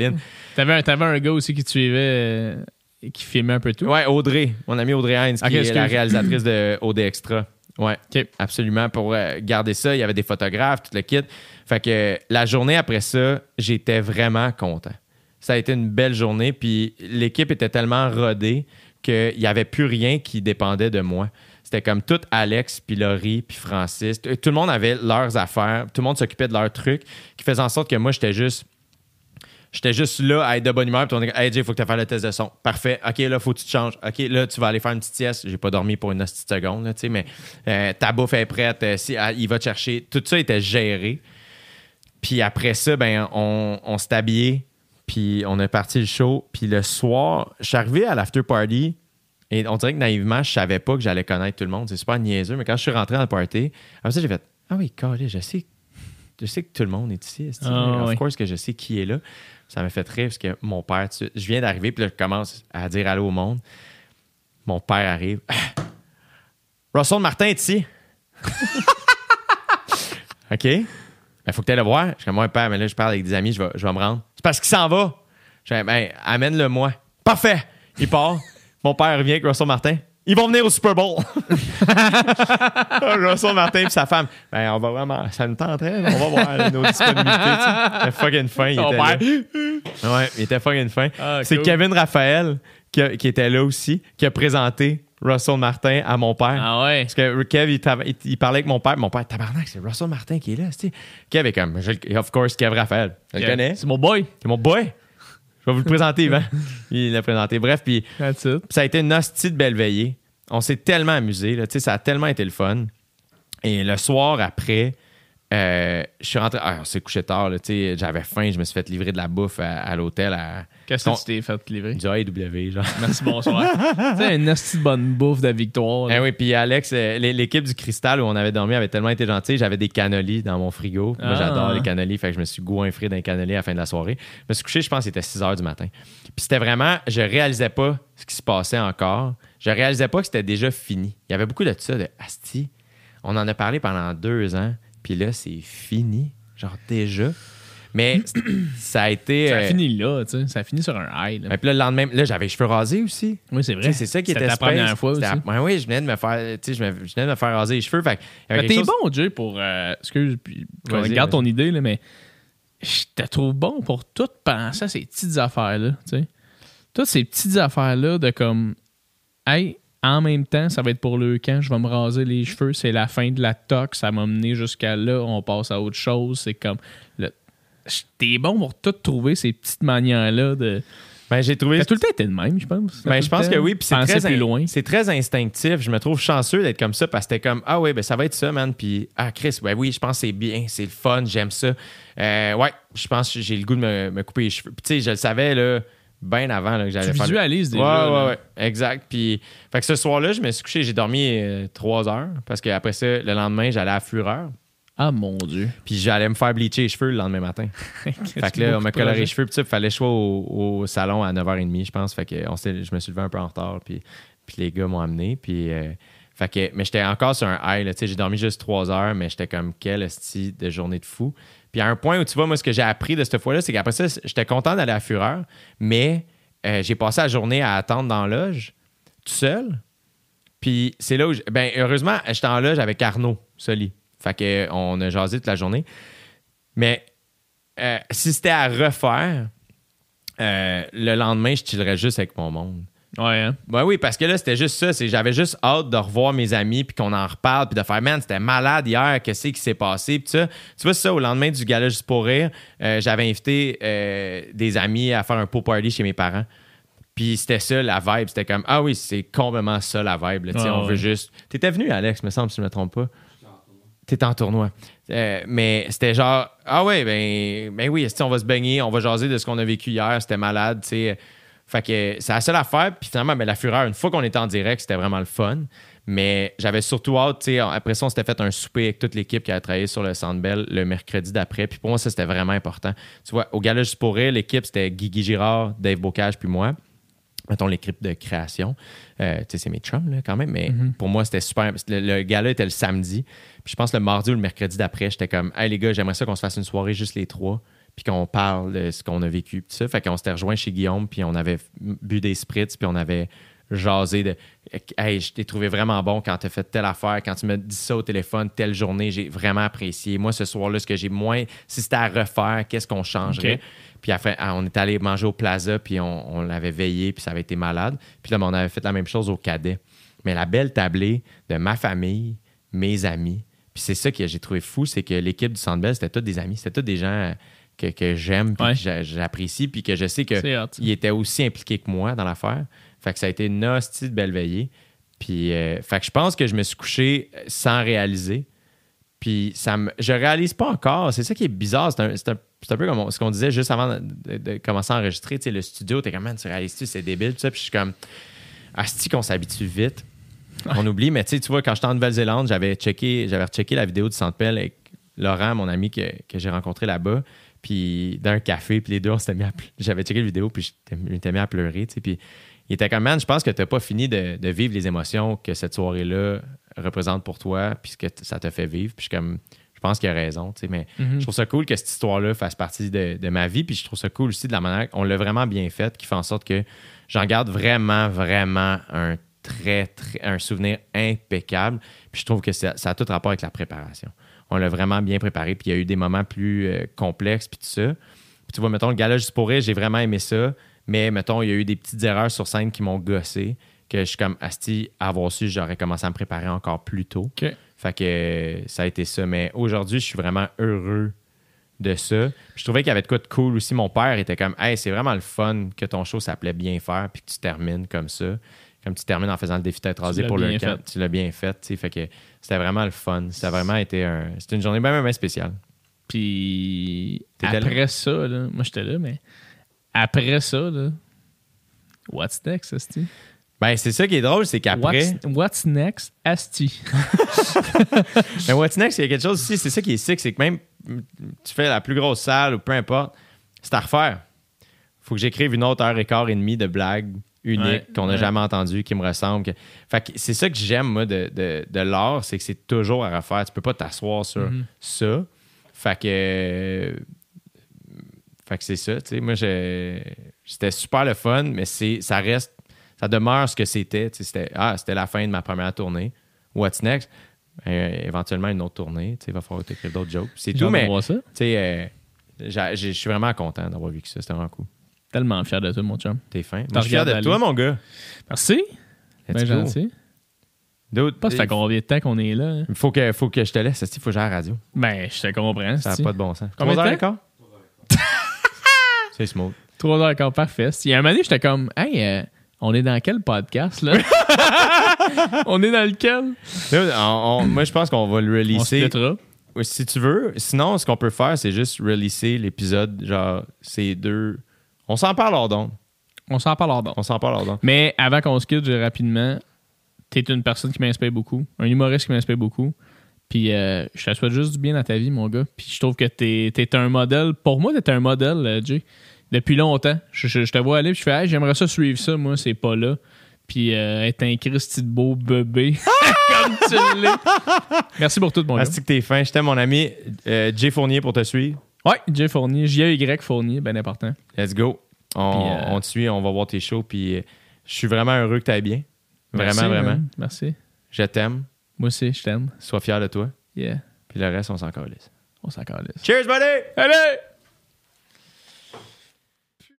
T'avais un, un gars aussi qui te suivait euh, qui filmait un peu tout? Ouais, Audrey, mon amie Audrey Hines, qui est la réalisatrice de OD Extra. OK. absolument. Pour euh, garder ça, il y avait des photographes, tout le kit. Fait que euh, la journée après ça, j'étais vraiment content. Ça a été une belle journée, puis l'équipe était tellement rodée qu'il n'y avait plus rien qui dépendait de moi. C'était comme tout Alex, puis Laurie, puis Francis. Tout le monde avait leurs affaires, tout le monde s'occupait de leurs trucs, qui faisait en sorte que moi, j'étais juste J'étais juste là à être de bonne humeur. Puis on est comme, hey Jay, faut que tu fasses le test de son. Parfait. OK, là, faut que tu te changes. OK, là, tu vas aller faire une petite sieste. J'ai pas dormi pour une petite seconde, là, tu sais, mais euh, ta bouffe est prête. euh, si, ah, il va te chercher. Tout ça était géré. Puis après ça, ben, on, on s'est habillé. Puis on a parti le show. Puis le soir, je suis arrivé à l'after party. Et on dirait que naïvement, je savais pas que j'allais connaître tout le monde. C'est super niaiseux. Mais quand je suis rentré dans le party, après ça, j'ai fait Ah oui, calé, je sais, je sais que tout le monde est ici. Ah, of oui. course que je sais qui est là. Ça m'a fait rire parce que mon père, je viens d'arriver, puis là, je commence à dire allô au monde. Mon père arrive. Russell Martin est ici. OK? Il faut que tu ailles le voir. Je suis comme, moi, père, mais là, je parle avec des amis, je vais, je vais me rendre. C'est parce qu'il s'en va. Je fais, ben, amène-le-moi. Parfait. Il part. Mon père revient avec Russell Martin. Ils vont venir au Super Bowl. Russell Martin et sa femme. Ben, on va vraiment. Ça nous tenterait. On va voir là, nos disponibilités. tu sais. C'était fucking fin. Il était là. Ouais, il était fucking fin. Ah, C'est cool. Kevin Raphaël qui, a- qui était là aussi, qui a présenté Russell Martin à mon père. Ah ouais. Parce que Kev, il, il- il parlait avec mon père. Mon père, tabarnak, c'est Russell Martin qui est là. tu sais. Kev est comme, je of course, Kev Raphaël. Je le connais. C'est mon boy. C'est mon boy. Je vais vous le présenter, Yvan. Il l'a présenté. Bref, puis ça a été une hostie de belle veillée. On s'est tellement amusé. Ça a tellement été le fun. Et le soir après, euh, je suis rentré. Ah, on s'est couché tard. là, tu sais, J'avais faim. Je me suis fait livrer de la bouffe à, à l'hôtel à Qu'est-ce que tu t'es fait livrer? du AEW. Genre. Merci, bonsoir. tu sais, une de bonne bouffe de victoire. Eh oui, puis Alex, euh, l'é- l'équipe du Cristal où on avait dormi avait tellement été gentille. J'avais des cannolis dans mon frigo. Moi, Ah. j'adore les cannolis. Fait que je me suis goinfré d'un cannoli à la fin de la soirée. Je me suis couché, je pense, c'était 6 heures du matin. Puis c'était vraiment, je réalisais pas ce qui se passait encore. Je réalisais pas que c'était déjà fini. Il y avait beaucoup de ça, de Asti. On en a parlé pendant deux ans. Puis là, c'est fini. Genre déjà. Mais ça a été. Ça a euh, fini là, tu sais. Ça a fini sur un high. là. ben, puis là, le lendemain, là, j'avais les cheveux rasés aussi. Oui, c'est vrai. C'est ça qui était ta space. première fois aussi. La- Ouais, oui, je venais de me faire, tu sais, je, me- je venais de me faire raser les cheveux. Fait Mais T'es chose- bon, Jay, pour. euh, excuse, puis regarde ton idée, là, mais je te trouve bon pour tout penser à ces petites affaires-là. Tu sais. Toutes ces petites affaires-là de comme. Hey, en même temps, ça va être pour le camp, je vais me raser les cheveux, c'est la fin de la tox, ça m'a mené jusqu'à là, on passe à autre chose. C'est comme. le- T'es bon pour tout trouver ces petites manières-là de. Ben, j'ai trouvé. T'as tout le temps été de même, je pense. Ben, je pense que oui. Puis c'est très, plus loin. c'est très instinctif. Je me trouve chanceux d'être comme ça parce que c'était comme Ah oui, ben ça va être ça, man. Puis Ah, Chris, ben oui, je pense que c'est bien, c'est le fun, j'aime ça. Euh, ouais, je pense que j'ai le goût de me, me couper les cheveux. Puis tu sais, je le savais là, bien avant là, que j'allais faire. visualises déjà, Ouais, ouais, ouais. Exact. Puis, fait que ce soir-là, je me suis couché, j'ai dormi euh, trois heures parce qu'après ça, le lendemain, j'allais à Fureur. Ah mon Dieu. Puis j'allais me faire bleacher les cheveux le lendemain matin. Fait que là, on m'a coloré les cheveux, puis il fallait que je sois au, au salon à 9h30, je pense. Fait que on je me suis levé un peu en retard, puis, puis les gars m'ont amené. Puis, euh, fait que, mais j'étais encore sur un high, là, tu sais, j'ai dormi juste 3 heures, mais j'étais comme quel esti de journée de fou. Puis à un point où tu vois, moi, ce que j'ai appris de cette fois-là, c'est qu'après ça, j'étais content d'aller à Fureur, mais euh, j'ai passé la journée à attendre dans la loge, tout seul. Puis c'est là où, ben heureusement, j'étais en loge avec Arnaud Soli. Fait que euh, on a jasé toute la journée. Mais euh, si c'était à refaire, euh, le lendemain, je chillerais juste avec mon monde. Ouais, hein? Ben oui, parce que là, c'était juste ça. c'est- J'avais juste hâte de revoir mes amis, puis qu'on en reparle, puis de faire, man, c'était malade hier, qu'est-ce qui s'est passé, puis ça. Tu vois, ça, au lendemain du gala Juste pour rire, euh, j'avais invité euh, des amis à faire un pot party chez mes parents. Puis c'était ça, la vibe. C'était comme, ah oui, c'est complètement ça, la vibe. là. Ah on ouais. veut juste. T'étais venu, Alex, me semble, si je me trompe pas. T'étais en tournoi. Euh, mais c'était genre, ah ouais, ben, ben oui, on va se baigner, on va jaser de ce qu'on a vécu hier, c'était malade, tu sais. Fait que c'est la seule affaire. Puis finalement, ben, la fureur, une fois qu'on était en direct, c'était vraiment le fun. Mais j'avais surtout hâte, tu sais, après ça, on s'était fait un souper avec toute l'équipe qui a travaillé sur le Sandbell le mercredi d'après. Puis pour moi, ça, c'était vraiment important. Tu vois, au Gala Juste pour rire, l'équipe, c'était Guigui Girard, Dave Bocage, puis moi mettons l'équipe de création. Euh, tu sais, c'est mes chums, là, quand même, mais pour moi, c'était super. Le, le gala était le samedi. Puis je pense le mardi ou le mercredi d'après, j'étais comme, hey les gars, j'aimerais ça qu'on se fasse une soirée juste les trois, puis qu'on parle de ce qu'on a vécu. Puis ça, fait qu'on s'était rejoint chez Guillaume, puis on avait bu des spritz, puis on avait jasé de Hey, je t'ai trouvé vraiment bon quand tu as fait telle affaire, quand tu me dis ça au téléphone, telle journée, j'ai vraiment apprécié. Moi, ce soir-là, ce que j'ai moins, si c'était à refaire, qu'est-ce qu'on changerait? Puis après, ah, on est allé manger au Plaza, puis on, on l'avait veillé, puis ça avait été malade. Puis là, ben, on avait fait la même chose au Cadet. Mais la belle tablée de ma famille, mes amis, puis c'est ça que j'ai trouvé fou, c'est que l'équipe du Centre Bell, c'était tous des amis, c'était tous des gens que, que j'aime, puis Ouais. que j'a- j'apprécie, puis que je sais qu'ils étaient aussi impliqués que moi dans l'affaire. Fait que ça a été une hostie de belle veillée. Puis, euh, fait que je pense que je me suis couché euh, sans réaliser. Puis, ça me, je réalise pas encore. C'est ça qui est bizarre. C'est un, c'est un- c'est un peu comme on- ce qu'on disait juste avant de, commencer à enregistrer. Tu sais, le studio, t'es comme, man, tu réalises-tu, c'est débile, tout ça. Puis, je suis comme, asti qu'on s'habitue vite. On oublie, mais tu sais, tu vois, quand j'étais en Nouvelle-Zélande, j'avais checké, j'avais rechecké la vidéo du Centre avec Laurent, mon ami que, que j'ai rencontré là-bas, puis d'un café, puis les deux, on s'était mis à pleu- J'avais checké la vidéo, puis je m'étais mis à pleurer, tu sais, puis il était comme, man, je pense que t'as pas fini de, de vivre les émotions que cette soirée-là représente pour toi, puis ce que ça te fait vivre. Puis je suis comme, je pense qu'il a raison, tu sais, mais Mhm. je trouve ça cool que cette histoire-là fasse partie de, de ma vie, puis je trouve ça cool aussi de la manière qu'on l'a vraiment bien faite, qui fait en sorte que j'en garde vraiment, vraiment un très, très, un souvenir impeccable, puis je trouve que ça, ça a tout rapport avec la préparation. On l'a vraiment bien préparé, puis il y a eu des moments plus euh, complexes, puis tout ça. Puis tu vois, mettons, le gala juste pour j'ai vraiment aimé ça, mais mettons, il y a eu des petites erreurs sur scène qui m'ont gossé, que je suis comme, Asti, avoir su, j'aurais commencé à me préparer encore plus tôt. Fait que euh, ça a été ça. Mais aujourd'hui, je suis vraiment heureux de ça. Je trouvais qu'il y avait de quoi de cool aussi. Mon père était comme, hey, c'est vraiment le fun que ton show s'appelait Bien faire, puis que tu termines comme ça. Comme tu termines en faisant le défi tête rasée l'as pour le camp. fait. Tu l'as bien fait. tu sais. Fait que c'était vraiment le fun. Ça a vraiment été un. C'était une journée bien, bien spéciale. Puis là? après ça, là, moi j'étais là, mais après ça, là, what's next, Asti? Ben, c'est ça qui est drôle, c'est qu'après. What's, what's next, Asti? Mais What's Next, il y a quelque chose aussi, c'est ça qui est sick, c'est que même tu fais la plus grosse salle ou peu importe, c'est à refaire. Faut que j'écrive une autre heure et quart et demie de blagues uniques Ouais, qu'on n'a ouais. jamais entendues, qui me ressemblent. que- Fait que c'est ça que j'aime, moi, de, de, de l'art, c'est que c'est toujours à refaire. Tu peux pas t'asseoir sur Mhm. ça. Fait que. Fait que c'est ça, tu sais. Moi, c'était super le fun, mais ça reste, ça demeure ce que c'était. C'était, ah, c'était la fin de ma première tournée. What's next? Euh, éventuellement, une autre tournée. Il va falloir t'écrire d'autres jokes. C'est tout, mais euh, je suis vraiment content d'avoir vécu ça. C'était vraiment cool. Tellement fier de toi, mon chum. T'es fin. T'en fier de toi, mon gars. Merci. Bien gentil. Dude, Pas ça fait il combien de temps qu'on est là? hein? faut que, faut que je te laisse. Il faut que j'aille à la radio. Ben, je te comprends. Ça n'a pas de bon sens. Combien de temps? C'est smooth. Trois heures encore parfait. Il y a un moment j'étais comme, hey, euh, on est dans quel podcast, là? on est dans lequel? Dude, on- on- moi, je pense qu'on va le releaser. Si tu veux. Sinon, ce qu'on peut faire, c'est juste releaser l'épisode. Genre, ces deux. On s'en parle hors d'onde. On s'en parle hors d'onde. On s'en parle hors d'onde. Mais avant qu'on se quitte, rapidement, t'es une personne qui m'inspire beaucoup, un humoriste qui m'inspire beaucoup. Puis euh, je te souhaite juste du bien dans ta vie, mon gars. Puis je trouve que t'es es un modèle. Pour moi, t'es un modèle, euh, Jay. Depuis longtemps. Je, je- je te vois aller, puis je fais, Hey, j'aimerais ça suivre ça, moi, c'est pas là. Puis euh, être un Christy de beau bébé, comme tu l'es. Merci pour tout, mon gars. Merci que t'es fin. Je t'aime, mon ami. Euh, Jay Fournier pour te suivre. Ouais, Jay Fournier, J-A-Y Fournier, bien important. Let's go. On, Puis, euh, on te suit, on va voir tes shows. Puis euh, je suis vraiment heureux que tu ailles bien. Vraiment, Merci, vraiment. man. Merci. Je t'aime. Moi aussi, je t'aime. Sois fier de toi. Yeah. Puis le reste, on s'en calisse. On s'en calisse. Cheers, buddy! Allez!